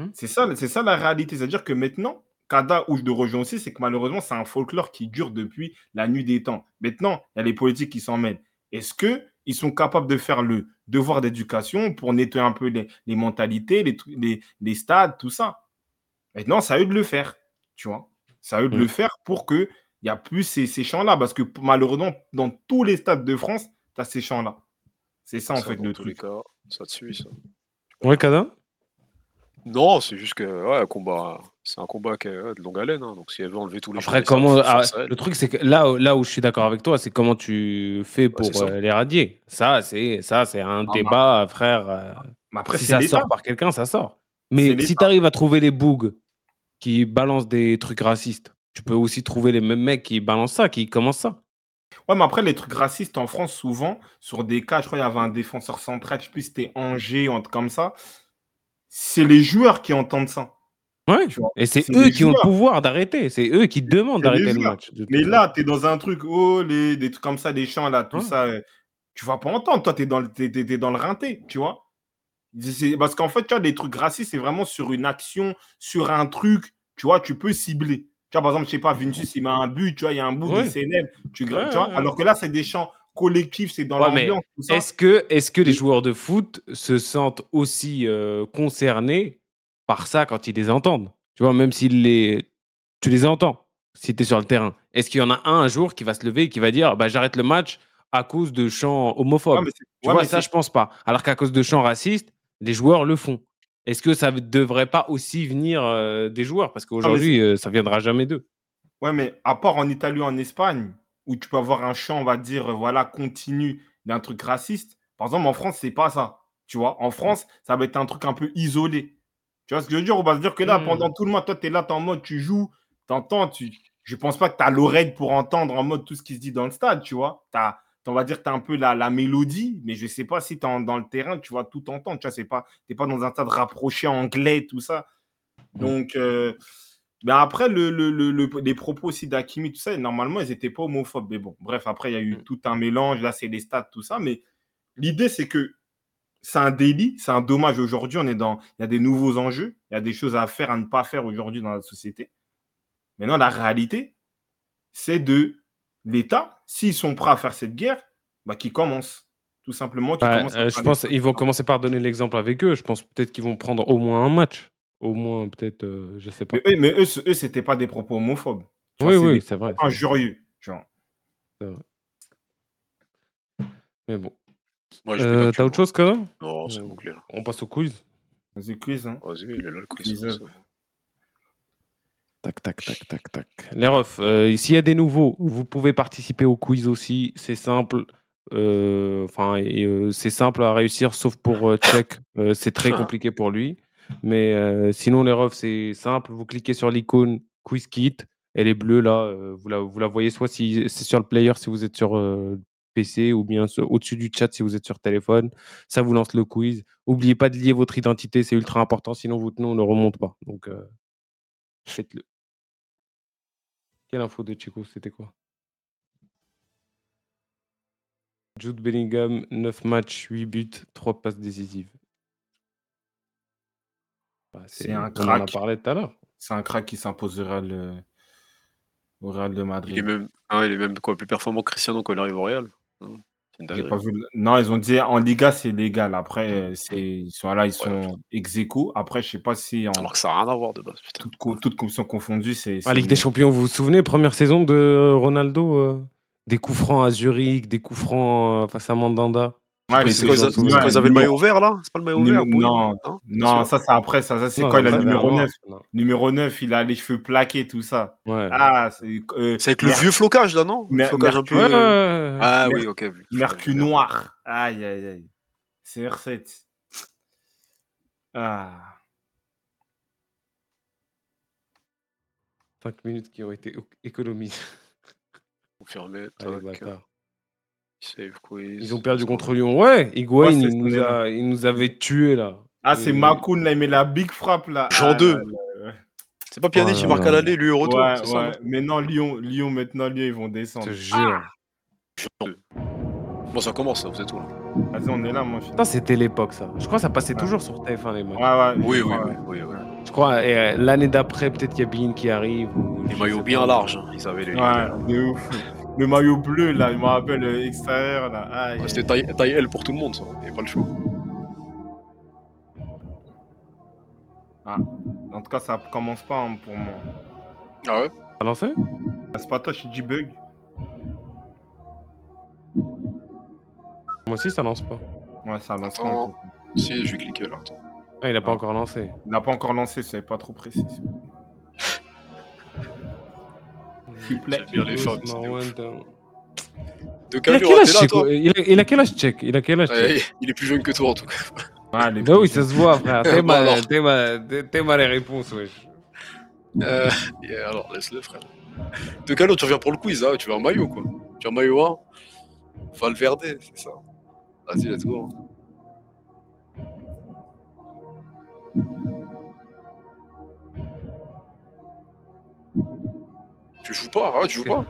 Mmh. C'est ça, c'est ça la réalité. C'est-à-dire que maintenant, Kada, où je te rejoins aussi, c'est que malheureusement, c'est un folklore qui dure depuis la nuit des temps. Maintenant, il y a les politiques qui s'en mêlent. Est-ce qu'ils sont capables de faire le devoir d'éducation pour nettoyer un peu les, mentalités, les, les, stades, tout ça? Maintenant, c'est à eux de le faire, tu vois. C'est à eux de le mm. faire pour qu'il n'y a plus ces, ces champs-là. Parce que malheureusement, dans tous les stades de France, tu as ces champs-là. C'est ça, en fait, le truc. ça te suit, ça. Ouais, Kada? Non, c'est juste que, ouais, un combat c'est un combat qui est de longue haleine. Hein, donc si elle veut enlever tous les Après, comment. Ah, le truc, c'est que là, là où je suis d'accord avec toi, c'est comment tu fais pour euh, l'éradier. Ça, c'est ça, c'est un ah, débat, frère. Euh, après, si ça sort par quelqu'un, ça sort. Mais si tu arrives à trouver les bougs qui balancent des trucs racistes, tu peux aussi trouver les mêmes mecs qui balancent ça, qui commencent ça. Ouais, mais après, les trucs racistes en France, souvent, sur des cas, je crois qu'il y avait un défenseur central, je sais plus si c'était Angers ou un truc comme ça, c'est les joueurs qui entendent ça. Ouais, et c'est eux qui ont le pouvoir d'arrêter. C'est eux qui demandent d'arrêter le match. Mais là, tu es dans un truc, oh, les, des trucs comme ça, des chants là, tout ça. Euh, tu vas pas entendre. Toi, tu es, dans le- dans le rinté, tu vois. Parce qu'en fait, tu vois, des trucs racistes, c'est vraiment sur une action, sur un truc, tu vois, tu peux cibler. Tu vois, par exemple, je sais pas, Vinicius, il met un but, tu vois, il y a un bout de CNL, tu, tu vois. Alors que là, c'est des chants collectifs, c'est dans l'ambiance. Est-ce que, est que les joueurs de foot se sentent aussi euh, concernés par ça quand ils les entendent? Tu vois, même s'ils les. Tu les entends si tu es sur le terrain. Est-ce qu'il y en a un un jour qui va se lever et qui va dire bah, j'arrête le match à cause de chants homophobes? Tu vois, ça, je pense pas. Alors qu'à cause de chants racistes, les joueurs le font. Est-ce que ça ne devrait pas aussi venir euh, des joueurs? Parce qu'aujourd'hui, euh, ça viendra jamais d'eux. Ouais, mais à part en Italie ou en Espagne, où tu peux avoir un chant, on va dire, voilà, continu d'un truc raciste, par exemple, en France, c'est pas ça. Tu vois, en France, ça va être un truc un peu isolé. Tu vois ce que je veux dire? On va se dire que là, hmm. pendant tout le mois, toi, tu es là, tu en mode, tu joues, tu entends, tu... je pense pas que tu as l'oreille pour entendre en mode tout ce qui se dit dans le stade, tu vois? As, on va dire que tu as un peu la, la, mélodie, mais je sais pas si tu es dans le terrain, tu vas tout entendre. Tu vois, pas, n'es pas dans un stade rapproché anglais, tout ça. Donc, euh, ben après, le, le, le, les propos aussi d'Akimi, tout ça, normalement, ils n'étaient pas homophobes. Mais bon, bref, après, il y a eu hmm. tout un mélange. Là, c'est les stades, tout ça. Mais l'idée, c'est que c'est un délit, c'est un dommage. Aujourd'hui, on est dans, il y a des nouveaux enjeux, il y a des choses à faire, à ne pas faire aujourd'hui dans la société. Maintenant, la réalité, c'est de l'État, s'ils sont prêts à faire cette guerre, bah, qu'ils commencent. Tout simplement. Bah, euh, je pense qu'ils vont commencer par donner l'exemple avec eux. Je pense peut-être qu'ils vont prendre au moins un match. Au moins, peut-être, je euh, je sais pas. Mais, mais eux, eux c'était pas des propos homophobes. oui, oui, c'est vrai. Injurieux. Mais bon. Euh, t'as autre chose, que Non, c'est bouclé. On passe au quiz. Vas-y, quiz. Hein. Vas-y, il est là le quiz. Tac, tac, tac, tac, tac. Les refs, euh, s'il y a des nouveaux, vous pouvez participer au quiz aussi. C'est simple. Euh, enfin, c'est simple à réussir, sauf pour Check. c'est très compliqué pour lui. Mais sinon, les refs, c'est simple. Vous cliquez sur l'icône Quiz Kit. Elle est bleue là. vous, la, vous la voyez soit si c'est sur le player si vous êtes sur PC ou bien au-dessus du chat si vous êtes sur téléphone. Ça vous lance le quiz. N'oubliez pas de lier votre identité, c'est ultra important, sinon votre nom ne remonte pas. Donc, euh, faites-le. Quelle info de Chico C'était quoi? Jude Bellingham, 9 matchs, 8 buts, 3 passes décisives. Bah, C'est un On en a crack. parlé tout à l'heure. C'est un crack qui s'impose au Real, euh, au Real de Il est Madrid. même, ah, il est même quoi, plus performant que Cristiano quand il arrive au Real. Hein, Pas vu le- Non, ils ont dit en Liga, c'est légal. Après, euh, c'est... ils sont là, ils sont ex aequo. Après, je sais pas si en Alors que ça n'a rien à voir de base. Putain. toute, co- toute compétition confondue, c'est. Ah, c'est- Ligue des Champions, vous vous souvenez, première saison de Ronaldo euh, Des coups francs à Zurich, des coups francs euh, face à Mandanda? Ouais, C'est quand, ils Ouais, c'est avaient le maillot vert là? C'est pas le maillot vert non, Non, Non, ça, c'est après. Ça, ça c'est quand il a le numéro vert, 9. non. Numéro 9, il a les cheveux plaqués, tout ça. Ouais. Ah, c'est. euh, C'est avec le vieux flocage là, non? Le Mer- flocage un peu. Euh. Ah oui, ok. Mercure noir. Aïe, aïe, aïe. CR7. Ah. 5 minutes qui ont été économisées. Confirmé. Les Ils ont perdu contre Lyon. Ouais, Higuain, Ouais, il, nous qu'on est a, il nous avait tués là. Ah, c'est Et- Makoun, là, il met la big frappe, là. Jean Ah, deux. là, là, C'est pas Oh qui marque à l'aller, lui au retour. Ouais, ça. Mais non, Lyon, Lyon, maintenant, Lyon, ils vont Je descendre. te jure. non Bon, ça commence, ça, vous êtes où là Vas-y, on est là, moi. je- Putain, c'était l'époque ça. Je crois que ça passait Ouais. toujours sur TF1 les matchs. Ouais, ouais. Oui, je oui, oui, ouais. oui, oui. Je crois euh, l'année d'après, peut-être qu'il y a Bean qui arrive. Ou, Les je maillots bien larges, hein, ils avaient les. Ouais, de ouf. Le maillot bleu, là, il me rappelle euh, extérieur, là. Ouais, C'était taille, taille L pour tout le monde, ça. Il n'y a pas le choix. En tout cas, ça commence pas hein, pour moi. Ah ouais? T'as lancé Ah, C'est pas toi, je suis bug. Moi aussi, ça lance pas. Ouais, ça lance pas. Attends. encore. Si, je vais cliquer là. Attends. Ah, il a pas Ah. encore lancé. Il n'a pas encore lancé, c'est pas trop précis. S'il plaît. Les Il a quel âge, là, toi il a, il a quel âge, Check Il a quel âge, Check Ouais, Il est plus jeune que toi, en tout cas. Les Bah oui, ça se voit, frère. (laughs) T'es mal, alors. t'es mal, t'es- t'es mal les réponses, wesh. Euh, et alors, laisse-le, frère. De Calio, tu reviens pour le quiz, hein, tu veux un maillot, quoi. Tu veux un maillot 1 Valverde, c'est ça. Vas-y, let's go. Tu joues pas, ouais, tu joues pas.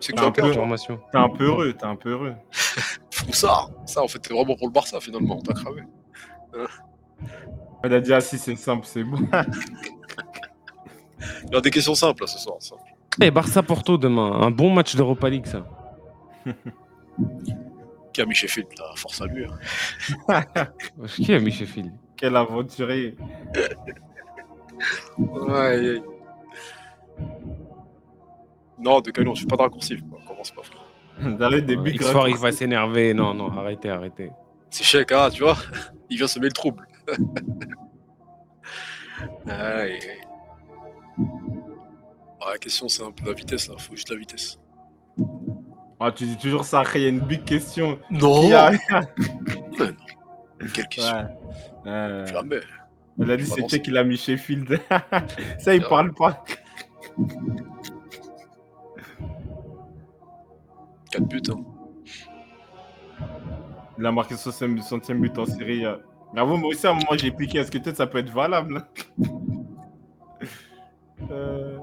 C'est que Un tu vas peu. perdre. Information. T'es un peu heureux, t'es un peu heureux. (laughs) Ça Ça, en fait, t'es vraiment pour le Barça, finalement. T'as cramé. Il a dit, ah si, c'est simple, c'est bon. (laughs) Il y a des questions simples, là, ce soir. Ça. Eh, Barça-Porto demain. Un bon match d'Europa League, ça. (laughs) Qui a mis Sheffield, là, force à lui. hein. Qui a mis Sheffield? Quel aventurier. Ouais, aïe. Non, de Calio, je suis pas de raccourci. quoi. Commence pas, frère. (laughs) Derrière des il va s'énerver. Non, non, arrêtez, arrêtez. C'est chèque, hein, tu vois (laughs) Il vient semer le trouble. (laughs) Ah, la question, c'est un peu la vitesse, là. Faut juste la vitesse. Ah, tu dis toujours ça, après, il y a une big question. Non Qui a- Quelle question Ouais. Euh, Jamais. elle a dit, c'est balance. Tchèque, il a mis Sheffield. ça, il parle pas. 4 buts, hein. Il a marqué son centième but en série. Bravo, moi aussi, à un moment, j'ai piqué. Est-ce que peut-être ça peut être valable? (laughs) Euh,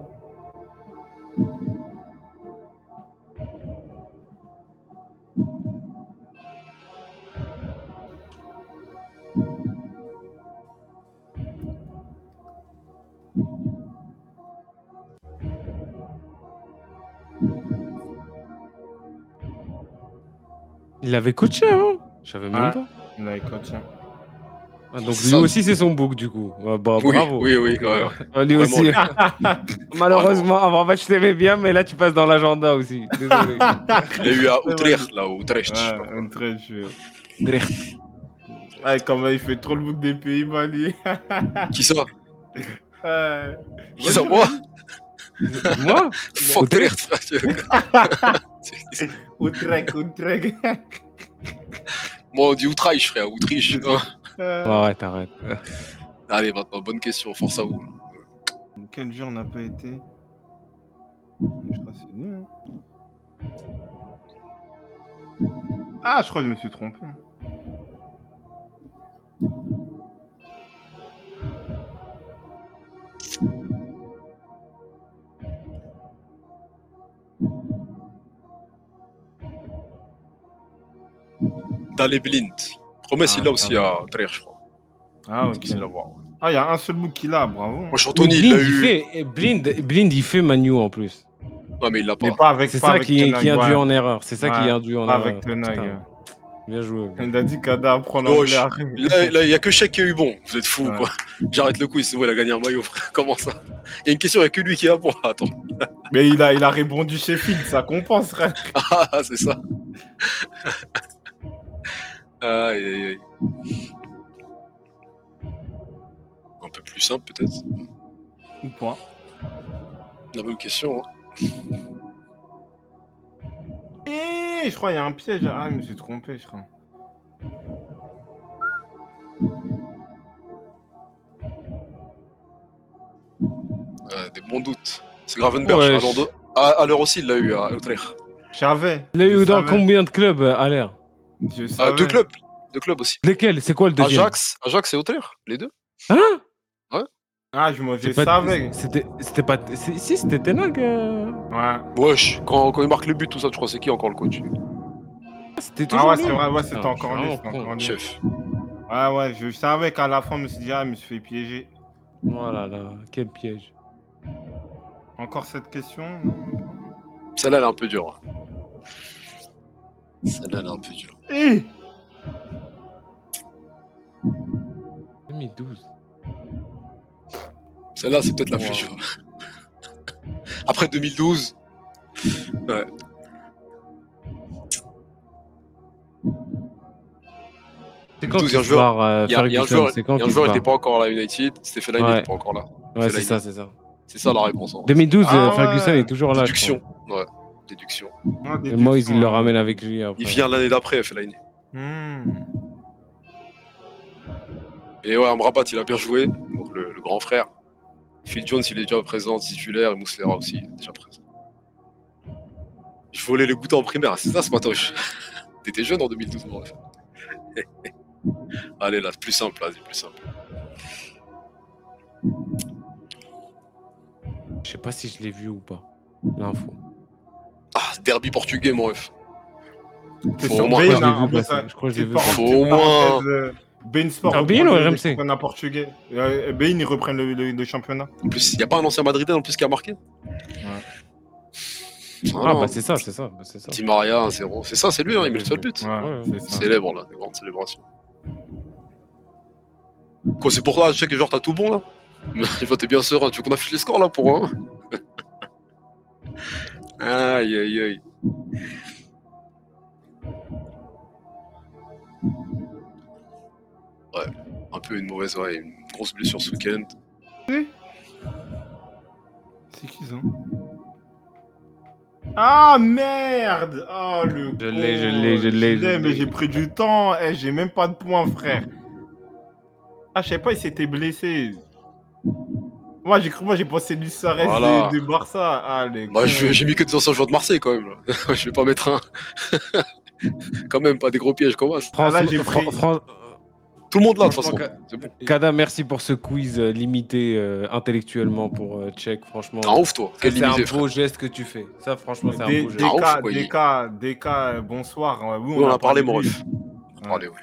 Il l'avait coaché avant Je savais même pas. Il a écouté, tiens. Ah, donc lui aussi, c'est son book, du coup. Ouais, bah, Oui, bravo. oui, oui, quand même. Ah, lui Vraiment, aussi. (laughs) (laughs) Malheureusement, avant, bah, je t'aimais bien, mais là, tu passes dans l'agenda aussi. Désolé. (laughs) Il a eu à Utrecht, là, ou Utrecht. Ouais, un très jeu. Ouais, comment il fait trop le bouc des Pays-Bas, lui. Qui ça? Ouais. Qui ça, moi? Moi Fuck Utrecht, Utrecht, Utrecht. Moi, on dit Utrecht, frère, Utrecht. hein. Arrête, arrête. Allez, maintenant, bonne question, force à vous. Quel jour on n'a pas été? Je crois que c'est nous. hein. Ah, je crois que je me suis trompé. Dale Blind. Promesse, Ah, il l'a aussi à Dreyer, je crois. Ah, ok. Voir. Ah, il y a un seul mot qu'il a, bravo. Moi, il Blind, l'a il eu. fait, Blind, Blind, il fait Manu en plus. Non, mais il l'a pas. Mais pas avec C'est ça avec qui, qui induit ouais. en erreur. C'est ça qui Ouais, induit en Pas erreur. avec Tenag. Bien joué. Il a dit qu'Ada Gauche. l'anglais. Là, il y a que Cheikh qui a eu bon. Vous êtes fous, Ouais. quoi. J'arrête le coup, c'est bon, il a gagné un maillot, frère. (laughs) Comment ça? Il y a une question, il n'y a que lui qui a bon. (laughs) Attends. Mais il a, il a répondu Sheffield, ça compense, frère. (laughs) Ah, c'est ça. Aïe, aïe, aïe. Un peu plus simple, peut-être. Ou pas. La même question. Hein. Eh, je crois qu'il y a un piège. Ah, je me suis trompé, je crois. Euh, des bons doutes. C'est Gravenberg. Ouais, à l'heure de- à, à l'heure aussi, il l'a eu à Utrecht. J'avais. Il a eu Je dans combien de clubs euh, à l'air Je Ah, deux clubs. Deux clubs aussi. Lesquels? C'est quoi le deuxième? Ajax, Ajax et Utrecht, les deux. Hein? Ah, je, me- je C'est pas- savais. C'était c'était pas. Si, c'était Tenag. euh, Ouais. Wesh, quand, quand il marque le but, tout ça, tu crois c'est qui encore le coach? C'était Ah ouais, c'est vrai, ouais, c'était Putain, encore je lui. encore. Chef. Ouais, ouais, je savais qu'à la fin, je me suis dit, ah, je me suis fait piéger. Voilà, là, quel piège. Encore cette question? Celle-là, elle est un peu dure. Celle-là, elle est un peu dure. Eh 2012. Celle-là, c'est peut-être la plus dure. Après 2012, ouais. C'est quand 12, a un joueur- euh, Il y a, il y a un Ferguson joueur, C'est quand il y a un qu'il joueur qui part n'était pas encore à la United, Stephen Line Ouais. n'était pas encore là. Ouais, c'est ça, c'est ça. C'est ça la réponse. hein. 2012, Ah euh, ouais. Ferguson est toujours là. Ouais, déduction. Ah. Et Moïse, il le hein. ramène avec lui après. Il vient l'année d'après, Fellaini. Hmm. Et ouais, Amrabat, il a bien joué. Donc le, le grand frère. Phil Jones, il est déjà présent, titulaire. Et Mouslera aussi, il est déjà présent. Je volais les goûter en primaire. C'est ça ce matin. (laughs) T'étais jeune en 2012, mon ref. (laughs) Allez, là, plus simple, vas-y, plus simple. Je sais pas si je l'ai vu ou pas. L'info. Ah, derby portugais, mon ref. C'est Faut au moins- hein, hein. au moins- euh, Bein Sport. Ah, reprend ou RMC? championnat portugais. Euh, Bein, ils reprennent le, le- le championnat. En plus, il n'y a pas un ancien Madridien en plus qui a marqué Ah, bah c'est ça, c'est ça. bah, c'est ça. Di Maria, 1-0. C'est ça, c'est lui, hein, il met le seul but. Ouais, Ouais, ça. Célèbre, là, des grandes célébrations. Quoi, c'est pour toi, je sais que genre t'as tout bon là (laughs) Il va t'es bien serein, tu veux qu'on affiche les scores là pour un Aïe aïe aïe. Ouais, un peu une mauvaise, ouais, une grosse blessure ce week-end. C'est qui ça? Ah merde Oh le Je l'ai, je l'ai, je l'ai, je mais l'ai. j'ai pris du temps. Eh, j'ai même pas de points, frère. Ah, je sais pas, il s'était blessé. Moi, j'ai cru, moi, j'ai pensé du Sarès Voilà. de, de Barça. Ah, les Bah, j'ai mis que des anciens joueurs de Marseille quand même. Là. (laughs) je vais pas mettre un. (laughs) quand même, pas des gros pièges comme ça. Ah, là, j'ai Fran- pris- Fran- Tout le monde là de toute façon. Franchement, C'est bon. Kada, merci pour ce quiz euh, limité euh, intellectuellement pour euh, Tchèque, franchement. T'es ouf toi. C'est un frère. beau geste que tu fais. Ça, franchement, c'est un beau geste. Ah, euh, bonsoir. Oui, Oui, on a parlé, mon ref. On a parlé, ouais.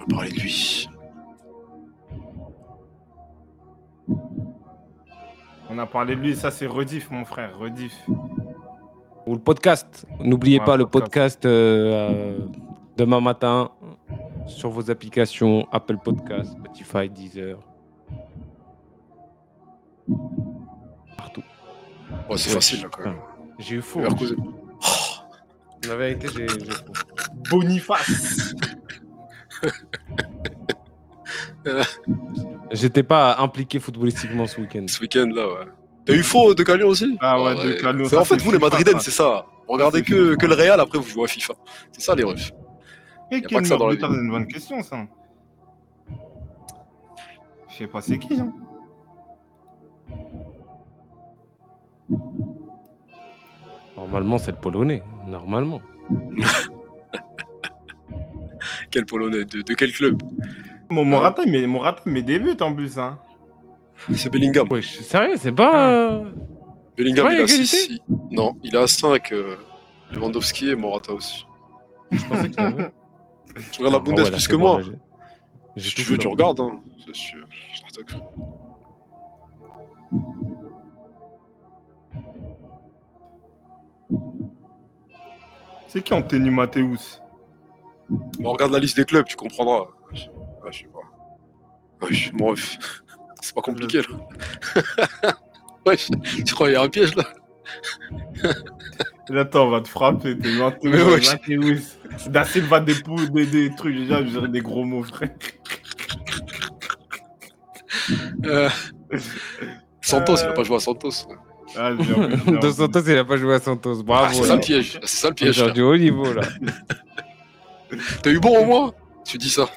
On a parlé de lui. On a parlé de lui, ça c'est Rediff, mon frère, Rediff. Ou le podcast. N'oubliez Ouais, pas le podcast. podcast euh, euh, demain matin sur vos applications Apple Podcast, Spotify, Deezer. Partout. Ouais, c'est facile là quand même. J'ai eu faux. La vérité, j'ai j'ai faux. Boniface (laughs) J'étais pas impliqué footballistiquement ce week-end. Ce week-end là, ouais. T'as eu faux de Calion aussi? Ah ouais, De Calion, C'est- ça, En fait, vous les Madrilènes, ça. c'est ça. Regardez que, que le Real, après vous jouez à FIFA. C'est ça les refs. Et Y a pas quel que ça dans c'est une bonne question, ça. Je sais pas c'est qui, hein. Normalement, c'est le Polonais. Normalement. (laughs) Quel Polonais? De, de quel club? Mon Morata, mais Morata, mais débute en plus, hein. C'est Bellingham. Sérieux, c'est pas. euh, Bellingham, Ouais, il a égalité 6. Non, il a 5. Lewandowski et Morata aussi. Je pensais (laughs) tu regardes la Ah Bundes ouais, plus c'est que moi. Si tu veux, tu regardes. Hein. C'est sûr. Je t'attaque, frère. C'est qui Anthony Mathéus Bon, regarde la liste des clubs, tu comprendras. Ouais, je sais pas. Ouais, moi, (laughs) c'est pas compliqué là. (laughs) ouais, tu crois qu'il y a un piège là Attends, on va te frapper. T'es Anthony Mais ouais. C'est Da Silva des, pou- des, des trucs, déjà, je dirais des gros mots, frère. (laughs) Euh, Santos, il Euh. a pas joué à Santos. Ah, bien bien Dos. Santos, il a pas joué à Santos. Ah, Bravo. c'est ça là. le piège. C'est ça le piège. genre là. du haut niveau là. T'as eu bon au moins? Tu dis ça.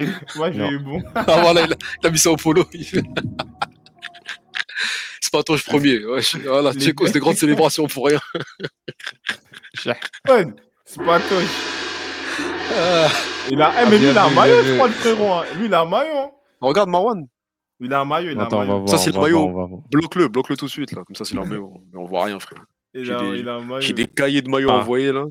(laughs) Moi, j'ai eu bon. (laughs) Ah voilà, il a, il a mis ça au polo. Il fait- (laughs) C'est pas toi je premier. Ouais, je- voilà, Tchéco, c'est des grandes célébrations pour rien. Ouais, C'est pas toi. Ah. Il a, eh, Ah, mais lui, il a un maillot, je crois, le frérot. hein. Lui, il a un maillot. hein. Regarde Marwan. Il a un maillot, il a Attends, un on va maillot. voir. Ça, c'est le maillot. Bloque-le, bloque-le tout de suite là. Comme ça, c'est leur maillot. Mais on voit rien, frère. Il J'ai a, des- il a un maillot. J'ai des cahiers de maillots Ah. envoyés là.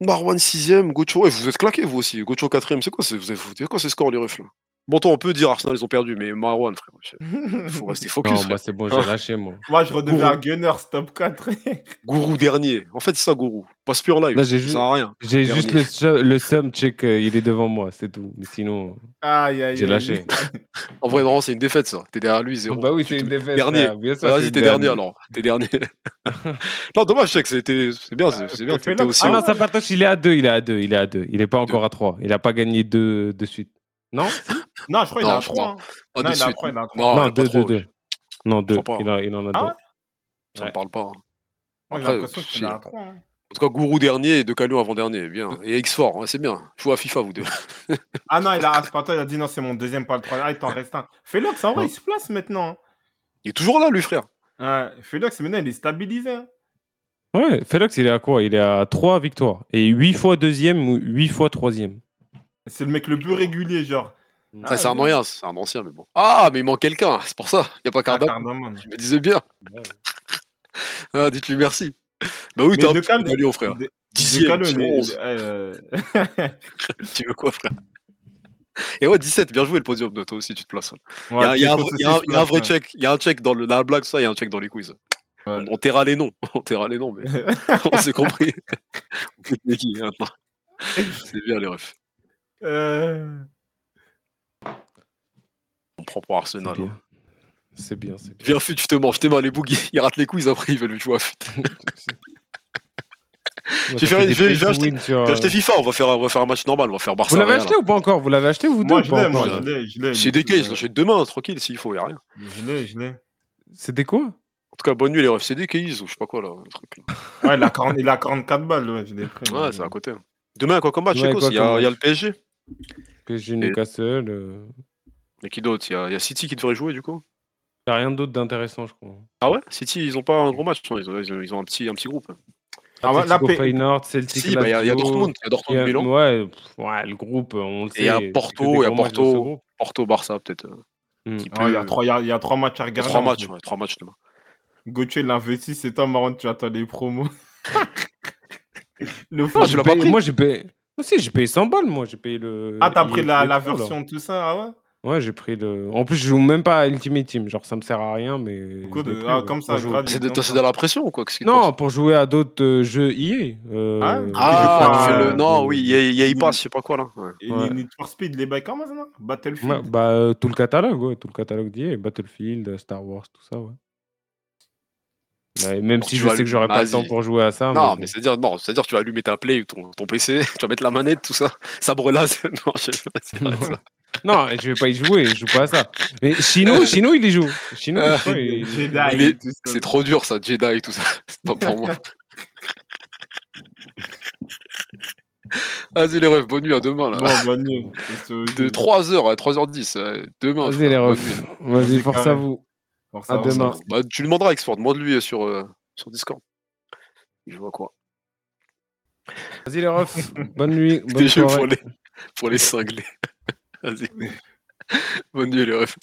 Marwan 6ème, Gocho, ouais, vous êtes claqués vous aussi. Gocho 4ème, c'est quoi, c'est- vous avez quoi ces scores les refs là? Bon, toi, on peut dire Arsenal, ils ont perdu, mais Marwan, frère, il (laughs) faut rester focus. Non, frère. moi c'est bon, j'ai lâché moi. Moi, je redeviens un Gunners top 4. Gourou dernier. En fait, c'est ça, Gourou. Passe plus en live. Là, j'ai ça ju- sert à rien. J'ai juste le, su- le sum check, euh, il est devant moi, c'est tout. Mais sinon, Aïe, aïe, j'ai aïe. lâché. (laughs) En vrai, non, c'est une défaite ça. T'es derrière lui, zéro. bah oui, c'est une défaite. Dernier. Vas-y, t'es dernier alors. T'es dernier. (laughs) non, dommage, check, c'était c'est bien, c'est c'est bien. T'es aussi. Ah Ah non, ouais. Zapatoche, il est à 2, il est à 2, il est à 2. Il est pas encore à 3. Il a pas gagné 2 de suite. Non? Non, je crois qu'il a je 3. Pas Non, il a suite. 3, il a 3. Non, Non, il a pas 2, 2, trop, 2. Non, 2. crois pas. Il, en a 2. Ah Ça me parle pas. Moi, j'ai Après, l'impression qu'il si. a 3. En tout cas, Gourou dernier et De Calio avant-dernier. Bien. Et X4, ouais, c'est bien. Jouez à FIFA, vous deux. (laughs) Ah non, il a, ah, il a dit non, c'est mon deuxième, pas le troisième. Ah, il t'en reste un. Félox, en vrai, il se place maintenant. hein. Il est toujours là, lui, frère. Ouais, Félox, maintenant, il est stabilisé. hein. Ouais, Felox, il est à quoi? Il est à 3 victoires. Et 8 fois deuxième ou 8 fois troisième? C'est le mec le plus régulier, genre. Ah, c'est un moyen, c'est un ancien, mais bon. Ah, mais il manque quelqu'un, c'est pour ça. Il n'y a pas Ah, Cardam. Je me disais bien. (laughs) Ah, dites-lui merci. Bah oui, t'as un petit Calio, frère. De- Dixième, De est- 11. euh, (laughs) (laughs) Tu veux quoi, frère? Et ouais, 17, bien joué le podium de toi aussi, tu te places. Il y a, ouais, y un, vrai- y y a un se check. Il y a un check dans le, dans la blague, ça, il y a un check dans les quiz. Ouais. On taira les noms. (laughs) On taira les noms, mais on s'est compris. on maintenant. C'est bien, les refs. Euh, On prend pour Arsenal. hein. Bien. C'est bien, c'est bien. Viens, fut, tu te manges, t'es mal, les bougs, (laughs) ils ratent les quiz, après ils veulent jouer à fut. J'ai fait- fait des sur, euh, acheté FIFA, on va faire, on va faire un match normal, on va faire Barça. Vous l'avez acheté ou pas encore? Vous l'avez acheté vous deux Moi, ou je l'ai, moi, encore je l'ai, je l'ai. Chez DK, je l'achète demain, tranquille, s'il faut, y a rien. Je l'ai, je l'ai. C'était quoi? En tout cas, bonne nuit les refs, c'est DK, ou je sais pas quoi là. le truc, là. Ouais, il a, 40 il a 44 balles, ouais, je l'ai pris. Ouais, c'est à côté. Demain, quoi comme match, Ouais, Chekos quoi Il y, a- il y a le PSG. PSG Newcastle. euh, Et qui d'autre? Il y, a- il y a City qui devrait jouer du coup. Y a rien d'autre d'intéressant, je crois. Ah ouais? City, ils ont pas un gros match, non, ils, ont, ils ont- ils ont un, petit, un petit groupe. Ah ouais, là, Feyenoord, Celtic Si, bah, il y, a- il y a Dortmund, il y a il y Dortmund a- Milan, ouais, pff, ouais, le groupe, on le sait. Et il y a Porto, il y a Porto. Porto, Barça peut-être. il y a peut- trois- il y a- il y a trois matchs à il y regarder. trois en matchs, ouais, trois matchs demain. Gauthier l'investi, c'est toi, Marron, tu attends les promos. (laughs) le Non, l'as pas payé- pris? Moi, j'ai payé. Aussi, j'ai payé 100 balles, moi. J'ai payé le. Ah, t'as pris la, la version, tout ça, ah ouais? Ouais, j'ai pris le. En plus, je joue même pas à Ultimate Team. Genre, ça me sert à rien, mais. Pourquoi de- ah, ouais. comme ça. C'est de, la pression ou quoi Non, passe pour jouer à d'autres euh, jeux EA. euh, Ah, Ah, pas, le... euh, Non, oui, il y a, il y a e-pass, je sais pas quoi là. Ouais. Et Ouais. Need for Speed, les ça non Battlefield. Ouais, bah, euh, tout le catalogue, ouais, tout le catalogue d'EA, Battlefield, euh, Star Wars, tout ça, ouais. Ouais, même Bon, si je sais que j'aurais pas le temps pour jouer à ça. Non, mais c'est-à-dire, non, c'est-à-dire tu vas allumer ta play ou ton, ton PC, (laughs) tu vas mettre la manette, tout ça, sabre laser. (laughs) Non, je sais pas, c'est vrai, (laughs) ça. Non, je vais pas y jouer, je joue pas à ça. Mais Chino, Chino, il y joue. Chino, Euh, il- Jedi. C'est trop dur ça, Jedi et tout ça. C'est pas pour moi. Vas-y les refs, bonne nuit à demain là. Bon, bonne nuit. De 3h à 3h10, euh, demain. Vas-y, les refs. Vas-y, force à vous. Pour À demain. Bah, tu lui demanderas Export, demande-lui sur, euh, sur Discord. Je vois quoi? Vas-y, les refs. Bonne nuit. (laughs) Bonne Des jeux soirée. pour les, pour les cinglés. Vas-y. Bonne nuit les refs.